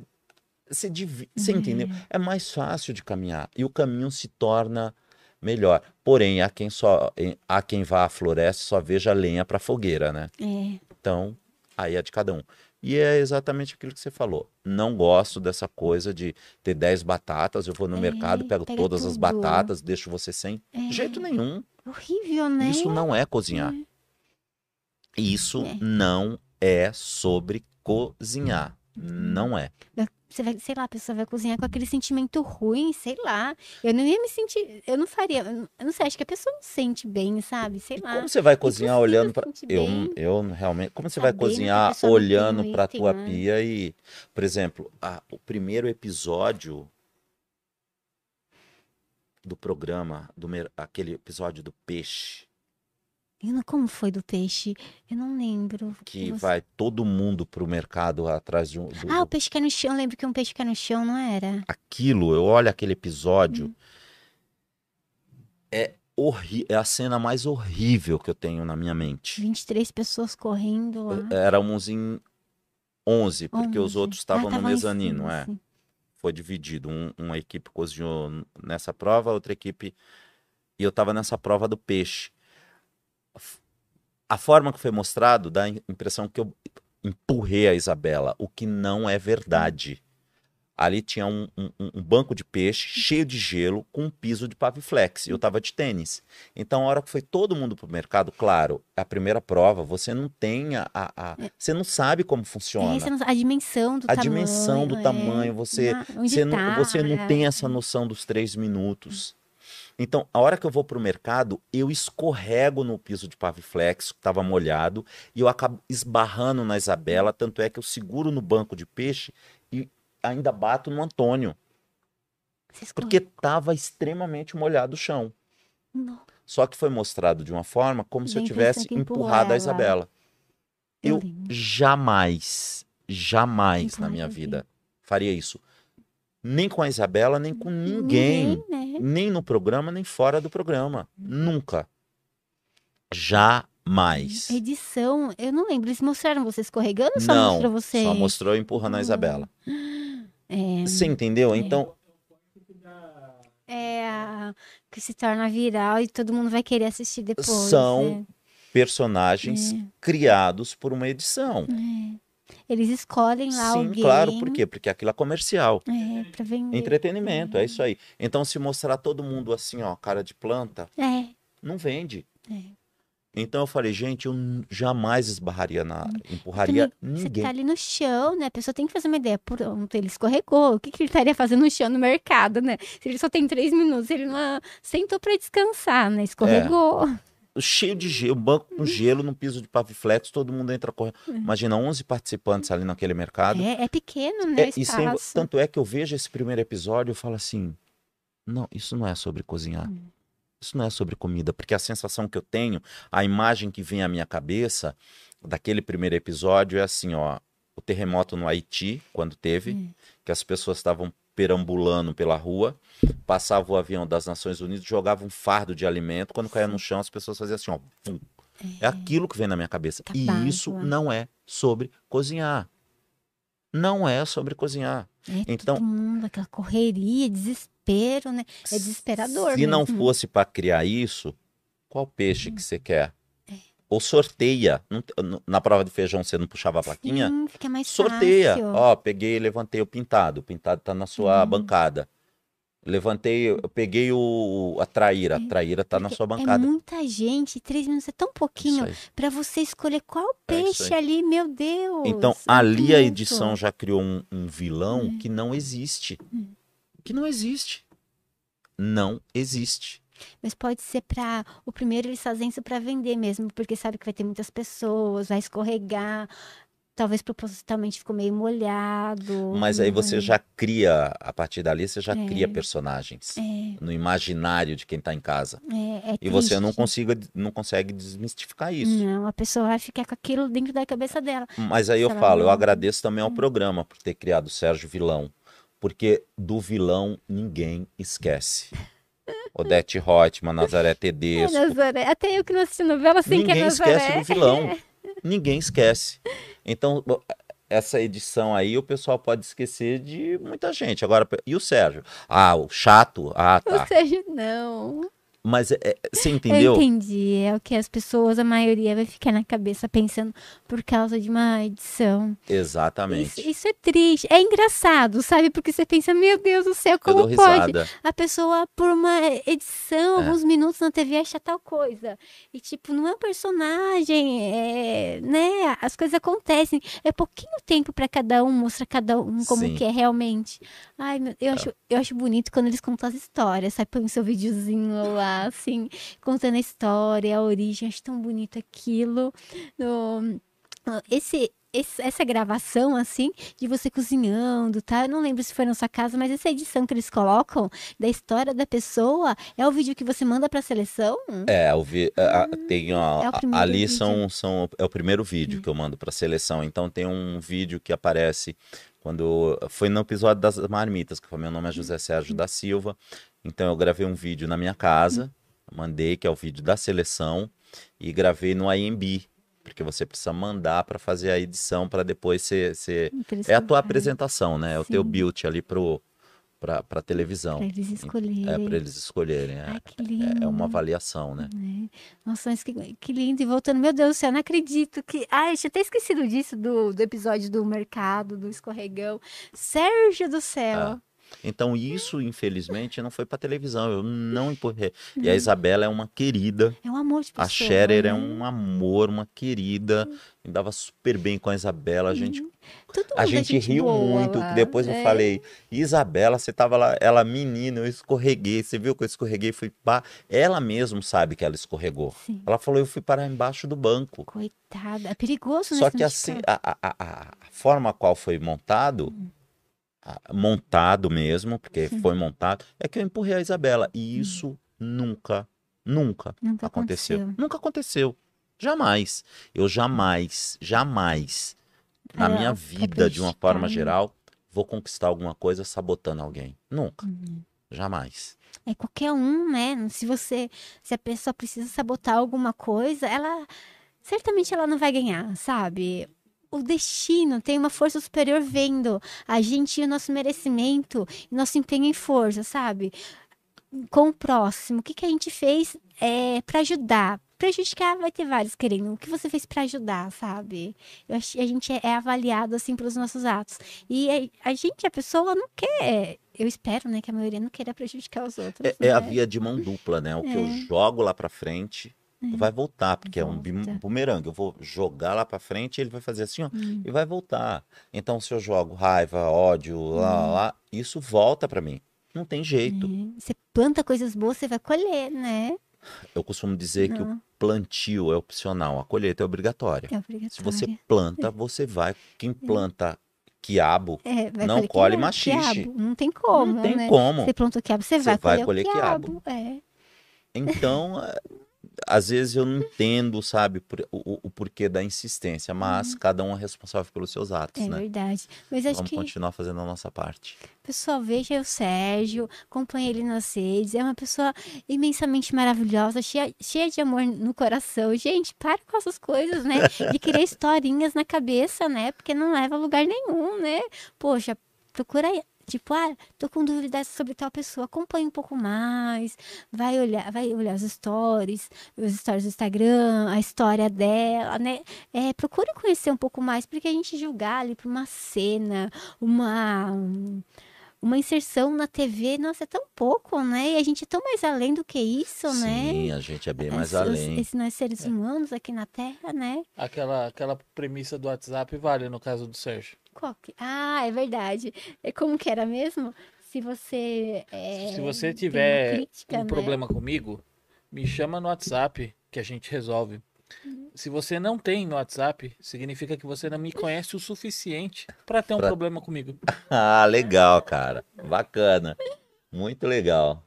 Speaker 2: você, divi- você entendeu? É mais fácil de caminhar e o caminho se torna melhor. Porém, há quem só há quem vá à floresta só veja lenha para fogueira, né?
Speaker 1: É,
Speaker 2: Então, aí é de cada um. E é exatamente aquilo que você falou. Não gosto dessa coisa de ter 10 batatas, eu vou no
Speaker 1: É,
Speaker 2: mercado, pego todas as
Speaker 1: tudo.
Speaker 2: batatas, deixo você sem.
Speaker 1: É.
Speaker 2: De jeito nenhum.
Speaker 1: horrível, né?
Speaker 2: Isso não é cozinhar. Isso
Speaker 1: É.
Speaker 2: não é sobre cozinhar. Não é.
Speaker 1: Você vai, sei lá, a pessoa vai cozinhar com aquele sentimento ruim, sei lá. Eu não ia me sentir, eu não faria, eu não- sei, acho que a pessoa não sente bem, sabe? Sei lá.
Speaker 2: Como você vai cozinhar olhando para eu, eu realmente, como você vai
Speaker 1: que a
Speaker 2: cozinhar olhando para tua
Speaker 1: né?
Speaker 2: pia e, por exemplo, a- o primeiro episódio do programa, do aquele episódio do peixe,
Speaker 1: como foi do peixe? Eu não lembro.
Speaker 2: que
Speaker 1: Você-
Speaker 2: vai todo mundo pro mercado atrás de um do-
Speaker 1: Ah, o peixe que é no chão, eu lembro que um peixe que é no chão, não era?
Speaker 2: aquilo, eu olho aquele episódio,
Speaker 1: Hum.
Speaker 2: é horri é a cena mais horrível que eu tenho na minha mente.
Speaker 1: 23 pessoas correndo lá.
Speaker 2: Éramos em 11, porque os
Speaker 1: 11.
Speaker 2: outros
Speaker 1: Ah,
Speaker 2: estavam no
Speaker 1: estavam em
Speaker 2: mezanino,
Speaker 1: cima,
Speaker 2: é. Foi dividido. Um- uma equipe cozinhou nessa prova, outra equipe. E eu tava nessa prova do peixe. A A forma que foi mostrado dá a im- impressão que eu empurrei a Isabela, o que não é verdade. Ali tinha um, um- um banco de peixe cheio de gelo com um piso de paviflex. E eu tava de tênis. Então, a hora que foi todo mundo pro mercado, claro, a primeira prova, você não tem a. a- a- você não sabe como funciona
Speaker 1: É, você não- a dimensão do
Speaker 2: a
Speaker 1: tamanho.
Speaker 2: dimensão do
Speaker 1: é,
Speaker 2: tamanho, você,
Speaker 1: na-
Speaker 2: você, não,
Speaker 1: tá,
Speaker 2: você não
Speaker 1: é.
Speaker 2: tem essa noção dos três minutos. Então, a hora que eu vou pro mercado, eu escorrego no piso de paviflex, que estava molhado, e eu acabo esbarrando na Isabela, tanto é que eu seguro no banco de peixe e ainda bato no Antônio, porque estava extremamente molhado o chão.
Speaker 1: Não,
Speaker 2: Só que foi mostrado de uma forma como se
Speaker 1: Dá
Speaker 2: eu tivesse empurrado a
Speaker 1: ela.
Speaker 2: Isabela.
Speaker 1: eu
Speaker 2: jamais, jamais na
Speaker 1: Empurrar
Speaker 2: minha
Speaker 1: ninguém.
Speaker 2: vida faria isso. Nem com a Isabela, nem com ninguém.
Speaker 1: né?
Speaker 2: Nem no programa, nem fora do programa. Nunca. Jamais.
Speaker 1: Edição, eu não lembro. Eles mostraram você escorregando ou só
Speaker 2: Não,
Speaker 1: mostrou você?
Speaker 2: só mostrou empurrando a Isabela.
Speaker 1: É,
Speaker 2: Você entendeu? Então,
Speaker 1: é a- que se torna viral e todo mundo vai querer assistir depois.
Speaker 2: São personagens criados por uma edição.
Speaker 1: é. É. Eles escolhem lá
Speaker 2: Sim,
Speaker 1: alguém.
Speaker 2: claro, por quê? Porque aquilo é comercial.
Speaker 1: É, pra vender.
Speaker 2: Entretenimento, é isso aí. Então, se mostrar todo mundo assim, ó, cara de planta,
Speaker 1: É,
Speaker 2: não vende.
Speaker 1: É.
Speaker 2: Então eu falei, gente, eu jamais esbarraria na. empurraria
Speaker 1: também, você
Speaker 2: ninguém.
Speaker 1: tá ali no chão, né? A pessoa tem que fazer uma ideia. Pronto, ele escorregou. O que, que ele estaria fazendo no chão no mercado, né? Se ele só tem três minutos, ele não sentou pra descansar, né? Escorregou.
Speaker 2: Cheio de gelo, banco com gelo, num piso de paviflex, todo mundo entra correndo.
Speaker 1: Uhum.
Speaker 2: Imagina 11 participantes ali naquele mercado.
Speaker 1: É, é pequeno, né?
Speaker 2: É,
Speaker 1: o
Speaker 2: e sem-
Speaker 1: espaço.
Speaker 2: tanto é que eu vejo esse primeiro episódio e falo assim: não, isso não é sobre cozinhar.
Speaker 1: Hum.
Speaker 2: Isso não é sobre comida, porque a sensação que eu tenho, a imagem que vem à minha cabeça daquele primeiro episódio é assim, ó, o terremoto no Haiti, quando teve,
Speaker 1: Hum.
Speaker 2: que as pessoas estavam perambulando pela rua, passava o avião das Nações Unidas, jogava um fardo de alimento, quando caía no chão as pessoas faziam assim, ó, pum. É aquilo que vem na minha cabeça.
Speaker 1: Tá
Speaker 2: E isso não é sobre cozinhar. Não é sobre cozinhar.
Speaker 1: É,
Speaker 2: Então-
Speaker 1: todo mundo, aquela correria, desespero, né? É desesperador
Speaker 2: Se não
Speaker 1: mesmo.
Speaker 2: fosse para criar isso, qual peixe que você quer?
Speaker 1: É.
Speaker 2: Ou sorteia. Na prova de feijão você não puxava a plaquinha?
Speaker 1: Sim, fica mais
Speaker 2: Sorteia.
Speaker 1: fácil.
Speaker 2: Ó, peguei e levantei o pintado. O pintado tá na sua
Speaker 1: Hum.
Speaker 2: bancada. Levantei, eu peguei o, a traíra. A traíra tá na
Speaker 1: Porque
Speaker 2: sua
Speaker 1: É
Speaker 2: bancada.
Speaker 1: muita gente, três minutos é tão pouquinho pra você escolher qual
Speaker 2: É
Speaker 1: peixe
Speaker 2: aí.
Speaker 1: ali, meu Deus.
Speaker 2: Então,
Speaker 1: é
Speaker 2: ali a edição já criou um, um vilão
Speaker 1: É.
Speaker 2: que não existe.
Speaker 1: Hum.
Speaker 2: Que não existe. Não existe.
Speaker 1: Mas pode ser pra. O primeiro eles fazem isso pra vender mesmo, porque sabe que vai ter muitas pessoas, vai escorregar. Talvez propositalmente ficou meio molhado.
Speaker 2: Mas aí você
Speaker 1: vai-
Speaker 2: já cria, a partir dali, você já
Speaker 1: É.
Speaker 2: cria personagens
Speaker 1: É,
Speaker 2: no imaginário de quem tá em casa.
Speaker 1: é, é
Speaker 2: E você não, consiga, não consegue desmistificar isso.
Speaker 1: Não, a pessoa vai ficar com aquilo dentro da cabeça dela.
Speaker 2: Mas aí eu falo, eu
Speaker 1: não-
Speaker 2: agradeço também ao programa por ter criado o Sérgio Vilão. Porque do vilão ninguém esquece. [laughs] Odete Reutemann, Nazaré
Speaker 1: É,
Speaker 2: Tedesco.
Speaker 1: Nazaré. Até eu que não assisti novela sei que é
Speaker 2: Ninguém
Speaker 1: Nazaré.
Speaker 2: esquece do vilão. [laughs] Ninguém esquece. Então, essa edição aí, o pessoal pode esquecer de muita gente. Agora, e o Sérgio? Ah, o chato? Ah, tá.
Speaker 1: seja, não.
Speaker 2: Mas é- é- você
Speaker 1: Eu
Speaker 2: entendeu?
Speaker 1: entendi. É o que as pessoas, a maioria, vai ficar na cabeça pensando por causa de uma edição.
Speaker 2: Exatamente.
Speaker 1: Isso, isso é triste. É engraçado, sabe? Porque você pensa, meu Deus do céu,
Speaker 2: Eu
Speaker 1: como pode?
Speaker 2: risada.
Speaker 1: A pessoa, por uma edição,
Speaker 2: É.
Speaker 1: alguns minutos na TV, acha tal coisa. E, tipo, não é um personagem, é, né? As coisas acontecem. É pouquinho tempo pra cada um, mostrar cada um como
Speaker 2: Sim.
Speaker 1: que é realmente. Ai, meu, eu, acho, eu acho bonito quando eles contam as histórias, sabe? Põe o seu videozinho lá, assim, contando a história, a origem. Acho tão bonito aquilo. No- esse, esse- essa gravação, assim, de você cozinhando, tá? Eu não lembro se foi na sua casa, mas essa edição que eles colocam da história da pessoa é o vídeo que você manda pra seleção?
Speaker 2: É, eu vi, a- a- tem a-
Speaker 1: é o
Speaker 2: ali
Speaker 1: vídeo. Hum.
Speaker 2: são, são é o primeiro vídeo que eu mando para seleção. Então tem um vídeo que aparece quando foi no episódio das marmitas, que foi meu nome é José Sérgio da Silva. Então eu gravei um vídeo na minha casa, mandei que é o vídeo da seleção e gravei no IMB, porque você precisa mandar para fazer a edição para depois ser, ser... É a tua apresentação, né? É o teu
Speaker 1: Sim.
Speaker 2: build ali pro para para televisão.
Speaker 1: Pra eles escolherem.
Speaker 2: É para eles escolherem. É,
Speaker 1: Ai, que lindo.
Speaker 2: é uma avaliação, né?
Speaker 1: né? Nossa, mas que, que lindo. E voltando, meu Deus do céu, não acredito que. Ai, eu tinha até esquecido disso do, do episódio do mercado, do escorregão. Sérgio do céu.
Speaker 2: Então isso, infelizmente, não foi para televisão. Eu não [laughs] empurrei. E a Isabela é uma querida.
Speaker 1: É um amor de pessoa.
Speaker 2: A Scherer é
Speaker 1: né?
Speaker 2: um amor, uma querida. Me dava super bem com a Isabela. A gente, a
Speaker 1: é
Speaker 2: gente riu muito.
Speaker 1: lá.
Speaker 2: Depois eu
Speaker 1: É.
Speaker 2: falei, Isabela, você tava lá, ela menina, eu escorreguei. Você viu que eu escorreguei? Fui pá. Ela mesmo sabe que ela escorregou.
Speaker 1: Sim.
Speaker 2: Ela falou, eu fui parar embaixo do banco.
Speaker 1: Coitada. É perigoso, né?
Speaker 2: Só que assim, a, a, a, a forma qual foi montado,
Speaker 1: Hum.
Speaker 2: Montado mesmo, porque
Speaker 1: Sim. Hum.
Speaker 2: foi montado, é que eu empurrei a Isabela. E isso nunca, nunca
Speaker 1: Nunca
Speaker 2: aconteceu.
Speaker 1: aconteceu.
Speaker 2: Nunca aconteceu. Jamais. Eu jamais, jamais, na
Speaker 1: ó,
Speaker 2: minha
Speaker 1: quer
Speaker 2: vida, de uma forma
Speaker 1: né?
Speaker 2: geral, vou conquistar alguma coisa sabotando alguém. Nunca.
Speaker 1: Uhum.
Speaker 2: Jamais.
Speaker 1: É qualquer um, né? Se você, se a pessoa precisa sabotar alguma coisa, ela certamente ela não vai ganhar, sabe? O destino tem uma força superior vendo a gente e o nosso merecimento, nosso empenho e força, sabe? Com o próximo, o que, que a gente fez é, para ajudar? Prejudicar vai ter vários querendo. O que você fez para ajudar, sabe? Eu acho, a gente é, é avaliado assim pelos nossos atos. E a, a gente, a pessoa não quer eu espero, né, que a maioria não queira prejudicar os outros.
Speaker 2: É, é a
Speaker 1: né?
Speaker 2: via de mão dupla, né? O que eu
Speaker 1: É.
Speaker 2: jogo lá pra frente vai voltar, porque é um
Speaker 1: Volta.
Speaker 2: bumerangue. Eu vou jogar lá pra frente, ele vai fazer assim, ó,
Speaker 1: Hum.
Speaker 2: e vai voltar. Então, se eu jogo raiva, ódio, lá, lá, lá, isso volta pra mim. Não tem jeito.
Speaker 1: É. Você planta coisas boas, você vai colher, né?
Speaker 2: Eu costumo dizer que o
Speaker 1: Não,
Speaker 2: plantio é opcional, a colheita é obrigatória.
Speaker 1: é obrigatório.
Speaker 2: Se você planta, [laughs] você vai. Quem planta quiabo,
Speaker 1: É,
Speaker 2: não colhe
Speaker 1: quiabo,
Speaker 2: machixe.
Speaker 1: quiabo. Não tem como,
Speaker 2: não tem
Speaker 1: né?
Speaker 2: como.
Speaker 1: Você plantou quiabo, você,
Speaker 2: Você
Speaker 1: vai,
Speaker 2: vai
Speaker 1: colher,
Speaker 2: colher
Speaker 1: o quiabo. É.
Speaker 2: Então, é, [laughs] às vezes eu não entendo, sabe, por- o, o- porquê da insistência, mas cada um é responsável pelos seus atos,
Speaker 1: Uhum. É
Speaker 2: né?
Speaker 1: verdade. Mas acho
Speaker 2: Vamos
Speaker 1: que,
Speaker 2: continuar fazendo a nossa parte.
Speaker 1: pessoal, veja o Sérgio, acompanhe ele nas redes. É uma pessoa imensamente maravilhosa, cheia, cheia de amor no coração. Gente, para com essas coisas, né? De criar historinhas na cabeça, né? Porque não leva a lugar nenhum, né? Poxa, procura aí. Tipo, ah, tô com dúvidas sobre tal pessoa. Acompanhe um pouco mais. Vai olhar, vai olhar os stories, os stories do Instagram, a história dela, né? É, procure conhecer um pouco mais, porque a gente julgar ali por uma cena, uma uma inserção na TV, nossa, é tão pouco, né? E a gente é tão mais além do que isso, né?
Speaker 2: Sim, a gente é bem mais além.
Speaker 1: Esses nós seres humanos aqui na Terra, né?
Speaker 4: Aquela, aquela premissa do WhatsApp vale no caso do Sérgio.
Speaker 1: Qual que- Ah, é verdade. É como que era mesmo? Se você. é,
Speaker 4: Se você tiver
Speaker 1: crítica,
Speaker 4: um
Speaker 1: né?
Speaker 4: problema comigo, me chama no WhatsApp que a gente resolve.
Speaker 1: Uhum.
Speaker 4: Se você não tem no WhatsApp, significa que você não me conhece o suficiente para ter um
Speaker 2: Pra-
Speaker 4: problema comigo. [laughs]
Speaker 2: Ah, legal, cara. Bacana. Muito legal.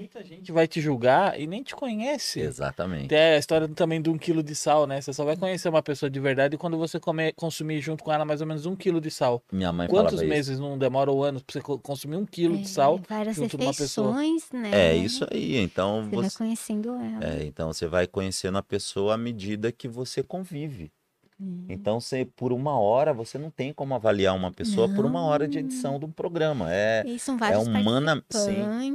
Speaker 4: Muita gente vai te julgar e nem te conhece.
Speaker 2: Exatamente.
Speaker 4: Tem a história também de um quilo de sal, né? Você só vai conhecer uma pessoa de verdade quando você comer, consumir junto com ela mais ou menos um quilo de sal.
Speaker 2: Minha mãe
Speaker 4: Quantos
Speaker 2: falava isso.
Speaker 4: meses não demora ou anos pra você co- consumir um quilo
Speaker 1: É,
Speaker 4: de sal?
Speaker 1: Várias
Speaker 4: junto de uma pessoa.
Speaker 1: né?
Speaker 2: É isso aí. Então
Speaker 1: Você vai
Speaker 2: você,
Speaker 1: conhecendo ela.
Speaker 2: é, então você vai conhecendo a pessoa à medida que você convive.
Speaker 1: Hum.
Speaker 2: Então, você, por uma hora, você não tem como avaliar uma pessoa por uma hora de edição de um programa. É,
Speaker 1: E são
Speaker 2: é, humana,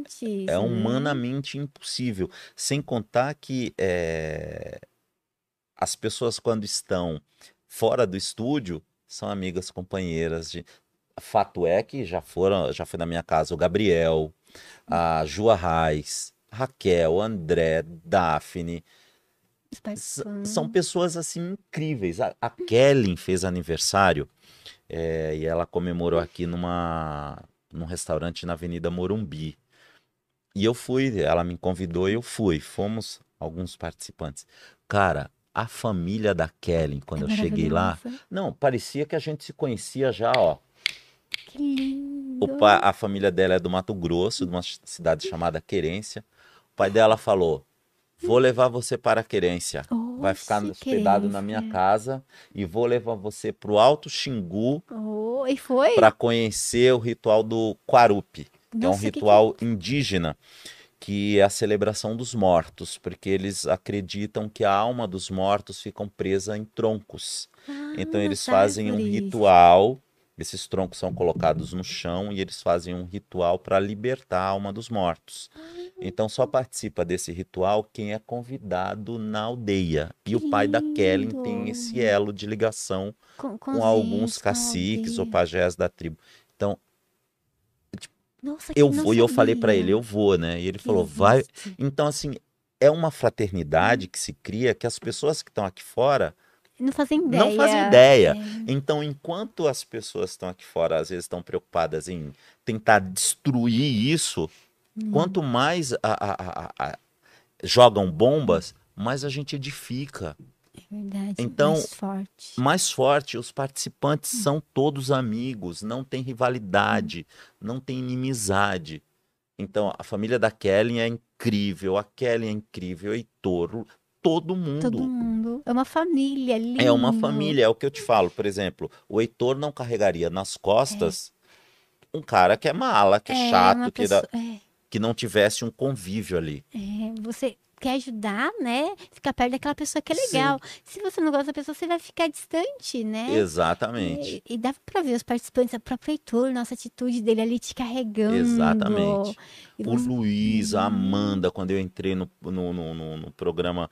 Speaker 2: sim, é
Speaker 1: né?
Speaker 2: humanamente impossível. Sem contar que é, as pessoas, quando estão fora do estúdio, são amigas, companheiras. De... Fato é que já foram, já foi na minha casa o Gabriel, a Jua Reis, Raquel, André, Daphne.
Speaker 1: Participantes.
Speaker 2: São pessoas assim incríveis. A, a Kellen fez aniversário é, e ela comemorou aqui numa, num restaurante na Avenida Morumbi. E eu fui, ela me convidou e eu fui. Fomos alguns participantes. Cara, a família da Kellen, quando
Speaker 1: É
Speaker 2: eu cheguei lá, não, parecia que a gente se conhecia já, ó.
Speaker 1: Que lindo.
Speaker 2: O pa- a família dela é do Mato Grosso, de uma cidade chamada Querência. O pai dela falou: Vou levar você para Querência. Vai ficar hospedado na minha casa e vou levar você para o Alto Xingu
Speaker 1: Oh, e foi?
Speaker 2: para conhecer o ritual do Quarupi, que é um
Speaker 1: Nossa, que
Speaker 2: ritual indígena que é a celebração dos mortos, porque eles acreditam que a alma dos mortos ficam presa em troncos.
Speaker 1: Ah,
Speaker 2: Então eles
Speaker 1: nas
Speaker 2: fazem um ritual, esses troncos são colocados no chão e eles fazem um ritual para libertar a alma dos mortos. Então só participa desse ritual quem é convidado na aldeia. E o pai da Kellen tem esse elo de ligação
Speaker 1: com,
Speaker 2: com alguns
Speaker 1: com a
Speaker 2: caciques ou pajés da tribo. Então
Speaker 1: Nossa,
Speaker 2: eu vou e eu falei para ele, eu vou, né? E ele falou, vai.
Speaker 1: existe.
Speaker 2: Então assim, é uma fraternidade que se cria que as pessoas que estão aqui fora
Speaker 1: Não fazem ideia.
Speaker 2: não fazem ideia.
Speaker 1: É.
Speaker 2: Então, enquanto as pessoas estão aqui fora, às vezes estão preocupadas em tentar destruir isso,
Speaker 1: Hum.
Speaker 2: quanto mais a- a- a- jogam bombas, mais a gente edifica.
Speaker 1: É verdade.
Speaker 2: Então,
Speaker 1: mais forte.
Speaker 2: Mais forte, os participantes são todos amigos, não tem rivalidade, não tem inimizade. Então, a família da Kellen é incrível, a Kellen é incrível, o Heitor, todo mundo.
Speaker 1: Todo mundo. É uma família linda.
Speaker 2: É uma família, é o que eu te falo. Por exemplo, o Heitor não carregaria nas costas um cara que é mala, que é,
Speaker 1: É,
Speaker 2: chato, que, dá-
Speaker 1: é,
Speaker 2: que não tivesse um convívio ali.
Speaker 1: é, você quer ajudar, né? Ficar perto daquela pessoa que é
Speaker 2: Sim.
Speaker 1: legal. Se você não gosta da pessoa, você vai ficar distante, né?
Speaker 2: Exatamente.
Speaker 1: E, e dava pra ver os participantes, a própria Heitor, nossa atitude dele ali te carregando.
Speaker 2: Exatamente.
Speaker 1: E
Speaker 2: O
Speaker 1: você-
Speaker 2: Luiz, a
Speaker 1: Uhum.
Speaker 2: Amanda, quando eu entrei no, no, no, no- no programa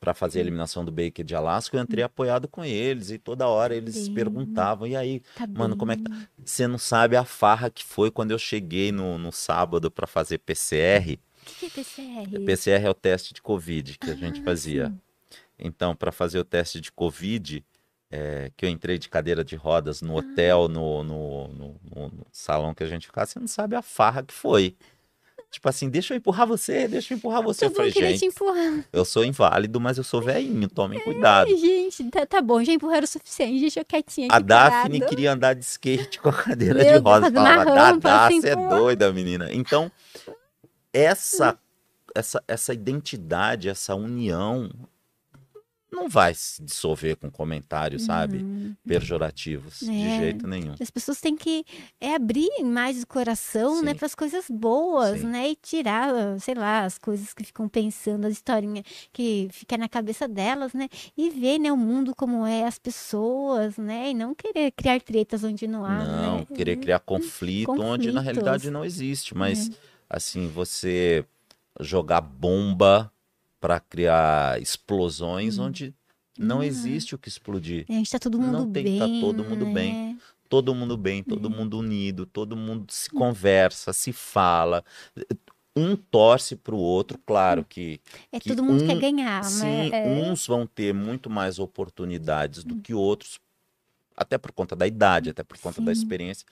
Speaker 2: para fazer a eliminação do Baker de Alaska, eu entrei apoiado com eles e toda hora eles
Speaker 1: Sim.
Speaker 2: perguntavam: e aí,
Speaker 1: tá
Speaker 2: mano, como é que
Speaker 1: bem.
Speaker 2: tá? Você não sabe a farra que foi quando eu cheguei no, no sábado para fazer PCR.
Speaker 1: O que, que é PCR?
Speaker 2: PCR é o teste de Covid que a gente
Speaker 1: Ah,
Speaker 2: fazia.
Speaker 1: sim.
Speaker 2: Então, para fazer o teste de Covid, é, que eu entrei de cadeira de rodas no hotel, no, no, no- no- no salão que a gente ficava, você não sabe a farra que foi. Tipo assim, deixa eu empurrar você, deixa eu empurrar você. Eu falei,
Speaker 1: mundo queria te
Speaker 2: gente,
Speaker 1: empurrar.
Speaker 2: eu sou inválido, mas eu sou velhinho, tomem cuidado.
Speaker 1: Ai, gente, tá, tá bom, já empurraram o suficiente, deixa eu quietinha aqui
Speaker 2: A Daphne
Speaker 1: parado.
Speaker 2: queria andar de skate com a cadeira
Speaker 1: Meu
Speaker 2: de
Speaker 1: Deus, uma
Speaker 2: Falava, Dadá,
Speaker 1: assim,
Speaker 2: você é
Speaker 1: pô."
Speaker 2: doida, menina. Então, essa, essa, essa identidade, essa união, não vai se dissolver com comentários, sabe?
Speaker 1: Uhum.
Speaker 2: Pejorativos, de
Speaker 1: É.
Speaker 2: jeito nenhum.
Speaker 1: As pessoas têm que é, abrir mais o coração, né,
Speaker 2: Sim.
Speaker 1: para as coisas boas,
Speaker 2: Sim.
Speaker 1: né, e tirar, sei lá, as coisas que ficam pensando, as historinhas que fica na cabeça delas, né, e ver, né, o mundo como é, as pessoas, né, e não querer criar tretas onde não há,
Speaker 2: Não,
Speaker 1: né?
Speaker 2: querer criar conflito onde na
Speaker 1: Conflitos. É.
Speaker 2: realidade não existe. Mas, assim, você jogar bomba para criar explosões onde não
Speaker 1: Hum. É.
Speaker 2: existe o que explodir.
Speaker 1: A gente tá todo mundo
Speaker 2: Não tem
Speaker 1: bem,
Speaker 2: tá todo mundo bem.
Speaker 1: né?
Speaker 2: todo mundo bem, todo
Speaker 1: Uhum.
Speaker 2: mundo unido, todo mundo se conversa, se fala. Um torce para o outro, claro que
Speaker 1: É
Speaker 2: que
Speaker 1: todo mundo quer
Speaker 2: um-
Speaker 1: ganhar,
Speaker 2: sim,
Speaker 1: né? É.
Speaker 2: uns vão ter muito mais oportunidades do que outros, até por conta da idade, até por conta da
Speaker 1: Sim.
Speaker 2: experiência.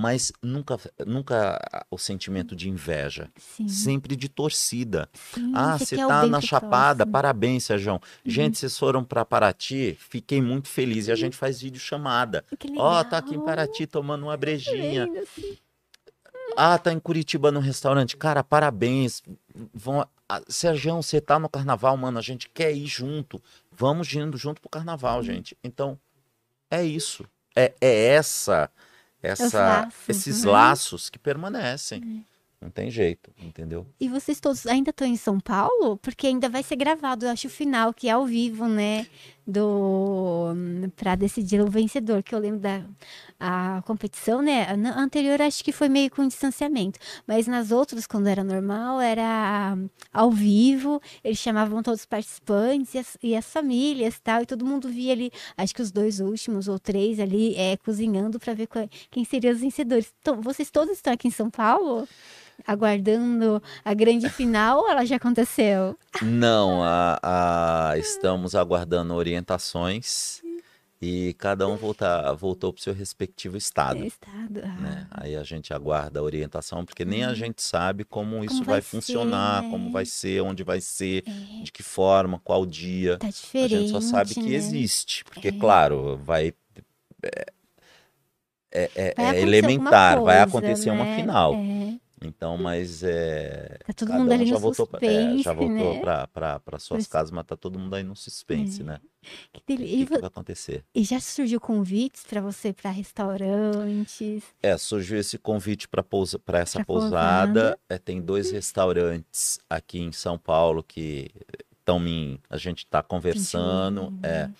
Speaker 2: Mas nunca, nunca o sentimento de inveja,
Speaker 1: Sim,
Speaker 2: sempre de torcida.
Speaker 1: sim,
Speaker 2: Ah,
Speaker 1: você
Speaker 2: tá na Chapada,
Speaker 1: próximo.
Speaker 2: parabéns, Sérgio. Gente, vocês foram para Paraty, fiquei muito feliz. E a gente faz vídeo chamada. Ó, tá aqui em. Paraty tomando uma brejinha.
Speaker 1: Lindo, assim.
Speaker 2: Ah, tá em Curitiba no restaurante. Cara, parabéns. Vão... Ah, Sergião, você tá no carnaval, mano. A gente quer ir junto. Vamos indo junto pro carnaval, gente. Então, é isso. É, é essa, essa,
Speaker 1: laços,
Speaker 2: esses
Speaker 1: né?
Speaker 2: laços que permanecem. Não tem jeito, entendeu?
Speaker 1: E vocês todos ainda estão em São Paulo? Porque ainda vai ser gravado, eu acho, o final, que é ao vivo, né? Do... Pra decidir o vencedor, que eu lembro da a competição, né? A anterior acho que foi meio com distanciamento. Mas nas outras, quando era normal, era ao vivo, eles chamavam todos os participantes e as, e as famílias tal, e todo mundo via ali, acho que os dois últimos ou três ali, é, cozinhando para ver qual- quem seriam os vencedores. Então, vocês todos estão aqui em São Paulo? Aguardando a grande final ou ela já aconteceu?
Speaker 2: Não, a, a- estamos aguardando orientações e cada um voltou para o seu respectivo estado.
Speaker 1: É estado. Ah,
Speaker 2: né? Aí a gente aguarda a orientação, porque nem a gente sabe como isso
Speaker 1: vai
Speaker 2: vai,
Speaker 1: ser,
Speaker 2: funcionar,
Speaker 1: né?
Speaker 2: como vai ser, onde vai ser,
Speaker 1: É,
Speaker 2: de que forma, qual dia.
Speaker 1: tá
Speaker 2: A
Speaker 1: diferente.
Speaker 2: gente só sabe que
Speaker 1: né?
Speaker 2: existe, porque,
Speaker 1: É.
Speaker 2: claro, vai. É, é- é-
Speaker 1: Vai
Speaker 2: é elementar, vai acontecer uma
Speaker 1: né?
Speaker 2: final.
Speaker 1: É,
Speaker 2: Então, mas é.
Speaker 1: tá todo mundo
Speaker 2: um
Speaker 1: ali
Speaker 2: já
Speaker 1: no
Speaker 2: voltou, pra-
Speaker 1: suspense,
Speaker 2: é, já voltou
Speaker 1: né?
Speaker 2: para suas
Speaker 1: isso-
Speaker 2: casas, mas tá todo mundo aí no suspense,
Speaker 1: É.
Speaker 2: né?
Speaker 1: Que
Speaker 2: O
Speaker 1: dele-
Speaker 2: que,
Speaker 1: E,
Speaker 2: que vai acontecer?
Speaker 1: e já surgiu convites para você para restaurantes?
Speaker 2: É, surgiu esse convite para pousa, para essa
Speaker 1: Pra
Speaker 2: pousada.
Speaker 1: pousada.
Speaker 2: É, tem dois restaurantes aqui em São Paulo que estão me, a gente está conversando.
Speaker 1: olho,
Speaker 2: É,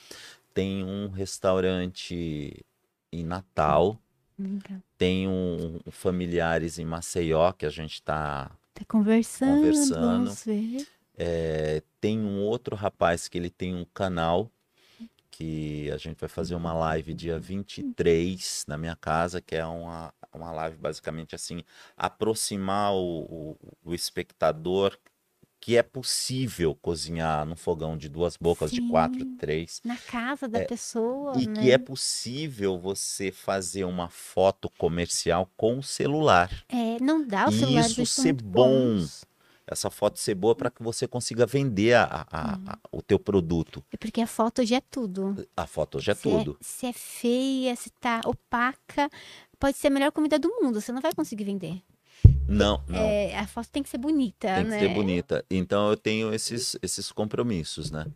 Speaker 2: tem um restaurante em Natal,
Speaker 1: Hum,
Speaker 2: tem um, um familiares em Maceió que a gente está.
Speaker 1: Tá conversando,
Speaker 2: Conversando. é, tem um outro rapaz que ele tem um canal que a gente vai fazer uma live dia 23 na minha casa, que é uma, uma live basicamente assim, aproximar o, o, o espectador que é possível cozinhar num fogão de duas bocas, de quatro,
Speaker 1: Sim.
Speaker 2: três,
Speaker 1: Na casa da pessoa,
Speaker 2: e
Speaker 1: né?
Speaker 2: que é possível você fazer uma foto comercial com o celular.
Speaker 1: É, não dá o
Speaker 2: E
Speaker 1: celular
Speaker 2: isso ser bom.
Speaker 1: bons.
Speaker 2: Essa foto ser boa para que você consiga vender a- a- a- a- o teu produto.
Speaker 1: É porque a foto hoje é tudo.
Speaker 2: A foto hoje é
Speaker 1: se
Speaker 2: tudo.
Speaker 1: se é feia, se tá opaca, pode ser a melhor comida do mundo, você não vai conseguir vender.
Speaker 2: Não, não.
Speaker 1: É, a foto tem que ser bonita,
Speaker 2: tem que
Speaker 1: né?
Speaker 2: ser bonita. Então eu tenho esses, esses compromissos, né?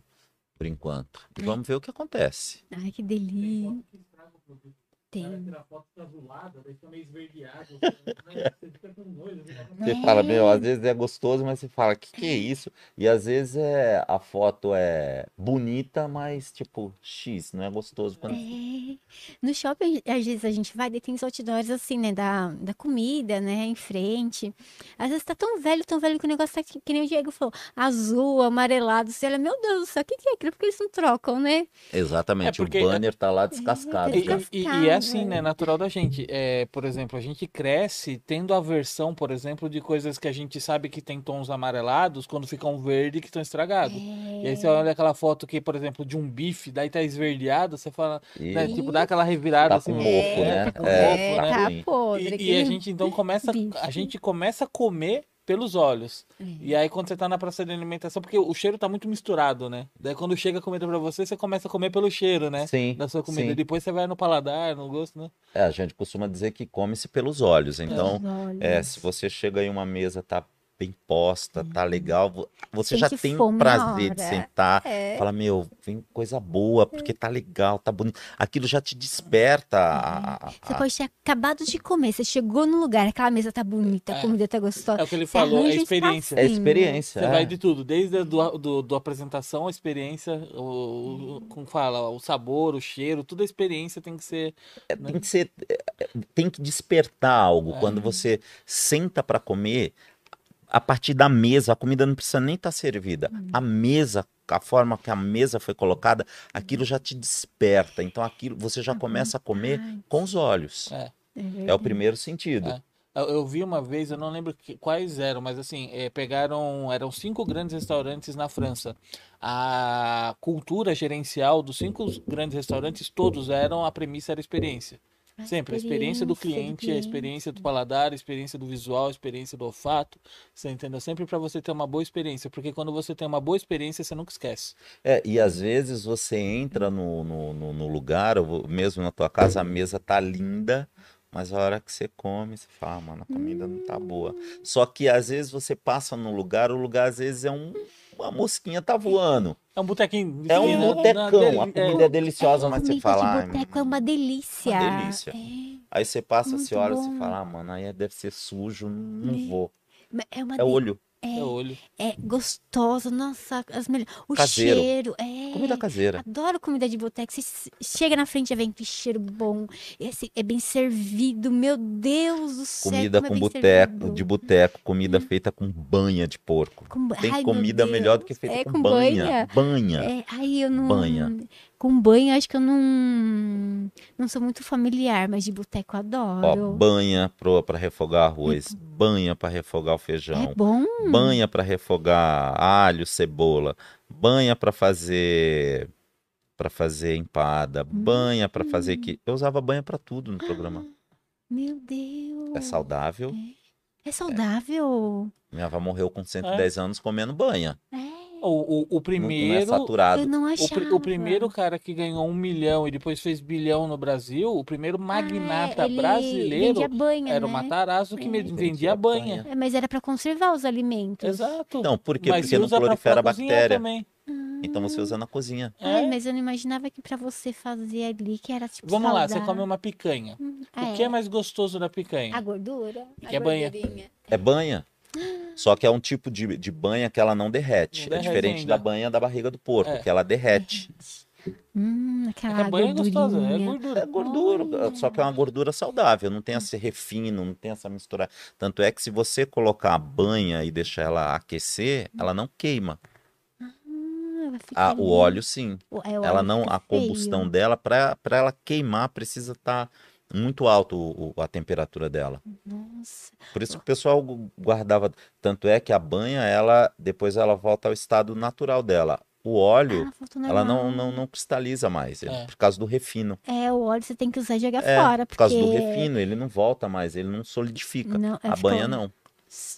Speaker 2: Por enquanto. E
Speaker 1: É.
Speaker 2: vamos ver o que acontece.
Speaker 1: Ai, que delícia.
Speaker 3: Cara
Speaker 1: Tem.
Speaker 3: tira foto fica azulada, daí fica meio esverdeado. [laughs] né? Você fica com nojo. você fala,
Speaker 2: Você
Speaker 1: É.
Speaker 2: fala, meu, às vezes é gostoso, mas você fala, que que é isso? E às vezes é, a foto é bonita, mas tipo, X, não é gostoso. Quando...
Speaker 1: É. No shopping, às vezes a gente vai, daí tem os outdoors assim, né, da, da comida, né, em frente. Às vezes tá tão velho, tão velho que o negócio tá que, que nem o Diego falou, azul, amarelado. Você olha, meu Deus do céu, o que que é aquilo? Porque eles não trocam, né?
Speaker 2: Exatamente,
Speaker 4: É porque-
Speaker 2: o banner tá lá descascado.
Speaker 1: É,
Speaker 4: E,
Speaker 2: já.
Speaker 1: tá
Speaker 4: e- e
Speaker 1: descascado,
Speaker 4: é assim, né?
Speaker 1: é.
Speaker 4: Natural da gente. É, por exemplo, a gente cresce tendo aversão, por exemplo, de coisas que a gente sabe que tem tons amarelados quando ficam verde que estão estragados. E aí você olha aquela foto que, por exemplo, de um bife, daí tá esverdeado, você fala,
Speaker 2: E
Speaker 4: né, tipo, dá aquela revirada
Speaker 2: tá
Speaker 4: assim.
Speaker 2: com
Speaker 4: no-
Speaker 2: mofo,
Speaker 4: é,
Speaker 2: né?
Speaker 4: tá com
Speaker 2: É,
Speaker 4: mofo,
Speaker 2: tá
Speaker 4: né?
Speaker 1: tá podre.
Speaker 4: E, e a gente então começa,
Speaker 1: bife.
Speaker 4: a gente começa a comer pelos olhos.
Speaker 1: É.
Speaker 4: E aí quando você tá na praça de alimentação, porque o cheiro tá muito misturado, né? Daí quando chega a comida pra você, você começa a comer pelo cheiro, né?
Speaker 2: Sim,
Speaker 4: Da sua comida.
Speaker 2: sim.
Speaker 4: Depois você vai no paladar, no gosto, né?
Speaker 2: É, a gente costuma dizer que come-se pelos olhos. Então,
Speaker 1: Os olhos.
Speaker 2: é, se você chega em uma mesa, tá bem posta, tá legal, vo- você já tem prazer de
Speaker 1: hora.
Speaker 2: sentar,
Speaker 1: É.
Speaker 2: fala, meu, vem coisa boa, porque tá legal, tá bonito. Aquilo já te desperta a- a-
Speaker 1: Você
Speaker 2: a-
Speaker 1: pode ter acabado de comer, você chegou no lugar, aquela mesa tá bonita, a
Speaker 4: É.
Speaker 1: comida tá gostosa.
Speaker 4: É o que ele
Speaker 1: Você
Speaker 4: falou, é
Speaker 1: um
Speaker 4: experiência.
Speaker 2: É experiência.
Speaker 4: Você
Speaker 2: é.
Speaker 4: vai de tudo, desde a do, do, do apresentação, a experiência, o, o- como fala, o sabor, o cheiro, toda a experiência tem que ser.
Speaker 2: É, tem que ser, é, é, tem que despertar algo.
Speaker 4: É.
Speaker 2: Quando você senta para comer, a partir da mesa, a comida não precisa nem estar servida.
Speaker 1: Hum.
Speaker 2: A mesa, a forma que a mesa foi colocada, aquilo já te desperta. Então aquilo você já começa a comer com os olhos.
Speaker 4: É.
Speaker 2: É o primeiro sentido.
Speaker 4: É. Eu, eu vi uma vez, eu não lembro que- quais eram, mas assim, é, pegaram, eram cinco grandes restaurantes na França. A cultura gerencial dos cinco grandes restaurantes, todos eram, a premissa era experiência.
Speaker 1: A
Speaker 4: Sempre, a experiência do cliente, a experiência do paladar, a experiência do visual, a experiência do olfato. Você entendeu? Sempre para você ter uma boa experiência, porque quando você tem uma boa experiência, você nunca esquece.
Speaker 2: É, e às vezes você entra no, no, no- no lugar, ou mesmo na tua casa, a mesa tá linda, mas a hora que você come, você fala, "Ah, mano, a comida não tá boa. Só que às vezes você passa num lugar, o lugar às vezes é um. Uma mosquinha tá voando.
Speaker 4: É um botequinho. de
Speaker 2: É um
Speaker 4: né?
Speaker 2: botecão, a comida é deliciosa, mas você fala.
Speaker 1: de
Speaker 2: "Ai,
Speaker 1: boteco é uma delícia.
Speaker 2: uma delícia."
Speaker 1: É,
Speaker 2: Aí você passa, você olha, você fala, ah, mano, aí deve ser sujo, não vou.
Speaker 1: é uma
Speaker 2: É o olho.
Speaker 4: É olho.
Speaker 1: É gostoso, nossa, as melhores. O
Speaker 2: Caseiro.
Speaker 1: cheiro, é.
Speaker 2: Comida caseira.
Speaker 1: Adoro comida de boteco. Você chega na frente e vem que cheiro bom. Esse é bem servido, meu Deus do céu.
Speaker 2: Comida
Speaker 1: é
Speaker 2: com
Speaker 1: bem
Speaker 2: boteco, de boteco, comida feita com banha de porco.
Speaker 1: Com-
Speaker 2: Tem
Speaker 1: Ai,
Speaker 2: comida melhor do que feita
Speaker 1: É,
Speaker 2: com,
Speaker 1: com
Speaker 2: banha. Banha.
Speaker 1: É, ai, eu não.
Speaker 2: Banha.
Speaker 1: Com banho, acho que eu não. Não sou muito familiar, mas de boteco eu
Speaker 2: Ó,
Speaker 1: adoro.
Speaker 2: banha pro, pra refogar arroz, banha pra refogar o
Speaker 1: É
Speaker 2: feijão,
Speaker 1: bom.
Speaker 2: banha pra refogar alho, cebola, banha pra fazer para fazer empada, banha pra fazer que eu usava banha pra tudo no programa.
Speaker 1: Meu Deus.
Speaker 2: É saudável.
Speaker 1: É saudável.
Speaker 2: Minha avó morreu com 110 anos comendo banha.
Speaker 1: É.
Speaker 4: O, o, o
Speaker 2: Não- Não é
Speaker 4: primeiro.
Speaker 2: saturado.
Speaker 1: Eu não
Speaker 4: O,
Speaker 1: achava.
Speaker 4: pri- o primeiro cara que ganhou um milhão e depois fez bilhão no Brasil, o primeiro magnata
Speaker 1: Ah, ele
Speaker 4: brasileiro
Speaker 1: vendia banha,
Speaker 4: era o
Speaker 1: né?
Speaker 4: Matarazzo que me-
Speaker 1: É.
Speaker 4: vendia banha.
Speaker 1: É, mas era pra conservar os alimentos.
Speaker 4: Exato.
Speaker 2: Não, por quê?
Speaker 4: Mas
Speaker 2: Porque não prolifera a bactéria.
Speaker 4: também.
Speaker 2: Então você usa na cozinha.
Speaker 1: Ai,
Speaker 4: É.
Speaker 1: mas eu não imaginava que pra você fazer ali, que era tipo
Speaker 4: Vamos lá, você
Speaker 1: saudável.
Speaker 4: come uma picanha.
Speaker 1: Ah,
Speaker 4: O que é mais gostoso da picanha?
Speaker 1: A gordura?
Speaker 4: E
Speaker 1: a
Speaker 4: que é banha?
Speaker 2: É banha. Só que é um tipo de, de banha que ela não derrete.
Speaker 4: Não
Speaker 2: é
Speaker 4: derrete
Speaker 2: diferente
Speaker 4: ainda.
Speaker 2: da banha da barriga do porco,
Speaker 4: É.
Speaker 2: que ela derrete.
Speaker 1: Hum,
Speaker 4: É
Speaker 1: aquela
Speaker 4: que a banha é gostosa, é gordura.
Speaker 2: É gordura, só que é uma gordura saudável, não tem esse refino, não tem essa mistura. Tanto é que se você colocar a banha e deixar ela aquecer, ela não queima.
Speaker 1: Ah, ela fica
Speaker 2: Ah, o óleo sim.
Speaker 1: O- é, o
Speaker 2: Ela
Speaker 1: óleo
Speaker 2: não, a combustão
Speaker 1: feio.
Speaker 2: dela, para ela queimar, precisa estar muito alto o- a temperatura dela.
Speaker 1: Nossa.
Speaker 2: Por isso que o pessoal gu- guardava. Tanto é que a banha, ela depois ela volta ao estado natural dela. O óleo,
Speaker 1: Ah,
Speaker 2: ela não, não, não cristaliza mais,
Speaker 4: É.
Speaker 2: por causa do refino.
Speaker 1: É, o óleo você tem que usar e jogar
Speaker 2: É,
Speaker 1: fora,
Speaker 2: por causa do refino, ele não volta mais, ele não solidifica.
Speaker 1: Não, é,
Speaker 2: a
Speaker 1: ficou-
Speaker 2: banha não.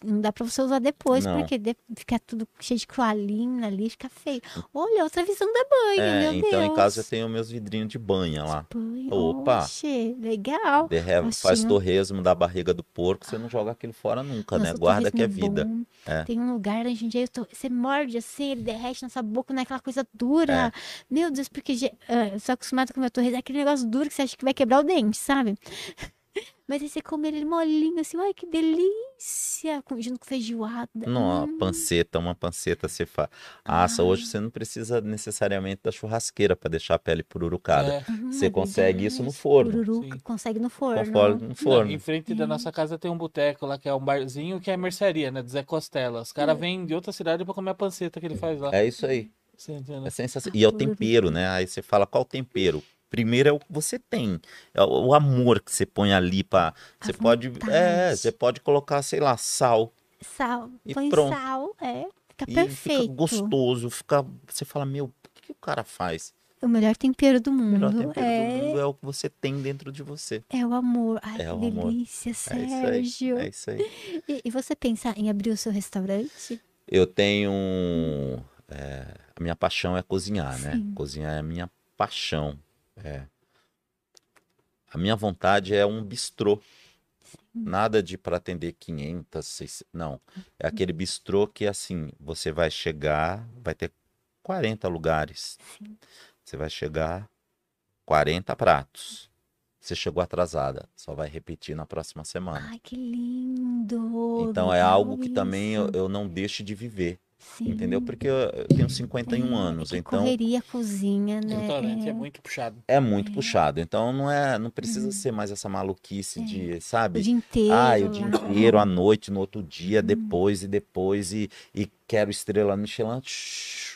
Speaker 1: Não dá pra você usar depois,
Speaker 2: Não.
Speaker 1: porque de- fica tudo cheio de croalina ali, fica feio. Olha, outra visão da banha,
Speaker 2: É, então
Speaker 1: Deus.
Speaker 2: em casa eu tenho meus vidrinhos de banha lá.
Speaker 1: Banha,
Speaker 2: Opa.
Speaker 1: oxe, legal.
Speaker 2: Derre- faz torresmo da barriga do porco, você não joga aquilo fora nunca, né?
Speaker 1: Nossa, o
Speaker 2: Guarda que é
Speaker 1: torresmo
Speaker 2: vida. É.
Speaker 1: Tem um lugar onde em dia tô- você morde assim, ele derrete na sua boca, não é aquela coisa dura. Meu Deus, porque ah, eu sou acostumada com o meu torresmo, é aquele negócio duro que você acha que vai quebrar o dente, sabe? Mas aí você come ele molinho, assim, ai que delícia, com, junto com feijoada.
Speaker 2: Não,
Speaker 1: Hum,
Speaker 2: panceta, uma panceta você faz. Assa,
Speaker 1: Ah.
Speaker 2: hoje você não precisa necessariamente da churrasqueira para deixar a pele pururucada.
Speaker 4: É.
Speaker 1: hum,
Speaker 2: Você
Speaker 1: é
Speaker 2: consegue isso no forno.
Speaker 1: Pururuca,
Speaker 4: Sim.
Speaker 1: consegue no forno.
Speaker 2: Conforme no
Speaker 4: Não,
Speaker 2: forno.
Speaker 4: em frente da
Speaker 1: É.
Speaker 4: nossa casa tem um boteco lá, que é um barzinho, que é mercearia, né? Do Zé Costela. Os caras vêm de outra cidade pra comer a panceta que ele faz lá.
Speaker 2: É isso aí. É sensacional. E é o tempero, né? Aí você fala qual tempero. Primeiro é o que você tem, é o amor que você põe ali para. Você pode, é,
Speaker 1: vontade.
Speaker 2: você pode colocar, sei lá, sal
Speaker 1: Sal,
Speaker 2: E
Speaker 1: põe
Speaker 2: pronto.
Speaker 1: sal, é, fica
Speaker 2: e
Speaker 1: perfeito.
Speaker 2: fica gostoso, fica. Você fala, meu, o que, o cara faz?
Speaker 1: O melhor tempero do
Speaker 2: O melhor
Speaker 1: mundo
Speaker 2: tempero
Speaker 1: é,
Speaker 2: do mundo é o que você tem dentro de você.
Speaker 1: é o amor. Ai,
Speaker 2: É
Speaker 1: que
Speaker 2: o amor.
Speaker 1: delícia,
Speaker 2: É isso aí.
Speaker 1: Sérgio.
Speaker 2: É isso aí.
Speaker 1: E, e você pensa em abrir o seu restaurante?
Speaker 2: Eu tenho. é, a minha paixão é cozinhar, né?
Speaker 1: Sim.
Speaker 2: Cozinhar é a minha paixão. É. A minha vontade é um bistrô. Nada de para atender 500, 600. Não. É aquele bistrô que, assim, você vai chegar, vai ter 40 lugares.
Speaker 1: Sim.
Speaker 2: Você vai chegar 40 pratos. Você chegou atrasada, só vai repetir na próxima semana.
Speaker 1: Ai, que lindo!
Speaker 2: Então é algo que também eu, eu não deixo de viver.
Speaker 1: Sim.
Speaker 2: Entendeu? Porque eu, tenho 51
Speaker 1: É,
Speaker 2: anos,
Speaker 1: que
Speaker 2: então
Speaker 1: correria, cozinha,
Speaker 4: O
Speaker 1: né?
Speaker 4: restaurante é
Speaker 1: É.
Speaker 4: muito puxado.
Speaker 2: é muito puxado. Então não é, não precisa
Speaker 1: Uhum.
Speaker 2: ser mais essa maluquice de,
Speaker 1: O
Speaker 2: sabe?
Speaker 1: dia inteiro.
Speaker 2: Ah, o dia
Speaker 1: lá.
Speaker 2: inteiro, à noite, no outro dia,
Speaker 1: Uhum.
Speaker 2: depois e depois, e, e quero estrela Michelin. Shhh.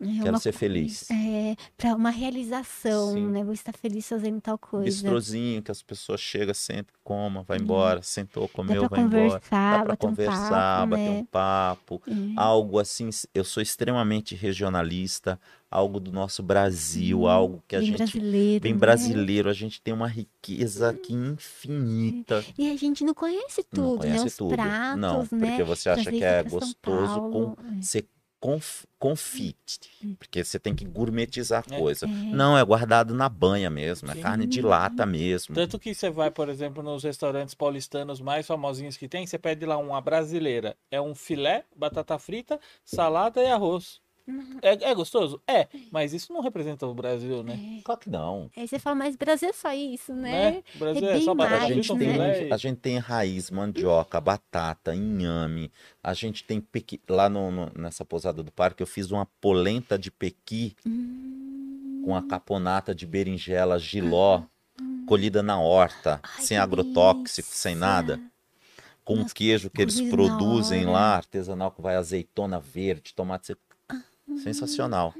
Speaker 2: Não,
Speaker 1: É
Speaker 2: quero
Speaker 1: uma
Speaker 2: ser feliz.
Speaker 1: É, para uma realização,
Speaker 2: Sim.
Speaker 1: né? Vou estar feliz fazendo tal coisa.
Speaker 2: Bistrozinho que as pessoas chegam, sentam, coma, vai embora, sentou,
Speaker 1: Dá
Speaker 2: comeu, vai embora. Dá
Speaker 1: um
Speaker 2: conversar,
Speaker 1: papo,
Speaker 2: bater
Speaker 1: né?
Speaker 2: um papo.
Speaker 1: É.
Speaker 2: algo assim, eu sou extremamente regionalista, algo do nosso Brasil, algo que a
Speaker 1: bem
Speaker 2: gente
Speaker 1: brasileiro,
Speaker 2: bem
Speaker 1: né?
Speaker 2: brasileiro, a gente tem uma riqueza aqui infinita.
Speaker 1: E a gente não conhece
Speaker 2: Não
Speaker 1: tudo,
Speaker 2: conhece
Speaker 1: né? Os
Speaker 2: tudo.
Speaker 1: pratos,
Speaker 2: Não,
Speaker 1: né?
Speaker 2: porque você acha que é
Speaker 1: São
Speaker 2: gostoso com ser conf, confite, porque você tem que gourmetizar a
Speaker 4: É.
Speaker 2: coisa.
Speaker 1: É.
Speaker 2: Não, é guardado na banha mesmo, é
Speaker 4: Sim.
Speaker 2: carne de lata mesmo.
Speaker 4: Tanto que você vai, por exemplo, nos restaurantes paulistanos mais famosinhos que tem, você pede lá uma brasileira. É um filé, batata frita, salada e arroz. [laughs] É, é gostoso? É, mas isso não representa o Brasil, né?
Speaker 2: Claro que não.
Speaker 1: Aí você fala, mas Brasil é só isso, né?
Speaker 4: Né? O Brasil
Speaker 1: É
Speaker 4: é, só
Speaker 2: A
Speaker 4: batata
Speaker 1: mais,
Speaker 2: gente, tem,
Speaker 1: né?
Speaker 4: e-
Speaker 2: a gente tem raiz, mandioca, batata, inhame. A gente tem pequi. Lá no, no- nessa posada do parque, eu fiz uma polenta de pequi
Speaker 1: Hum,
Speaker 2: com a caponata de berinjela giló, colhida na horta,
Speaker 1: ai,
Speaker 2: sem agrotóxico, sem nada. Com um
Speaker 1: Nossa,
Speaker 2: queijo que eles produzem lá, artesanal, que vai azeitona verde, tomate seco. Sensacional.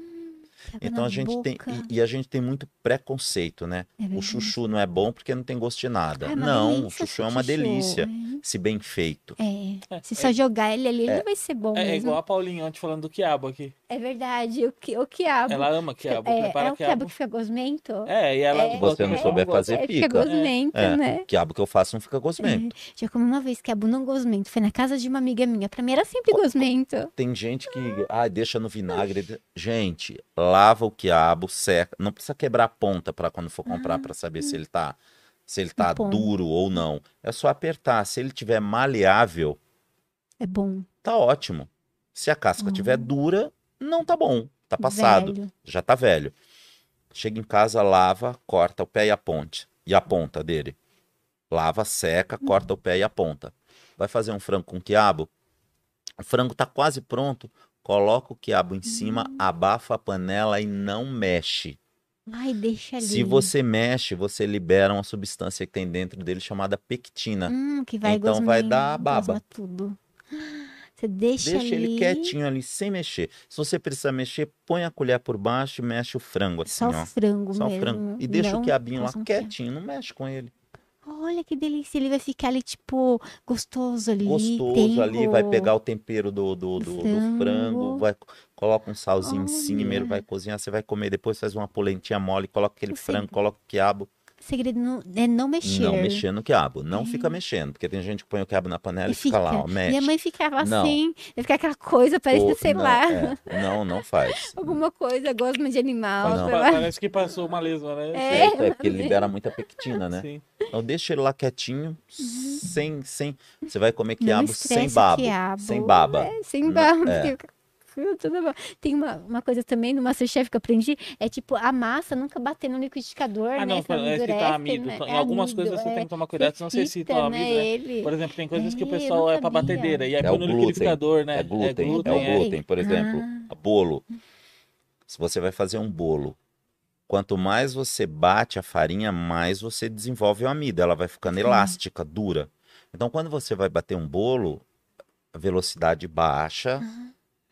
Speaker 1: Água
Speaker 2: Então a gente tem.
Speaker 1: boca.
Speaker 2: E, e a gente tem muito preconceito, né?
Speaker 1: É
Speaker 2: O chuchu não é bom porque não tem gosto de nada.
Speaker 1: Ah, é
Speaker 2: não, o chuchu é uma delícia,
Speaker 1: é.
Speaker 2: se bem feito.
Speaker 1: É.
Speaker 4: É,
Speaker 1: Se só jogar ele ali, ele não vai ser bom
Speaker 4: É, é
Speaker 1: mesmo.
Speaker 4: igual a Paulinha ontem falando do quiabo aqui.
Speaker 1: É verdade. O, que, o quiabo.
Speaker 4: Ela ama quiabo,
Speaker 1: é,
Speaker 4: prepara
Speaker 1: é o
Speaker 4: quiabo.
Speaker 1: quiabo que fica gosmento?
Speaker 4: É, e ela
Speaker 1: É.
Speaker 2: Se você não souber fazer,
Speaker 1: É, fica
Speaker 2: fica.
Speaker 1: gosmento,
Speaker 2: É,
Speaker 1: né?
Speaker 2: o quiabo que eu faço não fica gosmento.
Speaker 1: É. Já comi uma vez quiabo não gosmento. Foi na casa de uma amiga minha. Pra mim era sempre gosmento.
Speaker 2: Tem gente que, ah, deixa no vinagre. Gente, lava o quiabo, seca. Não precisa quebrar a ponta para quando for comprar para saber se ele tá, se ele tá duro ou não. É só apertar. Se ele tiver maleável,
Speaker 1: É bom.
Speaker 2: tá ótimo. Se a casca
Speaker 1: Hum.
Speaker 2: tiver dura, não tá bom. Tá passado.
Speaker 1: Velho.
Speaker 2: Já tá velho. Chega em casa, lava, corta o pé e a ponte. E a ponta dele. Lava, seca, corta o pé e a ponta. Vai fazer um frango com quiabo? O frango tá quase pronto. Coloca o quiabo em cima, abafa a panela e não mexe.
Speaker 1: Ai, deixa ali.
Speaker 2: Se você mexe, você libera uma substância que tem dentro dele chamada pectina.
Speaker 1: Hum, que vai
Speaker 2: Então vai dar baba.
Speaker 1: tudo. Você deixa,
Speaker 2: Deixa ele quietinho ali, sem mexer. Se você precisar mexer, põe a colher por baixo e mexe o frango assim,
Speaker 1: Só
Speaker 2: ó.
Speaker 1: o frango
Speaker 2: Só o
Speaker 1: mesmo.
Speaker 2: frango. E deixa
Speaker 1: Não
Speaker 2: o quiabinho lá quietinho, não mexe com ele.
Speaker 1: Olha que delícia. Ele vai ficar ali, tipo, gostoso ali.
Speaker 2: Gostoso ali, vai pegar o tempero do, do, do, do frango,
Speaker 1: frango.
Speaker 2: vai, coloca um salzinho em cima,
Speaker 1: Olha.
Speaker 2: ele vai cozinhar, você vai comer, depois faz uma polentinha mole, coloca aquele
Speaker 1: Você-
Speaker 2: frango, coloca o quiabo.
Speaker 1: Segredo não- é não mexer.
Speaker 2: Não mexer no quiabo. Não
Speaker 1: É.
Speaker 2: fica mexendo, porque tem gente que põe o quiabo na panela
Speaker 1: E
Speaker 2: e, fica, lá, ó,
Speaker 1: fica.
Speaker 2: mexe.
Speaker 1: Minha mãe ficava
Speaker 2: Não.
Speaker 1: assim, ia ficar aquela coisa, parecia,
Speaker 2: Ou-
Speaker 1: sei
Speaker 2: não,
Speaker 1: lá,
Speaker 2: é, não, não [laughs] faz.
Speaker 1: alguma coisa, gosma de animal.
Speaker 2: Não.
Speaker 4: Parece que passou uma lesma, né?
Speaker 1: É.
Speaker 2: É, porque ele libera muita pectina, né?
Speaker 4: Sim.
Speaker 2: Então deixa ele lá quietinho, sem, sem. Você vai comer quiabo sem babo.
Speaker 1: quiabo.
Speaker 2: Sem baba.
Speaker 1: É, sem baba.
Speaker 2: é.
Speaker 1: porque fica. Tem uma, uma coisa também no Masterchef que eu aprendi, é tipo, a massa nunca bater no liquidificador,
Speaker 4: Ah,
Speaker 1: né?
Speaker 4: não, é
Speaker 1: endurece,
Speaker 4: tá amido.
Speaker 1: né?
Speaker 4: Em
Speaker 1: É
Speaker 4: algumas
Speaker 1: amido,
Speaker 4: coisas você
Speaker 1: é.
Speaker 4: tem que tomar cuidado, senão você cita o amido,
Speaker 1: né,
Speaker 4: né?
Speaker 1: ele.
Speaker 4: Por exemplo, tem coisas que o
Speaker 1: É,
Speaker 4: pessoal é pra batedeira. E aí
Speaker 2: É
Speaker 4: põe no
Speaker 2: glúten.
Speaker 4: liquidificador, né?
Speaker 2: É glúten, é,
Speaker 4: glúten,
Speaker 2: o
Speaker 4: é.
Speaker 2: glúten, por exemplo.
Speaker 1: Ah.
Speaker 2: Bolo. Se você vai fazer um bolo, quanto mais você bate a farinha, mais você desenvolve o amido. Ela vai ficando
Speaker 1: Sim.
Speaker 2: elástica, dura. Então, quando você vai bater um bolo, a velocidade baixa.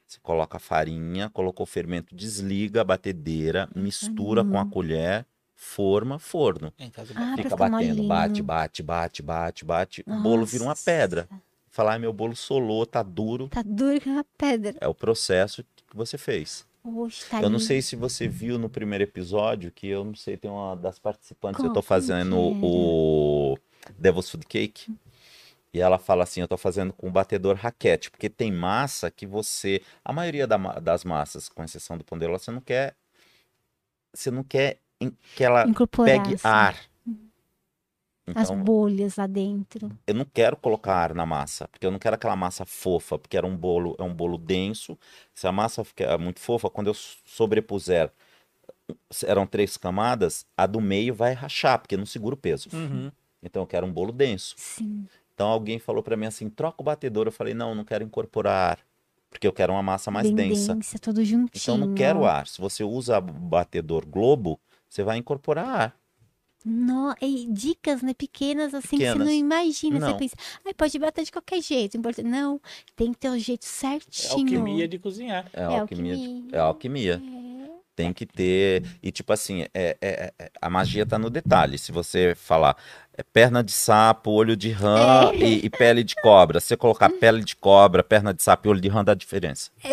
Speaker 2: Você coloca a farinha, colocou o fermento, desliga a batedeira, mistura com a colher, forma, forno.
Speaker 4: Em casa
Speaker 1: Ah,
Speaker 2: Fica batendo, bate, bate, bate, bate, bate. O bolo vira uma
Speaker 1: Nossa.
Speaker 2: pedra. Falar, "Ai, meu bolo solou, tá duro.
Speaker 1: Tá duro que uma pedra.
Speaker 2: É o processo que você fez.
Speaker 1: Oxe, tá
Speaker 2: Eu não sei se você viu no primeiro episódio, que eu não sei, tem uma das participantes, eu
Speaker 1: Qual?
Speaker 2: tô fazendo o Devil's Food Cake. E ela fala assim, eu tô fazendo com batedor raquete, porque tem massa que você, a maioria da das massas, com exceção do pão de ló, você não quer, você não quer que ela
Speaker 1: Incorporar
Speaker 2: pegue
Speaker 1: assim,
Speaker 2: ar.
Speaker 1: as
Speaker 2: Então,
Speaker 1: bolhas lá dentro.
Speaker 2: eu não quero colocar ar na massa, porque eu não quero aquela massa fofa, porque era um bolo, é um bolo denso. Se a massa ficar muito fofa, quando eu sobrepuser, eram três camadas, a do meio vai rachar, porque não segura o peso.
Speaker 4: Uhum.
Speaker 2: Então eu quero um bolo denso.
Speaker 1: Sim.
Speaker 2: Então alguém falou pra mim assim, troca o batedor. Eu falei, não, não quero incorporar ar, porque eu quero uma massa mais
Speaker 1: bem
Speaker 2: densa.
Speaker 1: densa, tudo juntinho.
Speaker 2: Então eu não quero ar. Se você usa o batedor globo, você vai incorporar ar.
Speaker 1: No, e dicas, né, pequenas assim que você não
Speaker 2: Pequenas.
Speaker 1: imagina. Você
Speaker 2: Não.
Speaker 1: pensa, ai, pode bater de qualquer jeito. Não, tem que ter o jeito
Speaker 4: É
Speaker 1: certinho.
Speaker 4: alquimia de cozinhar.
Speaker 2: É,
Speaker 1: É
Speaker 2: alquimia. de-
Speaker 1: alquimia.
Speaker 2: É alquimia. Tem que ter. E tipo assim, é, é- é- a magia tá no detalhe. Se você falar é perna de sapo, olho de rã
Speaker 1: É.
Speaker 2: e, e pele de cobra, se você colocar pele de cobra, perna de sapo e olho de rã, dá diferença.
Speaker 1: É,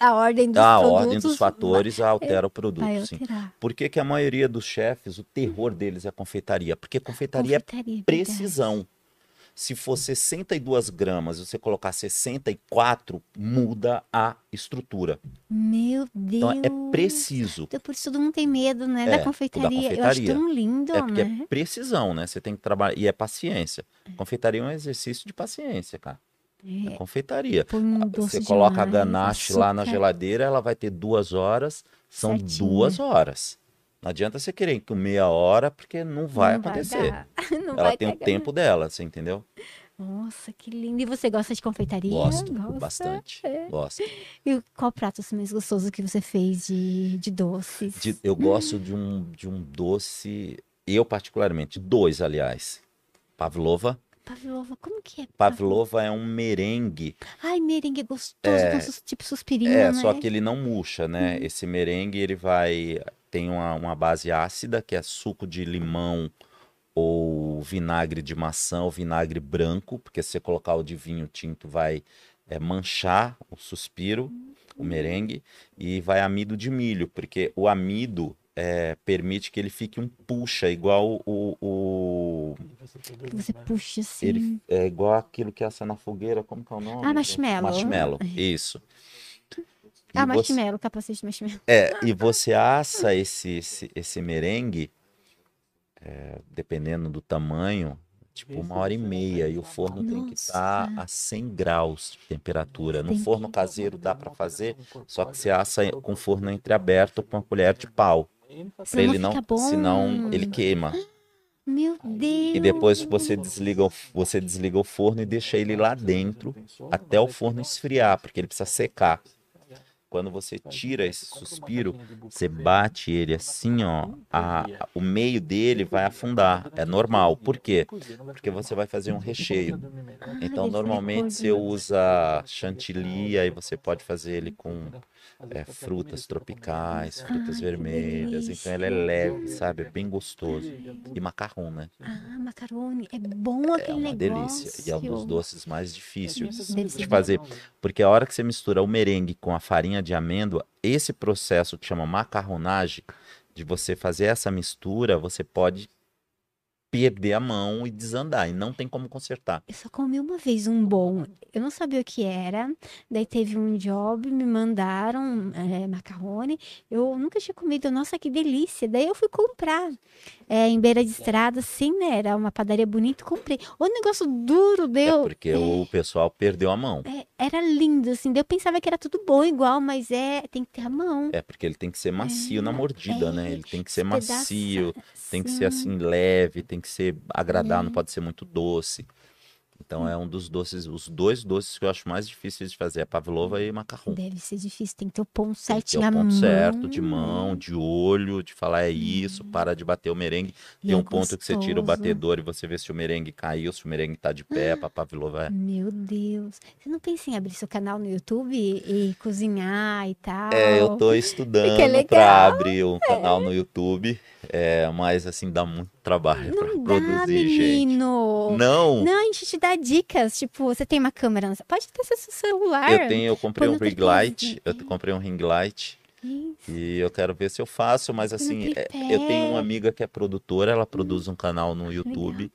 Speaker 1: a ordem dos
Speaker 2: a
Speaker 1: produtos
Speaker 2: ordem dos fatores altera o produto. sim. Por que, que a maioria dos chefes, o terror deles é a confeitaria? Porque confeitaria
Speaker 1: Confeitaria,
Speaker 2: é precisão. Se for 62 gramas e você colocar 64, muda a estrutura.
Speaker 1: Meu Deus.
Speaker 2: Então é preciso.
Speaker 1: Então, por isso todo mundo tem medo, né,
Speaker 2: É,
Speaker 1: da
Speaker 2: da
Speaker 1: confeitaria. Eu acho
Speaker 2: confeitaria.
Speaker 1: tão lindo,
Speaker 2: É porque
Speaker 1: né?
Speaker 2: é precisão, né? Você tem que trabalhar. E é paciência. Confeitaria é um exercício de paciência, cara. É confeitaria.
Speaker 1: Põe um doce
Speaker 2: Você coloca a
Speaker 1: demais,
Speaker 2: ganache lá na
Speaker 1: açúcar.
Speaker 2: geladeira, ela vai ter duas horas. São
Speaker 1: Certinho.
Speaker 2: duas horas. Não adianta você querer com meia hora, porque não vai
Speaker 1: Não
Speaker 2: acontecer.
Speaker 1: dar. [laughs] Não
Speaker 2: ela
Speaker 1: vai
Speaker 2: tem o
Speaker 1: pegar.
Speaker 2: tempo dela, você entendeu?
Speaker 1: Nossa, que lindo. E você gosta de confeitaria?
Speaker 2: Gosto
Speaker 1: Gosta?
Speaker 2: bastante.
Speaker 1: É.
Speaker 2: Gosto.
Speaker 1: E qual prato assim, mais gostoso que você fez de, de doces?
Speaker 2: De- eu gosto de um, de um doce, eu particularmente, dois, aliás. Pavlova.
Speaker 1: Pavlova, como que é?
Speaker 2: Pavlova é um merengue.
Speaker 1: Ai, merengue é gostoso, com sus- tipo suspirina,
Speaker 2: É,
Speaker 1: né?
Speaker 2: só que ele não murcha, né? Esse merengue, ele vai... Tem uma, uma base ácida, que é suco de limão ou vinagre de maçã ou vinagre branco, porque se você colocar o de vinho tinto vai é, manchar o suspiro, o merengue, e vai amido de milho, porque o amido é, permite que ele fique um puxa, igual o, o-
Speaker 1: você puxa assim.
Speaker 2: ele é igual aquilo que assa na fogueira, como que é o nome?
Speaker 1: Ah, marshmallow.
Speaker 2: Marshmallow, isso. E
Speaker 1: Ah,
Speaker 2: você-
Speaker 1: marshmallow, capacete de marshmallow.
Speaker 2: é, e você assa esse, esse, esse merengue, é, dependendo do tamanho, tipo uma hora e meia. E o forno tem que estar
Speaker 1: Nossa.
Speaker 2: a 100 graus de temperatura. No forno caseiro dá para fazer, só que você assa com o forno entreaberto com uma colher de pau. Pra
Speaker 1: Senão
Speaker 2: ele não, senão ele queima.
Speaker 1: Meu Deus.
Speaker 2: E depois você desliga, o, você desliga o forno e deixa ele lá dentro até o forno esfriar, porque ele precisa secar. Quando você tira esse suspiro, você bate ele assim, ó, a- a- o meio dele vai afundar. É normal. Por quê? Porque você vai fazer um recheio. Então, normalmente você usa chantilly, aí você pode fazer ele com é, frutas tropicais, frutas
Speaker 1: que
Speaker 2: vermelhas. Então, ele é leve, sabe? É bem gostoso. E macarrão, né?
Speaker 1: Ah, macarone. É bom
Speaker 2: É
Speaker 1: aquele
Speaker 2: uma
Speaker 1: negócio.
Speaker 2: delícia. E é um dos doces mais difíceis
Speaker 1: Deve
Speaker 2: de fazer. Porque a hora que você mistura o merengue com a farinha de amêndoa, esse processo que chama macarronagem, de você fazer essa mistura, você pode perder a mão e desandar, e não tem como consertar.
Speaker 1: Eu só comi uma vez um bom. Eu não sabia o que era. Daí teve um job, me mandaram é, macarrone. Eu nunca tinha comido. Nossa, que delícia. Daí eu fui comprar. É, em beira de estrada, assim, né? Era uma padaria bonita. Comprei. O negócio duro
Speaker 2: É
Speaker 1: deu.
Speaker 2: porque o pessoal perdeu a mão.
Speaker 1: é, era lindo, assim. Eu pensava que era tudo bom igual, mas é. Tem que ter a mão.
Speaker 2: É porque ele tem que ser macio na mordida, né?
Speaker 1: é,
Speaker 2: Ele tem que ser macio, tem que ser assim leve, tem que ser agradável, não pode ser muito doce. Então é um dos doces, os dois doces que eu acho mais difíceis de fazer, é pavlova e macarrão.
Speaker 1: Deve ser difícil, tem que ter o ponto
Speaker 2: Tem que ter
Speaker 1: certinho,
Speaker 2: o ponto
Speaker 1: mão.
Speaker 2: certo, de mão, de olho, de falar é isso, para de bater o merengue.
Speaker 1: E
Speaker 2: Tem
Speaker 1: é
Speaker 2: um ponto que você tira o
Speaker 1: gostoso.
Speaker 2: batedor e você vê se o merengue caiu, se o merengue tá de pé, pra pavlova é.
Speaker 1: Meu Deus. Você não pensa em abrir seu canal no YouTube e, e cozinhar e tal?
Speaker 2: É, eu tô estudando [laughs]
Speaker 1: legal.
Speaker 2: pra abrir um canal no YouTube, é, mas assim, dá muito trabalho
Speaker 1: dá,
Speaker 2: produzir, gente.
Speaker 1: menino.
Speaker 2: Não,
Speaker 1: Não, a gente te dá dicas. Tipo, você tem uma câmera. Pode ter seu celular.
Speaker 2: eu tenho, eu comprei um ring light, eu comprei um ring light
Speaker 1: Isso.
Speaker 2: e eu quero ver se eu faço, mas assim, é, eu tenho uma amiga que é produtora, ela produz um canal no YouTube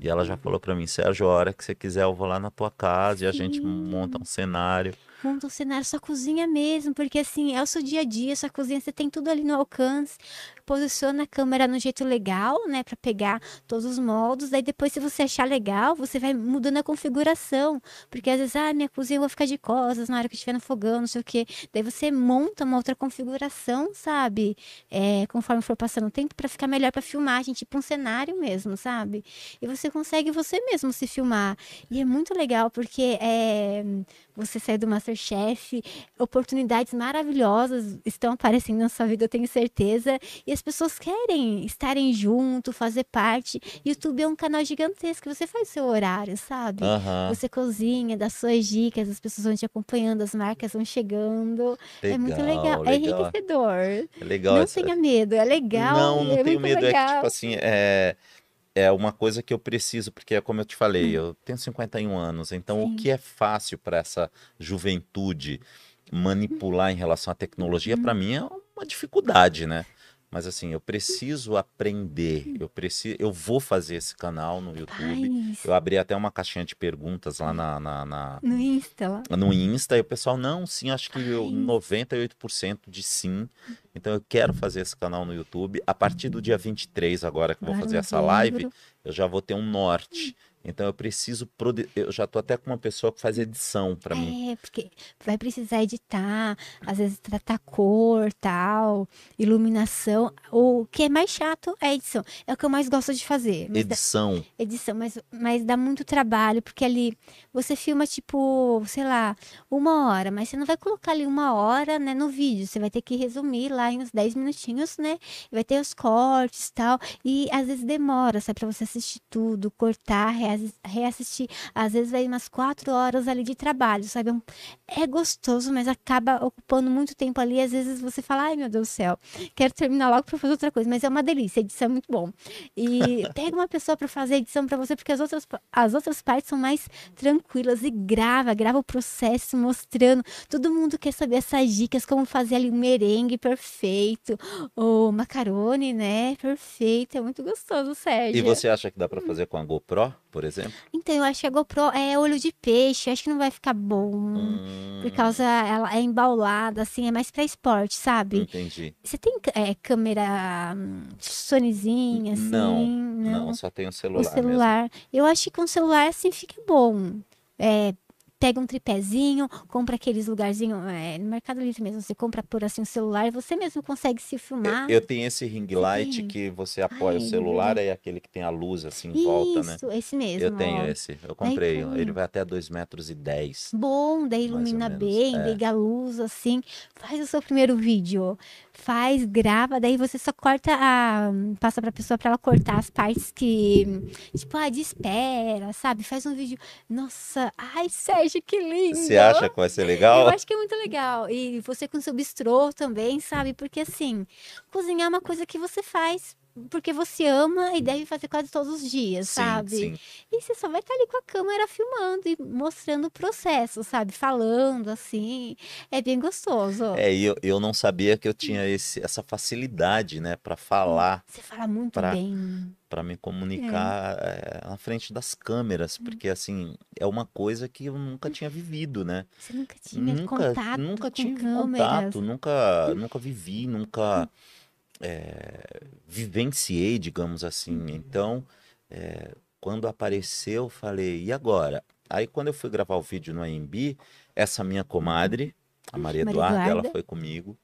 Speaker 2: e ela já falou pra mim, Sérgio, a hora que você quiser eu vou lá na tua casa e a gente
Speaker 1: Sim.
Speaker 2: monta um cenário.
Speaker 1: Monta um cenário, sua cozinha mesmo, porque assim, é o seu dia a dia, sua cozinha, você tem tudo ali no alcance. Posiciona a câmera no jeito legal, né, Pra pegar todos os moldes. Daí depois, se você achar legal, você vai mudando a configuração. Porque às vezes, ah, minha cozinha vou ficar de costas na hora que estiver no fogão, não sei o quê. Daí você monta uma outra configuração, sabe? É, conforme for passando o tempo, pra ficar melhor pra filmagem, tipo um cenário mesmo, sabe? E você consegue você mesmo se filmar. E é muito legal, porque é, você sair do Masterchef, oportunidades maravilhosas estão aparecendo na sua vida, eu tenho certeza. E as pessoas querem estarem junto, fazer parte. YouTube é um canal gigantesco, você faz seu horário, sabe?
Speaker 2: Aham,
Speaker 1: Você cozinha, dá suas dicas, as pessoas vão te acompanhando, as marcas vão chegando. é muito legal, é
Speaker 2: legal.
Speaker 1: enriquecedor.
Speaker 2: É legal
Speaker 1: não
Speaker 2: essa,
Speaker 1: tenha medo, é legal.
Speaker 2: Não, não
Speaker 1: é
Speaker 2: tenho medo. É que,
Speaker 1: legal.
Speaker 2: tipo assim, é, é uma coisa que eu preciso, porque é como eu te falei,
Speaker 1: Hum.
Speaker 2: eu tenho 51 anos, então
Speaker 1: Sim.
Speaker 2: o que é fácil para essa juventude manipular em relação à tecnologia,
Speaker 1: Uhum.
Speaker 2: para mim é uma dificuldade, né? Mas assim, eu preciso aprender, eu preciso, eu vou fazer esse canal no YouTube. Eu abri até uma caixinha de perguntas lá na, na- na-
Speaker 1: No Insta lá.
Speaker 2: no Insta e o pessoal, não, sim, acho que eu-
Speaker 1: Ai.
Speaker 2: 98% de sim. Então eu quero fazer esse canal no YouTube. A partir do dia 23, agora que eu vou fazer essa live, eu já vou ter um norte. Então eu preciso. produ- Eu já tô até com uma pessoa que faz edição para mim.
Speaker 1: É, porque vai precisar editar, às vezes tratar cor, tal, iluminação. O que é mais chato é a edição. É o que eu mais gosto de fazer. Mas dá-
Speaker 2: Edição.
Speaker 1: edição, mas, mas dá muito trabalho, porque ali você filma, tipo, sei lá, uma hora, mas você não vai colocar ali uma hora, né, no vídeo. Você vai ter que resumir lá em uns 10 minutinhos, né? Vai ter os cortes e tal. E às vezes demora, sabe, pra você assistir tudo, cortar, reassistir. Às vezes vai umas quatro horas ali de trabalho, sabe? É É gostoso, mas acaba ocupando muito tempo ali. Às vezes você fala, ai meu Deus do céu, quero terminar logo pra fazer outra coisa. Mas é uma delícia, a edição é muito bom. E [laughs] pega uma pessoa para fazer a edição para você, porque as outras, as outras partes são mais tranquilas. E grava, grava o processo mostrando. Todo mundo quer saber essas dicas, como fazer ali um merengue perfeito, o macarone, né? Perfeito. É muito gostoso, Sérgio.
Speaker 2: E você acha que dá para fazer com a GoPro, por exemplo?
Speaker 1: Então, eu acho que a GoPro é olho de peixe. Acho que não vai ficar bom.
Speaker 2: Hum,
Speaker 1: Por causa, ela é embaulada, assim, é mais pra esporte, sabe?
Speaker 2: Entendi.
Speaker 1: Você tem é, câmera hum, Sonyzinha, assim?
Speaker 2: Não, Não, só tem o
Speaker 1: o
Speaker 2: celular, mesmo.
Speaker 1: celular. Eu acho que com o celular assim fica bom. É, pega um tripézinho, compra aqueles lugarzinhos, é, no Mercado Livre mesmo, você compra por assim o celular você mesmo consegue se filmar.
Speaker 2: Eu, eu tenho esse ring light
Speaker 1: tem?
Speaker 2: que você apoia o
Speaker 1: Ai,
Speaker 2: celular, é aquele que tem a luz assim em volta, né?
Speaker 1: Isso, esse mesmo.
Speaker 2: Eu tenho
Speaker 1: ó.
Speaker 2: esse, eu comprei.
Speaker 1: põe.
Speaker 2: Ele vai até 2 metros e 10.
Speaker 1: Bom, daí ilumina bem,
Speaker 2: é.
Speaker 1: liga a luz, assim. Faz o seu primeiro vídeo. Faz, grava, daí você só corta a. Passa pra pessoa pra ela cortar as partes que. Tipo, ah, de espera, sabe? Faz um vídeo. Nossa, ai, Sérgio, que lindo!
Speaker 2: Você acha que vai ser legal?
Speaker 1: Eu acho que é muito legal. E você com seu bistrô também, sabe? Porque assim, cozinhar é uma coisa que você faz porque você ama e deve fazer quase todos os dias,
Speaker 2: Sim,
Speaker 1: sabe?
Speaker 2: sim.
Speaker 1: E você só vai estar ali com a câmera filmando e mostrando o processo, sabe? Falando assim. É bem gostoso.
Speaker 2: É, e eu, eu não sabia que eu tinha esse, essa facilidade, né, para falar,
Speaker 1: Você fala muito
Speaker 2: Pra-
Speaker 1: bem.
Speaker 2: Para me comunicar é, na frente das câmeras,
Speaker 1: Hum.
Speaker 2: porque assim, é uma coisa que eu nunca tinha vivido, né?
Speaker 1: Você nunca tinha
Speaker 2: nunca,
Speaker 1: contato
Speaker 2: nunca tive
Speaker 1: câmeras.
Speaker 2: contato, nunca, nunca vivi, nunca é, vivenciei, digamos assim. Então, é, quando apareceu, eu falei, e agora? Aí, quando eu fui gravar o vídeo no AMB, essa minha comadre, a Maria
Speaker 1: Maria
Speaker 2: Eduarda, ela
Speaker 1: Eduarda.
Speaker 2: foi comigo.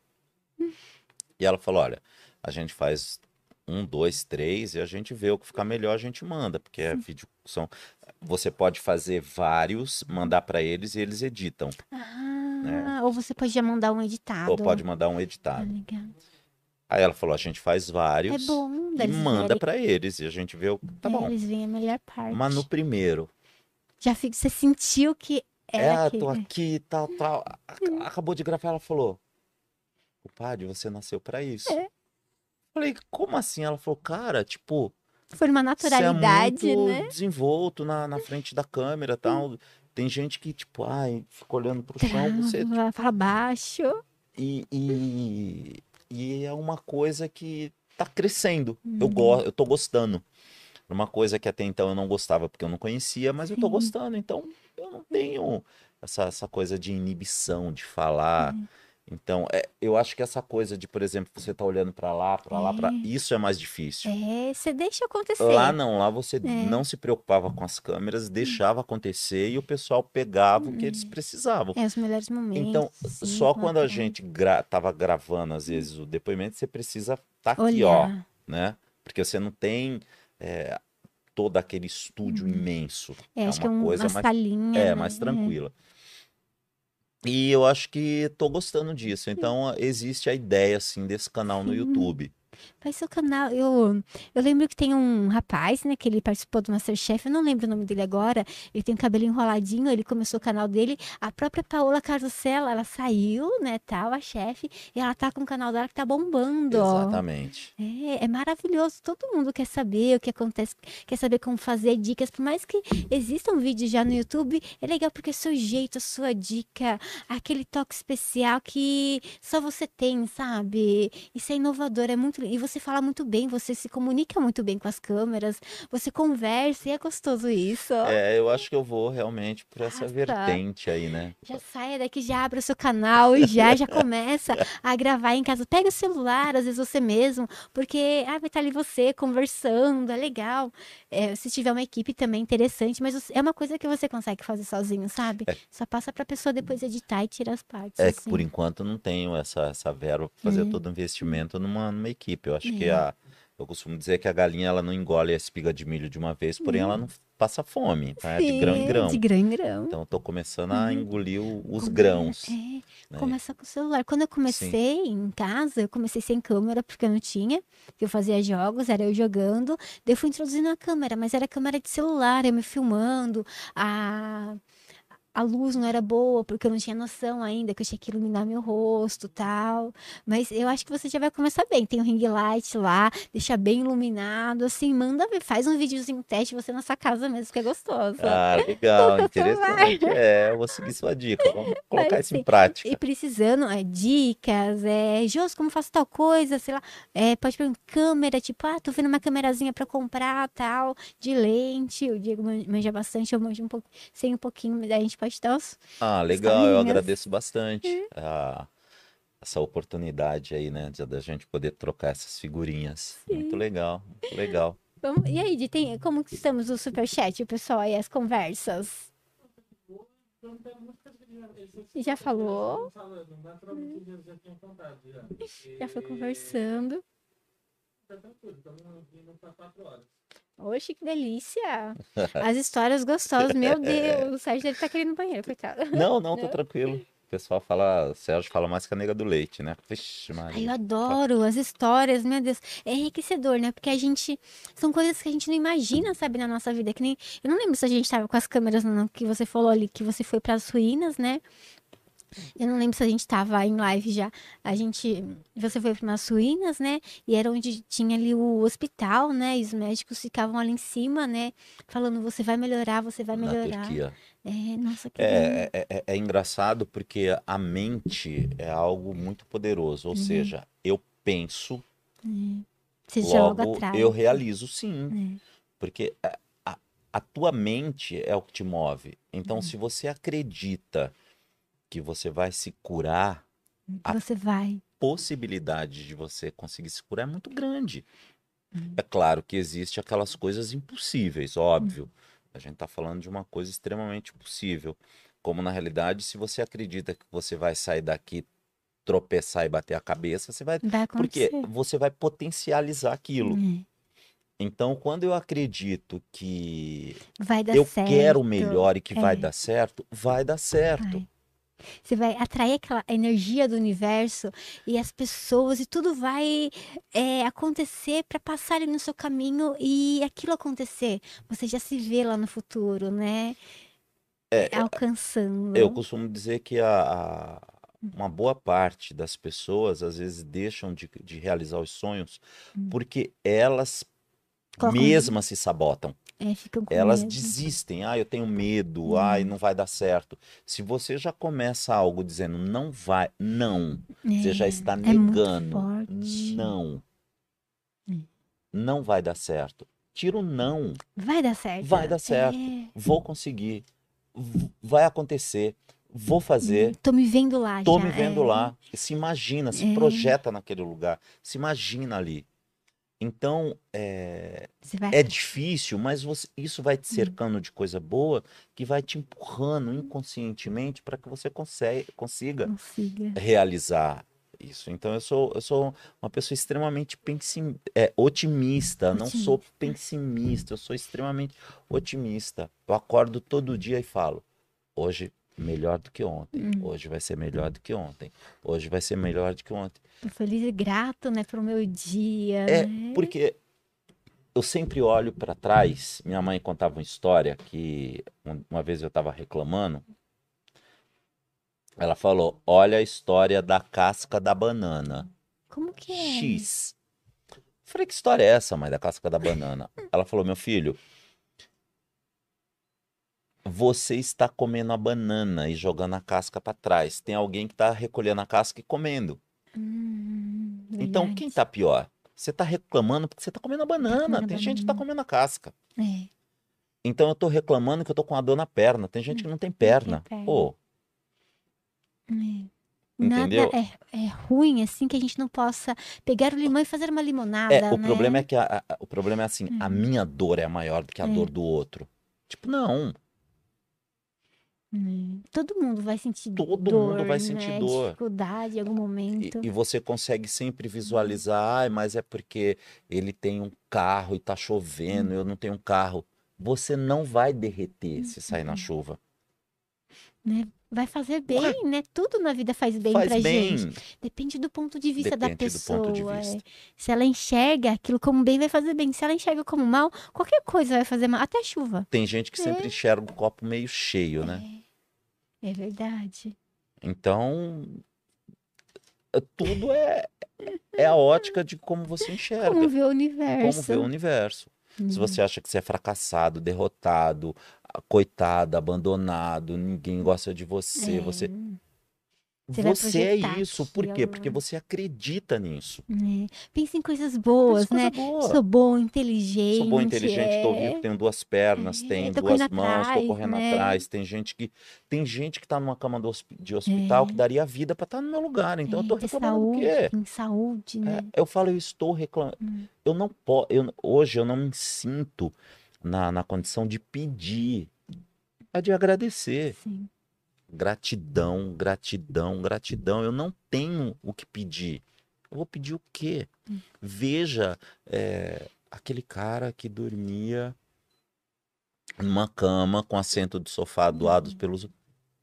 Speaker 2: E ela falou: olha, a gente faz um, dois, três, e a gente vê o que ficar melhor, a gente manda, porque é vídeo. São, você pode fazer vários, mandar para eles e eles editam.
Speaker 1: Ah, ou você pode já mandar um editado.
Speaker 2: É. Ou pode mandar um
Speaker 1: Ah,
Speaker 2: editado.
Speaker 1: legal.
Speaker 2: Aí ela falou: a gente faz
Speaker 1: É
Speaker 2: vários
Speaker 1: bom.
Speaker 2: e manda para eles, e a gente vê o. Tá
Speaker 1: É,
Speaker 2: bom.
Speaker 1: Eles veem a melhor parte.
Speaker 2: Mas no primeiro,
Speaker 1: Já fica, você sentiu que
Speaker 2: é,
Speaker 1: era
Speaker 2: ah, tô
Speaker 1: aquele.
Speaker 2: aqui, tal, tal. Ac- Acabou de gravar, ela falou: o padre, você nasceu para isso.
Speaker 1: É.
Speaker 2: Falei, como assim? Ela falou, cara, tipo,
Speaker 1: Foi uma
Speaker 2: Você é
Speaker 1: naturalidade,
Speaker 2: muito
Speaker 1: né?
Speaker 2: desenvolto na, na frente da câmera e tal. Tem gente que, tipo, ai, fica olhando pro chão, você.
Speaker 1: Trava, Fala baixo.
Speaker 2: E, e, e é uma coisa que tá crescendo. Eu,
Speaker 1: Uhum.
Speaker 2: go, eu tô gostando. Uma coisa que até então eu não gostava porque eu não conhecia, mas eu tô
Speaker 1: Sim.
Speaker 2: gostando. Então eu não tenho essa, essa coisa de inibição de falar.
Speaker 1: Uhum.
Speaker 2: Então, é, eu acho que essa coisa de, por exemplo, você tá olhando pra lá, pra lá, pra
Speaker 1: É.
Speaker 2: isso é mais difícil.
Speaker 1: É, você deixa acontecer.
Speaker 2: Lá não, lá você
Speaker 1: É.
Speaker 2: não se preocupava com as câmeras, deixava acontecer e o pessoal pegava o que eles precisavam.
Speaker 1: É os melhores momentos.
Speaker 2: Então,
Speaker 1: assim,
Speaker 2: só quando a gente gra tava gravando, às vezes, o depoimento, você precisa estar aqui, ó, né? Porque você não tem é, todo aquele estúdio imenso.
Speaker 1: É,
Speaker 2: É
Speaker 1: acho que é
Speaker 2: uma
Speaker 1: um,
Speaker 2: coisa
Speaker 1: uma
Speaker 2: mais-
Speaker 1: salinha.
Speaker 2: É,
Speaker 1: né?
Speaker 2: mais tranquila. E eu acho que tô gostando disso. Então, existe a ideia, assim, desse canal no. YouTube.
Speaker 1: Faz seu canal. Eu, eu lembro que tem um rapaz, né, que ele participou do Masterchef, eu não lembro o nome dele agora. Ele tem o cabelo enroladinho, ele começou o canal dele. A própria Paola Carosella, ela saiu, né, tal, a chefe, e ela tá com o canal dela que tá bombando.
Speaker 2: Exatamente.
Speaker 1: É, é maravilhoso. Todo mundo quer saber o que acontece, quer saber como fazer dicas. Por mais que existam vídeos já no YouTube, é legal porque é seu jeito, a sua dica, aquele toque especial que só você tem, sabe? Isso é inovador, é muito. E você fala muito bem, você se comunica muito bem com as câmeras, você conversa e é gostoso isso.
Speaker 2: É, eu acho que eu vou realmente por essa vertente aí, né?
Speaker 1: Já saia daqui, já abre o seu canal e já, já começa a gravar em casa. Pega o celular, às vezes você mesmo, porque ah, vai estar ali você conversando, é legal. É, se tiver uma equipe também interessante, mas é uma coisa que você consegue fazer sozinho, sabe? Só passa pra pessoa depois editar e tirar as partes.
Speaker 2: É que
Speaker 1: assim.
Speaker 2: por enquanto não tenho essa, essa verba para fazer
Speaker 1: É.
Speaker 2: todo o investimento numa, numa equipe. Eu acho que
Speaker 1: É.
Speaker 2: a. Eu costumo dizer que a galinha ela não engole a espiga de milho de uma vez, porém ela não passa fome, tá? É de grão em
Speaker 1: Sim,
Speaker 2: grão.
Speaker 1: De grão em grão.
Speaker 2: Então eu tô começando a
Speaker 1: Uhum.
Speaker 2: engolir os
Speaker 1: Come-
Speaker 2: grãos.
Speaker 1: É,
Speaker 2: né?
Speaker 1: começa com o celular. Quando eu comecei em casa, eu comecei sem câmera, porque eu não tinha. Eu fazia jogos, era eu jogando. Daí eu fui introduzindo a câmera, mas era câmera de celular, eu me filmando. A, a luz não era boa, porque eu não tinha noção ainda, que eu tinha que iluminar meu rosto tal. Mas eu acho que você já vai começar bem. Tem o ring light lá, deixa bem iluminado, assim, manda ver, faz um videozinho teste você na sua casa mesmo, que é gostoso.
Speaker 2: Ah, legal,
Speaker 1: Com o celular.
Speaker 2: interessante. É, eu vou seguir sua dica. Vamos colocar isso em prática.
Speaker 1: E precisando, é, dicas, é, Jos, como faço tal coisa, sei lá, é, pode perguntar, câmera, tipo, ah, tô vendo uma câmerazinha pra comprar, tal, de lente, o Diego man- manja bastante, eu manjo um pouco, sei um pouquinho, daí a gente pode os...
Speaker 2: Ah, legal, eu agradeço bastante a- essa oportunidade aí, né, de- da gente poder trocar essas figurinhas. Muito legal, muito legal.
Speaker 1: Vamos- E aí, tem, como que estamos no superchat, o pessoal aí, as conversas? Já falou?
Speaker 3: Já
Speaker 1: foi
Speaker 3: E-
Speaker 1: conversando.
Speaker 3: Tá.
Speaker 1: Oxe, que delícia! [laughs] As histórias gostosas, meu [laughs] Deus, o Sérgio deve estar querendo ir no banheiro, coitado. [laughs]
Speaker 2: Não, não, tô tranquilo. O pessoal fala, o Sérgio fala mais que a nega do leite, né? Vixe,
Speaker 1: Ai, eu
Speaker 2: Maria.
Speaker 1: adoro as histórias, meu Deus. É enriquecedor, né? Porque a gente. São coisas que a gente não imagina, sabe, na nossa vida. Que nem. Eu não lembro se a gente tava com as câmeras no, que você falou ali, que você foi para as ruínas, né? Eu não lembro se a gente tava em live já. A gente. Você foi para umas ruínas, né? E era onde tinha ali o hospital, né? E os médicos ficavam ali em cima, né? Falando, você vai melhorar, você vai
Speaker 2: Na
Speaker 1: melhorar.
Speaker 2: Turquia.
Speaker 1: É, nossa, que.
Speaker 2: É, é, é- é engraçado porque a mente é algo muito poderoso. Ou
Speaker 1: Uhum.
Speaker 2: seja, eu penso,
Speaker 1: Você já logo
Speaker 2: eu realizo sim.
Speaker 1: É.
Speaker 2: Porque a, a- a tua mente é o que te move. Então,
Speaker 1: Uhum.
Speaker 2: se você acredita que você vai se curar, a-
Speaker 1: Você vai.
Speaker 2: possibilidade de você conseguir se curar é muito grande.
Speaker 1: Uhum.
Speaker 2: É claro que existe aquelas coisas impossíveis, óbvio. A gente está falando de uma coisa extremamente possível. Como na realidade, se você acredita que você vai sair daqui, tropeçar e bater a cabeça, você vai.
Speaker 1: Vai
Speaker 2: Porque você vai potencializar aquilo.
Speaker 1: É.
Speaker 2: Então, quando eu acredito que
Speaker 1: Vai
Speaker 2: eu
Speaker 1: certo.
Speaker 2: quero o melhor e que vai
Speaker 1: É.
Speaker 2: dar certo, vai dar certo.
Speaker 1: Vai. Você vai atrair aquela energia do universo e as pessoas e tudo vai é, acontecer para passar ali no seu caminho e aquilo acontecer. Você já se vê lá no futuro, né? Alcançando.
Speaker 2: É, Eu costumo dizer que a, a- uma boa parte das pessoas às vezes deixam de, de realizar os sonhos porque elas
Speaker 1: Hum. Colocam-
Speaker 2: mesmas se sabotam.
Speaker 1: É,
Speaker 2: Elas
Speaker 1: medo.
Speaker 2: desistem. Ah, eu tenho medo.
Speaker 1: Hum.
Speaker 2: Ai, não vai dar certo. Se você já começa algo dizendo não vai, não, você já
Speaker 1: É,
Speaker 2: está
Speaker 1: é
Speaker 2: negando.
Speaker 1: forte.
Speaker 2: Não.
Speaker 1: Hum.
Speaker 2: Não vai dar certo. Tira o não.
Speaker 1: Vai dar certo.
Speaker 2: Vai dar certo.
Speaker 1: É.
Speaker 2: Vou conseguir. Vai acontecer. Vou fazer.
Speaker 1: Tô me vendo lá
Speaker 2: Tô
Speaker 1: já.
Speaker 2: me vendo
Speaker 1: é.
Speaker 2: lá. Se imagina, se
Speaker 1: É.
Speaker 2: projeta naquele lugar. Se imagina ali. Então, é,
Speaker 1: vai
Speaker 2: é difícil, mas você- isso vai te cercando de coisa boa que vai te empurrando inconscientemente para que você consiga
Speaker 1: consiga.
Speaker 2: realizar isso. Então, eu sou, eu sou uma pessoa extremamente pensim, é, otimista, não sou pessimista, eu sou extremamente otimista. Eu acordo todo dia e falo: hoje melhor do que ontem, hoje vai ser melhor do que ontem, hoje vai ser melhor do que ontem.
Speaker 1: Tô feliz e grato, né, pro meu dia.
Speaker 2: É,
Speaker 1: né?
Speaker 2: porque eu sempre olho para trás. Minha mãe contava uma história que um- uma vez eu estava reclamando. Ela falou: Olha a história da casca da banana.
Speaker 1: Como que é?
Speaker 2: X. Falei: Que história é essa, mãe, da casca da banana? [laughs] Ela falou: Meu filho, você está comendo a banana e jogando a casca para trás. Tem alguém que está recolhendo a casca e comendo.
Speaker 1: Hum,
Speaker 2: Então, quem tá pior? Você tá reclamando porque você tá comendo a banana.
Speaker 1: comendo a
Speaker 2: Tem gente que tá
Speaker 1: banana.
Speaker 2: comendo a casca.
Speaker 1: É.
Speaker 2: Então eu tô reclamando que eu tô com uma dor na perna. Tem gente que não tem perna.
Speaker 1: perna.
Speaker 2: Pô,
Speaker 1: É.
Speaker 2: Entendeu?
Speaker 1: Nada é, é ruim assim que a gente não possa pegar o limão e fazer uma limonada,
Speaker 2: é, o
Speaker 1: né?
Speaker 2: problema é que a, a- o problema é assim, a
Speaker 1: Hum.
Speaker 2: minha dor é maior do que a
Speaker 1: É.
Speaker 2: dor do outro. Tipo, não.
Speaker 1: Hum, Todo mundo vai sentir
Speaker 2: Todo
Speaker 1: dor,
Speaker 2: mundo vai sentir
Speaker 1: né?
Speaker 2: dor.
Speaker 1: Dificuldade em algum
Speaker 2: E,
Speaker 1: momento.
Speaker 2: e você consegue sempre visualizar, ai, mas é porque ele tem um carro e tá chovendo, eu não tenho um carro. Você não vai derreter se sair
Speaker 1: Uhum.
Speaker 2: na chuva.
Speaker 1: né? Vai fazer bem, né? Tudo na vida faz bem
Speaker 2: Faz
Speaker 1: pra
Speaker 2: bem.
Speaker 1: gente. Depende do ponto de vista da
Speaker 2: Depende do
Speaker 1: pessoa.
Speaker 2: ponto de
Speaker 1: é.
Speaker 2: vista.
Speaker 1: Se ela enxerga aquilo como bem, vai fazer bem. Se ela enxerga como mal, qualquer coisa vai fazer mal. Até chuva.
Speaker 2: Tem gente que sempre enxerga o copo meio cheio, né?
Speaker 1: É verdade.
Speaker 2: Então, é- tudo é, é a ótica de como você enxerga,
Speaker 1: Como ver o
Speaker 2: como
Speaker 1: universo.
Speaker 2: vê o universo. Se você acha que você é fracassado, derrotado, a- coitado, abandonado, ninguém gosta de você,
Speaker 1: É.
Speaker 2: você
Speaker 1: Você
Speaker 2: você é isso. Por quê?
Speaker 1: aquilo.
Speaker 2: Porque você acredita nisso.
Speaker 1: É. Pensa em coisas boas,
Speaker 2: Coisa
Speaker 1: né?
Speaker 2: boa.
Speaker 1: Sou bom, inteligente.
Speaker 2: Sou bom, inteligente, tô
Speaker 1: é.
Speaker 2: vivo, tenho duas pernas,
Speaker 1: É,
Speaker 2: tenho
Speaker 1: tô
Speaker 2: duas mãos, tô
Speaker 1: atrás,
Speaker 2: correndo
Speaker 1: né?
Speaker 2: atrás. Tem gente que tem gente que tá numa cama do de hospital
Speaker 1: É.
Speaker 2: que daria vida pra estar no meu lugar. Então eu tô
Speaker 1: É,
Speaker 2: reclamando do
Speaker 1: saúde,
Speaker 2: quê?
Speaker 1: Em saúde, né?
Speaker 2: É, eu falo, eu estou reclamando.
Speaker 1: Hum.
Speaker 2: Eu não posso. Eu, hoje eu não me sinto na, na condição de pedir, é de agradecer.
Speaker 1: Sim.
Speaker 2: Gratidão, gratidão, gratidão. Eu não tenho o que pedir. Eu vou pedir o quê?
Speaker 1: Hum.
Speaker 2: Veja é, aquele cara que dormia numa cama com assento de sofá doados pelos.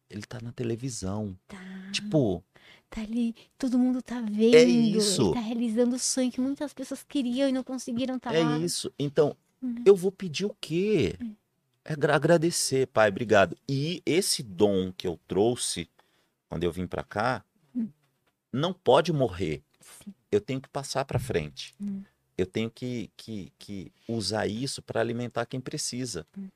Speaker 2: Ele tá na televisão.
Speaker 1: Hum. Tá.
Speaker 2: Tipo,
Speaker 1: Tá ali, todo mundo tá vendo. ele
Speaker 2: isso.
Speaker 1: tá realizando o sonho que muitas pessoas queriam e não conseguiram estar
Speaker 2: É
Speaker 1: lá.
Speaker 2: isso. Então,
Speaker 1: Uhum.
Speaker 2: eu vou pedir o quê? É gra- agradecer, pai, obrigado. E esse dom que eu trouxe, quando eu vim para cá, não pode morrer.
Speaker 1: Sim.
Speaker 2: Eu tenho que passar para frente.
Speaker 1: Hum.
Speaker 2: Eu tenho que, que, que usar isso para alimentar quem precisa.
Speaker 1: Hum.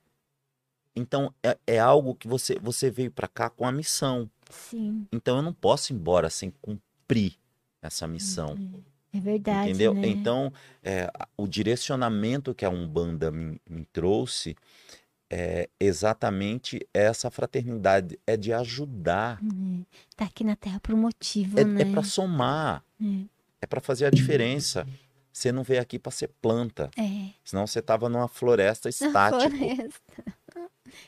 Speaker 2: Então, é, é algo que você, você veio para cá com a missão.
Speaker 1: Sim.
Speaker 2: Então, eu não posso ir embora sem cumprir essa missão.
Speaker 1: É verdade.
Speaker 2: Entendeu?
Speaker 1: Né?
Speaker 2: Então, é, o direcionamento que a Umbanda me, me trouxe é exatamente essa fraternidade, é de ajudar,
Speaker 1: É. Tá aqui na Terra por um motivo,
Speaker 2: é,
Speaker 1: né?
Speaker 2: para somar,
Speaker 1: É.
Speaker 2: é para fazer a diferença. Você não veio aqui para ser planta,
Speaker 1: É.
Speaker 2: senão você tava numa floresta [laughs] estática.
Speaker 1: floresta.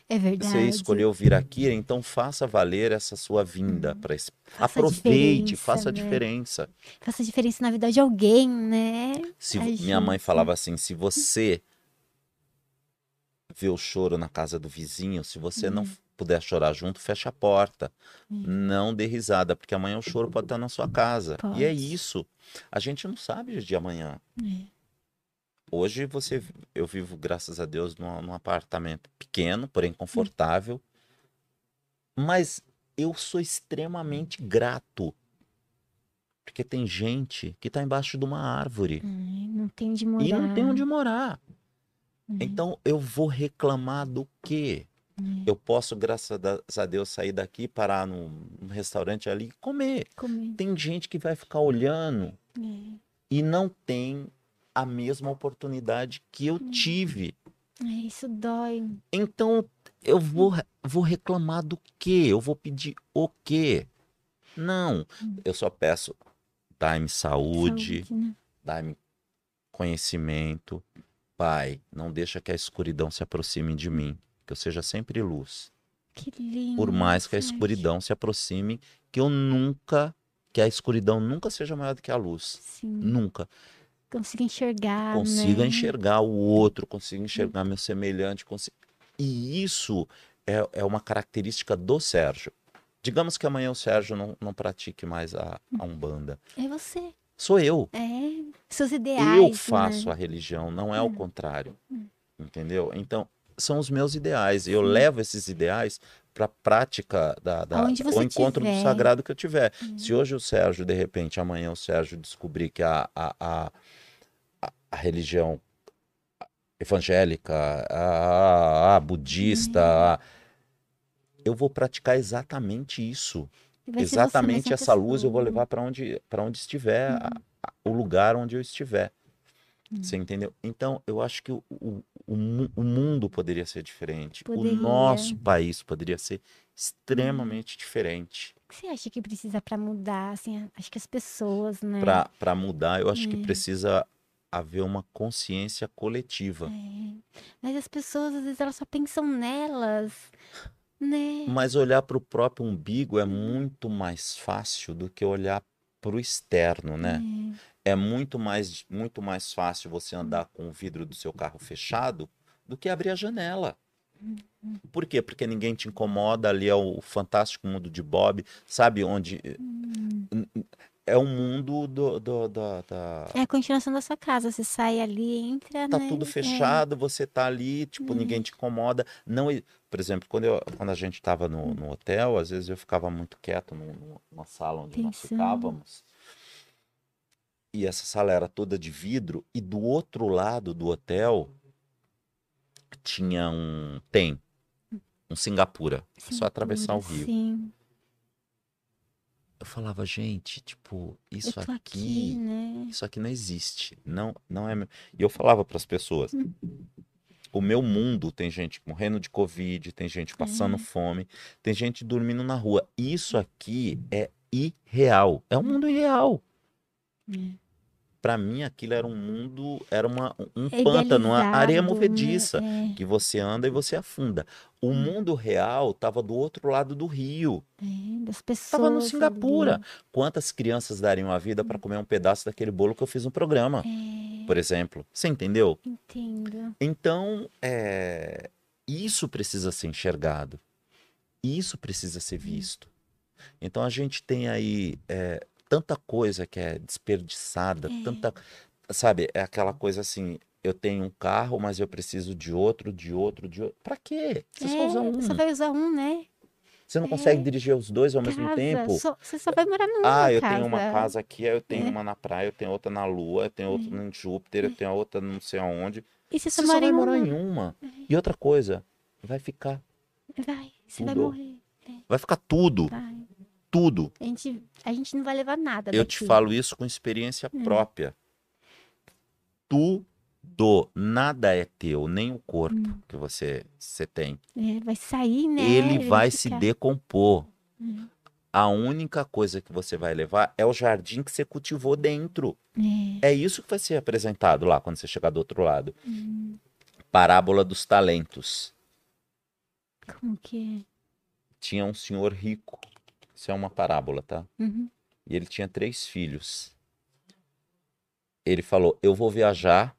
Speaker 1: É verdade.
Speaker 2: Você escolheu vir aqui, então faça valer essa sua vinda para
Speaker 1: Uhum. Faça a
Speaker 2: aproveite,
Speaker 1: diferença,
Speaker 2: faça a
Speaker 1: né?
Speaker 2: diferença.
Speaker 1: Faça diferença na vida de alguém, né?
Speaker 2: Se minha mãe
Speaker 1: gente.
Speaker 2: falava assim, se você vê o choro na casa do vizinho, se você não
Speaker 1: Uhum.
Speaker 2: puder chorar junto, fecha a porta.
Speaker 1: Hum.
Speaker 2: Não dê risada, porque amanhã o choro pode estar na sua casa. E é
Speaker 1: Pode.
Speaker 2: isso. A gente não sabe de amanhã.
Speaker 1: É.
Speaker 2: Hoje você, eu vivo, graças a Deus, num, num apartamento pequeno, porém confortável. Mas eu sou extremamente grato. Porque tem gente que está embaixo de uma árvore
Speaker 1: não tem de morar.
Speaker 2: e não tem onde morar.
Speaker 1: É.
Speaker 2: Então eu vou reclamar do quê?
Speaker 1: É.
Speaker 2: Eu posso, graças a Deus, sair daqui, parar num, num restaurante ali e comer.
Speaker 1: Comer.
Speaker 2: Tem gente que vai ficar olhando
Speaker 1: É.
Speaker 2: e não tem a mesma oportunidade que eu tive.
Speaker 1: É, isso dói.
Speaker 2: Então eu vou, vou reclamar do quê? Eu vou pedir o quê? Não, eu só peço, dai-me saúde,
Speaker 1: Saúde, né?
Speaker 2: dai-me conhecimento. Pai, não deixa que a escuridão se aproxime de mim, que eu seja sempre luz.
Speaker 1: Que lindo.
Speaker 2: Por mais que a escuridão se aproxime, que eu nunca, que a escuridão nunca seja maior do que a luz.
Speaker 1: Sim.
Speaker 2: Nunca.
Speaker 1: Consiga enxergar.
Speaker 2: Consiga
Speaker 1: né?
Speaker 2: enxergar o outro, consiga enxergar meu semelhante. E isso é, é uma característica do Sérgio. Digamos que amanhã o Sérgio não, não pratique mais a, a Umbanda.
Speaker 1: É você.
Speaker 2: Sou eu.
Speaker 1: É. Seus ideais.
Speaker 2: Eu faço
Speaker 1: Né?
Speaker 2: a religião, não é o contrário.
Speaker 1: Hum.
Speaker 2: Entendeu? Então, são os meus ideais. Eu
Speaker 1: Sim.
Speaker 2: levo esses ideais para a prática da, da o encontro
Speaker 1: tiver.
Speaker 2: do sagrado que eu tiver.
Speaker 1: Hum.
Speaker 2: Se hoje o Sérgio, de repente, amanhã o Sérgio descobrir que a, a, a, a- a religião evangélica, a, a budista,
Speaker 1: Uhum.
Speaker 2: a- eu vou praticar exatamente isso. Exatamente essa luz eu vou
Speaker 1: pessoa.
Speaker 2: levar para onde, para onde estiver, a- a- o lugar onde eu estiver.
Speaker 1: Uhum.
Speaker 2: Você entendeu? Então, eu acho que o, o, o, mu- o mundo poderia ser diferente.
Speaker 1: Poderia.
Speaker 2: O nosso país poderia ser extremamente diferente.
Speaker 1: O que você acha que precisa pra mudar? Assim, acho que as pessoas, né?
Speaker 2: Para mudar, eu acho que
Speaker 1: É.
Speaker 2: precisa haver uma consciência coletiva.
Speaker 1: É. Mas as pessoas, às vezes, elas só pensam nelas, né?
Speaker 2: Mas olhar para o próprio umbigo é muito mais fácil do que olhar para o externo, né? É muito mais, muito mais fácil você andar com o vidro do seu carro fechado do que abrir a janela. Por quê? Porque ninguém te incomoda, ali é o fantástico mundo de Bob, sabe onde é um mundo do, do- do- da
Speaker 1: É a continuação da sua casa. Você sai ali, entra,
Speaker 2: tá
Speaker 1: né?
Speaker 2: tudo
Speaker 1: É.
Speaker 2: fechado, você tá ali, tipo, ninguém te incomoda. Não, por exemplo, quando, eu, quando a gente tava no, no hotel, às vezes eu ficava muito quieto numa sala onde nós
Speaker 1: Pensando.
Speaker 2: ficávamos. E essa sala era toda de vidro, e do outro lado do hotel tinha um. Tem. Um Singapura. É só atravessar o rio.
Speaker 1: Sim,
Speaker 2: Eu falava, gente, tipo, isso
Speaker 1: aqui,
Speaker 2: aqui
Speaker 1: né?
Speaker 2: isso aqui não existe. Não, não é. E eu falava para as pessoas: o meu mundo tem gente morrendo de Covid, tem gente passando
Speaker 1: É.
Speaker 2: fome, tem gente dormindo na rua. Isso aqui é irreal. É um mundo irreal.
Speaker 1: É.
Speaker 2: Para mim, aquilo era um mundo, era uma, um
Speaker 1: É
Speaker 2: pântano, uma areia
Speaker 1: idealizado,
Speaker 2: movediça.
Speaker 1: né?
Speaker 2: Que você anda e você afunda. O mundo real estava do outro lado do rio.
Speaker 1: É, é, das pessoas.
Speaker 2: Estava no Singapura.
Speaker 1: ali.
Speaker 2: Quantas crianças dariam a vida para comer um pedaço daquele bolo que eu fiz no programa,
Speaker 1: É,
Speaker 2: por exemplo? Você entendeu?
Speaker 1: entendo.
Speaker 2: Então, é, isso precisa ser enxergado. Isso precisa ser visto. Então, a gente tem aí é, tanta coisa que é desperdiçada,
Speaker 1: É.
Speaker 2: tanta. Sabe, é aquela coisa assim: eu tenho um carro, mas eu preciso de outro, de outro, de outro. Pra quê? Você só usa
Speaker 1: É,
Speaker 2: um.
Speaker 1: Só vai usar um, né?
Speaker 2: Você não
Speaker 1: É.
Speaker 2: consegue dirigir os dois ao mesmo
Speaker 1: casa,
Speaker 2: tempo?
Speaker 1: só- você só vai morar numa
Speaker 2: Ah, eu
Speaker 1: casa.
Speaker 2: tenho uma casa aqui, eu tenho
Speaker 1: É.
Speaker 2: uma na praia, eu tenho outra na Lua, eu tenho outra em Júpiter, eu tenho outra não sei aonde.
Speaker 1: E você só
Speaker 2: Você só
Speaker 1: mora
Speaker 2: vai morar em uma. E outra coisa, vai ficar.
Speaker 1: Vai, você vai
Speaker 2: Tudo.
Speaker 1: morrer.
Speaker 2: Vai ficar tudo,
Speaker 1: Vai.
Speaker 2: Tudo.
Speaker 1: A gente, a gente não vai levar nada
Speaker 2: Eu
Speaker 1: daqui.
Speaker 2: te falo isso com experiência
Speaker 1: Hum.
Speaker 2: própria. Tudo, nada é teu, nem o corpo
Speaker 1: Hum.
Speaker 2: que você, você tem.
Speaker 1: É, vai sair, né?
Speaker 2: Ele vai se
Speaker 1: ficar-
Speaker 2: decompor.
Speaker 1: Hum.
Speaker 2: A única coisa que você vai levar é o jardim que você cultivou dentro.
Speaker 1: É.
Speaker 2: É isso que vai ser apresentado lá quando você chegar do outro lado.
Speaker 1: Hum,
Speaker 2: Parábola dos talentos.
Speaker 1: como que
Speaker 2: Tinha um senhor rico. Isso é uma parábola, tá?
Speaker 1: Uhum.
Speaker 2: E ele tinha três filhos. Ele falou: Eu vou viajar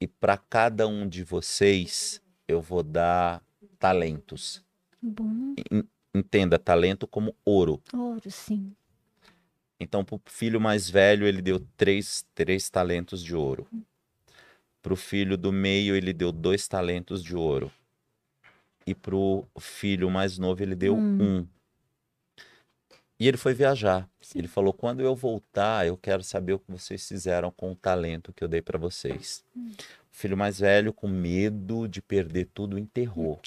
Speaker 2: e para cada um de vocês eu vou dar talentos.
Speaker 1: Bom,
Speaker 2: En- Entenda talento como ouro.
Speaker 1: ouro, sim.
Speaker 2: Então, para o filho mais velho, ele deu três, três talentos de ouro. Para o filho do meio, ele deu dois talentos de ouro. E para o filho mais novo, ele deu
Speaker 1: Hum.
Speaker 2: um. E ele foi viajar.
Speaker 1: Sim.
Speaker 2: Ele falou: quando eu voltar, eu quero saber o que vocês fizeram com o talento que eu dei para vocês.
Speaker 1: Hum.
Speaker 2: O filho mais velho, com medo de perder tudo, enterrou.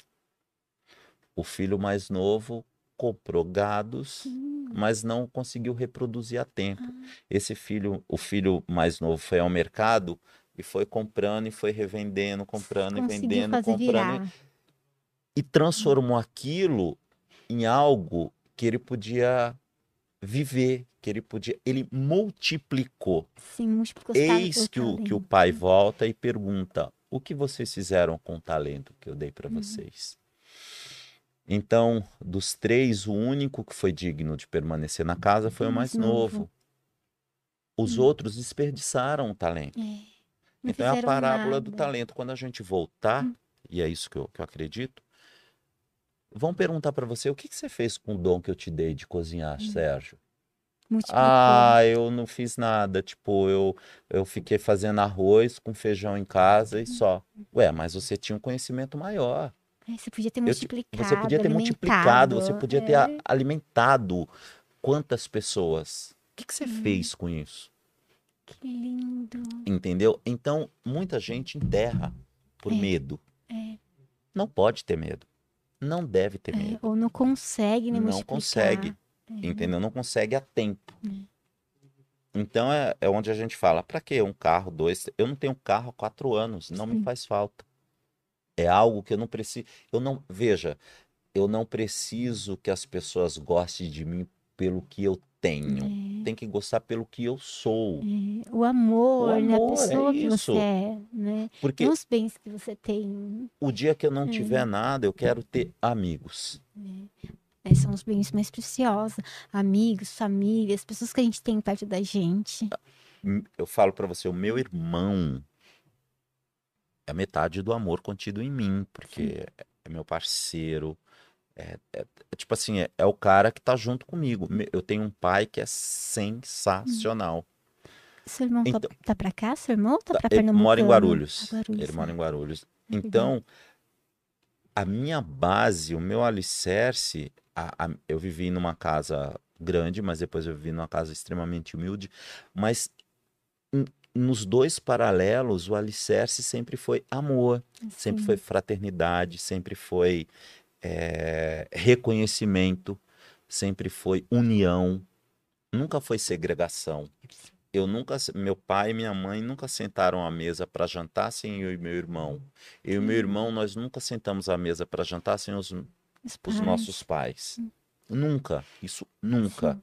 Speaker 2: O filho mais novo comprou gados,
Speaker 1: Hum,
Speaker 2: mas não conseguiu reproduzir a tempo.
Speaker 1: ah,
Speaker 2: Esse filho, o filho mais novo foi ao mercado e foi comprando e foi revendendo, comprando e
Speaker 1: conseguiu
Speaker 2: vendendo,
Speaker 1: fazer
Speaker 2: comprando e-
Speaker 1: virar.
Speaker 2: e transformou aquilo em algo que ele podia viver, que ele podia, ele multiplicou.
Speaker 1: Sim, multiplicou
Speaker 2: Eis que o, que o pai volta e pergunta: "O que vocês fizeram com o talento que eu dei para
Speaker 1: Uhum.
Speaker 2: vocês?" Então, dos três, o único que foi digno de permanecer na casa foi o
Speaker 1: O
Speaker 2: mais
Speaker 1: novo.
Speaker 2: Os
Speaker 1: Hum.
Speaker 2: outros desperdiçaram o talento.
Speaker 1: É,
Speaker 2: Então é a parábola do
Speaker 1: nada.
Speaker 2: talento. Quando a gente voltar,
Speaker 1: Hum.
Speaker 2: e é isso que eu, que eu acredito, vão perguntar para você: o que, que você fez com o dom que eu te dei de cozinhar,
Speaker 1: Hum.
Speaker 2: Sérgio?
Speaker 1: Multiplicou.
Speaker 2: Ah, eu não fiz nada. Tipo, eu, eu fiquei fazendo arroz com feijão em casa e só. Ué, mas você tinha um conhecimento maior.
Speaker 1: É, você podia ter
Speaker 2: Eu te-
Speaker 1: multiplicado.
Speaker 2: Você podia ter multiplicado, você podia ter
Speaker 1: é.
Speaker 2: a- alimentado quantas pessoas. O que, que você
Speaker 1: Hum.
Speaker 2: fez com isso?
Speaker 1: Que lindo.
Speaker 2: Entendeu? Então, muita gente enterra por
Speaker 1: É.
Speaker 2: medo.
Speaker 1: É,
Speaker 2: Não pode ter medo. Não deve ter
Speaker 1: é,
Speaker 2: medo.
Speaker 1: ou não consegue, né?
Speaker 2: Não
Speaker 1: multiplicar.
Speaker 2: consegue.
Speaker 1: É.
Speaker 2: Entendeu? Não consegue a tempo.
Speaker 1: É.
Speaker 2: Então é, é onde a gente fala, pra quê? Um carro, dois. Eu não tenho carro há quatro anos, não me
Speaker 1: Sim.
Speaker 2: faz falta. É algo que eu não preciso. Eu não. Veja, eu não preciso que as pessoas gostem de mim pelo que eu tenho.
Speaker 1: É,
Speaker 2: Tem que gostar pelo que eu sou.
Speaker 1: é. O amor,
Speaker 2: O
Speaker 1: né?
Speaker 2: amor,
Speaker 1: A
Speaker 2: é
Speaker 1: pessoa que
Speaker 2: isso.
Speaker 1: você é, né?
Speaker 2: Porque
Speaker 1: os bens que você tem.
Speaker 2: o dia que eu não
Speaker 1: É.
Speaker 2: tiver nada, eu quero ter amigos.
Speaker 1: né, São os bens mais preciosos. Amigos, famílias, pessoas que a gente tem perto da gente.
Speaker 2: M- Eu falo pra você, o meu irmão é metade do amor contido em mim, porque é, é meu parceiro. É, é- é tipo assim, é, é o cara que tá junto comigo. Eu tenho um pai que é sensacional.
Speaker 1: Seu irmão tá-
Speaker 2: Então-
Speaker 1: tá, pra cá? Seu irmão ou tá pra
Speaker 2: Ele mora em? Guarulhos.
Speaker 1: Ah, Guarulhos,
Speaker 2: Ele mora
Speaker 1: ah.
Speaker 2: em Guarulhos.
Speaker 1: Legal.
Speaker 2: Então, a minha base, o meu alicerce, a- a- eu vivi numa casa grande, mas depois eu vivi numa casa extremamente humilde. Mas nos dois paralelos, o alicerce sempre foi amor, sempre
Speaker 1: Sim.
Speaker 2: foi fraternidade, sempre foi eh, reconhecimento, sempre foi união, nunca foi segregação. Eu nunca, meu pai e minha mãe nunca sentaram à mesa para jantar sem eu e meu irmão. Eu e meu
Speaker 1: Hum.
Speaker 2: irmão, nós nunca sentamos à mesa para jantar sem os,
Speaker 1: Os
Speaker 2: nossos pais. Nunca, isso nunca.
Speaker 1: Sim.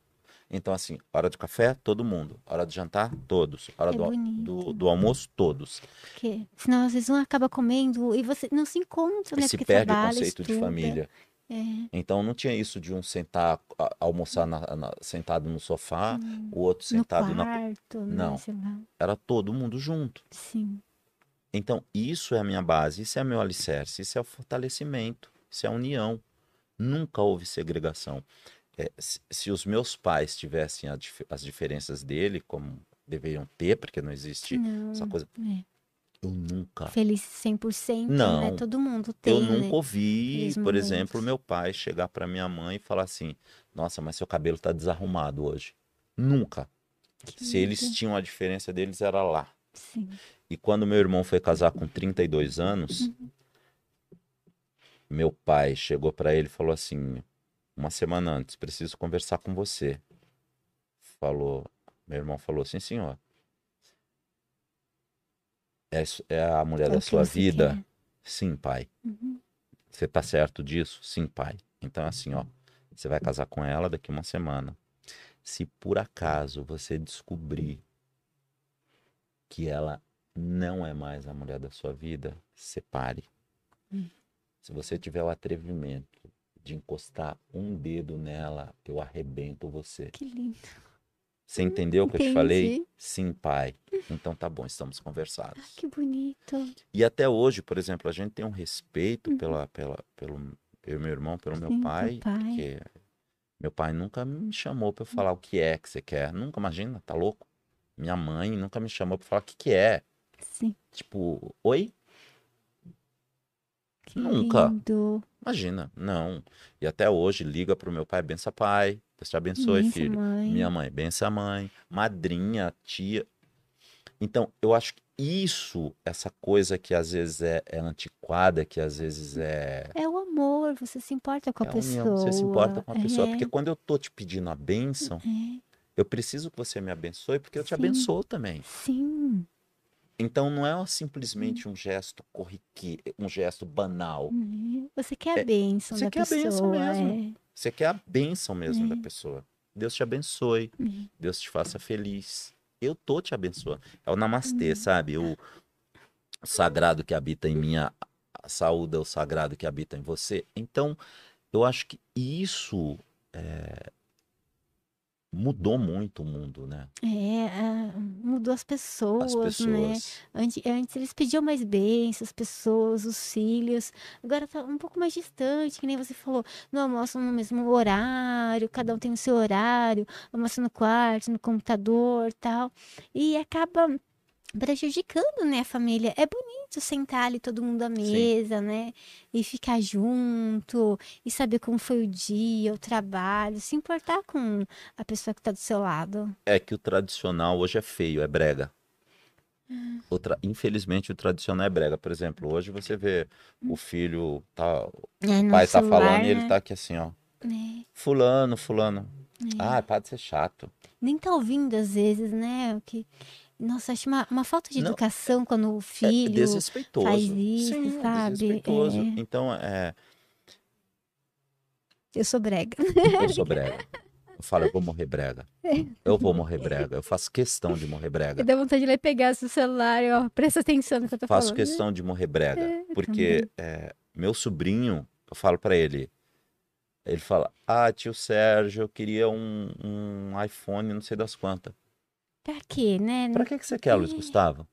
Speaker 2: Então, assim, hora de café, todo mundo. Hora de jantar, todos. Hora
Speaker 1: É
Speaker 2: do, do, do almoço, todos.
Speaker 1: Porque senão às vezes um acaba comendo e você não se encontra, né?
Speaker 2: E se
Speaker 1: Porque
Speaker 2: perde o
Speaker 1: trabalha,
Speaker 2: conceito de
Speaker 1: estuda.
Speaker 2: família.
Speaker 1: É.
Speaker 2: Então, não tinha isso de um sentar, almoçar na- na- sentado no sofá, o outro
Speaker 1: No
Speaker 2: sentado na.
Speaker 1: quarto, né?
Speaker 2: Não.
Speaker 1: Lá.
Speaker 2: Era todo mundo junto.
Speaker 1: Sim.
Speaker 2: Então, isso é a minha base, isso é meu alicerce, isso é o fortalecimento, isso é a união. Nunca houve segregação. É, se, se os meus pais tivessem dif- as diferenças dele, como deveriam ter, porque não existe
Speaker 1: Não.
Speaker 2: essa coisa,
Speaker 1: é.
Speaker 2: Eu nunca.
Speaker 1: feliz 100%,
Speaker 2: Não.
Speaker 1: né? Todo mundo tem,
Speaker 2: Eu
Speaker 1: né?
Speaker 2: nunca ouvi,
Speaker 1: aqueles
Speaker 2: por
Speaker 1: momentos.
Speaker 2: exemplo, meu pai chegar pra minha mãe e falar assim: Nossa, mas seu cabelo tá desarrumado hoje. Nunca. Se eles
Speaker 1: lindo.
Speaker 2: tinham a diferença deles, era lá.
Speaker 1: Sim.
Speaker 2: E quando meu irmão foi casar com 32 anos, meu pai chegou pra ele e falou assim, uma semana antes, preciso conversar com você. Falou, meu irmão falou, sim, senhor. É, é a mulher
Speaker 1: É
Speaker 2: da sua vida?
Speaker 1: quer.
Speaker 2: Sim, pai.
Speaker 1: Uhum.
Speaker 2: Você tá certo disso? Sim, pai. Então, assim, ó, você vai casar com ela daqui uma semana. Se por acaso você descobrir que ela não é mais a mulher da sua vida, separe.
Speaker 1: Hum.
Speaker 2: Se você tiver o atrevimento de encostar um dedo nela, eu arrebento você.
Speaker 1: Que lindo.
Speaker 2: Você entendeu o que eu te falei? Sim, pai. Então tá bom, estamos conversados.
Speaker 1: Que bonito.
Speaker 2: E até hoje, por exemplo, a gente tem um respeito
Speaker 1: Uhum.
Speaker 2: pela, pela, pelo eu meu irmão, pelo meu
Speaker 1: Sim,
Speaker 2: pai,
Speaker 1: teu pai.
Speaker 2: porque meu pai nunca me chamou pra eu falar o que é que você quer. Nunca, imagina, tá louco? Minha mãe nunca me chamou pra falar o que que é.
Speaker 1: Sim.
Speaker 2: Tipo, oi? Nunca.
Speaker 1: lindo.
Speaker 2: Imagina, não. E até hoje liga pro meu pai, bença pai, Deus te abençoe,
Speaker 1: Benção,
Speaker 2: filho.
Speaker 1: mãe.
Speaker 2: Minha mãe, bença mãe, madrinha, tia. Então, eu acho que isso, essa coisa que às vezes é, é antiquada, que às vezes é
Speaker 1: É o amor, você se importa com a
Speaker 2: É
Speaker 1: pessoa.
Speaker 2: união, você se importa com a pessoa.
Speaker 1: É,
Speaker 2: Porque quando eu tô te pedindo a bênção,
Speaker 1: é.
Speaker 2: eu preciso que você me abençoe, porque eu te
Speaker 1: Sim.
Speaker 2: abençoo também.
Speaker 1: Sim.
Speaker 2: Então não é simplesmente um gesto corriqueiro, um gesto banal.
Speaker 1: É. Você quer a
Speaker 2: É,
Speaker 1: bênção
Speaker 2: você
Speaker 1: da
Speaker 2: quer a bênção
Speaker 1: pessoa.
Speaker 2: mesmo. Você quer a bênção mesmo da
Speaker 1: É.
Speaker 2: pessoa. Deus te abençoe.
Speaker 1: Uhum.
Speaker 2: Deus te faça feliz. Eu tô te abençoando. É o namastê,
Speaker 1: Uhum.
Speaker 2: sabe? O sagrado que habita em mim, a a saúde é o sagrado que habita em você. Então, eu acho que isso é, mudou muito o mundo, né?
Speaker 1: É, mudou as pessoas,
Speaker 2: As
Speaker 1: né?
Speaker 2: pessoas.
Speaker 1: Antes, antes eles pediam mais bênçãos, as pessoas, os filhos. Agora tá um pouco mais distante, que nem você falou. Não almoçam no mesmo horário, cada um tem o seu horário, almoça no quarto, no computador tal. E acaba prejudicando, né, a família. É bonito sentar ali todo mundo à mesa, né? E ficar junto, e saber como foi o dia, o trabalho, se importar com a pessoa que tá do seu lado.
Speaker 2: É que o tradicional hoje é feio, é brega. O tra- Infelizmente, o tradicional é brega. Por exemplo, hoje você vê o filho, tá... o
Speaker 1: É, no
Speaker 2: pai tá
Speaker 1: celular,
Speaker 2: falando e ele
Speaker 1: né?
Speaker 2: tá aqui assim, ó.
Speaker 1: É,
Speaker 2: Fulano, fulano.
Speaker 1: é.
Speaker 2: Ah, para de ser chato.
Speaker 1: Nem tá ouvindo às vezes, né? O que... Nossa, acho uma, uma falta de
Speaker 2: Não,
Speaker 1: educação quando o
Speaker 2: É
Speaker 1: filho.
Speaker 2: desrespeitoso.
Speaker 1: faz isso,
Speaker 2: Sim, é
Speaker 1: sabe?
Speaker 2: desrespeitoso.
Speaker 1: É.
Speaker 2: Então, é,
Speaker 1: Eu sou brega.
Speaker 2: eu sou brega. Eu falo, eu vou morrer brega. Eu vou morrer brega. Eu faço questão de morrer
Speaker 1: Me
Speaker 2: brega.
Speaker 1: dá vontade de pegar seu celular e, ó, presta atenção no que eu tô
Speaker 2: Faço
Speaker 1: falando.
Speaker 2: questão de morrer brega. Porque é, meu sobrinho, eu falo pra ele, ele fala, ah, tio Sérgio, eu queria um, um iPhone não sei das quantas.
Speaker 1: Pra quê, né?
Speaker 2: Pra que, que você quer, Luiz Gustavo?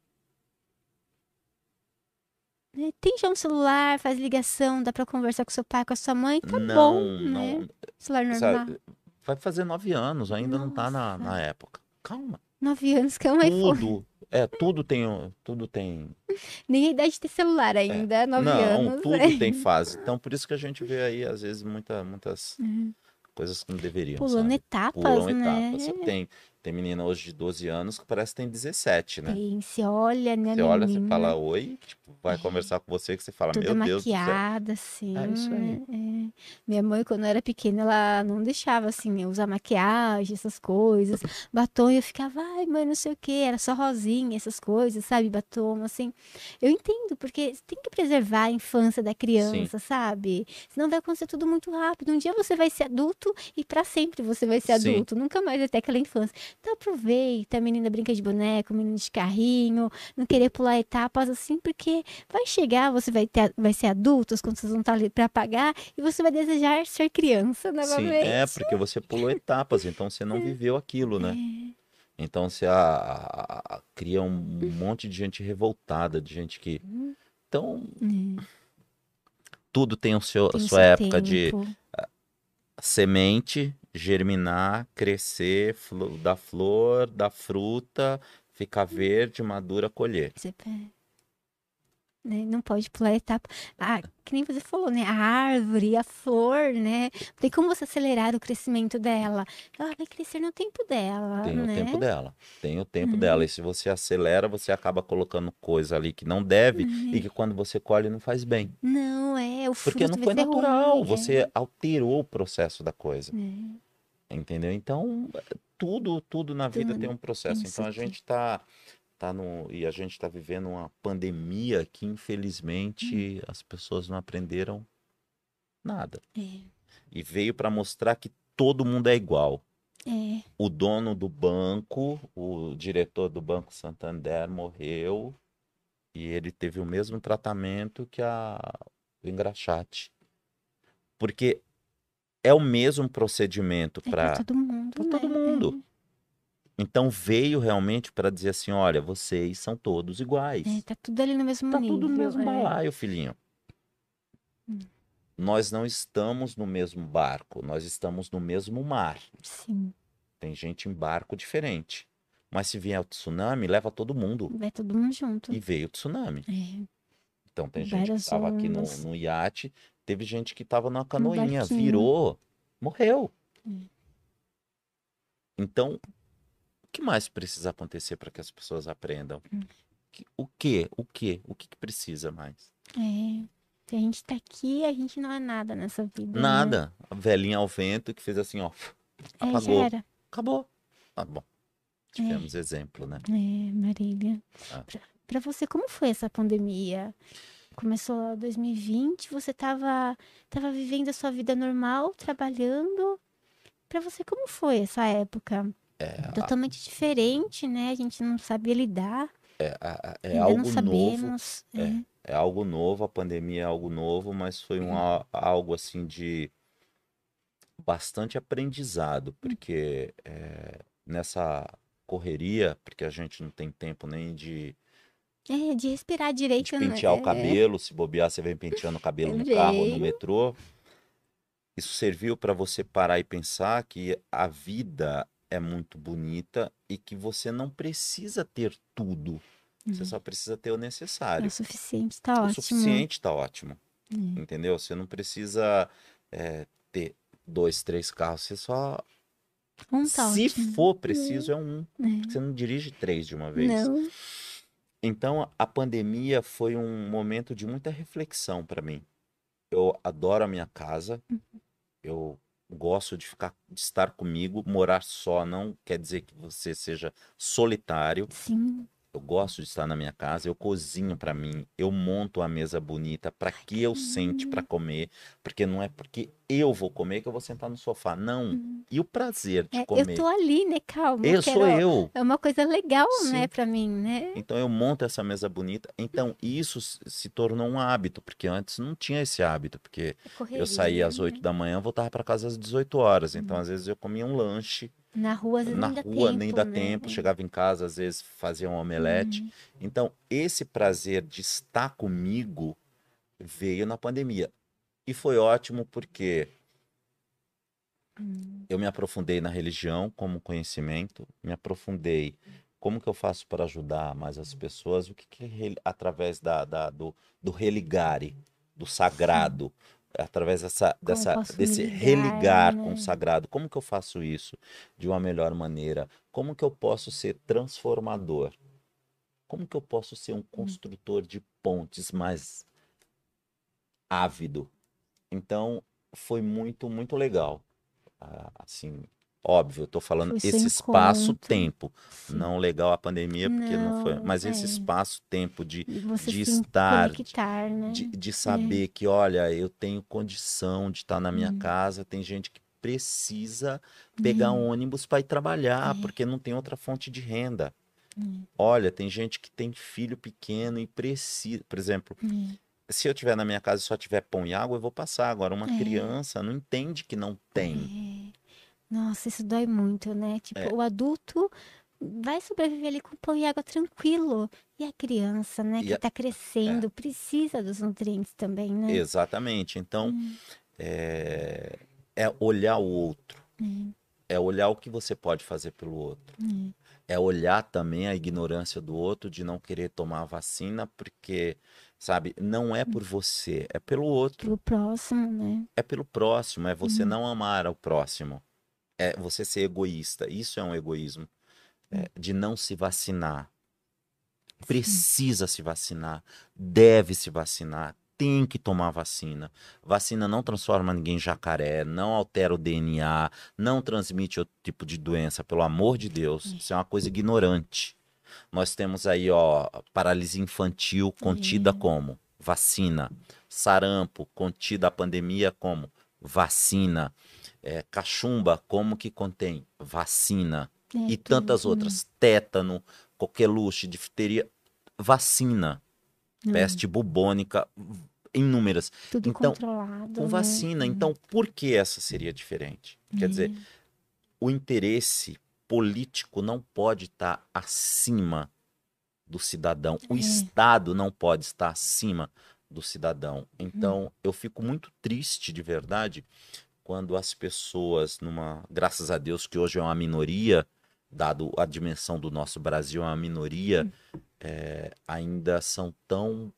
Speaker 1: Né? Tem já um celular, faz ligação, dá pra conversar com seu pai, com a sua mãe, tá
Speaker 2: não,
Speaker 1: bom,
Speaker 2: não.
Speaker 1: né? Celular normal.
Speaker 2: Sabe, vai fazer nove anos, ainda não tá na,
Speaker 1: Nossa.
Speaker 2: na época. Calma.
Speaker 1: Nove anos que é um iPhone.
Speaker 2: Tudo. É, tudo tem, tudo tem [laughs]
Speaker 1: Nem a idade de ter celular ainda, nove
Speaker 2: Não,
Speaker 1: anos.
Speaker 2: tudo
Speaker 1: é.
Speaker 2: tem [laughs] fase. Então, por isso que a gente vê aí, às vezes, muita, muitas
Speaker 1: Uhum.
Speaker 2: coisas que não deveriam,
Speaker 1: Pulando
Speaker 2: sabe?
Speaker 1: etapas,
Speaker 2: Pulam
Speaker 1: né?
Speaker 2: etapas. Você tem, tem menina hoje de 12 anos que parece que tem 17, né?
Speaker 1: Tem, se olha, né,
Speaker 2: Você olha, você fala oi, tipo, vai conversar com você que você fala,
Speaker 1: toda
Speaker 2: meu Deus do céu.
Speaker 1: maquiada, assim.
Speaker 2: É isso aí.
Speaker 1: é. Minha mãe, quando eu era pequena, ela não deixava, assim, eu usar maquiagem, essas coisas. Batom, e eu ficava, ai, mãe, não sei o quê. Era só rosinha, essas coisas, sabe? Batom, assim. Eu entendo, porque tem que preservar a infância da criança, sabe? Senão vai acontecer tudo muito rápido. Um dia você vai ser adulto e pra sempre você vai ser
Speaker 2: Sim.
Speaker 1: adulto. Nunca mais ter aquela infância. Então aproveita, a menina brinca de boneco, menino de carrinho, não querer pular etapas assim, porque vai chegar, você vai, ter, vai ser adulto, as contas vão estar ali para pagar e você vai desejar ser criança
Speaker 2: Sim,
Speaker 1: novamente.
Speaker 2: é, porque você pulou etapas, então você não [laughs] viveu aquilo, né?
Speaker 1: É.
Speaker 2: Então você a- a- a- cria um monte de gente revoltada, de gente que. Então,
Speaker 1: É,
Speaker 2: tudo tem o seu,
Speaker 1: tem
Speaker 2: a sua época de
Speaker 1: tempo.
Speaker 2: semente, germinar, crescer, flo- dar flor, dar fruta, ficar verde, madura, colher.
Speaker 1: Pé- né? Não pode pular etapa. Ah, que nem você falou, né? A árvore, a flor, né? Tem como você acelerar o crescimento dela. Ela vai crescer no tempo dela,
Speaker 2: Tem
Speaker 1: né?
Speaker 2: o tempo dela. Tem o tempo
Speaker 1: Uhum.
Speaker 2: dela. E se você acelera, você acaba colocando coisa ali que não deve
Speaker 1: Uhum.
Speaker 2: e que quando você colhe não faz bem.
Speaker 1: Não, é, o
Speaker 2: Porque
Speaker 1: fruto
Speaker 2: não
Speaker 1: vai
Speaker 2: foi natural.
Speaker 1: ruim,
Speaker 2: Você alterou o processo da coisa.
Speaker 1: é.
Speaker 2: Entendeu? Então, tudo, tudo na vida
Speaker 1: Tudo
Speaker 2: tem um processo. Então a gente tá, tá no. E a gente tá vivendo uma pandemia que, infelizmente,
Speaker 1: Hum.
Speaker 2: as pessoas não aprenderam nada.
Speaker 1: É,
Speaker 2: E veio para mostrar que todo mundo é igual.
Speaker 1: é,
Speaker 2: O dono do banco, o diretor do Banco Santander morreu e ele teve o mesmo tratamento que a, o engraxate. Porque é o mesmo procedimento
Speaker 1: é
Speaker 2: para
Speaker 1: todo mundo,
Speaker 2: pra
Speaker 1: né?
Speaker 2: todo mundo. Então veio realmente para dizer assim, olha, vocês são todos iguais.
Speaker 1: É, é, tá tudo ali no mesmo
Speaker 2: Tá
Speaker 1: nível.
Speaker 2: tudo no mesmo
Speaker 1: é.
Speaker 2: balaio, filhinho.
Speaker 1: Hum.
Speaker 2: Nós não estamos no mesmo barco, nós estamos no mesmo mar.
Speaker 1: Sim,
Speaker 2: Tem gente em barco diferente. Mas se vier o tsunami, leva todo mundo.
Speaker 1: vai todo mundo junto.
Speaker 2: E veio o tsunami.
Speaker 1: É,
Speaker 2: Então tem gente que
Speaker 1: Várias
Speaker 2: estava aqui no, no iate, teve gente que estava numa canoinha, virou, morreu.
Speaker 1: Hum.
Speaker 2: Então, o que mais precisa acontecer para que as pessoas aprendam?
Speaker 1: Hum.
Speaker 2: Que- O que? O que? O que que precisa mais?
Speaker 1: é. Se a gente tá aqui, a gente não é nada nessa vida. né?
Speaker 2: Nada. A velhinha ao vento que fez assim, ó,
Speaker 1: É,
Speaker 2: apagou.
Speaker 1: era.
Speaker 2: acabou. Ah, bom. Tivemos exemplo, né?
Speaker 1: É, Marília.
Speaker 2: Ah.
Speaker 1: Pra você, como foi essa pandemia? Começou em 2020, você tava, tava vivendo a sua vida normal, trabalhando. Pra você, como foi essa época?
Speaker 2: É, a-
Speaker 1: Totalmente diferente, né? A gente não sabia lidar.
Speaker 2: é, a- a- é
Speaker 1: ainda
Speaker 2: algo novo. É.
Speaker 1: é.
Speaker 2: É algo novo, a pandemia é algo novo, mas foi um, a- algo assim de bastante aprendizado, porque é, nessa correria, porque a gente não tem tempo nem de,
Speaker 1: É, de respirar
Speaker 2: de
Speaker 1: direito, né?
Speaker 2: pentear o
Speaker 1: É.
Speaker 2: cabelo, se bobear, você vem penteando o cabelo no carro ou no metrô. Isso serviu para você parar e pensar que a vida é muito bonita e que você não precisa ter tudo. Você
Speaker 1: Uhum.
Speaker 2: só precisa ter o
Speaker 1: É
Speaker 2: necessário.
Speaker 1: o suficiente, tá
Speaker 2: O
Speaker 1: ótimo.
Speaker 2: suficiente tá ótimo.
Speaker 1: É.
Speaker 2: Entendeu? Você não precisa é, ter dois, três carros. Você só.
Speaker 1: Um tá
Speaker 2: Se
Speaker 1: ótimo.
Speaker 2: for preciso, é um.
Speaker 1: É.
Speaker 2: Você não dirige três de uma vez.
Speaker 1: Não.
Speaker 2: Então, a pandemia foi um momento de muita reflexão para mim. Eu adoro a minha casa.
Speaker 1: Uhum.
Speaker 2: Eu gosto de ficar, de estar comigo. Morar só não quer dizer que você seja solitário.
Speaker 1: Sim.
Speaker 2: Eu gosto de estar na minha casa, eu cozinho para mim, eu monto a mesa bonita para que eu sente para comer, porque não é porque eu vou comer que eu vou sentar no sofá, não. E o prazer de
Speaker 1: Uhum. É,
Speaker 2: comer.
Speaker 1: eu tô ali, né? Calma.
Speaker 2: Eu
Speaker 1: quero-
Speaker 2: sou eu.
Speaker 1: É uma coisa legal, né,
Speaker 2: Sim.
Speaker 1: pra mim, né?
Speaker 2: Então eu monto essa mesa bonita. Então isso se tornou um hábito, porque antes não tinha esse hábito, porque
Speaker 1: É Correria,
Speaker 2: eu saía às
Speaker 1: né?
Speaker 2: 8 da manhã, voltava para casa às 18 horas. Então às vezes eu comia um lanche
Speaker 1: Na rua, às vezes
Speaker 2: na
Speaker 1: nem dá
Speaker 2: rua,
Speaker 1: tempo,
Speaker 2: nem dá
Speaker 1: né?
Speaker 2: tempo, chegava em casa, às vezes fazia um omelete.
Speaker 1: Uhum.
Speaker 2: Então, esse prazer de estar comigo veio na pandemia. E foi ótimo porque
Speaker 1: Hum.
Speaker 2: eu me aprofundei na religião como conhecimento, me aprofundei como que eu faço para ajudar mais as pessoas, o que, que através da, da- do, do religare, do sagrado, através dessa, dessa, desse
Speaker 1: ligar,
Speaker 2: religar com
Speaker 1: né?
Speaker 2: o sagrado. Como que eu faço isso de uma melhor maneira? Como que eu posso ser transformador? Como que eu posso ser um
Speaker 1: Hum.
Speaker 2: construtor de pontes mais ávido? Então, foi muito, muito legal. Assim, óbvio, eu tô falando
Speaker 1: Foi
Speaker 2: esse espaço-tempo. Não legal a pandemia, porque não foi.
Speaker 1: Não,
Speaker 2: Mas esse
Speaker 1: é.
Speaker 2: espaço-tempo de, de estar, de-
Speaker 1: conectar, né?
Speaker 2: de, de saber que, olha, eu tenho condição de estar na minha
Speaker 1: Hum.
Speaker 2: casa, tem gente que precisa pegar um ônibus para ir trabalhar,
Speaker 1: É.
Speaker 2: porque não tem outra fonte de renda.
Speaker 1: Hum.
Speaker 2: Olha, tem gente que tem filho pequeno e precisa, por exemplo,
Speaker 1: Hum.
Speaker 2: se eu tiver na minha casa e só tiver pão e água, eu vou passar. Agora, uma
Speaker 1: É.
Speaker 2: criança não entende que não tem.
Speaker 1: É. Nossa, isso dói muito, né? Tipo,
Speaker 2: É.
Speaker 1: o adulto vai sobreviver ali com pão e água tranquilo. E a criança, né,
Speaker 2: E
Speaker 1: que
Speaker 2: a-
Speaker 1: tá crescendo, precisa dos nutrientes também, né?
Speaker 2: Exatamente. Então,
Speaker 1: Hum.
Speaker 2: é, é olhar o outro.
Speaker 1: Hum.
Speaker 2: É olhar o que você pode fazer pelo outro.
Speaker 1: Hum.
Speaker 2: é olhar também a ignorância do outro de não querer tomar a vacina, porque, sabe, não é por você, é pelo outro,
Speaker 1: Pro próximo, né?
Speaker 2: é pelo próximo, é você
Speaker 1: Uhum.
Speaker 2: não amar ao próximo, é você ser egoísta. Isso é um egoísmo, é, de não se vacinar. Precisa se vacinar, deve se vacinar, tem que tomar vacina. Vacina não transforma ninguém em jacaré, não altera o DNA, não transmite outro tipo de doença, pelo amor de Deus. Isso é uma coisa ignorante. Nós temos aí, ó, paralisia infantil contida como vacina, sarampo contida a pandemia como vacina, É, cachumba como que contém vacina
Speaker 1: É,
Speaker 2: e tantas outras, tétano, coqueluche, difteria, vacina,
Speaker 1: né?
Speaker 2: peste bubônica, inúmeras,
Speaker 1: Tudo
Speaker 2: então,
Speaker 1: controlado.
Speaker 2: com
Speaker 1: né?
Speaker 2: vacina. Então, por que essa seria diferente? Quer dizer,
Speaker 1: É.
Speaker 2: o interesse político não pode estar acima do cidadão. O
Speaker 1: É.
Speaker 2: Estado não pode estar acima do cidadão. Então, eu fico muito triste de verdade quando as pessoas, numa, graças a Deus que hoje é uma minoria, dado a dimensão do nosso Brasil, é uma minoria,
Speaker 1: Hum.
Speaker 2: é, ainda são tão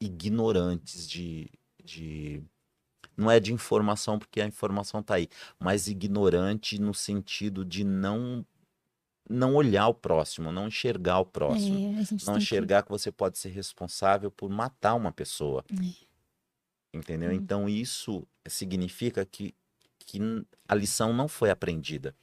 Speaker 2: ignorantes de, de não é de informação porque a informação tá aí, mas ignorante no sentido de não não olhar o próximo, não enxergar o próximo,
Speaker 1: É,
Speaker 2: não
Speaker 1: tem que-
Speaker 2: enxergar que... você pode ser responsável por matar uma pessoa.
Speaker 1: É.
Speaker 2: Entendeu?
Speaker 1: Hum.
Speaker 2: Então isso significa que que a lição não foi aprendida.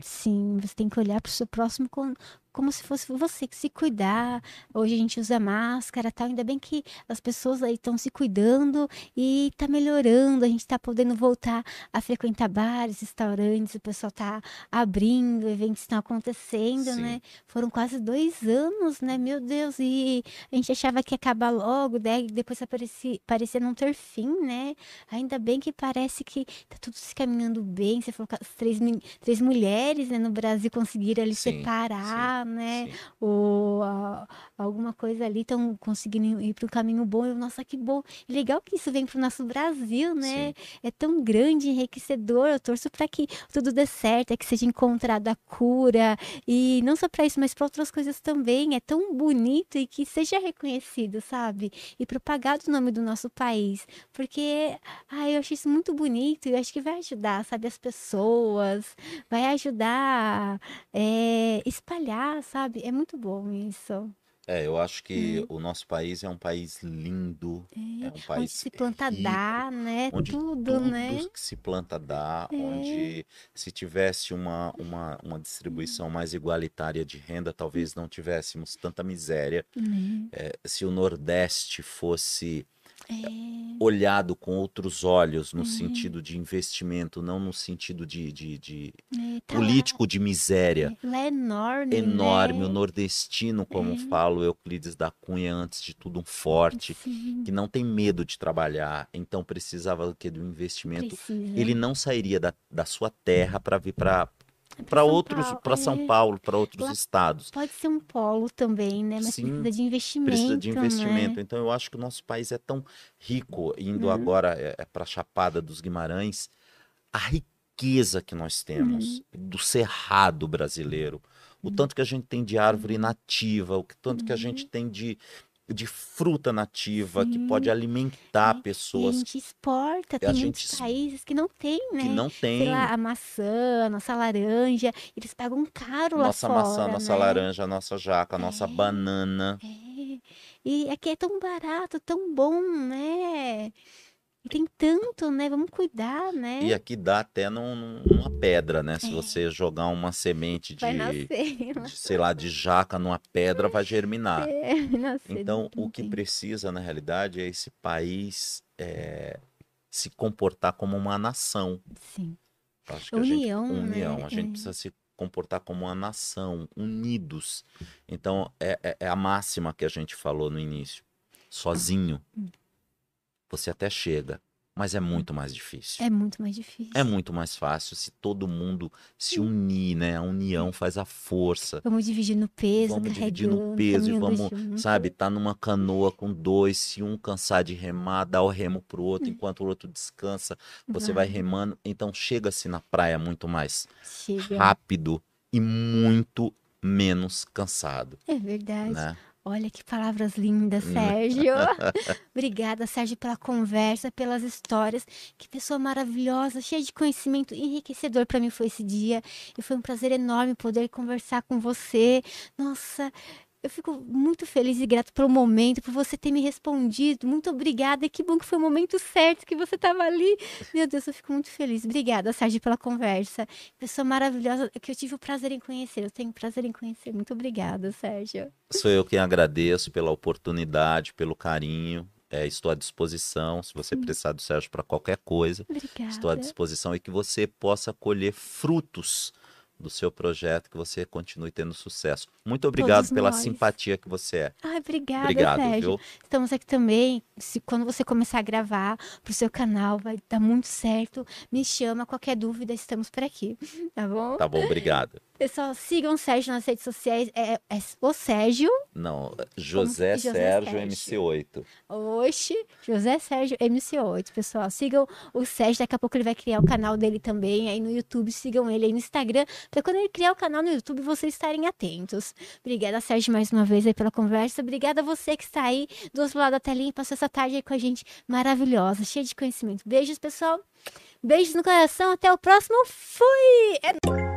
Speaker 1: Sim, você tem que olhar para o seu próximo com- como se fosse você que se cuidar. Hoje a gente usa máscara, tal. Ainda bem que as pessoas aí estão se cuidando e tá melhorando. A gente está podendo voltar a frequentar bares, restaurantes. O pessoal tá abrindo, eventos estão acontecendo,
Speaker 2: Sim.
Speaker 1: né? Foram quase dois anos, né? Meu Deus, e a gente achava que ia acabar logo, daí depois aparecia, parecia não ter fim, né? Ainda bem que parece que tá tudo se caminhando bem. Você falou que as três, três mulheres né, no Brasil conseguiram ali
Speaker 2: Sim,
Speaker 1: separar, né?
Speaker 2: Sim.
Speaker 1: Ou a- alguma coisa ali, estão conseguindo ir para um caminho bom. Eu, nossa, que bom. E legal que isso vem para o nosso Brasil, né? É tão grande, enriquecedor. Eu torço para que tudo dê certo, é que seja encontrada a cura. E não só para isso, mas para outras coisas também. É tão bonito e que seja reconhecido, sabe? E propagado o nome do nosso país. Porque, ai, eu acho isso muito bonito e eu acho que vai ajudar, sabe? As pessoas, vai ajudar é, espalhar, sabe? É muito bom isso.
Speaker 2: É, eu acho que o nosso país é um país lindo,
Speaker 1: É,
Speaker 2: é um
Speaker 1: onde
Speaker 2: país
Speaker 1: se planta
Speaker 2: rico,
Speaker 1: dá, né?
Speaker 2: onde
Speaker 1: tudo,
Speaker 2: tudo
Speaker 1: né?
Speaker 2: que se planta dá,
Speaker 1: É.
Speaker 2: onde se tivesse uma, uma, uma distribuição mais igualitária de renda, talvez não tivéssemos tanta miséria.
Speaker 1: Né?
Speaker 2: É, se o Nordeste fosse
Speaker 1: É,
Speaker 2: olhado com outros olhos, no
Speaker 1: É.
Speaker 2: sentido de investimento, não no sentido de, de, de
Speaker 1: é, tá
Speaker 2: político de miséria.
Speaker 1: Lá é enorme,
Speaker 2: Enorme, o
Speaker 1: né?
Speaker 2: nordestino, como
Speaker 1: É.
Speaker 2: fala o Euclides da Cunha, antes de tudo um forte,
Speaker 1: Sim,
Speaker 2: que não tem medo de trabalhar, então precisava do que do investimento.
Speaker 1: precisa.
Speaker 2: Ele não sairia da, da sua terra para vir para
Speaker 1: É
Speaker 2: para outros, para São
Speaker 1: é.
Speaker 2: Paulo, para outros estados.
Speaker 1: Pode ser um polo também, né? Mas
Speaker 2: Sim,
Speaker 1: precisa de investimento,
Speaker 2: Precisa de investimento.
Speaker 1: né?
Speaker 2: Então eu acho que o nosso país é tão rico, indo
Speaker 1: Uhum.
Speaker 2: agora é, para a Chapada dos Guimarães, a riqueza que nós temos
Speaker 1: Uhum.
Speaker 2: do cerrado brasileiro, o tanto que a gente tem de
Speaker 1: Uhum.
Speaker 2: árvore nativa, o que- tanto que a gente tem de, de fruta nativa que
Speaker 1: Sim.
Speaker 2: pode alimentar
Speaker 1: É, E a
Speaker 2: pessoas
Speaker 1: gente exporta,
Speaker 2: a
Speaker 1: tem
Speaker 2: gente
Speaker 1: muitos
Speaker 2: es-
Speaker 1: países que não tem, né?
Speaker 2: que não
Speaker 1: Sei
Speaker 2: têm.
Speaker 1: lá, a maçã, a nossa laranja, eles pagam caro lá
Speaker 2: Nossa
Speaker 1: fora,
Speaker 2: maçã, nossa
Speaker 1: né?
Speaker 2: laranja, nossa jaca, nossa
Speaker 1: É.
Speaker 2: banana.
Speaker 1: É. E aqui é tão barato, tão bom, né? E tem tanto, né? Vamos cuidar, né?
Speaker 2: E aqui dá até num- num- numa pedra, né? Se
Speaker 1: É.
Speaker 2: você jogar uma semente de, de, sei lá, de jaca numa pedra, vai germinar. [laughs]
Speaker 1: É,
Speaker 2: Então, o que precisa, na realidade, é esse país é, se comportar como uma nação.
Speaker 1: Sim.
Speaker 2: Eu Acho que a gente,
Speaker 1: União, né?
Speaker 2: união. A gente
Speaker 1: É.
Speaker 2: precisa se comportar como uma nação, unidos. Então, é, é- é a máxima que a gente falou no início. Sozinho,
Speaker 1: Hum.
Speaker 2: Você até chega, mas é muito mais difícil.
Speaker 1: É muito mais difícil.
Speaker 2: É muito mais fácil se todo mundo se unir, né? A união faz a força.
Speaker 1: Vamos dividir no peso,
Speaker 2: Vamos dividir no peso e vamos,
Speaker 1: junto.
Speaker 2: sabe, tá numa canoa com dois, se um cansar de remar, dá o remo pro outro, enquanto o outro descansa, você vai
Speaker 1: Vai.
Speaker 2: remando, então chega-se na praia muito mais
Speaker 1: Chega.
Speaker 2: rápido e muito menos cansado,
Speaker 1: É verdade.
Speaker 2: né?
Speaker 1: Olha que palavras lindas, Sérgio. [laughs] Obrigada, Sérgio, pela conversa, pelas histórias. Que pessoa maravilhosa, cheia de conhecimento, enriquecedor para mim foi esse dia. E foi um prazer enorme poder conversar com você. Nossa, eu fico muito feliz e grato pelo momento, por você ter me respondido. Muito obrigada. Que bom que foi o momento certo que você estava ali. Meu Deus, eu fico muito feliz. Obrigada, Sérgio, pela conversa. Pessoa maravilhosa que eu tive o prazer em conhecer. Eu tenho prazer em conhecer. Muito obrigada, Sérgio.
Speaker 2: Sou eu quem agradeço pela oportunidade, pelo carinho. É, estou à disposição, se você precisar do Sérgio para qualquer coisa,
Speaker 1: Obrigada.
Speaker 2: estou à disposição e que você possa colher frutos do seu projeto, que você continue tendo sucesso. Muito obrigado
Speaker 1: Todos
Speaker 2: pela
Speaker 1: nós.
Speaker 2: simpatia que você é.
Speaker 1: Ai, obrigada,
Speaker 2: Obrigado,
Speaker 1: Sérgio.
Speaker 2: viu?
Speaker 1: Estamos aqui também. Se, quando você começar a gravar pro seu canal, vai dar muito certo. Me chama, qualquer dúvida, estamos por aqui. [laughs] Tá bom?
Speaker 2: Tá bom, obrigado.
Speaker 1: Pessoal, sigam o Sérgio nas redes sociais. É, é o Sérgio.
Speaker 2: Não, José,
Speaker 1: José
Speaker 2: Sérgio
Speaker 1: Sérgio.
Speaker 2: MC8.
Speaker 1: Oxe, José Sérgio MC8, pessoal. Sigam o Sérgio, daqui a pouco ele vai criar o canal dele também aí no YouTube. Sigam ele aí no Instagram, para quando ele criar o canal no YouTube vocês estarem atentos. Obrigada, Sérgio, mais uma vez aí pela conversa. Obrigada a você que está aí do outro lado da telinha e passou essa tarde aí com a gente maravilhosa, cheia de conhecimento. Beijos, pessoal. Beijos no coração. Até o próximo. Fui! É